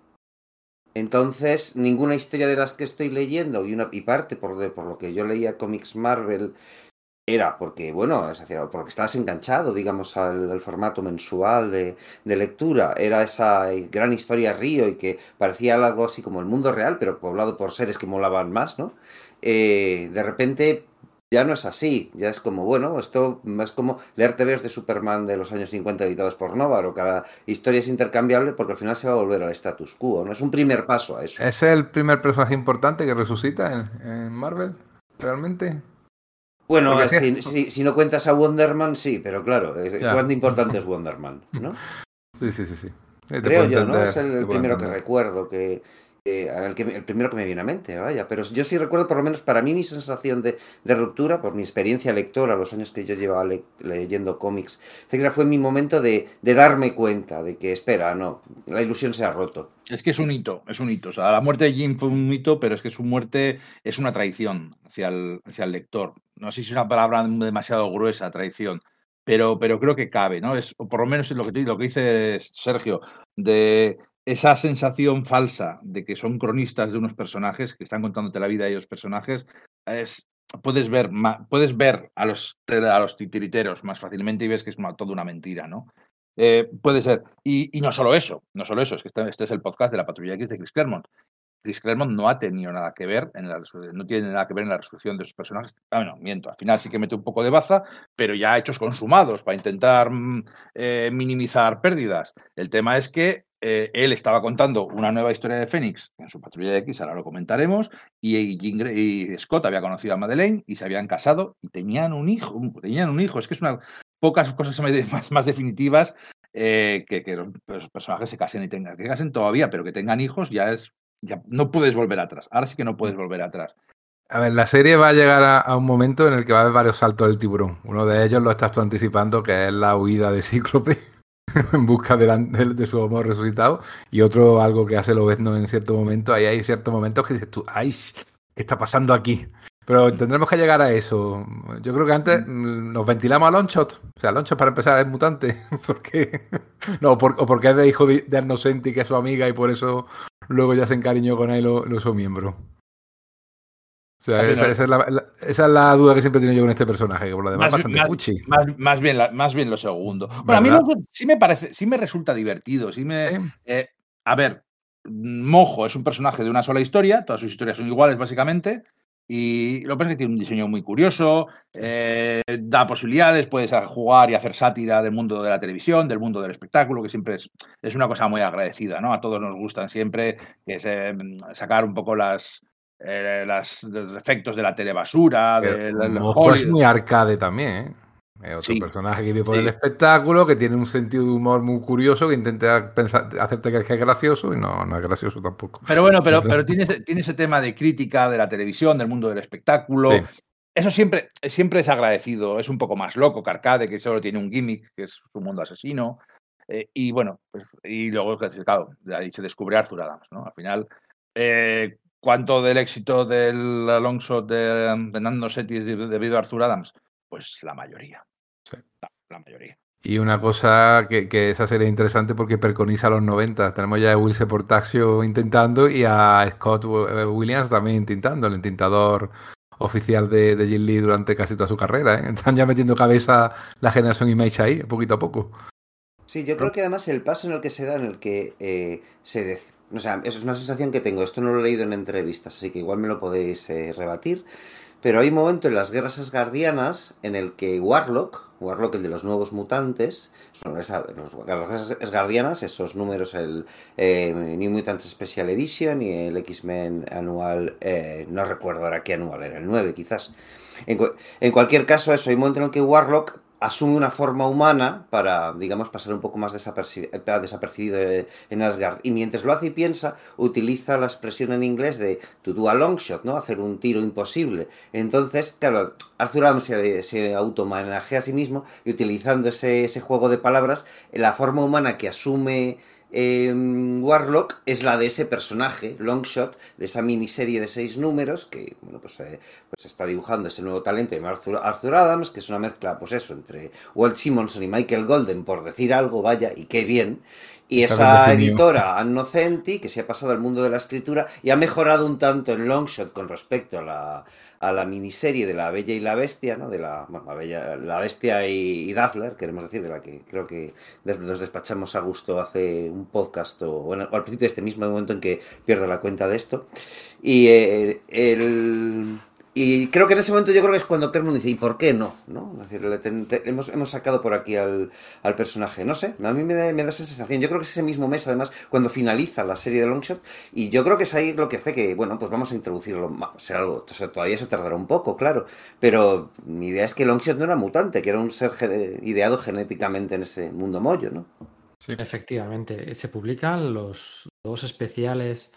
Entonces, ninguna historia de las que estoy leyendo y una y parte por, de- por lo que yo leía cómics Marvel era porque, bueno, es decir, porque estabas enganchado, digamos, al, al formato mensual de, de lectura. Era esa gran historia río y que parecía algo así como el mundo real, pero poblado por seres que molaban más, ¿no? Eh, de repente ya no es así, ya es como, bueno, esto es como leer TVs de Superman de los años 50 editados por Novaro, cada historia es intercambiable porque al final se va a volver al status quo, ¿no? Es un primer paso a eso. ¿Es el primer personaje importante que resucita en, en Marvel? ¿Realmente? Bueno, porque si, sí. si- si no cuentas a Wonderman, sí, pero claro, eh, Ya. ¿cuán importante es Wonderman? ¿no? Sí, sí, sí. sí. Te Creo yo, ¿no? Es el, primero que recuerdo, que, que- el, que- el primero que me viene a mente, vaya. Pero yo sí recuerdo, por lo menos para mí, mi sensación de, de ruptura, por mi experiencia lectora, los años que yo llevaba le- leyendo cómics, etcétera, fue mi momento de, de darme cuenta de que, espera, no, la ilusión se ha roto. Es que es un hito, es un hito. O sea, la muerte de Jim fue un hito, pero es que su muerte es una traición hacia el, hacia el lector. No sé si es una palabra demasiado gruesa, traición, pero, pero creo que cabe, ¿no? Es, por lo menos es lo que, lo que dice Sergio, de esa sensación falsa de que son cronistas de unos personajes que están contándote la vida de esos personajes. Es, puedes ver, puedes ver a los, a los titiriteros más fácilmente y ves que es una- toda una mentira, ¿no? Eh, puede ser. Y, y no solo eso, no solo eso, es que este, este es el podcast de la Patrulla X de Chris Claremont. Chris Claremont no ha tenido nada que ver en la no tiene nada que ver en la resolución de sus personajes. Ah, bueno, miento, al final sí que mete un poco de baza, pero ya hechos consumados para intentar mm, eh, minimizar pérdidas. El tema es que eh, él estaba contando una nueva historia de Fénix en su Patrulla X, ahora lo comentaremos, y, y Scott había conocido a Madeleine y se habían casado y tenían un hijo, tenían un hijo. Es que es una pocas cosas más, más definitivas eh, que, que los personajes se casen y tengan, que casen todavía, pero que tengan hijos ya es, ya no puedes volver atrás. Ahora sí que no puedes volver atrás. A ver, la serie va a llegar a, a un momento en el que va a haber varios saltos del tiburón. Uno de ellos lo estás tú anticipando, que es la huida de Cíclope en busca de, la- de- de su amor resucitado. Y otro, algo que hace Lobezno en cierto momento. Ahí hay ciertos momentos que dices tú, ¡ay! ¿Qué está pasando aquí? Pero tendremos que llegar a eso. Yo creo que antes mm, nos ventilamos a Longshot. O sea, Longshot para empezar es mutante. porque No, por- o porque es de hijo de, de Arnocenti, que es su amiga, y por eso luego ya se encariñó con él y lo, hizo miembro. O sea, esa, esa es la, la- esa es la duda que siempre he tenido yo con este personaje, que por lo demás es Más- bastante más- puchi. Más, más bien, la- más bien lo segundo. Bueno, a mí ¿Verdad? lo- sí me parece, sí me resulta divertido. Sí me, ¿Eh? eh, a ver, Mojo es un personaje de una sola historia, todas sus historias son iguales básicamente, y lo que pasa es que tiene un diseño muy curioso, eh, da posibilidades, puedes jugar y hacer sátira del mundo de la televisión, del mundo del espectáculo, que siempre es, es una cosa muy agradecida, ¿no? A todos nos gustan siempre es, eh, sacar un poco las, eh, las- los efectos de la telebasura, del del es muy arcade también, ¿eh? Es otro Sí. personaje que vive por Sí. el espectáculo, que tiene un sentido de humor muy curioso, que intenta pensar, hacerte creer que es gracioso y no, no es gracioso tampoco. Pero bueno, pero, pero tiene, tiene ese tema de crítica de la televisión, del mundo del espectáculo. Sí. Eso siempre, siempre es agradecido. Es un poco más loco que Arcade, que solo tiene un gimmick, que es su mundo asesino. Eh, y bueno, pues, y luego, claro, ahí se descubre Arthur Adams, ¿no? Al final, eh, ¿cuánto del éxito del long shot de Fernando Setti debido a Arthur Adams? Pues la mayoría. Sí. La, la mayoría. Y una cosa que, que esa serie es interesante porque preconiza los 90. Tenemos ya a Wilse Portaxio intentando y a Scott eh, Williams también intentando, el intentador oficial de, de Jim Lee durante casi toda su carrera. ¿eh? Están ya metiendo cabeza la generación Image ahí, poquito a poco. Sí, yo creo que además el paso en el que se da, en el que eh, se... dec- O sea, eso es una sensación que tengo. Esto no lo he leído en entrevistas, así que igual me lo podéis eh, rebatir. Pero hay un momento en las guerras asgardianas en el que Warlock, Warlock el de los nuevos mutantes, son esa- los guerras asgardianas, esos números, el eh, New Mutants Special Edition y el X-Men anual, eh, no recuerdo ahora qué anual era, el 9 quizás. En, en cualquier caso, eso, hay un momento en el que Warlock asume una forma humana para, digamos, pasar un poco más eh, desapercibido eh, en Asgard. Y mientras lo hace y piensa, utiliza la expresión en inglés de to do a long shot, ¿no? Hacer un tiro imposible. Entonces, claro, Arthur Adams se, se automanajea a sí mismo y utilizando ese, ese juego de palabras, la forma humana que asume eh, Warlock es la de ese personaje, Longshot, de esa miniserie de seis números que, bueno, pues, eh, pues está dibujando ese nuevo talento de Arthur, Arthur Adams, que es una mezcla, pues eso, entre Walt Simonson y Michael Golden, por decir algo, vaya, y qué bien. Y esa editora, Anno Centi, que se ha pasado al mundo de la escritura y ha mejorado un tanto en Longshot con respecto a la, a la miniserie de La Bella y la Bestia, ¿no? De la, bueno, la, Bella, la Bestia y, y Dazzler, queremos decir, de la que creo que nos despachamos a gusto hace un podcast o al principio de este mismo momento en que pierdo la cuenta de esto. Y eh, el... Y creo que en ese momento yo creo que es cuando Claremont dice, ¿y por qué no? ¿no? Es decir, le ten- te- hemos, hemos sacado por aquí al, al personaje. No sé, a mí me da, me da esa sensación. Yo creo que es ese mismo mes, además, cuando finaliza la serie de Longshot. Y yo creo que es ahí lo que hace que, bueno, pues vamos a introducirlo. algo, o sea, todavía se tardará un poco, claro. Pero mi idea es que Longshot no era mutante, que era un ser ideado genéticamente en ese mundo mollo, ¿no? Sí. Efectivamente, se publican los dos especiales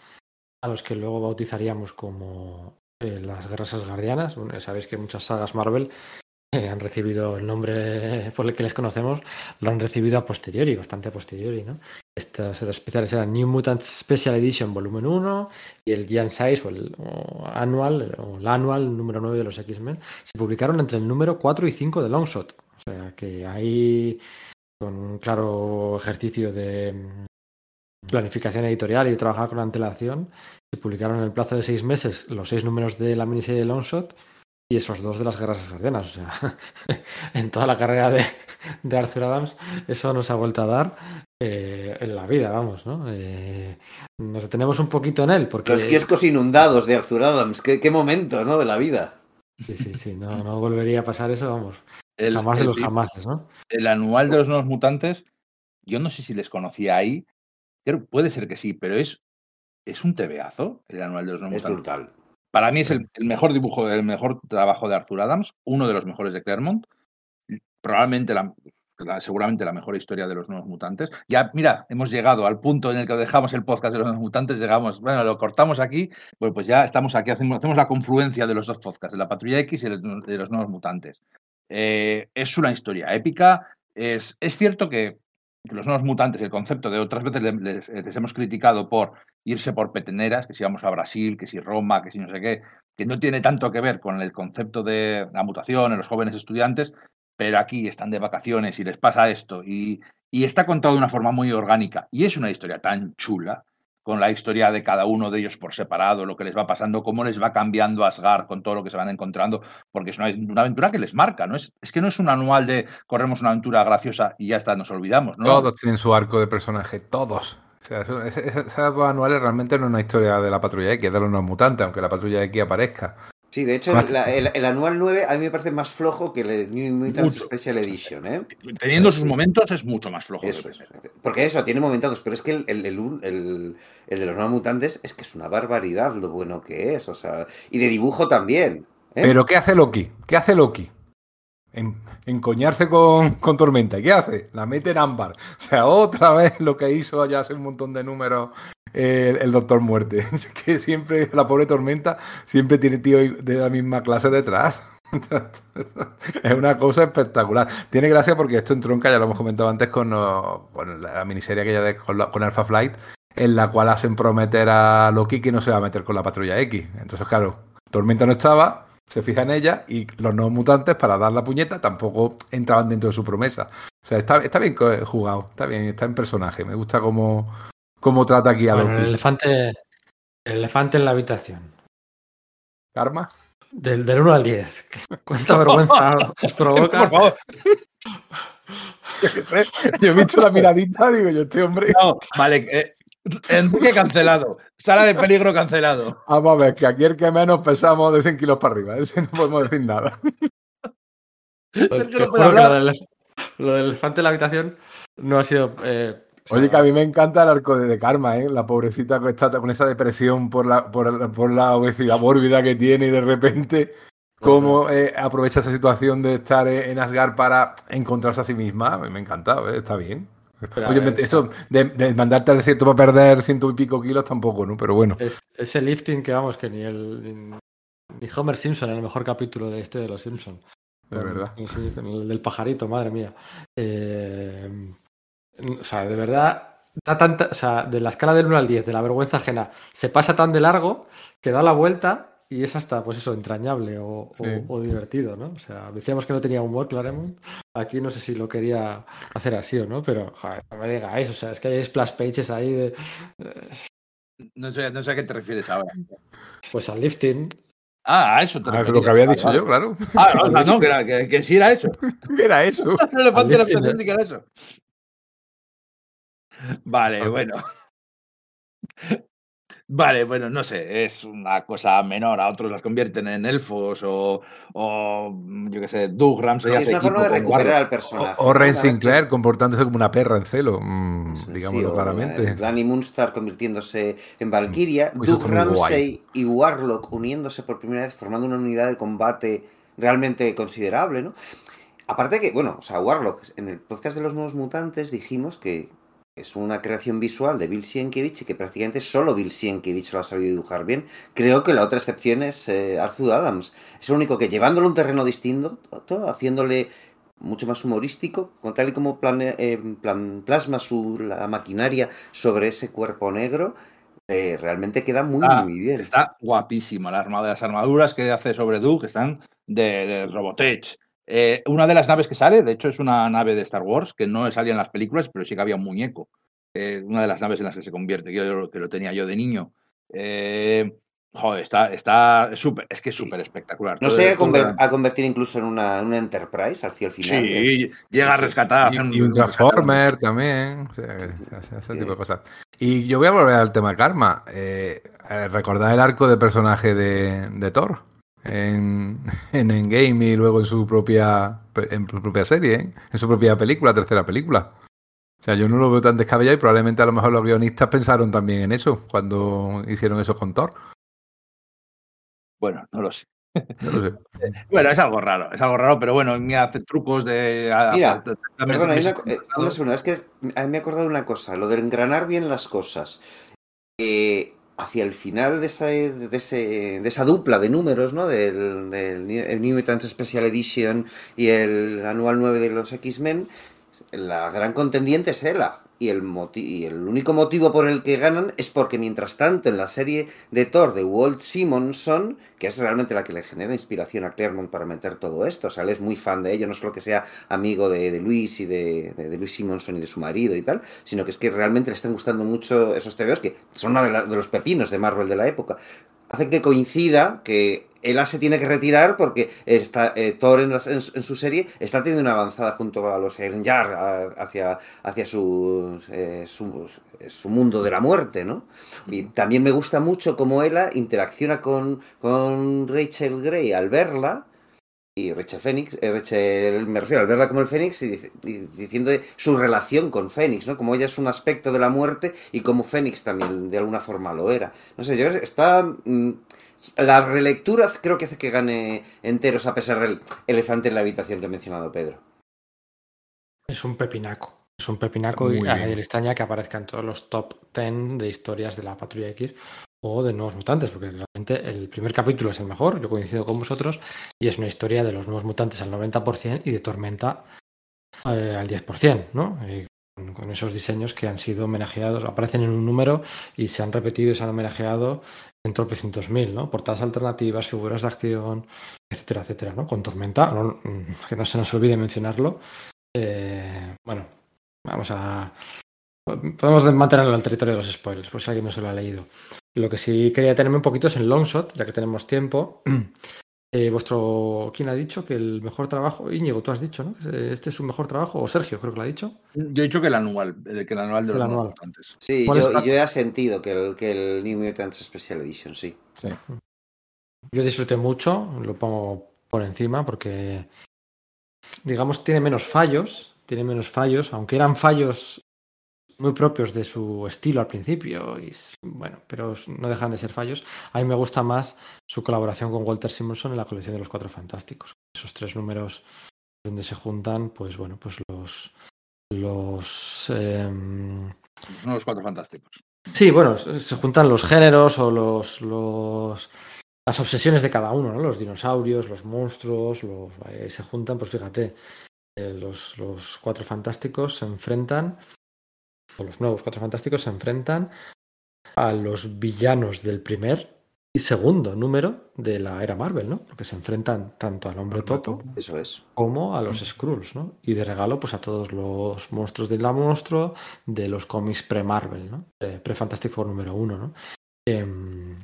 a los que luego bautizaríamos como eh, las. Bueno, ya sabéis que muchas sagas Marvel eh, han recibido el nombre por el que les conocemos, lo han recibido a posteriori, bastante a posteriori, ¿no? Estos especiales eran New Mutants Special Edition Volumen 1 y el Giant Size o el o Annual, o el Annual número 9 de los X-Men. Se publicaron entre el número 4 y 5 de Longshot. O sea que ahí con un claro ejercicio de planificación editorial y trabajar con antelación, se publicaron en el plazo de seis meses los seis números de la miniserie de Longshot y esos dos de las guerras asgardianas. O sea, en toda la carrera de, de Arthur Adams, eso nos ha vuelto a dar eh, en la vida, vamos, ¿no? Eh, nos detenemos un poquito en él, porque. Los kioscos inundados de Arthur Adams, qué, qué momento, ¿no? De la vida. Sí, sí, sí, no, no volvería a pasar eso, vamos. El, jamás de el- los jamases, ¿no? el anual de los nuevos mutantes, yo no sé si les conocía ahí. Creo, puede ser que sí, pero es, es un tebeazo el anual de los nuevos Es brutal. Para mí es el, el mejor dibujo, el mejor trabajo de Arthur Adams, uno de los mejores de Claremont. Probablemente la, la- seguramente la mejor historia de los nuevos mutantes. Ya, mira, hemos llegado al punto en el que dejamos el podcast de los nuevos mutantes, llegamos, bueno, lo cortamos aquí, pues, pues ya estamos aquí, hacemos, hacemos la confluencia de los dos podcasts, de la Patrulla X y el de los nuevos mutantes. Eh, es una historia épica. Es, es cierto que los nuevos mutantes, el concepto de otras veces le- les, les hemos criticado por irse por peteneras, que si vamos a Brasil, que si Roma, que si no sé qué, que no tiene tanto que ver con el concepto de la mutación en los jóvenes estudiantes, pero aquí están de vacaciones y les pasa esto y, y está contado de una forma muy orgánica y es una historia tan chula con la historia de cada uno de ellos por separado, lo que les va pasando, cómo les va cambiando Asgard con todo lo que se van encontrando, porque es una, una aventura que les marca, ¿no? Es, es que no es un anual de corremos una aventura graciosa y ya está, nos olvidamos, ¿no? Todos tienen su arco de personaje, todos. O sea, esas dos anuales realmente no es una historia de la Patrulla X, es de los mutantes, aunque la Patrulla X aparezca. Sí, de hecho, el, el anual 9 a mí me parece más flojo que el New Mutants Mucho. Special Edition, ¿eh? Teniendo sus momentos es mucho más flojo. Eso que. Porque eso, tiene momentados, pero es que el, el, el, un- el- el de los nuevos mutantes es que es una barbaridad lo bueno que es, o sea, y de dibujo también. ¿eh? Pero ¿qué hace Loki? ¿Qué hace Loki? En- encoñarse con, con Tormenta. ¿Y qué hace? La mete en ámbar. O sea, otra vez lo que hizo ya hace un montón de números el Doctor Muerte. Que siempre, la pobre Tormenta, siempre tiene tío de la misma clase detrás. es una cosa espectacular. Tiene gracia porque esto entronca, ya lo hemos comentado antes, con, con la miniserie que ya de, con, con Alpha Flight, en la cual hacen prometer a Loki que no se va a meter con la patrulla X. Entonces, claro, Tormenta no estaba, se fija en ella y los nuevos mutantes, para dar la puñeta, tampoco entraban dentro de su promesa. O sea, está, está bien co- jugado, está bien, está en personaje. Me gusta cómo, cómo trata aquí a Bueno, el elefante, el elefante en la habitación. Karma. Del, del 1 al 10. ¿Cuánta vergüenza os provoca? Por favor. Yo qué sé, yo he visto la miradita, digo yo, este hombre. No, vale. eh, Enrique cancelado. Sala de peligro cancelado. Vamos a ver, que aquí el que menos pesamos de 100 kilos para arriba, ese no podemos decir nada. No que lo del, lo del elefante en la habitación no ha sido. eh, Oye, que a mí me encanta el arco de, de Karma, ¿eh? La pobrecita que está con esa depresión por la, por, la- por la obesidad mórbida que tiene y de repente cómo eh, aprovecha esa situación de estar eh, en Asgard para encontrarse a sí misma. A mí me encanta, ¿eh? está bien. Pero, Oye, a ver, eso de, de mandarte al desierto para perder ciento y pico kilos tampoco, ¿no? Pero bueno, Es, ese lifting que vamos, que ni el. Ni, Homer Simpson en el mejor capítulo de este de los Simpson. de verdad. Sí, el del pajarito, madre mía. Eh, o sea, de verdad, da tanta, o sea, de la escala del 1 al 10, de la vergüenza ajena, se pasa tan de largo que da la vuelta y es hasta, pues eso, entrañable o, o- Sí. o divertido, ¿no? O sea, decíamos que no tenía humor, Claremont. Aquí no sé si lo quería hacer así o no, pero, joder, no me digáis, o sea, es que hay splash pages ahí de, No sé, no sé a qué te refieres ahora. pues al lifting. Ah, a eso te Ah, es lo que había dicho vale. yo, claro. Ah, no, no, no, que, era- que, que sí era eso. ¿Qué era eso? La lifting, habitación ¿eh? que era eso. Vale, bueno. Vale, bueno, no sé, es una cosa menor. A otros las convierten en elfos o, o yo qué sé, Doug Ramsey Es hace una forma de recuperar al personaje. O, o. Ren Sinclair comportándose como una perra en celo, mm, Sí, digámoslo claramente. Danny Moonstar convirtiéndose en Valkyria, eso Doug. Ramsey y Warlock uniéndose por primera vez, formando una unidad de combate realmente considerable, ¿no? Aparte que, bueno, o sea, Warlock, en el podcast de los nuevos mutantes dijimos que es una creación visual de Bill Sienkiewicz y que prácticamente solo Bill Sienkiewicz lo ha sabido dibujar bien. Creo que la otra excepción es eh, Arthur Adams. Es el único que llevándolo a un terreno distinto, todo, haciéndole mucho más humorístico, con tal y como plane- eh, plan- plasma su, la maquinaria sobre ese cuerpo negro, eh, realmente queda muy, Ah, muy bien. Está guapísima. La armada, las armaduras que hace sobre Doug están de, de Robotech. Eh, una de las naves que sale, de hecho, es una nave de Star Wars que no salía en las películas, pero sí que había un muñeco. Eh, una de las naves en las que se convierte, que yo que lo tenía yo de niño. Eh, joder, está, está súper, es que es súper espectacular. No se llega a, conver- convertir incluso en una, en una Enterprise hacia el final. ¿eh? Sí, llega a rescatar. Y, y un Transformer también, o sea, ese, ese tipo de cosas. Y yo voy a volver al tema Karma. ¿Recordad el arco de personaje de, de Thor? En, en Endgame y luego en su propia en su propia serie, ¿eh? en su propia película, tercera película. O sea, yo no lo veo tan descabellado y probablemente a lo mejor los guionistas pensaron también en eso cuando hicieron eso con Thor. Bueno, no lo sé. Bueno, es algo raro, es algo raro, pero bueno, me hace trucos de. a- Mira, a- Perdona, una, eh, una segunda, es que a mí me he acordado de una cosa, lo de engranar bien las cosas. Eh, hacia el final de esa, de, ese- de esa dupla de números, ¿no? Del, New Mutants Special Edition y el anual 9 de los X-Men, la gran contendiente es Ella. Y el, y el único motivo por el que ganan es porque mientras tanto en la serie de Thor de Walt Simonson, que es realmente la que le genera inspiración a Claremont para meter todo esto, o sea, él es muy fan de ello, no solo que sea amigo de, de Luis y de, de, Luis Simonson y de su marido y tal, sino que es que realmente le están gustando mucho esos TVOs que son uno de, la- de los pepinos de Marvel de la época. Hacen que coincida que Ella se tiene que retirar porque está, eh, Thor en, las- en su- en su serie está teniendo una avanzada junto a los Jar hacia, hacia sus, eh, su, su mundo de la muerte, ¿no? Y también me gusta mucho cómo Ella interacciona con, con Rachel Grey al verla y Rachel Fénix, eh, Rachel, me refiero al verla como el Fénix y, dic- y diciendo de su relación con Fénix, ¿no? Como ella es un aspecto de la muerte y como Fénix también de alguna forma lo era. No sé, yo creo que está... mm, la relectura creo que hace que gane enteros a pesar del elefante en la habitación que ha mencionado Pedro. Es un pepinaco. Es un pepinaco Muy y a nadie le extraña que aparezca en todos los top 10 de historias de la Patrulla X o de Nuevos Mutantes, porque realmente el primer capítulo es el mejor, yo coincido con vosotros, y es una historia de los Nuevos Mutantes al 90% y de Tormenta eh, al 10%, ¿no? Con, con esos diseños que han sido homenajeados, aparecen en un número y se han repetido y se han homenajeado en tropecientos mil, ¿no? Portadas alternativas, figuras de acción, etcétera, etcétera, ¿no? Con Tormenta, no- que no se nos olvide mencionarlo, eh, bueno, vamos a. Podemos mantenerlo al territorio de los spoilers, por si alguien no se lo ha leído. Lo que sí quería tenerme un poquito es en Longshot, ya que tenemos tiempo. Eh, vuestro. ¿Quién ha dicho que el mejor trabajo? Íñigo, tú has dicho, ¿no? Que este es su mejor trabajo, o Sergio, creo que lo ha dicho. Yo he dicho que el anual, el, que el anual de El los anual. nuevos mutantes. Sí, ¿Cuál yo, es la- y yo he sentido que el, que el New Mutants Special Edition, sí. Sí. Yo disfruté mucho, lo pongo por encima porque, digamos, tiene menos fallos, tiene menos fallos, aunque eran fallos muy propios de su estilo al principio, y bueno, pero no dejan de ser fallos. A mí me gusta más su colaboración con Walter Simonson en la colección de los Cuatro Fantásticos. Esos tres números donde se juntan, pues bueno, pues los los em, No los cuatro fantásticos. Sí, bueno, se juntan los géneros o los, los las obsesiones de cada uno, ¿no? Los dinosaurios, los monstruos, los, eh, se juntan, pues fíjate, eh, los, los cuatro fantásticos se enfrentan, los nuevos cuatro fantásticos se enfrentan a los villanos del primer y segundo número de la era Marvel, ¿no? Porque se enfrentan tanto al hombre topo. Eso es. como a los Skrulls, ¿no? Y de regalo, pues a todos los monstruos de la monstruo de los cómics pre-Marvel, ¿no? Pre-Fantastic Four número uno, ¿no? Em,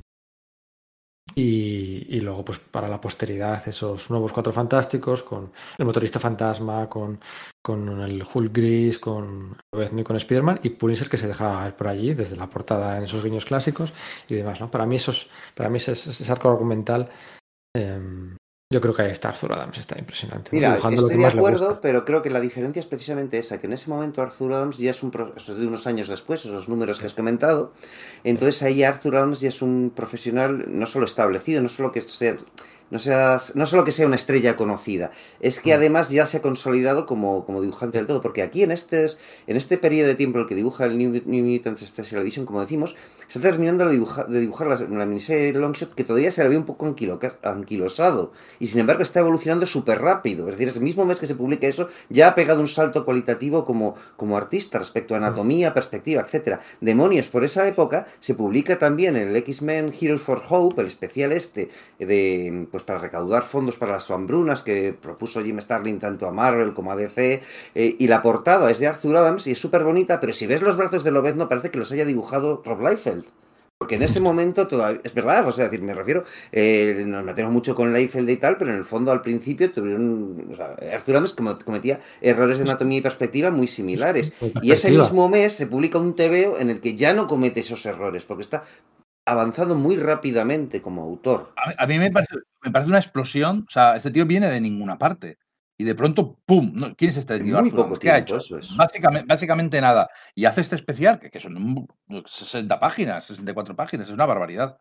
y, y luego, pues para la posteridad, esos nuevos cuatro fantásticos con el motorista fantasma, con, con el Hulk gris, con y con Spider-Man y Punisher que se deja ver por allí desde la portada en esos guiños clásicos y demás, ¿no? Para mí, esos, para mí ese, ese arco argumental em, yo creo que ahí está Arthur Adams, está impresionante. ¿no? Mira, Dibujando lo estoy de acuerdo, pero creo que la diferencia es precisamente esa, que en ese momento Arthur Adams ya es un, pro- eso es de unos años después, esos números que has comentado, entonces ahí Arthur Adams ya es un profesional no solo establecido, no solo que sea, no, sea, no solo que sea una estrella conocida, es Mm. que además ya se ha consolidado como, como dibujante del todo, porque aquí en este, en este periodo de tiempo en el que dibuja el New, New Mutants Special Edition, como decimos, está terminando de dibujar, de dibujar la, la miniserie Longshot que todavía se le ve un poco anquilo- anquilosado y sin embargo está evolucionando súper rápido. Es decir, ese mismo mes que se publica eso ya ha pegado un salto cualitativo como, como artista respecto a anatomía, perspectiva, etcétera. Demonios, por esa época se publica también el X-Men Heroes for Hope, el especial este de pues para recaudar fondos para las hambrunas que propuso Jim Starlin tanto a Marvel como a DC eh, y la portada es de Arthur Adams y es súper bonita, pero si ves los brazos de Lobezno parece que los haya dibujado Rob Liefeld. Porque en ese momento todavía, es verdad, o sea, decir, me refiero, eh, nos metemos mucho con Leifeld y tal, pero en el fondo al principio tuvieron, o sea, Arthur como- cometía errores de anatomía y perspectiva muy similares. Y ese mismo mes se publica un TVO en el que ya no comete esos errores, porque está avanzando muy rápidamente como autor. A, a mí me parece, me parece una explosión. O sea, este tío viene de ninguna parte. Y de pronto, ¡pum! No, ¿Quién es este En tío? muy poco? ¿Qué ha hecho? eso es. Básicamente, básicamente nada. Y hace este especial, que, que son un- 60 páginas, 64 páginas, es una barbaridad.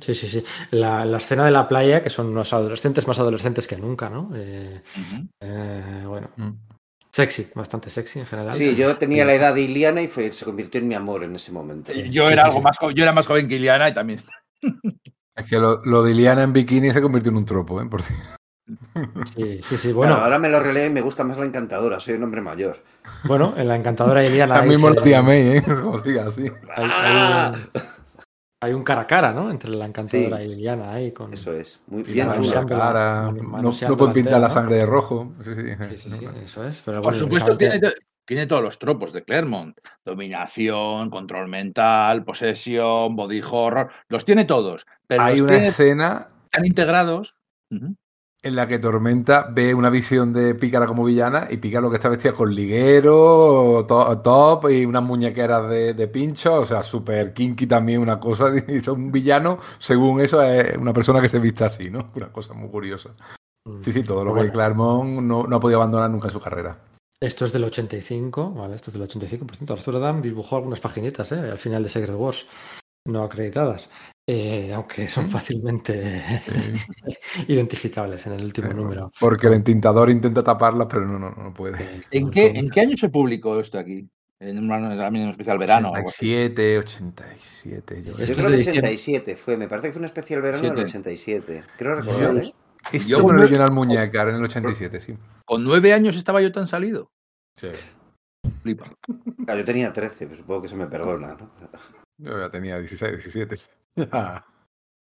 Sí, sí, sí. La, la escena de la playa, que son unos adolescentes más adolescentes que nunca, ¿no? Eh, eh, bueno, Mm. sexy, bastante sexy en general. Sí, yo tenía la edad de Iliana y fue, se convirtió en mi amor en ese momento. Sí. Yo era sí, algo sí. más yo era más joven que Iliana y también. Es que lo, lo de Iliana en bikini se convirtió en un tropo, ¿eh? Por cierto. Sí, sí, sí. Bueno, ahora me lo releo y me gusta más la encantadora, soy un hombre mayor. bueno, en la encantadora Iliana. sea, ahí mismo la tía May, ¿eh? Como siga así. hay, hay ¡Ah! un, hay un cara a cara, ¿no? Entre la encantadora y Iliana ahí con. Eso es, muy Y bien chula. cara, no, no pueden la pintar la sangre de rojo. Sí, sí. Sí, sí, sí, eso es. Pero Por bueno, supuesto, tiene, tiene todos los tropos de Claremont. Dominación, control mental, posesión, body horror. Los tiene todos. Pero Hay una tiene escena tan integrados. En la que Tormenta ve una visión de Pícara como villana y Pícara lo que está vestida con liguero, to- top y unas muñequeras de, de pincho, o sea, súper kinky también una cosa. Y son un villano, según eso, es una persona que se viste así, ¿no? Una cosa muy curiosa. Sí, sí, todo lo Bueno, que Claremont no, no ha podido abandonar nunca en su carrera. Esto es del 85, ¿vale? Esto es del 85. Por cierto, Arthur Adam dibujó algunas paginitas, ¿eh? Al final de Secret Wars, no acreditadas. Eh, aunque son fácilmente identificables en el último número. Porque el entintador intenta taparlas, pero no, no, no puede. Eh, ¿En qué, ¿En qué año se publicó esto aquí? En un, también en especial verano. o algo así. 87, 87. Yo Esto Yo es creo de que diciembre. 87 fue, me parece que fue un especial verano del Siete. 87. Creo recordar, Yo- ¿eh? Esto Yo me lo en el muñecar en el 87, sí. Con nueve años estaba yo tan salido. Sí. Flipa. Yo tenía 13, pues supongo que se me perdona, ¿no? Yo ya tenía 16, 17.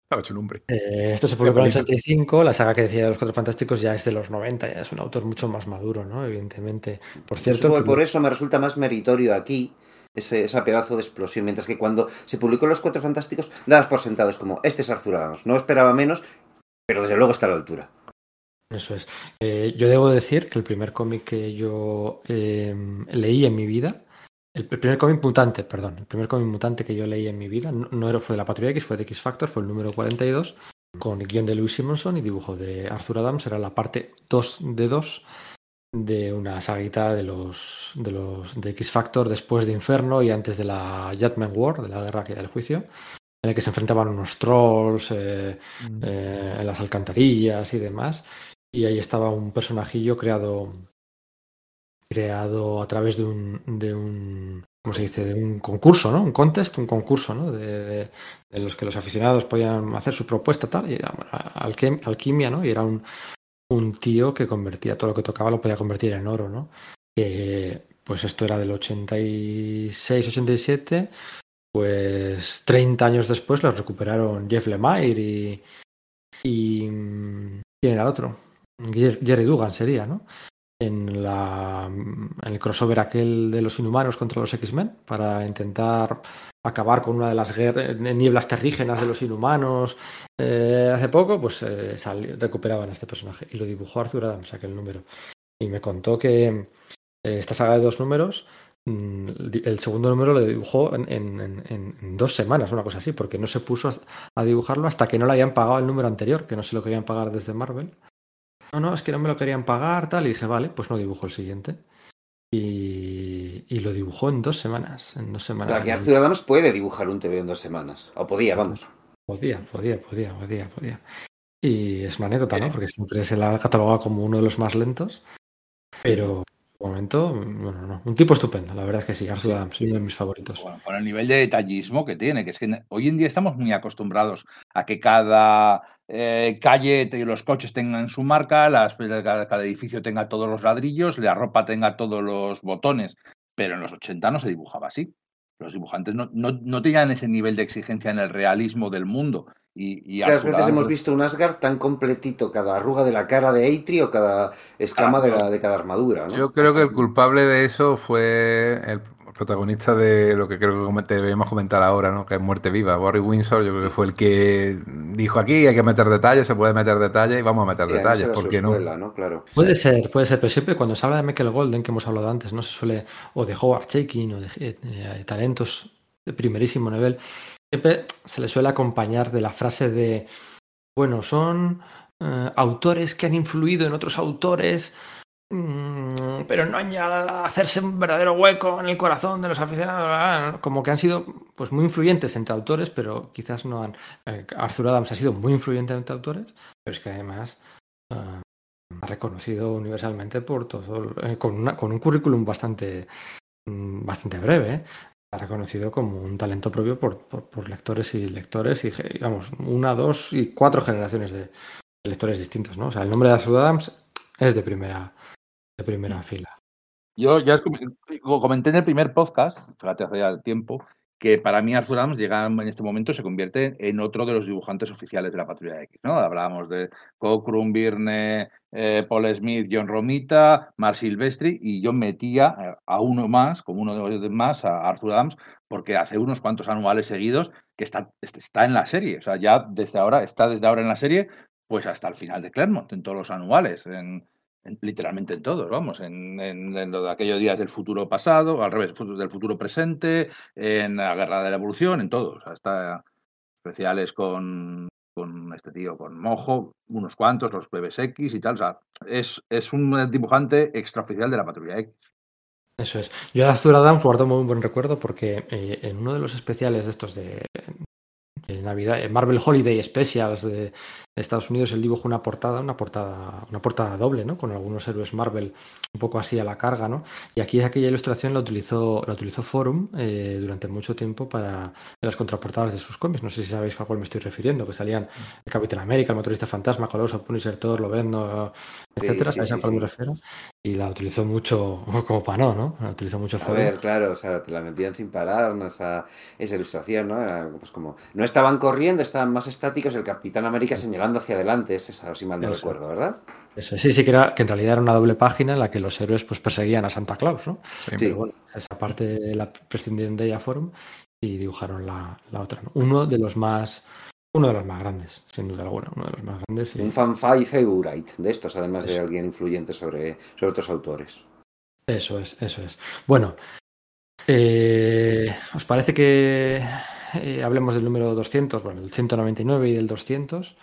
Estaba hecho un hombre. Eh, esto se publicó en el película. 85, la saga que decía de los Cuatro Fantásticos ya es de los 90, ya es un autor mucho más maduro, ¿no? Evidentemente. Por cierto, por eso me resulta más meritorio aquí ese, esa pedazo de explosión, mientras que cuando se publicó Los Cuatro Fantásticos, dabas por sentados como, este es Arthur Adams. No esperaba menos, pero desde luego está a la altura. Eso es. Eh, yo debo decir que el primer cómic que yo eh, leí en mi vida, el, el primer cómic mutante, perdón, el primer cómic mutante que yo leí en mi vida, no, no era, fue de la Patrulla X, fue de X Factor, fue el número 42, con guion de Louis Simonson y dibujo de Arthur Adams, era la parte 2 de 2 de una saguita de los de los de X Factor después de Inferno y antes de la Judgment War, de la guerra que del juicio, en el que se enfrentaban unos trolls eh, eh, en las alcantarillas y demás. Y ahí estaba un personajillo creado creado a través de un, de un ¿cómo se dice? de un concurso, ¿no? Un contest, un concurso, ¿no? De, los que los aficionados podían hacer su propuesta tal, y era alquimia, ¿no? Y era un, un tío que convertía todo lo que tocaba lo podía convertir en oro, ¿no? Que, pues esto era del 86, 87, pues 30 años después lo recuperaron Jeff Lemire y, y ¿quién era el otro? Jer- Jerry Dugan sería, ¿no? En, la, en el crossover aquel de los inhumanos contra los X-Men para intentar acabar con una de las nieblas terrígenas de los inhumanos eh, hace poco, pues eh, recuperaban a este personaje y lo dibujó Arthur Adams, aquel número. Y me contó que eh, esta saga de dos números, mm, el segundo número lo dibujó en, en- dos semanas, una cosa así, porque no se puso a dibujarlo hasta que no le habían pagado el número anterior, que no se lo querían pagar desde Marvel. No, no, es que no me lo querían pagar, tal, y dije, vale, pues no dibujo el siguiente. Y, y lo dibujó en dos semanas. En dos O semanas. Arthur Adams puede dibujar un TV en dos semanas. O podía, vamos. Podía, podía, podía, podía, podía. Y es una anécdota, ¿no? Porque siempre se la ha catalogado como uno de los más lentos. Pero de momento, bueno, no. Un tipo estupendo, la verdad es que sí, Arthur Adams, uno de mis favoritos. Bueno, con el nivel de detallismo que tiene, que es que hoy en día estamos muy acostumbrados a que cada eh, calle y los coches tengan su marca, las- cada, cada edificio tenga todos los ladrillos, la ropa tenga todos los botones, pero en los 80 no se dibujaba así. Los dibujantes no, no, no tenían ese nivel de exigencia en el realismo del mundo. Y, y Muchas veces hemos visto un Asgard tan completito, cada arruga de la cara de Eitri o cada escama de, la, de cada armadura, ¿no? Yo creo que el culpable de eso fue el protagonista de lo que creo que debemos comentar ahora, ¿no? Que es Muerte Viva. Boris Windsor, yo creo que fue el que dijo aquí hay que meter detalles, se puede meter detalles y vamos a meter Sí, detalles, ¿por qué no? escuela, ¿no? Claro. Puede ser, puede ser, pero siempre cuando se habla de Michael Golden, que hemos hablado antes, no se suele, o de Howard Chaykin, o de eh, eh, talentos de primerísimo nivel, siempre se le suele acompañar de la frase de, bueno, son eh, autores que han influido en otros autores, pero no han llegado a hacerse un verdadero hueco en el corazón de los aficionados, como que han sido pues muy influyentes entre autores, pero quizás no han... eh, Arthur Adams ha sido muy influyente entre autores, pero es que además... eh, ha reconocido universalmente por todo, eh, con, un currículum bastante, mm, bastante breve. Ha reconocido como un talento propio por, por- lectores y lectores y, vamos, una, dos y cuatro generaciones de lectores distintos, ¿no? O sea, el nombre de Arthur Adams es de primera, de primera fila. Yo ya comenté en el primer podcast, fíjate hace ya tiempo, que para mí Arthur Adams llega en este momento se convierte en otro de los dibujantes oficiales de la Patrulla X, ¿no? Hablábamos de Cockrum, Birne, eh, Paul Smith, John Romita, Mar Silvestri, y yo metía a uno más, como uno de los más, a Arthur Adams, porque hace unos cuantos anuales seguidos que está, está en la serie, o sea, ya desde ahora, está desde ahora en la serie, pues hasta el final de Claremont, en todos los anuales, en- literalmente en todos, vamos, en, en- lo de aquellos días del futuro pasado, al revés, del futuro presente, en la guerra de la evolución, en todos, hasta especiales con con este tío, con Mojo, unos cuantos, los plebes X y tal. O sea, es, es un dibujante extraoficial de la Patrulla X. Eso es. Yo de Azur Adams guardo muy buen recuerdo porque eh, en uno de los especiales de estos de, de Navidad, eh, Marvel Holiday Specials de Estados Unidos, él dibujó una portada, una portada, una portada doble, ¿no? Con algunos héroes Marvel un poco así a la carga, ¿no? Y aquí aquella ilustración la utilizó, la utilizó Forum eh, durante mucho tiempo para las contraportadas de sus cómics. No sé si sabéis a cuál me estoy refiriendo, que salían el Capitán América, el Motorista Fantasma, Coloso, Punisher, Thor, Lobezno, Sí, etcétera. sí, ¿Sabéis a sí, cuál me sí. refiero? Y la utilizó mucho, como para no, ¿no? La utilizó mucho A Forum. ver, claro, o sea, te la metían sin parar, ¿no? esa, esa ilustración, ¿no? Era pues como, no estaban corriendo, estaban más estáticos, el Capitán América señalando hacia adelante, es esa, si mal no Eso. recuerdo, ¿verdad? Eso, sí, sí, que, era, que en realidad era una doble página en la que los héroes pues perseguían a Santa Claus, ¿no? Sí. Pero bueno, esa parte la prescindieron de ella Forum y dibujaron la, la otra. ¿no? Uno de los más uno de los más grandes, sin duda alguna, uno de los más grandes. y- Un fanfai favorite de estos, además de alguien influyente sobre, sobre otros autores. Eso es, eso es. Bueno, eh, ¿os parece que eh, hablemos del número 200? Bueno, del 199 y del 200,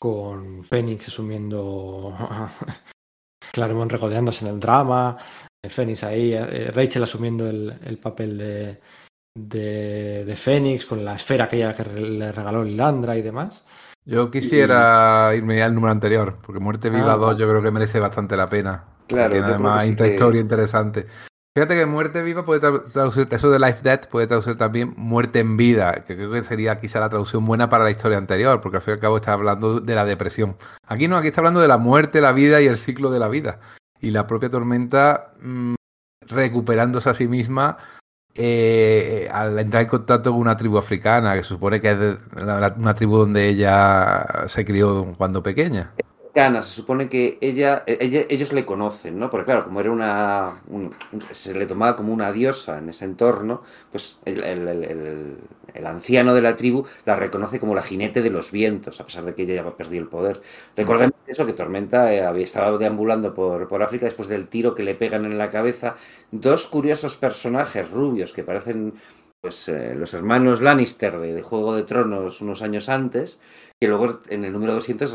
con Fénix asumiendo Claremont regodeándose en el drama, eh, Fénix ahí, eh, Rachel asumiendo el, el papel de, de, de Fénix con la esfera aquella que le regaló Lilandra y demás. Yo quisiera irme al número anterior, porque Muerte Viva Ah, 2 vale. yo creo que merece bastante la pena. Claro, tiene además sí intrahistoria que- interesante. Fíjate que Muerte Viva puede tra- traducir, eso de Life Death puede traducir también Muerte en Vida, que creo que sería quizá la traducción buena para la historia anterior, porque al fin y al cabo está hablando de la depresión. Aquí no, aquí está hablando de la muerte, la vida y el ciclo de la vida. Y la propia Tormenta mm, recuperándose a sí misma eh, al entrar en contacto con una tribu africana, que supone que es de- una tribu donde ella se crió cuando pequeña. Cana, se supone que ella, eh, ella- ellos le conocen, ¿no? Porque claro, como era una, un- un- se le tomaba como una diosa en ese entorno, pues el, el- el- el- el anciano de la tribu la reconoce como la jinete de los vientos, a pesar de que ella ya perdido el poder. Recordemos eso, que Tormenta eh, estaba deambulando por, por África después del tiro que le pegan en la cabeza. Dos curiosos personajes rubios que parecen pues, eh, los hermanos Lannister de, de Juego de Tronos unos años antes, que luego en el número 200...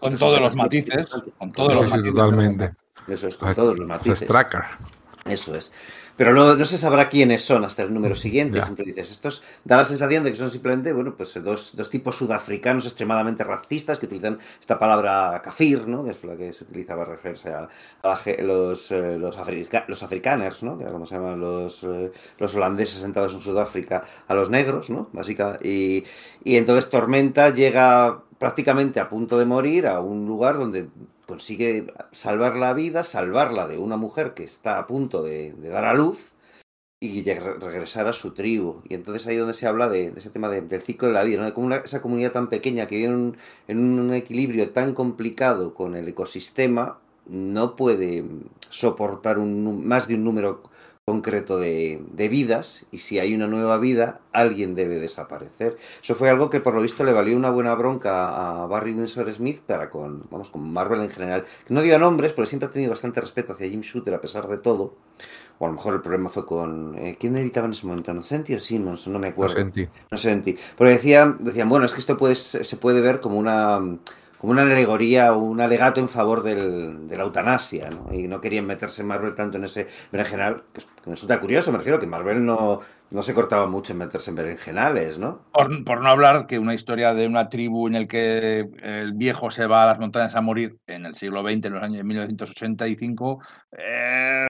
Con- todos los matices. Con todos los matices. totalmente. Eso es, con Los- todos los los matices. Eso es. Pero no, no se sabrá quiénes son hasta el número siguiente. Ya. Siempre dices, estos da la sensación de que son simplemente, bueno, pues dos, dos tipos sudafricanos extremadamente racistas que utilizan esta palabra kafir, ¿no? Que es la que se utiliza para referirse a, a la ge- los, eh, los, africa- los afrikaners, ¿no? Que era como se llaman los, eh, los holandeses sentados en Sudáfrica a los negros, ¿no? Básica. Y, y entonces Tormenta llega prácticamente a punto de morir a un lugar donde consigue salvar la vida, salvarla de una mujer que está a punto de, dar a luz y regresar a su tribu. Y entonces ahí donde se habla de, ese tema de- del ciclo de la vida, ¿no? de cómo una- esa comunidad tan pequeña que vive en un, en un equilibrio tan complicado con el ecosistema no puede soportar un, más de un número concreto de, de vidas y si hay una nueva vida alguien debe desaparecer. Eso fue algo que por lo visto le valió una buena bronca a Barry Windsor Smith para con vamos con Marvel en general. No digo nombres porque siempre ha tenido bastante respeto hacia Jim Shooter a pesar de todo. O a lo mejor el problema fue con eh, quién editaba en ese momento Nocenti o Simmons no me acuerdo. Sentí. no sé en ti. Porque decían, decían, bueno, es que esto puede, se puede ver como una, como una alegoría o un alegato en favor del- de la eutanasia, ¿no? Y no querían meterse Marvel tanto en ese berenjenal, que, es- que me resulta curioso, me refiero que Marvel no, no se cortaba mucho en meterse en berenjenales, ¿no? Por, por no hablar que una historia de una tribu en el que el viejo se va a las montañas a morir en el siglo XX, en los años 1985, eh,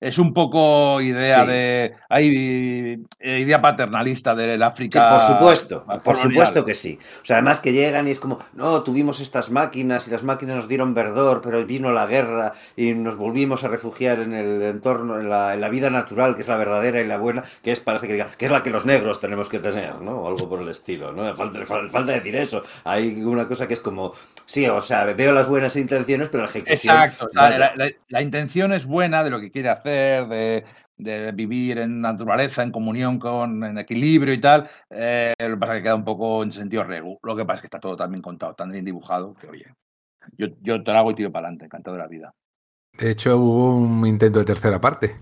es un poco idea Sí. de. Hay eh, idea paternalista del Sí, África. por supuesto, por supuesto que sí. O sea, además que llegan y es como, no, tuvimos estas máquinas y las máquinas nos dieron verdor, pero vino la guerra y nos volvimos a refugiar en el entorno, en la, en la vida natural, que es la verdadera y la buena, que es, parece que diga, que es la que los negros tenemos que tener, ¿no? O algo por el estilo, ¿no? Falta, fal- falta decir eso. Hay una cosa que es como, sí, o sea, veo las buenas intenciones, pero la ejecución... Exacto. o sea, la- la intención es buena de lo que quiere hacer, de, de vivir en naturaleza, en comunión con, en equilibrio y tal. eh, lo que pasa es que queda un poco en sentido regu. Lo que pasa es que está todo tan bien contado, tan bien dibujado, que oye, yo, yo trago y tiro para adelante, encantado de la vida. De hecho, hubo un intento de tercera parte.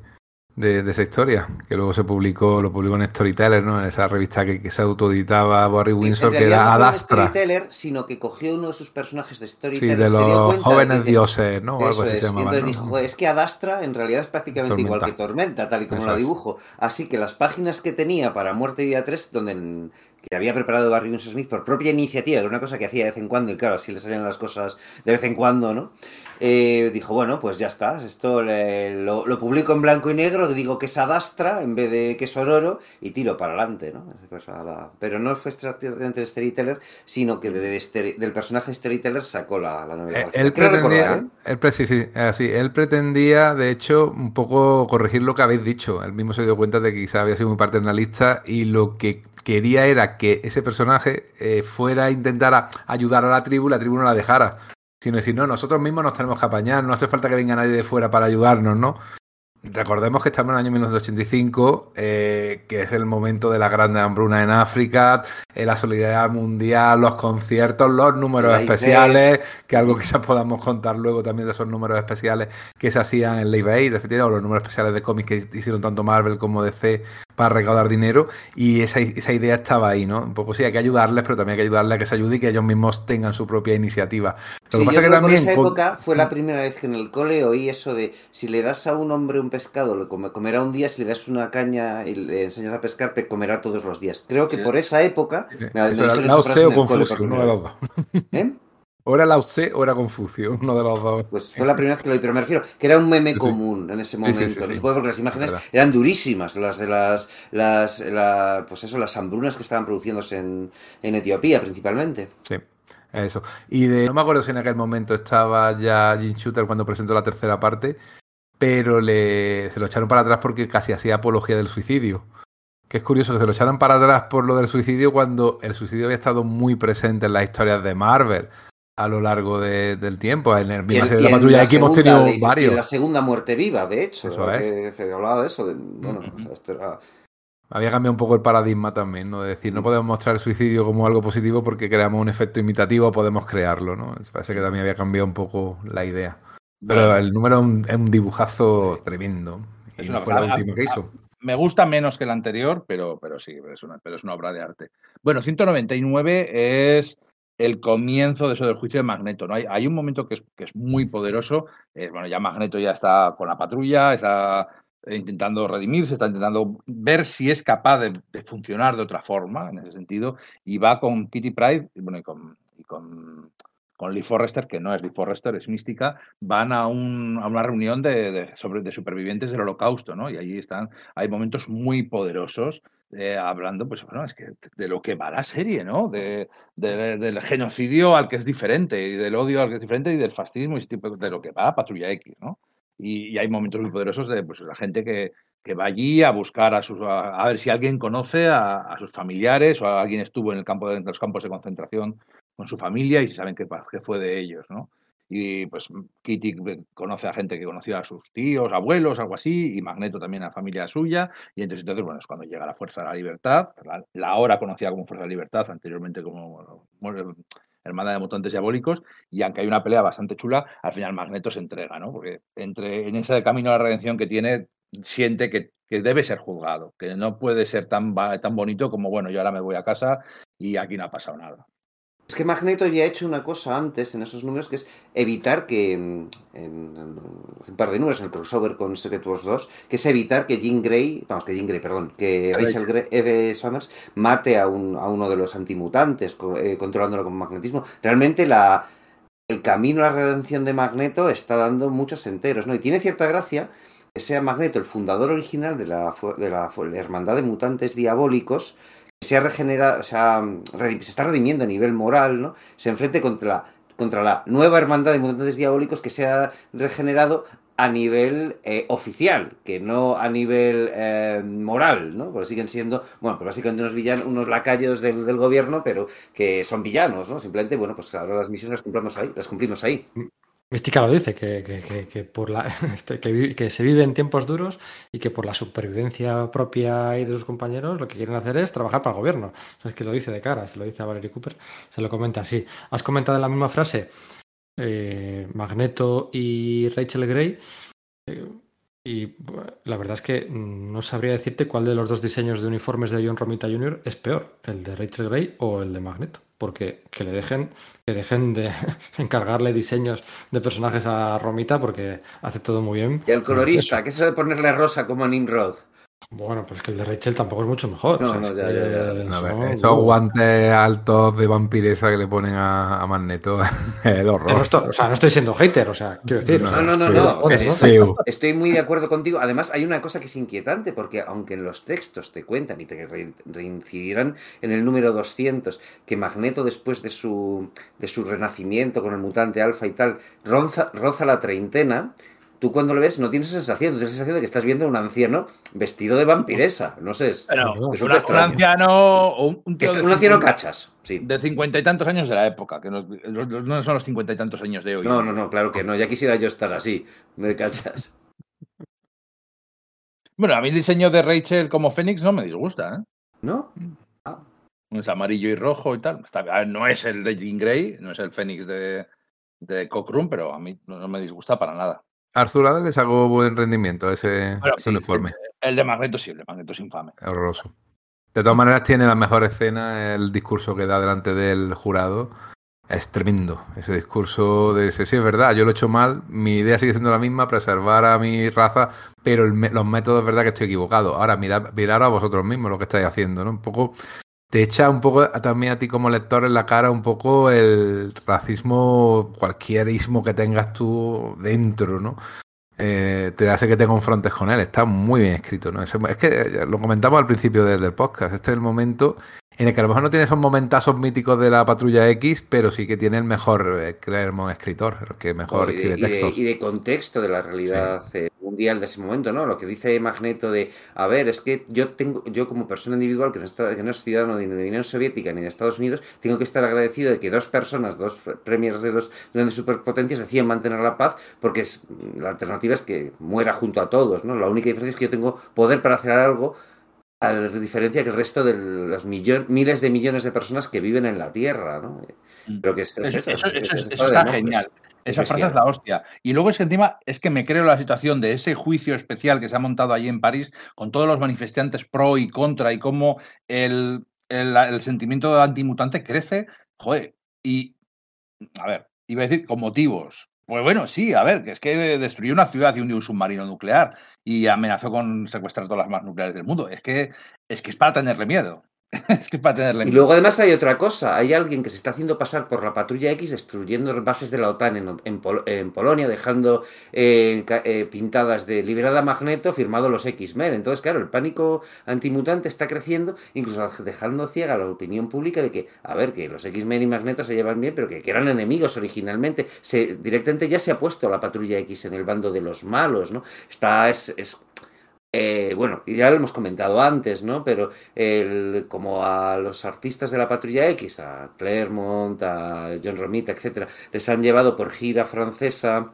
De, de esa historia, que luego se publicó, lo publicó en Storyteller, ¿no? En esa revista que, que se autoeditaba Barry Windsor, que era no Adastra. Storyteller, sino que cogió uno de sus personajes de Sí, Storyteller. de se dio los de jóvenes dioses, ¿no? O algo así es. se Y entonces ¿no? dijo, "Joder, es que Adastra en realidad es prácticamente igual que Tormenta. Tal y como Eso la es. dibujo. Así que las páginas que tenía para Muerte y Vida 3, donde en- que había preparado Barry Winsor Smith por propia iniciativa, era una cosa que hacía de vez en cuando, y claro, así le salían las cosas de vez en cuando, ¿no? Eh, dijo, bueno, pues ya está, esto le- lo, lo publico en blanco y negro, digo que es Adastra en vez de que es Ororo, y tiro para adelante, ¿no? Pero no fue estrategicamente de Storyteller, sino que de- de Story- del personaje de Storyteller sacó la, la novela. Eh. Él recordar, pretendía, ¿eh? él, sí, sí, así. Él pretendía, de hecho, un poco corregir lo que habéis dicho. Él mismo se dio cuenta de que quizá había sido muy paternalista y lo que quería era que ese personaje eh, fuera a intentar a- ayudar a la tribu y la tribu no la dejara. Sino decir, no, nosotros mismos nos tenemos que apañar, no hace falta que venga nadie de fuera para ayudarnos, ¿no? Recordemos que estamos en el año 1985, eh, que es el momento de la grande hambruna en África, eh, la solidaridad mundial, los conciertos, los números La especiales, que algo quizás podamos contar luego también de esos números especiales que se hacían en Live Aid, o los números especiales de cómics que hicieron tanto Marvel como DC para recaudar dinero, y esa, esa idea estaba ahí, ¿no? Un poco sí, hay que ayudarles, pero también hay que ayudarles a que se ayude y que ellos mismos tengan su propia iniciativa. Lo Sí, que pasa yo que creo también... por esa época fue la primera vez que en el cole oí eso de si le das a un hombre un pescado, lo come- comerá un día, si le das una caña y le enseñas a pescar, pe- comerá todos los días. Creo que Sí. por esa época Sí, me, me eso era en Confucio. ¿Eh? O era Lao Tse o era Confucio, uno de los dos. Pues fue la primera vez que lo oí, pero me refiero que era un meme Sí, sí. común en ese momento. sí, sí, no sí. se puede porque las imágenes eran durísimas, las de las, las, la- pues eso, las hambrunas que estaban produciéndose en, en Etiopía principalmente. Sí, eso. Y de, no me acuerdo si en aquel momento estaba ya Jim Shooter cuando presentó la tercera parte, pero le, se lo echaron para atrás porque casi hacía apología del suicidio. Que es curioso que se lo echaran para atrás por lo del suicidio cuando el suicidio había estado muy presente en las historias de Marvel a lo largo de- del tiempo. En el y de la patrulla la X hemos tenido y varios. la segunda muerte viva, de hecho, Eso que, que hablaba de eso. de- bueno, o sea, esto era- Había cambiado un poco el paradigma también, ¿no? De decir, no podemos mostrar el suicidio como algo positivo porque creamos un efecto imitativo, podemos crearlo, ¿no? Parece que también había cambiado un poco la idea. Pero Bueno, el número es un, es un dibujazo tremendo. Y Es no una fue la última que hizo. me gusta menos que el anterior, pero, pero sí, pero es, una, pero es una obra de arte. Bueno, 199 es el comienzo de eso del juicio de Magneto. ¿no? Hay, hay un momento que es, que es muy poderoso. eh, bueno, ya Magneto ya está con la patrulla, está intentando redimirse, está intentando ver si es capaz de, funcionar de otra forma, en ese sentido, y va con Kitty Pride y, bueno, y con, con, con Lee Forrester, que no es Lee Forrester, es mística, van a, un- a una reunión de, de- sobre, de supervivientes del holocausto, ¿no? Y allí están, hay momentos muy poderosos eh, hablando, pues bueno, es que de lo que va la serie, ¿no? De, de- del genocidio al que es diferente, y del odio al que es diferente, y del fascismo, y ese tipo de lo que va Patrulla X, ¿no? Y, y hay momentos muy poderosos de pues, la gente que, que va allí a buscar a sus a, a ver si alguien conoce a, a sus familiares o a alguien estuvo en el campo de, en los campos de concentración con su familia y si saben qué, qué fue de ellos, ¿no? Y pues Kitty conoce a gente que conoció a sus tíos, abuelos, algo así, y Magneto también a familia suya, y entonces, entonces bueno, es cuando llega la Fuerza de la Libertad, la, la ahora conocida como Fuerza de la Libertad, anteriormente como bueno, Hermandad de Mutantes Diabólicos, y aunque hay una pelea bastante chula, al final Magneto se entrega, ¿no? Porque entre, en ese camino a la redención que tiene, siente que, que debe ser juzgado, que no puede ser tan, tan bonito como, bueno, yo ahora me voy a casa y aquí no ha pasado nada. Es que Magneto ya ha hecho una cosa antes en esos números que es evitar que, mm, en, en- hace un par de números, en el crossover con Secret Wars 2, que es evitar que Jean Grey, vamos, que Jean Grey, perdón, que Rachel Grey, Eve Summers mate a, un- a uno de los antimutantes, co- eh, controlándolo con magnetismo. Realmente la, el camino a la redención de Magneto está dando muchos enteros, ¿no? Y tiene cierta gracia que sea Magneto el fundador original de la, de la, fu- la Hermandad de Mutantes Diabólicos, se ha regenerado, se está redimiendo a nivel moral, ¿no? Se enfrente contra la, contra la nueva Hermandad de Mutantes Diabólicos que se ha regenerado a nivel eh, oficial, que no a nivel eh, moral, ¿no? Porque siguen siendo, bueno, pues básicamente unos villanos, unos lacayos del, del gobierno, pero que son villanos, ¿no? Simplemente, bueno, pues ahora las misiones las cumplimos ahí, las cumplimos ahí. Mística lo dice, que, que- que- este, que, se vive en tiempos duros y que por la supervivencia propia y de sus compañeros lo que quieren hacer es trabajar para el gobierno. Es que lo dice de cara, se lo dice a Valerie Cooper, se lo comenta así. Has comentado en la misma frase eh, Magneto y Rachel Grey. eh, Y la verdad es que mm, no sabría decirte cuál de los dos diseños de uniformes de John Romita Jr. es peor, el de Rachel Gray o el de Magneto. Porque que le dejen, que dejen de encargarle diseños de personajes a Romita porque hace todo muy bien. Y el colorista, ¿qué es eso de ponerle rosa como a Nimrod? Bueno, pues que el de Rachel tampoco es mucho mejor. No, o sea, no, es ya, ya, ver, esos guantes altos de vampiresa que le ponen a, a Magneto es el no horror. estoy- o sea, no estoy siendo hater, o sea, quiero decir. o sea, No, no, no, no. o sea, es es-. Estoy muy de acuerdo contigo. Además, hay una cosa que es inquietante, porque aunque en los textos te cuentan y te re- reincidirán en el número 200, que Magneto, después de su, de su renacimiento con el mutante alfa y tal, roza, roza la treintena, tú cuando lo ves no tienes esa sensación, tienes la sensación de que estás viendo a un anciano vestido de vampiresa. No sé, es, un, un extraño. anciano un, un tío es de un anciano 50 cachas. Sí. de cincuenta y tantos años de la época, que no, son los cincuenta y tantos años de hoy. No, no, no, claro que no. Ya quisiera yo estar así, de cachas. Bueno, a mí el diseño de Rachel como Fénix no me disgusta, ¿eh? ¿No? Es amarillo y rojo y tal. No es el de Jean Grey, no es el Fénix de, de Cockroom, pero a mí no me disgusta para nada. Arzurada le sacó buen rendimiento a ese, Bueno, ese sí, uniforme. El, el de Magneto sí, el de Magneto es infame. Horroroso. De todas maneras, tiene la mejor escena el discurso que da delante del jurado. Es tremendo ese discurso de ese, sí, es verdad, yo lo he hecho mal, mi idea sigue siendo la misma, preservar a mi raza, pero el los métodos es verdad que estoy equivocado. Ahora mirad, mirad a vosotros mismos lo que estáis haciendo, ¿no? Un poco, te echa un poco a- también a ti como lector en la cara un poco el racismo, cualquier ismo que tengas tú dentro, ¿no? eh, te hace que te confrontes con él. Está muy bien escrito, ¿no? Es, es que eh, lo comentamos al principio del, del podcast. Este es el momento en el que a lo mejor no tiene esos momentazos míticos de la patrulla X, pero sí que tiene el mejor eh, Claremont escritor, el que mejor y, de, escribe y de- textos. y de contexto de la realidad eh, mundial de ese momento, ¿no? Lo que dice Magneto de, a ver, es que yo tengo, yo como persona individual que no, está, que no es ciudadano ni de la Unión Soviética ni de Estados Unidos, tengo que estar agradecido de que dos personas, dos premiers de dos grandes superpotencias decían mantener la paz, porque es, la alternativa es que muera junto a todos, ¿no? La única diferencia es que yo tengo poder para hacer algo a diferencia que el resto de los millon- miles de millones de personas que viven en la Tierra, ¿no? Pero que es, es Eso, eso, está nombres. Genial. Es Esa frase es la hostia. Y luego es que encima es que me creo la situación de ese juicio especial que se ha montado allí en París con todos los manifestantes pro y contra y cómo el, el, el sentimiento antimutante crece. Joder, y a ver, iba a decir con motivos. Pues bueno, sí, a ver, que es que destruyó una ciudad y hundió un submarino nuclear y amenazó con secuestrar todas las más nucleares del mundo. Es que es que es para tenerle miedo. es que Y luego además hay otra cosa, hay alguien que se está haciendo pasar por la patrulla X destruyendo bases de la OTAN en, en Pol- en Polonia, dejando eh, eh, pintadas de liberada Magneto, firmado los X-Men. Entonces, claro, el pánico antimutante está creciendo, incluso dejando ciega la opinión pública de que, a ver, que los X-Men y Magneto se llevan bien, pero que, que eran enemigos originalmente. Se, directamente ya se ha puesto la patrulla X en el bando de los malos, ¿no? Está, es, es eh, bueno, ya lo hemos comentado antes, ¿no? Pero el, como a los artistas de la Patrulla X, a Claremont, a John Romita, etcétera, les han llevado por gira francesa,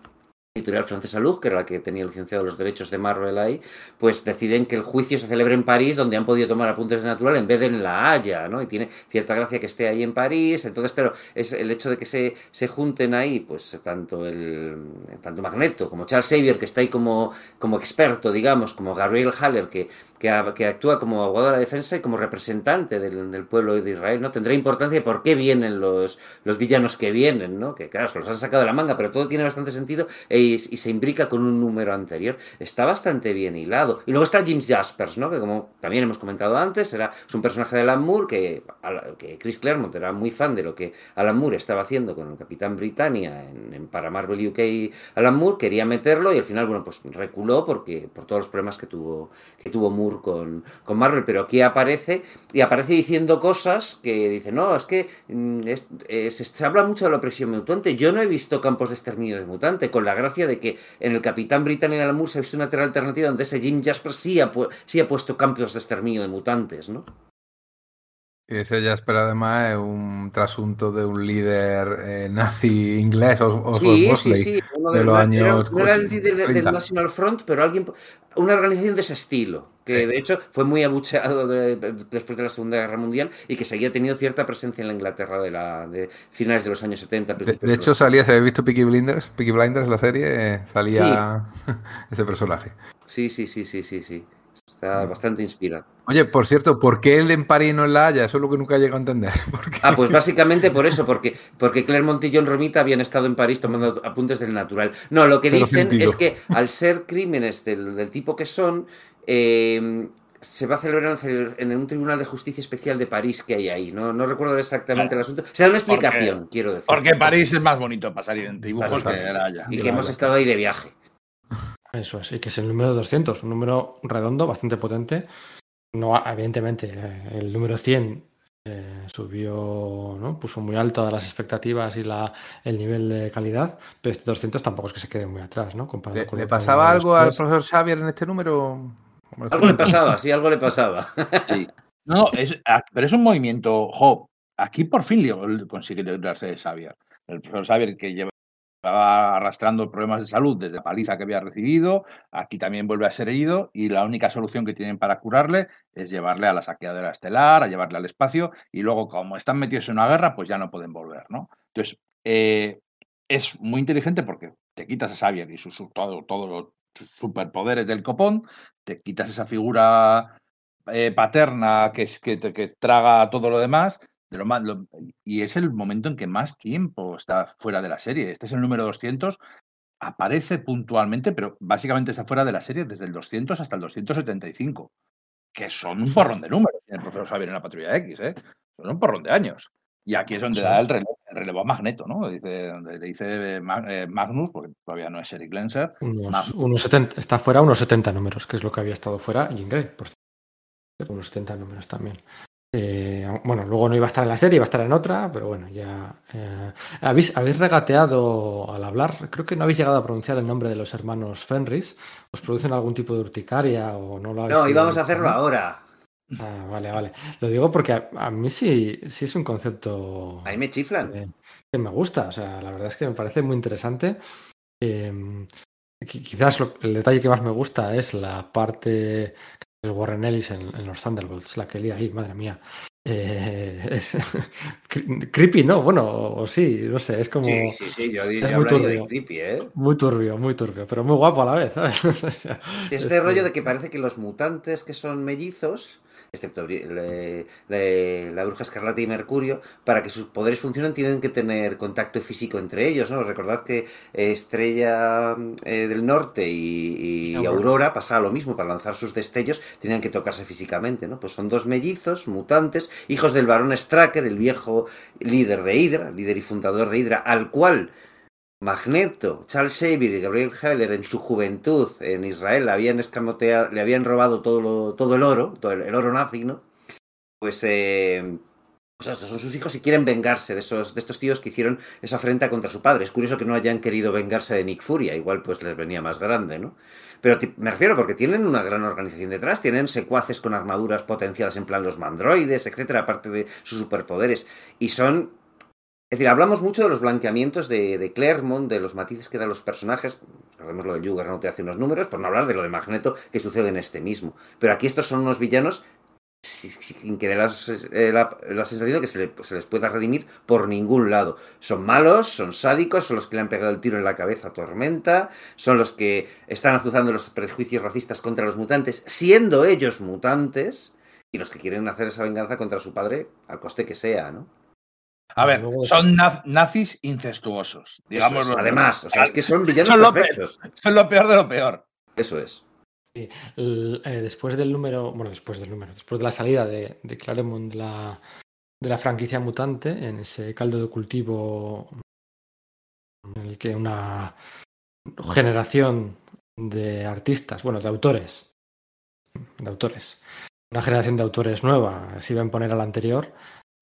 editorial francesa Luz, que era la que tenía licenciado los derechos de Marvel ahí, pues deciden que el juicio se celebre en París, donde han podido tomar apuntes de natural en vez de en La Haya, ¿no? Y tiene cierta gracia que esté ahí en París, entonces, pero es el hecho de que se, se junten ahí, pues tanto el tanto Magneto como Charles Xavier, que está ahí como, como experto, digamos, como Gabriel Haller, que, que, actúa como abogado de la defensa y como representante del, pueblo de Israel, ¿no? Tendrá importancia por qué vienen los, los villanos que vienen, ¿no? Que claro, se los han sacado de la manga, pero todo tiene bastante sentido e- y, se imbrica con un número anterior. Está bastante bien hilado. Y luego está James Jaspers, ¿no? Que como también hemos comentado antes, era, es un personaje de Alan Moore que, que Chris Claremont era muy fan de lo que Alan Moore estaba haciendo con el Capitán Britannia en, en para Marvel UK. Alan Moore quería meterlo y al final, bueno, pues reculó porque por todos los problemas que tuvo, que tuvo Moore con, con Marvel, pero aquí aparece y aparece diciendo cosas que dice, no, es que mm, es- eh, se, se habla mucho de la opresión mutante. Yo no he visto campos de exterminio de mutante, con la gracia de que en el Capitán Britannia de Moore se ha visto una alternativa donde ese Jim Jasper sí ha, sí ha puesto campos de exterminio de mutantes, ¿no? Ese Jasper además es un trasunto de un líder eh, nazi inglés, Os- Oswald Sí, sí, Mosley, sí. uno de de- los era- años no era el 80, líder de- del 30. National Front, pero alguien, una organización de ese estilo, que de hecho fue muy abucheado de- después de la Segunda Guerra Mundial y que seguía teniendo cierta presencia en la Inglaterra de, la, de finales de los años 70. De, hecho, salía, si habéis visto Peaky Blinders, Peaky Blinders, la serie, eh, salía ese personaje. Sí, sí, sí, sí, sí, sí. Está bastante inspirado. Oye, por cierto, ¿por qué él en París y no en La Haya? Eso es lo que nunca llego a entender. Ah, pues básicamente por eso, porque, porque Clermont y John Romita habían estado en París tomando apuntes del natural. No, lo que Cero dicen sentido. es que al ser crímenes del, del tipo que son, eh, se va a celebrar en, un tribunal de justicia especial de París que hay ahí. No, no recuerdo exactamente Claro. el asunto. Se da una Porque- explicación, quiero decir. Porque París es más bonito para salir en dibujos que era allá. Y que hemos estado ahí de viaje. Eso es, y que es el número 200, un número redondo, bastante potente. No, evidentemente, eh, el número 100 eh, subió, ¿no? puso muy alto las expectativas y la, el nivel de calidad, pero este 200 tampoco es que se quede muy atrás, ¿no? Comparado ¿Le, con le pasaba algo al profesor Xavier en este número? Algo le pasaba, sí, algo le pasaba. Sí. No, es, pero es un movimiento, jo, aquí por fin consigue librarse de Xavier. El profesor Xavier que llevaba arrastrando problemas de salud desde la paliza que había recibido, aquí también vuelve a ser herido y la única solución que tienen para curarle es llevarle a la saqueadora estelar, a llevarle al espacio y luego como están metidos en una guerra, pues ya no pueden volver, ¿no? Entonces, eh, es muy inteligente porque te quitas a Xavier y sus, todo, todos los superpoderes del copón, te quitas esa figura eh, paterna que, es, que traga todo lo demás, de lo más, lo- y es el momento en que más tiempo está fuera de la serie. Este es el número 200, aparece puntualmente, pero básicamente está fuera de la serie desde el 200 hasta el 275, que son un porrón de números, el profesor Xavier en la Patrulla X, ¿eh? son un porrón de años. Y aquí es donde da el relevo, el relevo a Magneto, ¿no? Dice, donde le dice Ma- eh, Magnus, porque todavía no es Eric Lenser, Unos, unos 70, está fuera unos 70 números, que es lo que había estado fuera Jean Grey, por cierto. Unos 70 números también. Eh, bueno, luego no iba a estar en la serie, iba a estar en otra, pero bueno, ya. eh, ¿habéis, habéis regateado al hablar, creo que no habéis llegado a pronunciar el nombre de los hermanos Fenris. ¿Os producen algún tipo de urticaria o no lo habéis No, íbamos a hacerlo ahora. Ah, vale, vale. Lo digo porque a, a mí sí, sí es un concepto Ahí me chiflan. eh, que me gusta. O sea, la verdad es que me parece muy interesante. Eh, qui- quizás lo- el detalle que más me gusta es la parte es Warren Ellis en, en los Thunderbolts, la que lía ahí, madre mía. Eh, es cre- creepy, ¿no? Bueno, o sí, no sé, es como Sí, sí, sí, yo, yo es muy hablaría de turbio. creepy, ¿eh? muy turbio, muy turbio, pero muy guapo a la vez, ¿sabes? O sea, Este es rollo de que parece que los mutantes que son mellizos, excepto Bri- le- le- la bruja escarlata y Mercurio, para que sus poderes funcionen tienen que tener contacto físico entre ellos, ¿no? Recordad que eh, Estrella eh, del Norte y, y Aurora. Aurora pasaba lo mismo, para lanzar sus destellos tenían que tocarse físicamente, ¿no? Pues son dos mellizos, mutantes, hijos del varón Stracker, el viejo líder de Hydra, líder y fundador de Hydra, al cual Magneto, Charles Xavier y Gabriel Heller en su juventud en Israel le habían escamoteado, le habían robado todo, lo- todo el oro, todo el, oro nazi, ¿no? Pues, eh, pues estos son sus hijos y quieren vengarse de, esos, de estos tíos que hicieron esa afrenta contra su padre. Es curioso que no hayan querido vengarse de Nick Furia, igual pues les venía más grande, ¿no? Pero me refiero porque tienen una gran organización detrás, tienen secuaces con armaduras potenciadas en plan los mandroides, etcétera, aparte de sus superpoderes. Y son es decir, hablamos mucho de los blanqueamientos de, Claremont, de los matices que dan los personajes. Recordemos lo de Juggernaut hace unos números, por no hablar de lo de Magneto que sucede en este mismo. Pero aquí estos son unos villanos si- sin que dé la, la- que se, se les pueda redimir por ningún lado. Son malos, son sádicos, son los que le han pegado el tiro en la cabeza a Tormenta, son los que están azuzando los prejuicios racistas contra los mutantes, siendo ellos mutantes, y los que quieren hacer esa venganza contra su padre al coste que sea, ¿no? A ver, son naz- nazis incestuosos. Es. Además, o sea, es que son villanos Son lo perfectos. Son lo peor de lo peor. Eso es. El- eh, después del número, bueno, después del número, después de la salida de, de Claremont de la, de la franquicia mutante, en ese caldo de cultivo en el que una generación de artistas, bueno, de autores, de autores, una generación de autores nueva se iba a imponer a la anterior,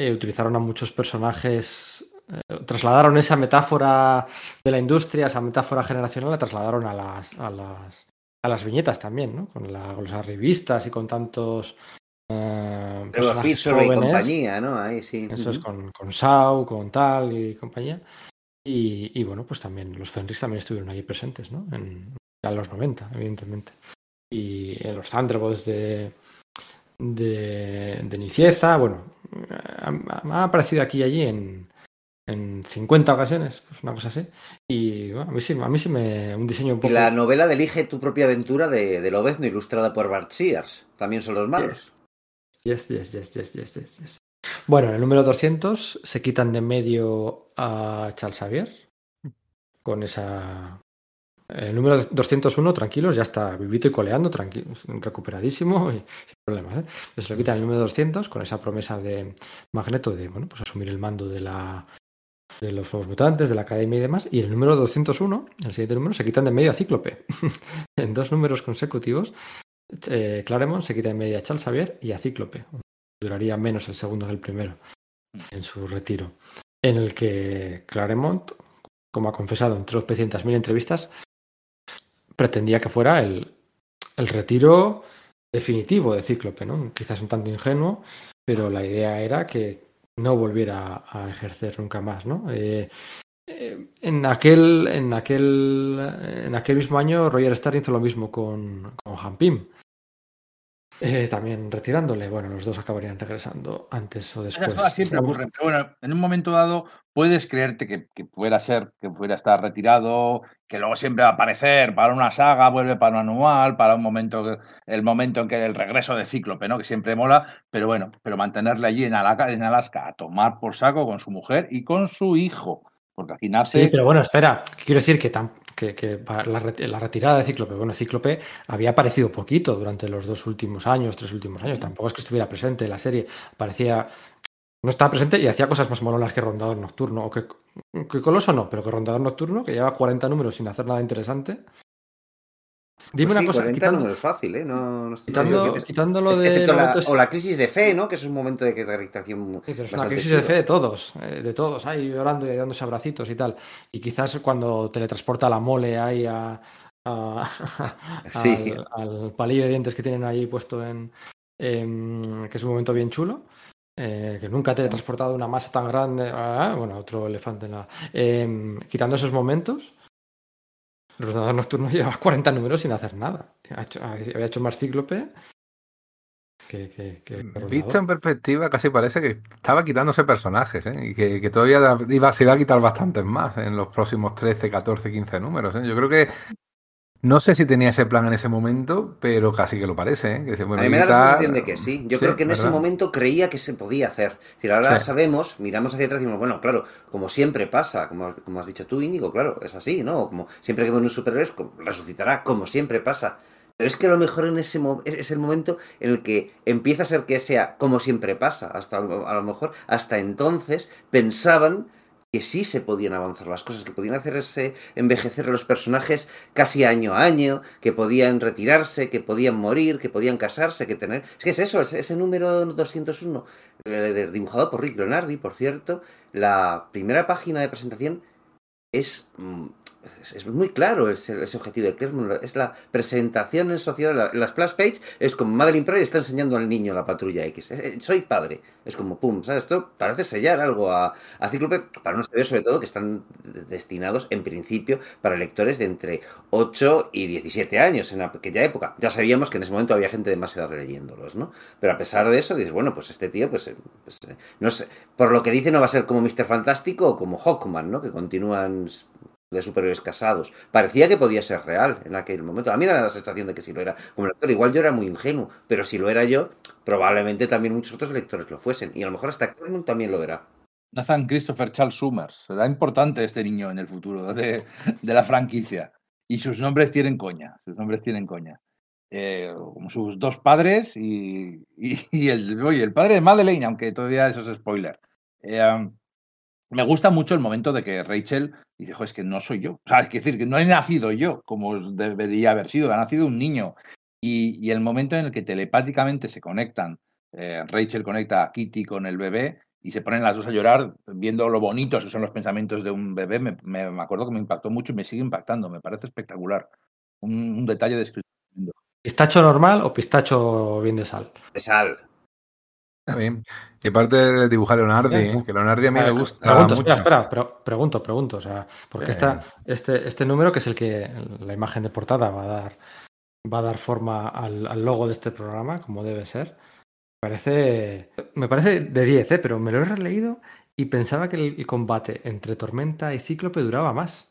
eh, utilizaron a muchos personajes, eh, trasladaron esa metáfora de la industria, esa metáfora generacional, la trasladaron a las, a las, a las viñetas también, ¿no? Con, la- con las revistas y con tantos eh, personajes Fisher y jóvenes. compañía, ¿no? Ahí sí. Eso es con, con Sau, con Tal y compañía. Y, y bueno, pues también los Fenris también estuvieron allí presentes, ¿no? En, a los 90, evidentemente. Y en los Thunderbolts de, de, de Nicieza, bueno, ha, ha aparecido aquí y allí en, en 50 ocasiones, pues una cosa así. Y bueno, a mí sí, a mí sí me. Un diseño un Y poco. la novela de Elige tu propia aventura de, de Lobezno, ilustrada por Bart Sears. También son los malos. Yes, yes, yes, yes, yes, yes, yes. Bueno, en el número 200 se quitan de medio a Charles Xavier con esa. El número 201, tranquilos, ya está vivito y coleando, recuperadísimo y sin problemas. ¿eh? Se lo quitan en el número 200 con esa promesa de Magneto de bueno, pues asumir el mando de la de los nuevos mutantes, de la academia y demás. Y el número 201, el siguiente número, se quitan de medio a Cíclope. en dos números consecutivos, eh, Claremont se quita de medio a Charles Xavier y a Cíclope. Duraría menos el segundo que el primero en su retiro. En el que Claremont, como ha confesado en 300.000 entrevistas, pretendía que fuera el, el retiro definitivo de Cíclope, ¿no? Quizás un tanto ingenuo, pero la idea era que no volviera a ejercer nunca más, ¿no? Eh, eh, en aquel, en aquel, en aquel mismo año, Roger Starr hizo lo mismo con, con Han Pym. Eh, también retirándole. Bueno, los dos acabarían regresando antes o después. Esas cosas siempre ocurren. Pero bueno, en un momento dado puedes creerte que, que fuera ser, que fuera estar retirado, que luego siempre va a aparecer para una saga, vuelve para un anual, para un momento, el momento en que el regreso de Cíclope, ¿no? Que siempre mola, pero bueno, pero mantenerle allí en Alaska, en Alaska a tomar por saco con su mujer y con su hijo. Porque aquí nace. Sí, pero bueno, espera. Quiero decir que, tam- que, la, re- la retirada de Cíclope, bueno, Cíclope había aparecido poquito durante los dos últimos años, tres últimos años. Tampoco es que estuviera presente en la serie. Parecía. No estaba presente y hacía cosas más molonas que Rondador Nocturno. O que, que Coloso no, pero que Rondador Nocturno, que lleva 40 números sin hacer nada interesante. Dime Pues una cosa, 40 quitando, números fácil, ¿eh? No, no estoy- quitando, quitándolo de. la, o la crisis de fe, ¿no? Que es un momento de caracterización Sí, pero es una crisis de fe de todos, eh, de todos, ahí llorando y dándose abracitos y tal. Y quizás cuando teletransporta la mole ahí a, a- Sí. al, al palillo de dientes que tienen ahí puesto en, en- que es un momento bien chulo. Eh, que nunca ha teletransportado una masa tan grande. ah, bueno, otro elefante en la. em, quitando esos momentos, los dados nocturnos lleva 40 números sin hacer nada. Ha hecho- había hecho más cíclope que. que, que Visto en perspectiva, casi parece que estaba quitándose personajes, ¿eh? Y que, que todavía da- iba, se iba a quitar bastantes más en los próximos 13, 14, 15 números, ¿eh? Yo creo que. No sé si tenía ese plan en ese momento, pero casi que lo parece, ¿eh? Que a mí me da la sensación de que sí. Yo Sí, creo que en ese momento creía que se podía hacer. Es decir, ahora Sí. sabemos, miramos hacia atrás y decimos, bueno, claro, como siempre pasa, como, como has dicho tú, Íñigo, claro, es así, ¿no? Como siempre que vemos un superhéroe, resucitará, como siempre pasa. Pero es que a lo mejor en ese es el momento en el que empieza a ser que sea como siempre pasa. Hasta a lo mejor, hasta entonces, pensaban que sí se podían avanzar las cosas, que podían hacerse envejecer a los personajes casi año a año, que podían retirarse, que podían morir, que podían casarse, que tener... Es que es eso, es ese número 201, eh, dibujado por Rick Leonardi, por cierto, la primera página de presentación es... es- muy claro ese, ese objetivo de Claremont, es la presentación en sociedad, la, la splash page es como Madeline Pryor está enseñando al niño la patrulla X, Eh, eh, soy padre, es como pum, ¿sabes? Esto parece sellar algo a, a Cíclope, para no saber sobre todo que están destinados en principio para lectores de entre 8 y 17 años en aquella época. Ya sabíamos que en ese momento había gente de más edad leyéndolos, ¿no? Pero a pesar de eso, dices, bueno, pues este tío, pues, eh, pues, no sé, por lo que dice no va a ser como Mr. Fantástico o como Hawkman, ¿no? Que continúan de superhéroes casados. Parecía que podía ser real en aquel momento. A mí me da la sensación de que sí lo era. Como lector, igual yo era muy ingenuo, pero si lo era yo, probablemente también muchos otros lectores lo fuesen. Y a lo mejor hasta Claremont también lo era. Nathan Christopher Charles Summers. Será importante este niño en el futuro de, de la franquicia. Y sus nombres tienen coña. Sus nombres tienen coña. Eh, sus dos padres y, y- y el, oye, el padre de Madeleine, aunque todavía eso es spoiler. Eh, um, me gusta mucho el momento de que Rachel dice, "Jo, es que no soy yo. O sea, es decir, que no he nacido yo como debería haber sido, ha nacido un niño. Y, y el momento en el que telepáticamente se conectan, eh, Rachel conecta a Kitty con el bebé y se ponen las dos a llorar viendo lo bonitos que son los pensamientos de un bebé, me, me- me acuerdo que me impactó mucho y me sigue impactando, me parece espectacular. Un, un detalle de escritura. ¿Pistacho normal o pistacho bien de sal? De sal. Está bien. Y aparte de dibujar Leonardi, ¿eh? que Leonardi a mí me gusta Pregunto, mucho. espera, espera, pregunto, pregunto. O sea, porque esta, este, este número, que es el que la imagen de portada va a dar, va a dar forma al, al logo de este programa, como debe ser. Me parece, me parece de 10, ¿eh? pero me lo he releído y pensaba que el, el combate entre Tormenta y Cíclope duraba más.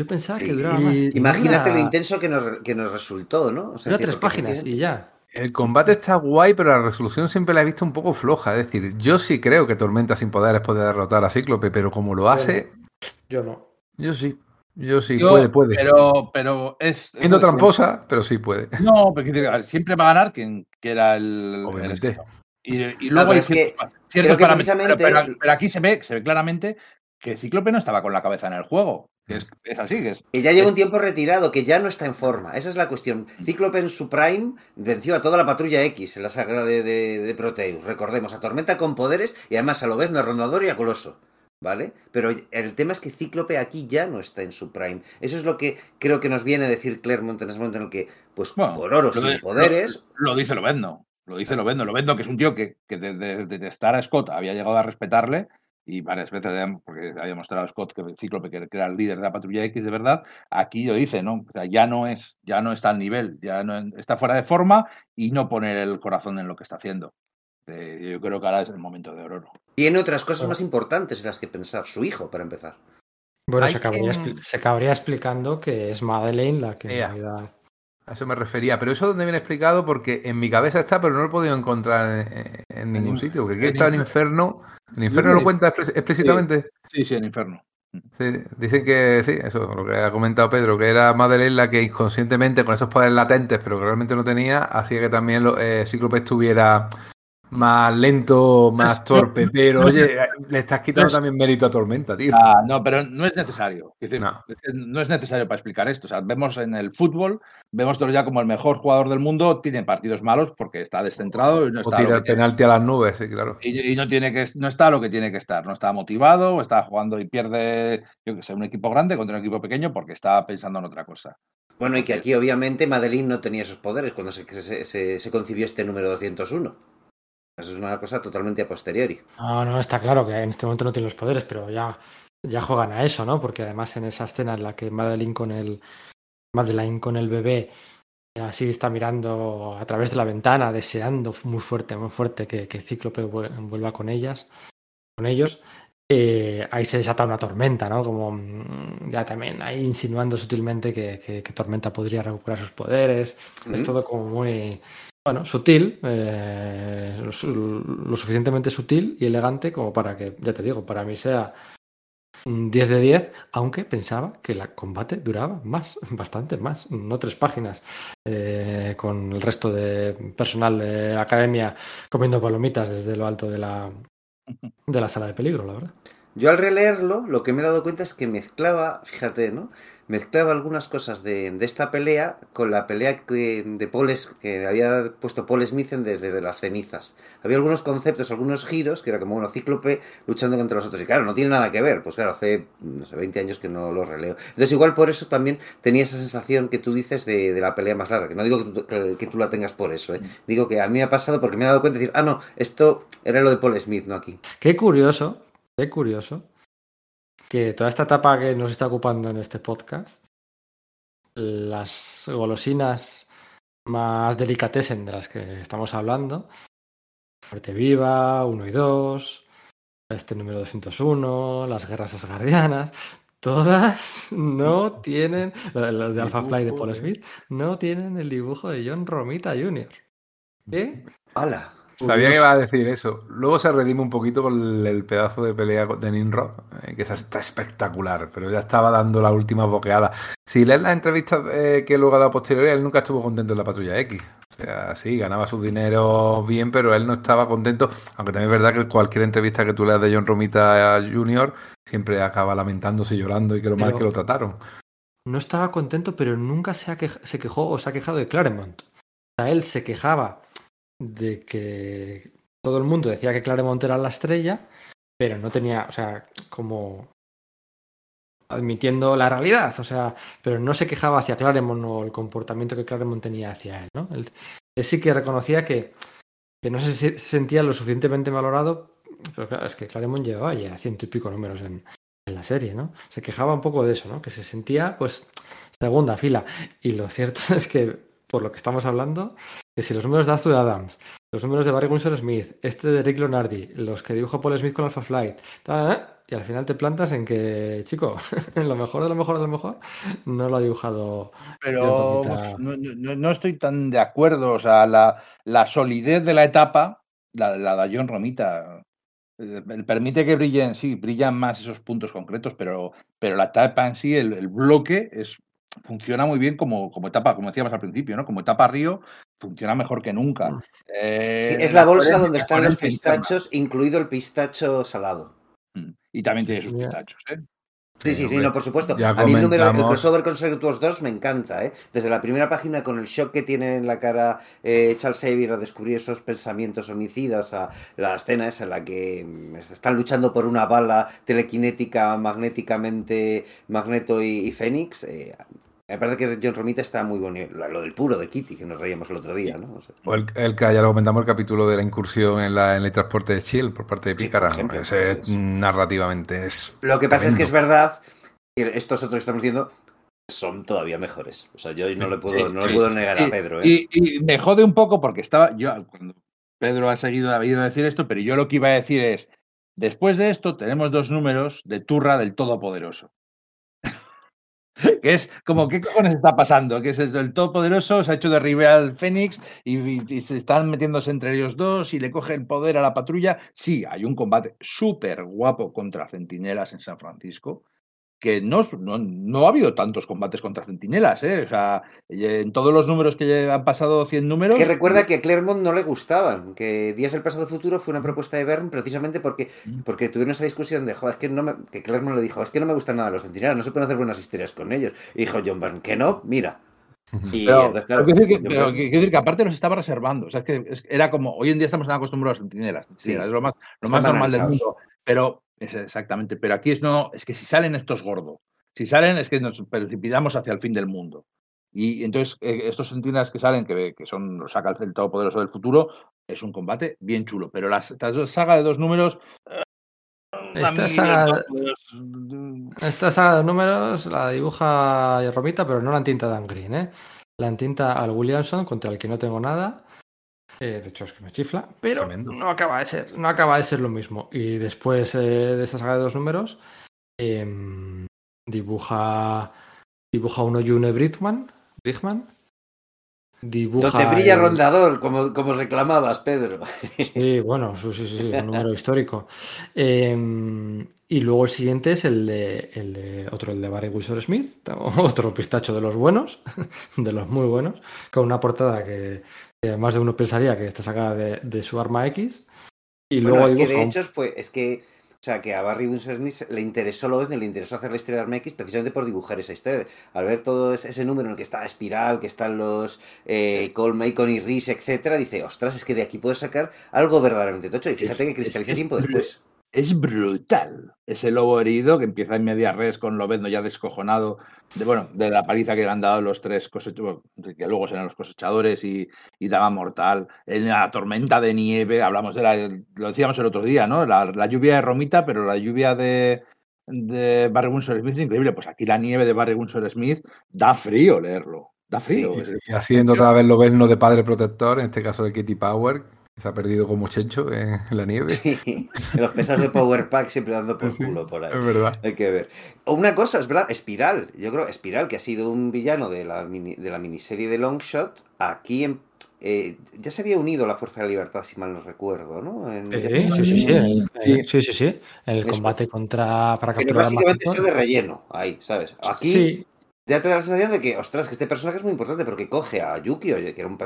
Yo pensaba Sí, que duraba más. Imagínate lo intenso que nos, que nos resultó, ¿no? O sea, decir, tres páginas y ya. El combate está guay, pero la resolución siempre la he visto un poco floja. Es decir, yo sí creo que Tormenta sin poderes puede derrotar a Cíclope, pero como lo hace, Yo no. yo sí. Yo sí, Yo- puede, puede. Pero, pero es. Siendo tramposa, pero sí puede. No, porque a ver, siempre va a ganar quien quiera el. el Obviamente. esto. y, y No, luego pero hay es que- ciertos, que pero- pero aquí se ve, se ve claramente que Cíclope no estaba con la cabeza en el juego. Que es, es así, que es. Que ya lleva es- un tiempo retirado, que ya no está en forma. Esa es la cuestión. Cíclope en su prime venció a toda la patrulla X en la saga de, de- de Proteus. Recordemos, a Tormenta con poderes y además a lo vez no a Rondador y a Coloso. ¿Vale? Pero el tema es que Cíclope aquí ya no está en su prime. Eso es lo que creo que nos viene a decir Claremont en ese momento en el que, pues Bueno, por oro lo sin de- poderes, Lo, lo dice Lobezno. Lo dice Lobezno. Lobezno, que es un tío que, que de, de- de estar a Scott había llegado a respetarle y varias veces, había- porque había demostrado a Scott que Cíclope que era el líder de la patrulla X de verdad, aquí lo dice, ¿no? O sea, ya no es, ya no está al nivel, ya no está fuera de forma y no poner el corazón en lo que está haciendo. Eh, yo creo que ahora es el momento de Ororo. tiene otras cosas más importantes en las que pensar. Su hijo, para empezar. Bueno, se acabaría, se acabaría explicando que es Madeleine la que en Ea. realidad. A eso me refería. Pero eso donde viene explicado, porque en mi cabeza está, pero no lo he podido encontrar en, en ningún in- sitio. Porque aquí está en Infer- Inferno. En Inferno lo cuenta explí- explícitamente. Sí, sí, en Inferno. Sí, dicen que sí, eso, lo que ha comentado Pedro, que era Madeleine la que inconscientemente, con esos poderes latentes, pero que realmente no tenía, hacía que también lo, eh, Cíclope estuviera más lento, más torpe. Pero no- oye, le estás quitando también mérito a Tormenta, tío. Ah, no, pero no es necesario. Es decir, No. es que no es necesario para explicar esto. O sea, vemos en el fútbol, vemos todo ya como el mejor jugador del mundo, tiene partidos malos porque está descentrado y no O está, a lo tirar que tiene- penalti a las nubes, sí, claro. y, y no tiene que no está lo que tiene que estar. No está motivado, o está jugando y pierde, yo que sé, un equipo grande contra un equipo pequeño porque está pensando en otra cosa. Bueno, y que aquí obviamente Madeline no tenía esos poderes cuando se, se- se- se concibió este número 201. Eso es una cosa totalmente a posteriori. No, no, está claro que en este momento no tiene los poderes, pero ya, ya juegan a eso, ¿no? Porque además en esa escena en la que Madeline con el Madeline con el bebé así está mirando a través de la ventana, deseando muy fuerte, muy fuerte que, que Cíclope vuel- vuelva con ellas, con ellos. eh, ahí se desata una tormenta, ¿no? Como mm, ya también ahí insinuando sutilmente que, que- que Tormenta podría recuperar sus poderes. Es todo como muy, bueno, sutil, eh, lo, su- lo suficientemente sutil y elegante como para que, ya te digo, para mí sea un 10 de 10, aunque pensaba que el combate duraba más, bastante más, no tres páginas, eh, con el resto de personal de academia comiendo palomitas desde lo alto de la, de la sala de peligro, la verdad. Yo al releerlo, lo que me he dado cuenta es que mezclaba, fíjate, ¿no? Mezclaba algunas cosas de, de esta pelea con la pelea que, de Paul, que había puesto Paul Smith en desde de las cenizas. Había algunos conceptos, algunos giros, que era como, bueno, Cíclope luchando contra los otros. Y claro, no tiene nada que ver. Pues claro, hace, no sé, 20 años que no lo releo. Entonces igual por eso también tenía esa sensación que tú dices de, de la pelea más larga. Que no digo que tú, que- que tú la tengas por eso, ¿eh? Digo que a mí me ha pasado porque me he dado cuenta de decir, ah, no, esto era lo de Paul Smith, no aquí. Qué curioso, qué curioso que toda esta etapa que nos está ocupando en este podcast, las golosinas más delicatessen de las que estamos hablando, Fuerte Viva, 1 y 2, este número 201, las guerras asgardianas, todas no tienen, las de Alpha Flight de Paul Smith, no tienen el dibujo de John Romita Jr. ¿Qué? ¡Hala! Sabía que iba a decir eso. Luego se redime un poquito con el pedazo de pelea de Nimrod, eh, que esa está espectacular, pero ya estaba dando la última boqueada. Si lees las entrevistas eh, que luego ha dado posteriori, él nunca estuvo contento en la patrulla X. O sea, sí, ganaba su dinero bien, pero él no estaba contento. Aunque también es verdad que cualquier entrevista que tú leas de John Romita Jr. siempre acaba lamentándose y llorando y que lo mal que lo trataron. no estaba contento, pero nunca se, ha quej- se quejó o se ha quejado de Claremont. O sea, él se quejaba de que todo el mundo decía que Claremont era la estrella, pero no tenía, o sea, como admitiendo la realidad, o sea, pero no se quejaba hacia Claremont o el comportamiento que Claremont tenía hacia él, ¿no? Él, él sí que reconocía que, que no se se sentía lo suficientemente valorado, pero claro, es que Claremont llevaba ya ciento y pico números en, en la serie, ¿no? Se quejaba un poco de eso, ¿no? Que se sentía, pues, segunda fila. Y lo cierto es que, por lo que estamos hablando, que si los números de Arthur Adams, los números de Barry Winsor Smith, este de Rick Leonardi, los que dibuja Paul Smith con Alpha Flight, y al final te plantas en que, chico, en lo mejor de lo mejor de lo mejor, no lo ha dibujado. Pero no, no- no estoy tan de acuerdo. O sea, la, la solidez de la etapa, la, la de John Romita, eh, permite que brillen, sí, brillan más esos puntos concretos, pero, pero la etapa en sí, el, el bloque, es, funciona muy bien como, como etapa, como decíamos al principio, ¿no? Como etapa Río, funciona mejor que nunca. Eh, Sí, es la bolsa donde están los interna. pistachos, incluido el pistacho salado. Mm. Y también tiene sus pistachos, ¿eh? Sí, sí, sí, no, por supuesto. Ya a mí el número, el comentamos- crossover con Secret 2 me encanta, ¿eh? Desde la primera página con el shock que tiene en la cara eh, Charles Xavier a descubrir esos pensamientos homicidas, a la escena esa en la que mm, están luchando por una bala telequinética magnéticamente Magneto y, y Fénix. eh, me parece que John Romita está muy bonito. Lo del puro de Kitty, que nos reíamos el otro día, ¿no? O sea, O el, el que ya lo comentamos, el capítulo de la incursión en, la, en el transporte de Shield por parte de Sí, Pícara. por ejemplo, Ese eso. narrativamente es. Lo que pasa es que es verdad que estos otros que estamos diciendo son todavía mejores. O sea, yo no le puedo, Sí, no sí, le puedo sí, negar sí. a Pedro, ¿eh? Y, y me jode un poco porque estaba yo cuando Pedro ha seguido ha ido a decir esto, pero yo lo que iba a decir es después de esto tenemos dos números de Turra del Todopoderoso. que es como qué cojones está pasando, que es el Todopoderoso se ha hecho derribar al Fénix y, y- y se están metiéndose entre ellos dos y le coge el poder a la patrulla. Sí, hay un combate súper guapo contra centinelas en San Francisco que no, no, no ha habido tantos combates contra centinelas, ¿eh? O sea, eh, en todos los números que han pasado 100 números... Que recuerda que a Claremont no le gustaban, que Días del Pasado Futuro fue una propuesta de Byrne precisamente porque, Mm. porque tuvieron esa discusión de, joder, es que no me, que Claremont le dijo, es que no me gustan nada los centinelas, no se pueden hacer buenas historias con ellos. Y dijo John Byrne, que no, mira. Y Pero, entonces, claro, pero quiero decir que, John pero Byrne- quiero decir que aparte los estaba reservando. O sea, es que es- era como, hoy en día estamos acostumbrados a centinelas. Sí. es lo más, lo más normal del mundo. Pero, es exactamente, pero aquí es no, es que si salen estos gordos, si salen es que nos precipitamos hacia el fin del mundo. Y entonces eh, estos centinelas que salen, que, que son los saca el todopoderoso del futuro, es un combate bien chulo. Pero las, esta dos- saga de dos números... eh, Esta saga- Esta saga de números la dibuja Romita, pero no la entinta Dan Green, ¿eh? La entinta al Williamson, contra el que no tengo nada. Eh, de hecho, es que me chifla, pero Tremendo. no acaba de ser, no acaba de ser lo mismo. Y después eh, de esta saga de dos números, em, dibuja dibuja uno June Brickman, Brickman. Dibuja Donde brilla el- Rondador, como, como reclamabas, Pedro. Sí, bueno, sí, sí, sí, sí, un número histórico. Eh, y luego el siguiente es el de, el de otro, el de Barry Wilson Smith, otro pistacho de los buenos, de los muy buenos, con una portada que, más de uno pensaría que está sacada de, de su arma X. Y Bueno, luego es que de hecho, pues, es que, o sea, que a Barry Winsor Smith le interesó lo le interesó hacer la historia de Arma X precisamente por dibujar esa historia. Al ver todo ese, número en el que está Espiral, que están los eh, Cole Macon y Reese, etcétera, dice, ostras, es que de aquí puedes sacar algo verdaderamente tocho. Y fíjate Es- que cristaliza es- tiempo es- después. Es brutal. Ese lobo herido que empieza en media res con Lobezno ya descojonado de, bueno, de la paliza que le han dado los tres cosechadores, que luego serán los cosechadores y, y Dama Mortal. En la tormenta de nieve, hablamos de la, lo decíamos el otro día, ¿no? La, la lluvia de Romita, pero la lluvia de, de Barry Windsor Smith es increíble. Pues aquí la nieve de Barry Windsor Smith da frío leerlo. Da frío. Sí, Y haciendo otra vez lo verno de padre protector, en este caso de Kitty Power, se ha perdido como chencho en, la nieve. Sí, los pesas de Power Pack siempre dando por Sí, culo por ahí. Es verdad. Hay que ver. Una cosa, es verdad, Espiral. Yo creo Espiral, que ha sido un villano de la, mini- de la miniserie de Longshot, aquí en- eh, ya se había unido a la Fuerza de la Libertad, si mal no recuerdo, ¿no? En- Sí, sí, sí, sí, el- sí, sí, sí, el combate contra para Pero capturar a básicamente de relleno ahí, ¿sabes? Aquí Sí, ya te da la sensación de que, ostras, que este personaje es muy importante porque coge a Yuki, que era un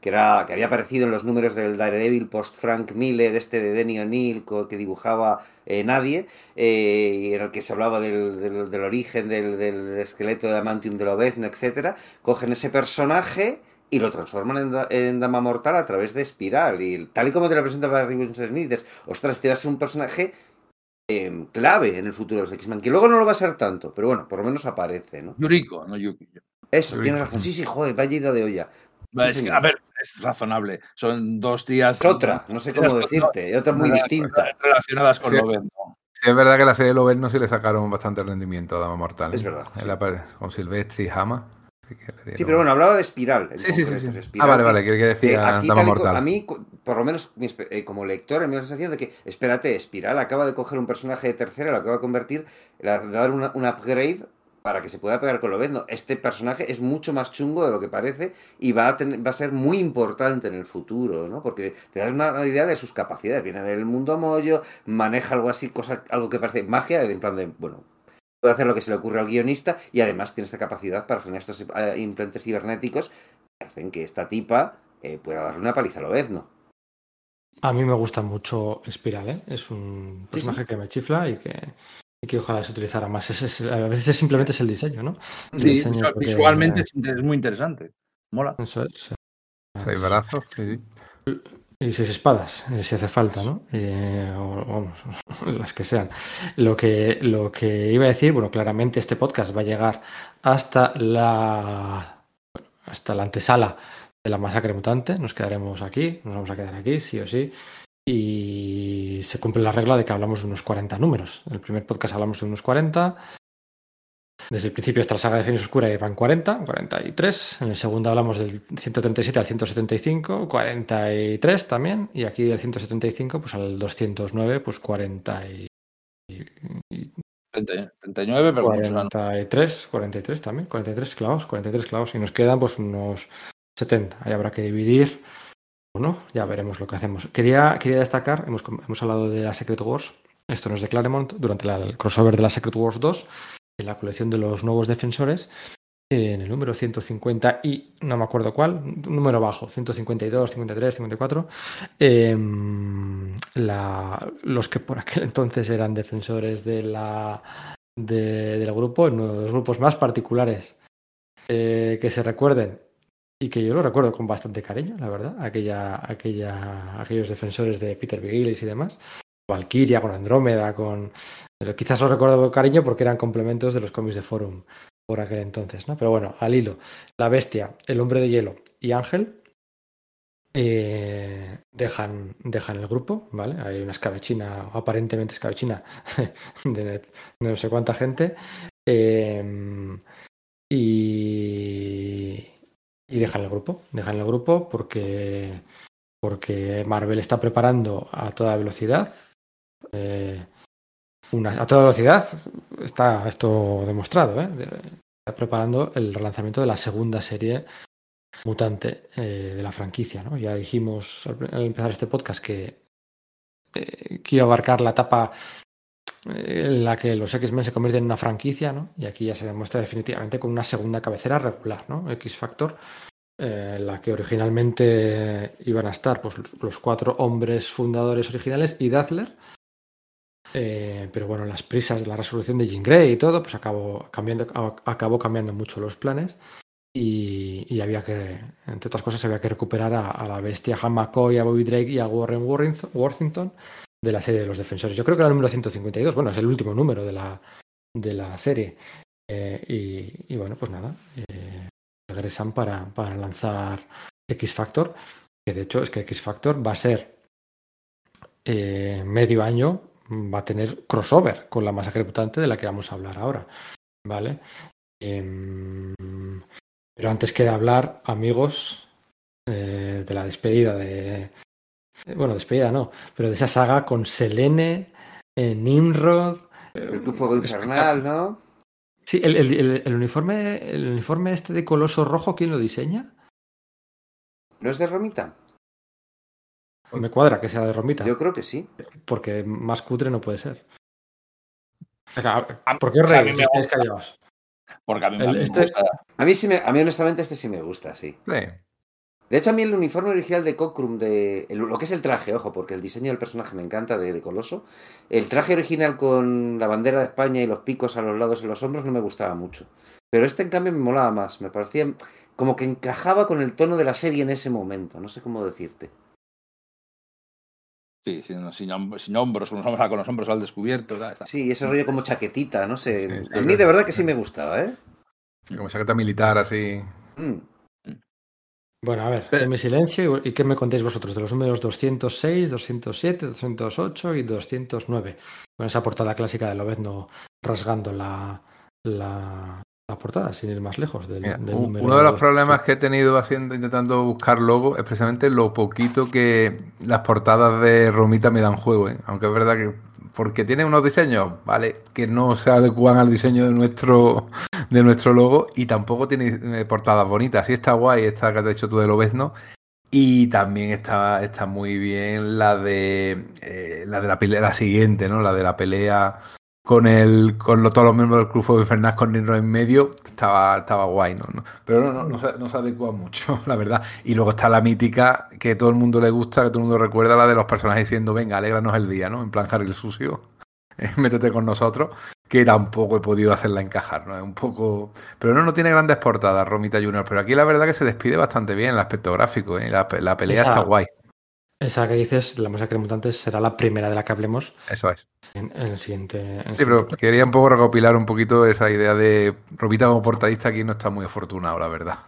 que era que había aparecido en los números del Daredevil post Frank Miller, este de Denny O'Neill, que dibujaba eh, Nadie, eh, y en el que se hablaba del, del- origen del, esqueleto de Adamantium de Lobezno, etcétera. Cogen ese personaje y lo transforman en, en Dama Mortal a través de Espiral. Y tal y como te lo presenta Barry Winston Smith, dices, ostras, este va a ser un personaje eh, clave en el futuro de los X-Men, que luego no lo va a ser tanto, pero bueno, por lo menos aparece, ¿no? Yuriko, no Yuki. Eso, Yuriko. tienes razón. Sí, sí, joder, vaya ida de olla. Es que, a ver, es razonable. Son dos días. Es otra, no sé cómo decirte, otra muy distinta. Relacionadas con Sí. Es verdad que la serie Loberno sí le sacaron bastante rendimiento a Dama Mortal. Es verdad, sí. con Silvestri y Hama. Sí, pero bueno, hablaba de espiral. Sí, sí, sí. Ah, vale, vale, que, que decía aquí Mortal. a mí, por lo menos eh, como lector, me da la sensación de que, espérate, Espiral acaba de coger un personaje de tercera, lo acaba de convertir, le ha- de dar una- un upgrade para que se pueda pegar con Lobezno. Este personaje es mucho más chungo de lo que parece y va a, tener- va a ser muy importante en el futuro, ¿no? Porque te das una idea de sus capacidades. Viene del mundo mollo, maneja algo así, cosa, algo que parece magia, en plan de, bueno, puede hacer lo que se le ocurre al guionista y además tiene esta capacidad para generar estos eh, implantes cibernéticos que hacen que esta tipa eh, pueda darle una paliza a Lobezno. A mí me gusta mucho Espiral, ¿eh? Es un Sí, sí. personaje que me chifla y que, y que ojalá se utilizara más. Es- es- a veces es simplemente es el diseño, ¿no? El Sí, diseño visual- porque- visualmente es, es muy interesante. Mola. Eso es. Seis brazos. sí. Y seis espadas, eh, si hace falta, ¿no? Las que sean. Lo que, lo que iba a decir, bueno, claramente este podcast va a llegar hasta la hasta la antesala de la masacre mutante. Nos quedaremos aquí, nos vamos a quedar aquí, sí o sí. Y se cumple la regla de que hablamos de unos 40 números. En el primer podcast hablamos de unos 40. Desde el principio la saga de Fénix Oscura iban 40, 43. En el segundo hablamos del 137 al 175, 43 también. Y aquí del 175 pues al 209, pues 40 y... y- 30 39, pero muchos años. 43, 43 también, 43 clavos, 43 clavos. Y nos quedan pues unos 70. Ahí habrá que dividir. O no, ya veremos lo que hacemos. Quería, quería destacar, hemos, hemos hablado de la Secret Wars. Esto no es de Claremont, durante la- el crossover de la Secret Wars 2, en la colección de los nuevos defensores, en el número 150 y no me acuerdo cuál, número bajo, 152, 53, 54, em, la- los que por aquel entonces eran defensores de la, de- del grupo, uno de los grupos más particulares eh, que se recuerden y que yo lo recuerdo con bastante cariño, la verdad, aquella, aquella, aquellos defensores de Peter Vigilis y demás. Valkyria, con Andrómeda, con... Pero quizás lo recuerdo con cariño porque eran complementos de los cómics de Forum por aquel entonces, ¿no? Pero bueno, al hilo, La Bestia, El Hombre de Hielo y Ángel eh, dejan, dejan el grupo, ¿vale? Hay una escabechina, aparentemente escabechina, de, no sé cuánta gente. eh, y, y dejan el grupo, dejan el grupo porque, porque Marvel está preparando a toda velocidad. eh, a toda velocidad está esto demostrado, ¿eh? Está preparando el relanzamiento de la segunda serie mutante eh, de la franquicia, ¿no? Ya dijimos al, empezar este podcast que, eh, iba a abarcar la etapa eh, en la que los X-Men se convierten en una franquicia, ¿no? Y aquí ya se demuestra definitivamente con una segunda cabecera regular, ¿no? X-Factor, eh, la que originalmente iban a estar pues, los cuatro hombres fundadores originales y Dazzler. Eh, pero bueno, las prisas la resolución de Jean Grey y todo, pues acabó cambiando, acabó cambiando mucho los planes. Y, había que, entre otras cosas, había que recuperar a, la bestia Han McCoy, a Bobby Drake y a Warren Worthington- de la serie de los defensores. Yo creo que era el número 152, bueno, es el último número de la, de la serie. Eh, y, bueno, pues nada, eh, regresan para, para lanzar X Factor, que de hecho es que X Factor va a ser medio año, va a tener crossover con la masacre mutante de la que vamos a hablar ahora. ¿Vale? Em, pero antes queda hablar, amigos, eh, de la despedida de. eh, Bueno, despedida no, pero de esa saga con Selene, eh, Nimrod. eh, El fuego infernal, ¿no? Sí, el, el- el- el uniforme, el uniforme este de coloso rojo, ¿quién lo diseña? ¿No es de Romita? Me cuadra que sea de Romita, Yo creo que sí. porque más cutre no puede ser. ¿Por qué O sea, a reís? mí me Estáis gusta. callados. Porque a mí, El- a mí me este- gusta. A mí, sí me, a mí honestamente este sí me gusta, sí. Sí. De hecho, a mí el uniforme original de Cockrum, de, el- lo que es el traje, ojo, porque el diseño del personaje me encanta de, de Coloso. El traje original con la bandera de España y los picos a los lados y los hombros no me gustaba mucho. Pero este, en cambio, me molaba más. Me parecía como que encajaba con el tono de la serie en ese momento. No sé cómo decirte. Sí, sin, sin, sin hombros, con los hombros, con los hombros al descubierto. tal, tal. Sí, ese rollo como chaquetita, no sé. Sí, sí, a mí de verdad que sí me gustaba, ¿eh? Sí, Como chaqueta militar así. Mm. Bueno, a ver, Pero- en mi silencio y y qué me contéis vosotros de los números 206, 207, 208 y 209. Con esa portada clásica de Lobezno rasgando la, la, la portada, sin ir más lejos. Del, Mira, del un- número uno de los dos- problemas que he tenido haciendo, intentando buscar logo es precisamente lo poquito que las portadas de Romita me dan juego, ¿eh? aunque es verdad que porque tiene unos diseños, vale, que no se adecuan al diseño de nuestro de nuestro logo y tampoco tiene eh, portadas bonitas. Sí está guay esta que te has hecho tú de Lobezno y también está, está muy bien la de eh, la de la pelea, la siguiente, ¿no? La de la pelea con el con lo- todos los miembros del Club Fuego Infernal con Nino en medio, estaba, estaba guay, ¿no? No- Pero no, no, no, se, no se adecua mucho, la verdad. Y luego está la mítica que todo el mundo le gusta, que todo el mundo recuerda, la de los personajes diciendo, venga, alégranos el día, ¿no? En plan Harry el sucio, eh, métete con nosotros, que tampoco he podido hacerla encajar, ¿no? Es un poco... Pero no, no tiene grandes portadas, Romita Junior, pero aquí la verdad que se despide bastante bien el aspecto gráfico, ¿eh? La, la pelea Esa- está guay, Esa que dices, la masacre de mutantes, será la primera de la que hablemos eso es. en, en el siguiente. en el Sí, pero quería un poco recopilar un poquito esa idea de Romita como portadista aquí no está muy afortunado, la verdad.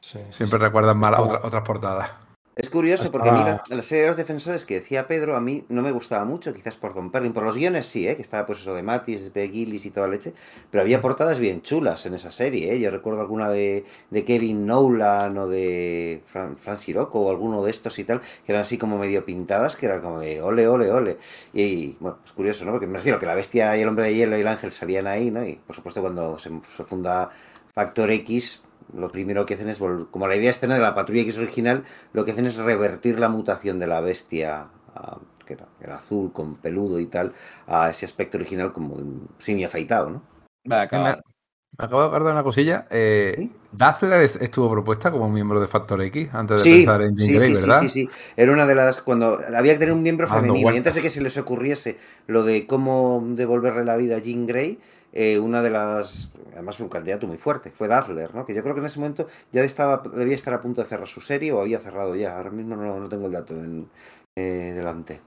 Sí, Siempre sí. recuerdan mal a Estaba- otras, otras portadas. Es curioso porque mira, la serie de los defensores que decía Pedro a mí no me gustaba mucho, quizás por Don Perrin, por los guiones sí, ¿eh? que estaba pues eso de Matis, de Gillis y toda leche, pero había portadas bien chulas en esa serie, ¿eh? yo recuerdo alguna de, de Kevin Nolan o de Fran, Fran Sirocco o alguno de estos y tal, que eran así como medio pintadas, que era como de ole, ole, ole. Y bueno, es curioso, ¿no? Porque me refiero que la bestia y el hombre de hielo y el ángel salían ahí, ¿no? Y por supuesto cuando se, se funda Factor X, lo primero que hacen es, como la idea es tener la patrulla X original, lo que hacen es revertir la mutación de la bestia, a- que era, que era azul, con peludo y tal, a ese aspecto original como de un simio afeitado, ¿no? Me acabo de acordar de una cosilla. Eh, ¿Sí? Dazzler es- estuvo propuesta como miembro de Factor X antes de Sí, pensar en Jean sí, Grey, sí, sí, ¿verdad? sí, sí. Era una de las. Cuando había que tener un miembro femenino. Y antes de que se les ocurriese lo de cómo devolverle la vida a Jean Grey, eh, una de las. Además fue un candidato muy fuerte. Fue Dazzler, ¿no? Que yo creo que en ese momento ya estaba, debía estar a punto de cerrar su serie o había cerrado ya. Ahora mismo no, no tengo el dato en- eh, delante.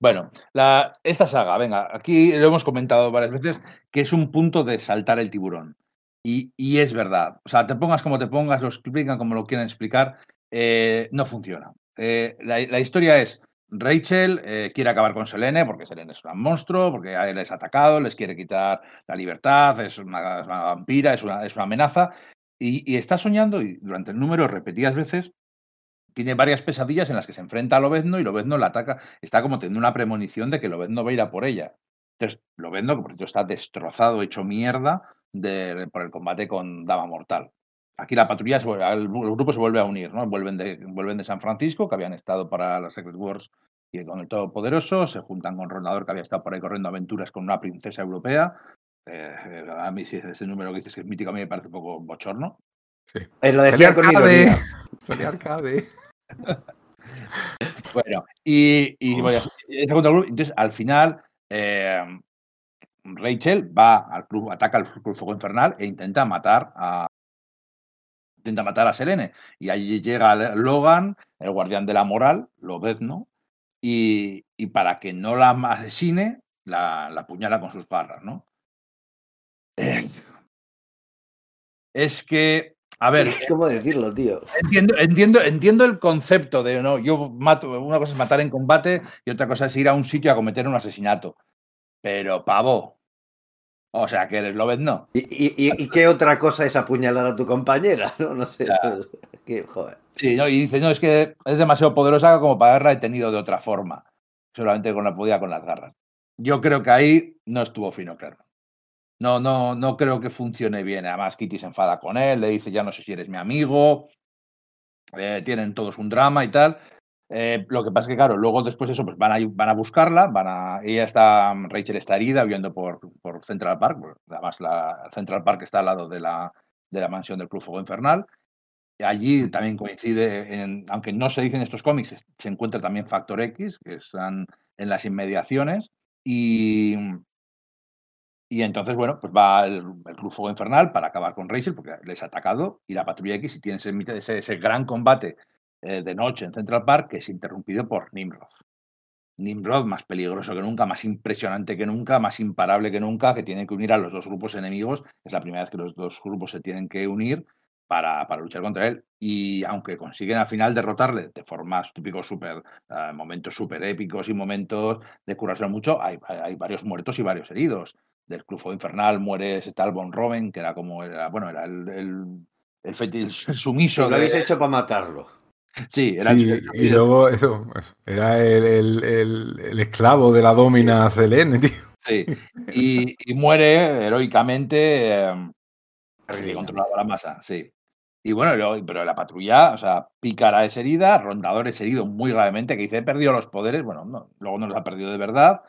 Bueno, la, esta saga, venga, aquí lo hemos comentado varias veces, que es un punto de saltar el tiburón. Y, y es verdad. O sea, te pongas como te pongas, lo explican como lo quieren explicar, eh, no funciona. La, la historia es, Rachel eh, quiere acabar con Selene porque Selene es un monstruo, porque él es atacado, les quiere quitar la libertad, es una, vampira, es una, amenaza. Y, está soñando, y durante el número repetidas veces, tiene varias pesadillas en las que se enfrenta a Lobezno y Lobezno la ataca. Está como teniendo una premonición de que Lobezno va a ir a por ella. Entonces, Lobezno, que por cierto está destrozado, hecho mierda por el combate con Dama Mortal. Aquí la patrulla, se vuelve- el, grupo se vuelve a unir, ¿no? Vuelven de, vuelven de San Francisco, que habían estado para la Secret Wars y con el Todopoderoso, se juntan con Rondador, que había estado por ahí corriendo aventuras con una princesa europea. Eh, a mí sí, ese número que dices que es mítico, a mí me parece un poco bochorno. Eh, lo decía con ironía. Bueno, y, y bueno, y segundo grupo, entonces al final eh, Rachel va al club, ataca al club Fuego Infernal e intenta matar a intenta matar a Selene. Y allí llega Logan, el guardián de la moral, Lobezno, y, y para que no la asesine, la, la apuñala con sus barras, ¿no? Eh, es que, a ver, ¿Cómo decirlo, tío? Entiendo, entiendo, entiendo el concepto de no, yo mato, una cosa es matar en combate y otra cosa es ir a un sitio a cometer un asesinato. Pero, pavo. O sea, que eres Lobezno. ¿Y, y, y- y qué otra cosa es apuñalar a tu compañera? No, no sé. Que, joder. Sí, ¿no? Y dice, no, es que es demasiado poderosa como para haberla detenido de otra forma. Solamente con la podía con las garras. Yo creo que ahí no estuvo fino, claro. No, no, no creo que funcione bien. Además, Kitty se enfada con él, le dice, ya no sé si eres mi amigo. Eh, tienen todos un drama y tal. Eh, lo que pasa es que, claro, luego después de eso, pues van a, van a buscarla, van a, ella está, Rachel está herida viviendo por, por Central Park, además la Central Park está al lado de la, de la mansión del Club Fuego Infernal. Allí también coincide, en- aunque no se dice en estos cómics, se encuentra también Factor X, que están en las inmediaciones, y, y entonces, bueno, pues va el, el Club Fuego Infernal para acabar con Rachel, porque les ha atacado, y la Patrulla X, y tiene ese, ese, ese gran combate eh, de noche en Central Park, que es interrumpido por Nimrod. Nimrod más peligroso que nunca, más impresionante que nunca, más imparable que nunca, que tiene que unir a los dos grupos enemigos. Es la primera vez que los dos grupos se tienen que unir para, para luchar contra él. Y aunque consiguen al final derrotarle de formas típicos super, eh, momentos súper épicos y momentos de curarse mucho, hay, hay- varios muertos y varios heridos. Del Clufo Infernal muere ese tal Von Robben, que era como, era, bueno, era el, el, el fetiche Sí, sumiso. lo de- habéis hecho para matarlo. Sí, era el- Sí, y luego eso, eso, era el, el- el- el esclavo de la domina Selene, tío. Sí, y, y muere heroicamente eh, Terrible. controlaba la masa, sí. Y bueno, luego- pero la patrulla, o sea, Pícara es herida, Rondador es herido muy gravemente, que dice, he perdido los poderes, bueno, no, luego no los ha perdido de verdad,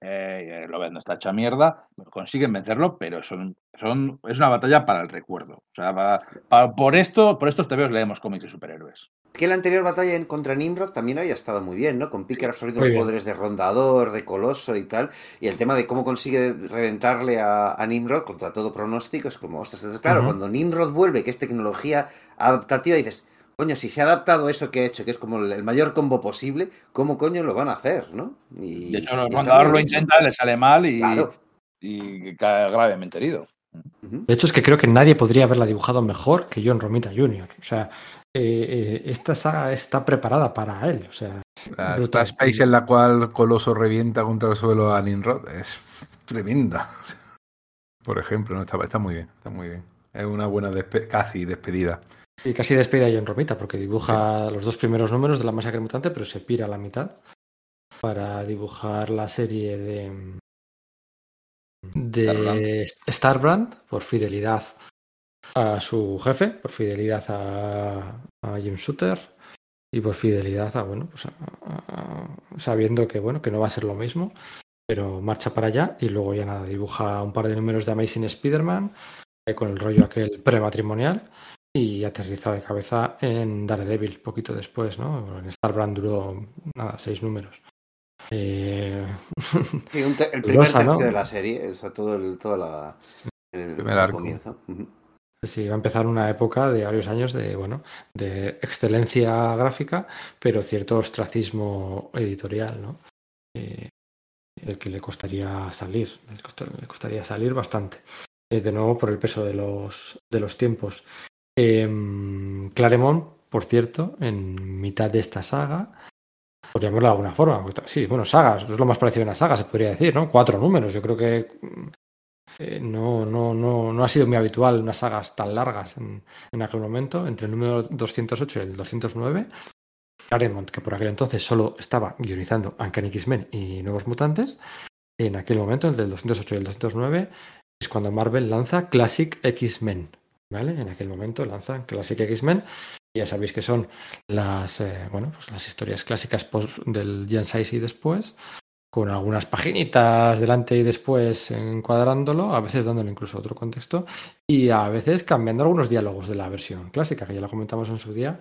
eh, lo ven, no está hecha mierda, bueno, consiguen vencerlo, pero son, son, es una batalla para el recuerdo. O sea, para- para- por esto, por estos tebeos leemos cómics de superhéroes. Que la anterior batalla en contra Nimrod también había estado muy bien, ¿no? Con Picker absorbiendo los poderes de Rondador, de Coloso y tal. Y el tema de cómo consigue reventarle a, a Nimrod contra todo pronóstico es como, ostras, claro, cuando Nimrod vuelve, que es tecnología adaptativa, dices, coño, si se ha adaptado a eso que ha hecho, que es como el, mayor combo posible, ¿cómo coño lo van a hacer, no? Y, De hecho, el muy lo intenta, le sale mal y, Claro. y cae gravemente herido. De hecho, es que creo que nadie podría haberla dibujado mejor que John Romita Jr. O sea, eh, eh, esta saga está preparada para él. O sea, La Brutal. Space en la cual Coloso revienta contra el suelo a Nimrod es tremenda. Por ejemplo, no está, está muy bien, está muy bien. Es una buena despe- casi despedida. Y casi despide a John Romita porque dibuja los dos primeros números de la masacre mutante, pero se pira a la mitad para dibujar la serie de de Starbrand. Por fidelidad a su jefe, por fidelidad a, a Jim Shooter y por fidelidad a bueno, pues a- a- a- sabiendo que bueno que no va a ser lo mismo, pero marcha para allá y luego ya nada dibuja un par de números de Amazing Spider-Man eh, con el rollo aquel prematrimonial y aterriza de cabeza en Daredevil poquito después, ¿no? En Starbrand duró nada seis números. Eh, Sí, un te- el primer Dudosa, tercio ¿no? de la serie, o sea, todo el, toda la, el, Primer el arco. comienzo. Sí, va a empezar una época de varios años de, bueno, de excelencia gráfica, pero cierto ostracismo editorial, ¿no? Eh, el que le costaría salir, le costaría salir bastante. Eh, de nuevo, por el peso de los, de los tiempos. Em, Claremont, por cierto, en mitad de esta saga, llamarlo de alguna forma, sí, bueno, sagas, es lo más parecido a una saga, se podría decir, ¿no? Cuatro números, yo creo que mm, eh, no, no, no, no ha sido muy habitual unas sagas tan largas en, en aquel momento, entre el número 208 y el 209. Claremont, que por aquel entonces solo estaba guionizando Uncanny X-Men y Nuevos Mutantes, en aquel momento, entre el 208 y el 209, es cuando Marvel lanza Classic X-Men. ¿Vale? En aquel momento lanzan Classic X-Men. Ya sabéis que son las, eh, bueno, pues las historias clásicas pos- del Gen 6 y después, con algunas paginitas delante y después encuadrándolo, a veces dándole incluso otro contexto y a veces cambiando algunos diálogos de la versión clásica, que ya lo comentamos en su día,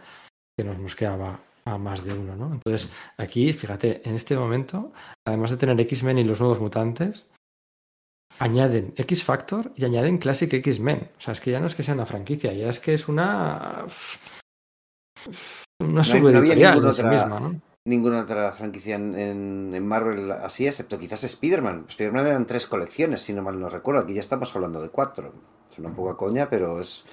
que nos mosqueaba a más de uno, ¿no? Entonces, aquí, fíjate, en este momento, además de tener X-Men y los nuevos mutantes, añaden X Factor y añaden Classic X-Men. O sea, es que ya no es que sea una franquicia, ya es que es una. Una No subeditorial ninguna en sí otra- misma, ¿no? Ninguna otra franquicia en, en- en Marvel así, excepto quizás Spider-Man. Spider-Man eran tres colecciones, si no mal no recuerdo. Aquí ya estamos hablando de cuatro. Es una poca coña, pero es.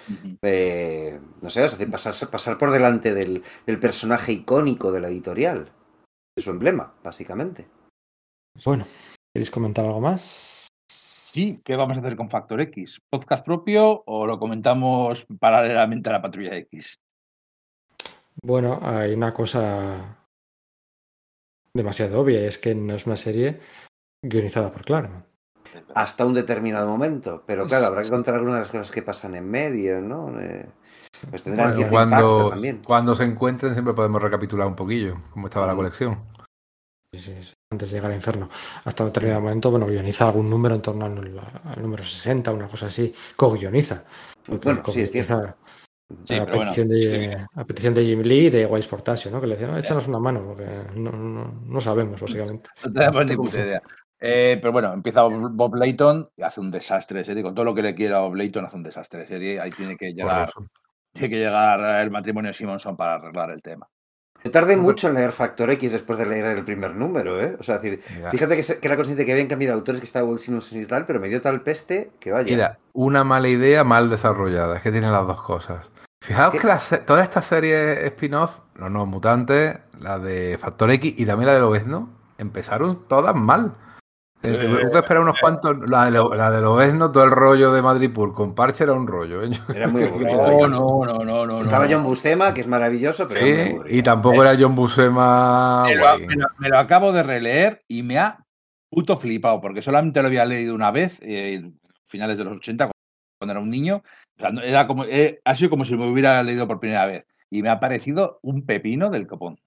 eh, no sé, es decir, pasar, pasar por delante del, del personaje icónico de la editorial. De su emblema, básicamente. Bueno, ¿queréis comentar algo más? Sí, ¿qué vamos a hacer con Factor X? ¿Podcast propio o lo comentamos paralelamente a la Patrulla X? Bueno, hay una cosa demasiado obvia y es que no es una serie guionizada por Claremont. Hasta un determinado momento. Pero claro, habrá que contar algunas de las cosas que pasan en medio, ¿no? Eh, pues Bueno, cuando, también. cuando se encuentren siempre podemos recapitular un poquillo cómo estaba la colección. Sí, sí, sí, antes de llegar al infierno. Hasta un determinado momento, bueno, guioniza algún número en torno al, al número 60, una cosa así. Co-guioniza. Porque Bueno, sí, es cierto. Sí, a, bueno, petición sí, de, a petición de Jim Lee y de Wise Portasio, ¿no? Que le decían, no, échanos una mano, porque no, no, no sabemos, básicamente. No tenemos ni Tampoco puta fue. idea. Eh, pero bueno, empieza Bob Layton y hace un desastre de serie. Con todo lo que le quiera a Bob Layton, hace un desastre de serie. Ahí tiene que llegar, tiene que llegar el matrimonio Simonson para arreglar el tema. Yo tardé mucho en leer Factor X después de leer el primer número, ¿eh? O sea, decir, fíjate que, se- que era consciente que habían cambiado autores, que estaba Will Simmons y tal, pero me dio tal peste que vaya. Mira, una mala idea mal desarrollada. Es que tiene las dos cosas. Fijaos ¿Qué? que la toda esta serie spin-off, los nuevos mutantes, la de Factor X y también la de Lobezno, empezaron todas mal. Eh, Tuve que esperar unos cuantos. La de, Lo- la de Lobezno, todo el rollo de Madripoor con parche era un rollo. ¿eh? Era muy que- aburrido. No, no, no, no, no. Estaba no. John Buscema, que es maravilloso, pero Sí, y tampoco era John Buscema. Me lo, guay. me lo- me lo acabo de releer y me ha puto flipado, porque solamente lo había leído una vez, eh, finales de los 80, cuando era un niño. O sea, no- era como, eh, ha sido como si me hubiera leído por primera vez. Y me ha parecido un pepino del copón.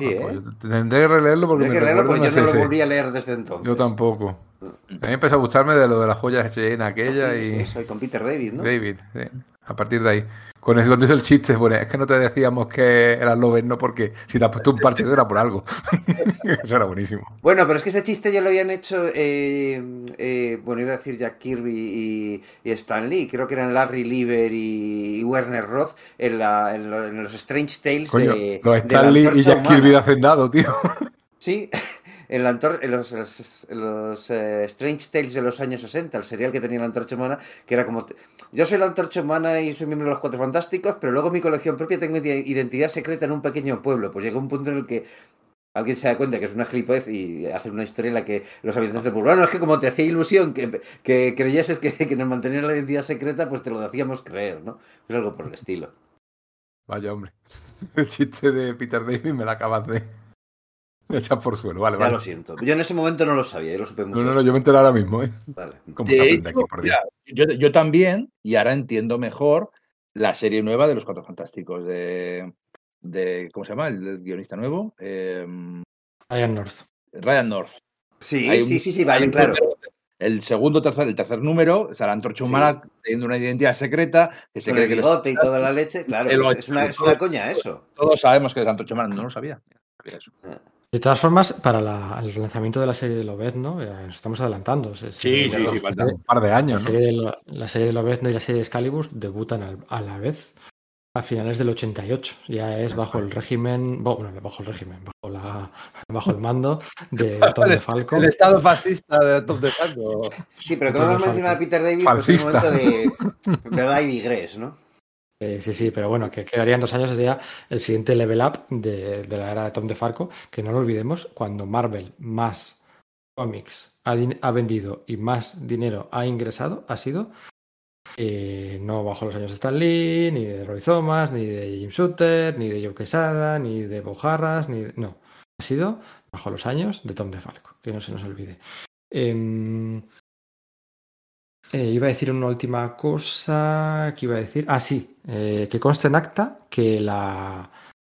Sí, Ah, ¿eh? pues yo tendré que releerlo porque me que yo no lo volví a leer desde entonces. Yo tampoco. A mí empezó a gustarme de lo de las joyas H&M aquella Sí, y eso, y con Peter David, ¿no? David. sí. A partir de ahí. Con eso, cuando hizo el chiste, bueno, es que no te decíamos que eras no porque si te has puesto un parche era por algo. eso era buenísimo. Bueno, pero es que ese chiste ya lo habían hecho, eh, eh, bueno, iba a decir Jack Kirby y, y Stan Lee, creo que eran Larry Lieber y, y Werner Roth en, la- en lo- en los Strange Tales Coño, de, los de la Stanley y Jack Kirby de Hacendado, tío. Sí, en, la antor- en los, los- los, eh, Strange Tales de los años 60, el serial que tenía la Antorcha Humana, que era como... Yo soy la Antorcha Humana y soy miembro de los Cuatro Fantásticos, pero luego mi colección propia tengo ide- identidad secreta en un pequeño pueblo. Pues llega un punto en el que alguien se da cuenta que es una gilipollez y hace una historia en la que los habitantes del pueblo, bueno, es que como te hacía ilusión que, que creyeses que, nos mantenían la identidad secreta, pues te lo hacíamos creer, ¿no? Es algo por el estilo. Vaya hombre. El chiste de Peter David me lo acabas de echar por suelo. Vale, Ya vale. lo siento. Yo en ese momento no lo sabía, yo lo supe mucho. No, no, no, yo me entero ahora mismo, ¿eh? Vale. ¿Cómo se De aprende hecho, aquí, por Dios? mira, yo, yo también, y ahora entiendo mejor la serie nueva de los Cuatro Fantásticos de, de ¿cómo se llama? El, guionista nuevo, eh, Ryan North. Ryan North. Sí, Hay un- sí, sí, sí, vale, claro. número- El segundo, tercer, el tercer número, o sea, la antorcha Sí. humana teniendo una identidad secreta que se Con cree el que bigote y toda la leche, claro, El es, es una, es una coña eso. todos sabemos que es la antorcha humana. No lo sabía. No sabía eso. De todas formas, para la- el lanzamiento de la serie de Lobezno, ya nos estamos adelantando. Se- se- Sí, sí, la- sí, falta. Un par de La años, ¿no? serie, de Lo- la serie de Lobezno y la serie de Excalibur debutan al- a la vez a finales del 88. Ya es bajo el régimen, bueno, bajo el régimen, bajo, la, bajo el mando de Tom de Falco. El estado fascista de Top de Falco. Sí, pero como hemos mencionado a Peter David, pues es un momento de verdad y digrés, ¿no? Eh, sí, sí, pero bueno, que quedarían dos años, sería el siguiente level up de, la era de Tom DeFalco, que no lo olvidemos, cuando Marvel más cómics ha, vendido y más dinero ha ingresado, ha sido eh, no bajo los años de Stan Lee, ni de Roy Thomas, ni de Jim Shooter, ni de Joe Quesada, ni de Bo Harras, ni de- no, ha sido bajo los años de Tom DeFalco, que no se nos olvide. Em, eh, iba a decir una última cosa. que iba a decir? Ah, sí. eh, que conste en acta que la,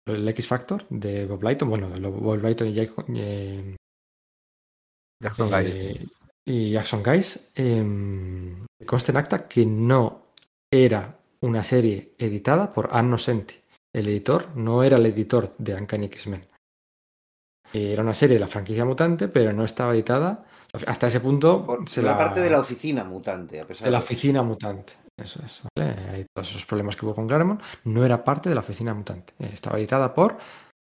el X Factor de Bob Lighton, bueno, de Bob Lighton y, Jack- eh, Jackson Guys. y Jackson Guys, que conste en acta que no era una serie editada por Anno Senti. El editor no era el editor de Uncanny X-Men. Eh, Era una serie de la franquicia mutante, pero no estaba editada. Hasta ese punto Por se la la- parte de la oficina mutante, a pesar de la oficina mutante. Eso es, ¿vale? Hay todos esos problemas que hubo con Claremont. No era parte de la oficina mutante. Eh, Estaba editada por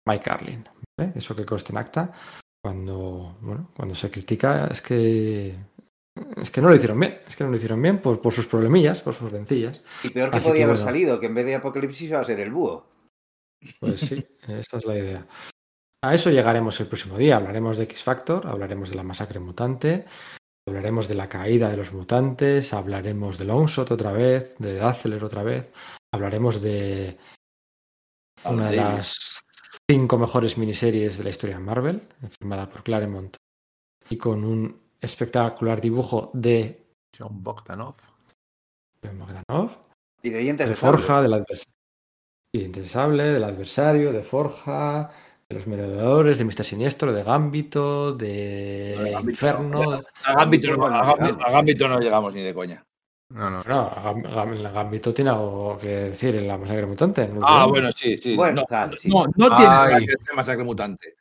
Mike Carlin. ¿vale? Eso que conste en acta. Cuando, bueno, cuando se critica es que es que no lo hicieron bien. Es que no lo hicieron bien por, por sus problemillas, por sus vencillas. Y peor que Así que podía haber bueno. salido, que en vez de Apocalipsis iba a ser el búho. Pues sí, esta es la idea. A eso llegaremos el próximo día. Hablaremos de X Factor, hablaremos de la masacre mutante, hablaremos de la caída de los mutantes, hablaremos de Longshot otra vez, de Dazzler otra vez, hablaremos de una de las cinco mejores miniseries de la historia de Marvel, firmada por Claremont y con un espectacular dibujo de John Bogdanov. Bogdanov, Y de dientes de de. Forja, del adversario. Y de Dientes de Sable, del adversario, de Forja, de los merodeadores, de Mister Siniestro, de Gambito, de No, de Gambito Inferno. no, A Gambito, no, a Gambito- a Gambito no llegamos ni de coña. No, no. No, Gam- Gam- Gambito tiene algo que decir en la masacre mutante. no Ah, bueno, sí, sí. Bueno, no, sí. no, no tiene nada que con masacre mutante.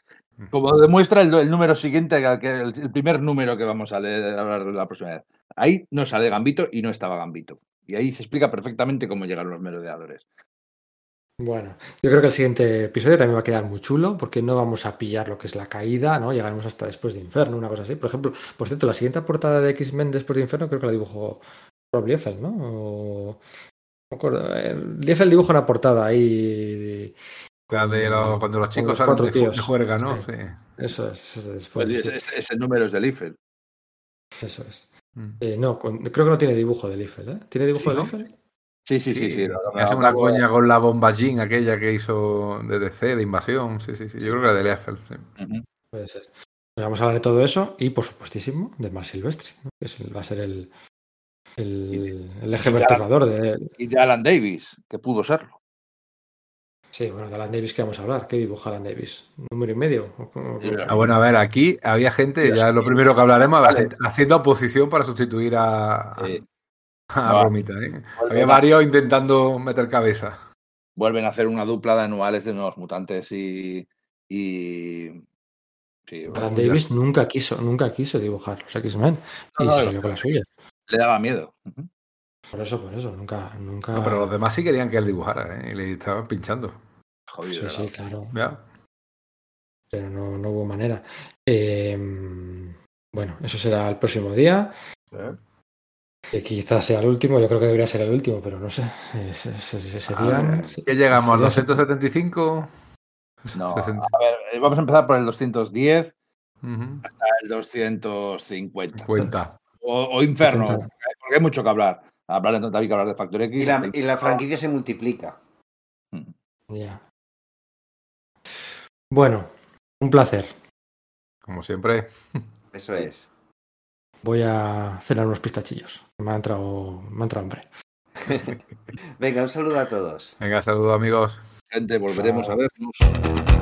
Como demuestra el, el número siguiente, que- el, el primer número que vamos a leer hablar la próxima vez. Ahí no sale Gambito y no estaba Gambito. Y ahí se explica perfectamente cómo llegaron los merodeadores. Bueno, yo creo que el siguiente episodio también va a quedar muy chulo porque no vamos a pillar lo que es la caída, ¿no? Llegaremos hasta después de Inferno, una cosa así. Por ejemplo, por cierto, la siguiente portada de X-Men después de Inferno creo que la dibujó Rob Liefeld, ¿no? O- no me acuerdo. Liefeld dibuja una portada ahí. La de cuando los chicos salen de, tíos. de juerga, ¿no? Sí. Sí. Eso es, eso es de Pues después. sí, ese, ese- ese número es del Eiffel. eso es. Mm. Eh, no, con- creo que no tiene dibujo de Liefeld, ¿eh? ¿Tiene dibujo Sí, de ¿no? Liefeld? Sí, sí, sí. sí, Y hace una coña con la bomba Jean, aquella que hizo de DC, de invasión. Sí, sí, sí. Yo creo que era de Liefeld. sí. Puede ser. Pues vamos a hablar de todo eso y, por supuestísimo, de Mar Silvestri, ¿no? que es el- va a ser el, el, el eje de vertebrador de. Y de Alan Davis, que pudo serlo. Sí, bueno, de Alan Davis que vamos a hablar. ¿Qué dibuja Alan Davis? ¿Número y medio? ¿O cómo- Sí, Ah, bueno, a ver, aquí había gente, ya lo primero que hablaremos, había gente haciendo oposición para sustituir a, a, Eh, a no, Romita. ¿eh? vuelven Había a- varios intentando meter cabeza. Vuelven a hacer una dupla de anuales de nuevos mutantes y. y sí, bueno, Davis nunca quiso, nunca quiso dibujar los X-Men y No, no, se no. salió con la suya. le daba miedo. Por eso, por eso, nunca, nunca. No, pero los demás sí querían que él dibujara ¿eh? y le estaban pinchando. Jodido. Sí, ¿verdad? sí, claro. Ya. Pero no, no hubo manera. Eh, bueno, eso será el próximo día. Que quizás sea el último, yo creo que debería ser el último, pero no sé. eh, serían- ver, ¿Qué llegamos? ¿Al serían- 275? No, 60. a ver, eh, vamos a empezar por el 210 Ujú. hasta el 250. 50. O, o Inferno, 70. porque hay mucho que hablar. Hablar de también que hablar de Factor X. Y la, y la franquicia se multiplica. Ya. Bueno, un placer. Como siempre. Eso es. Voy a cenar unos pistachillos. Me ha entrado, me ha entrado hambre. Venga, un saludo a todos. Venga, saludos amigos. Gente, volveremos Chao. a vernos.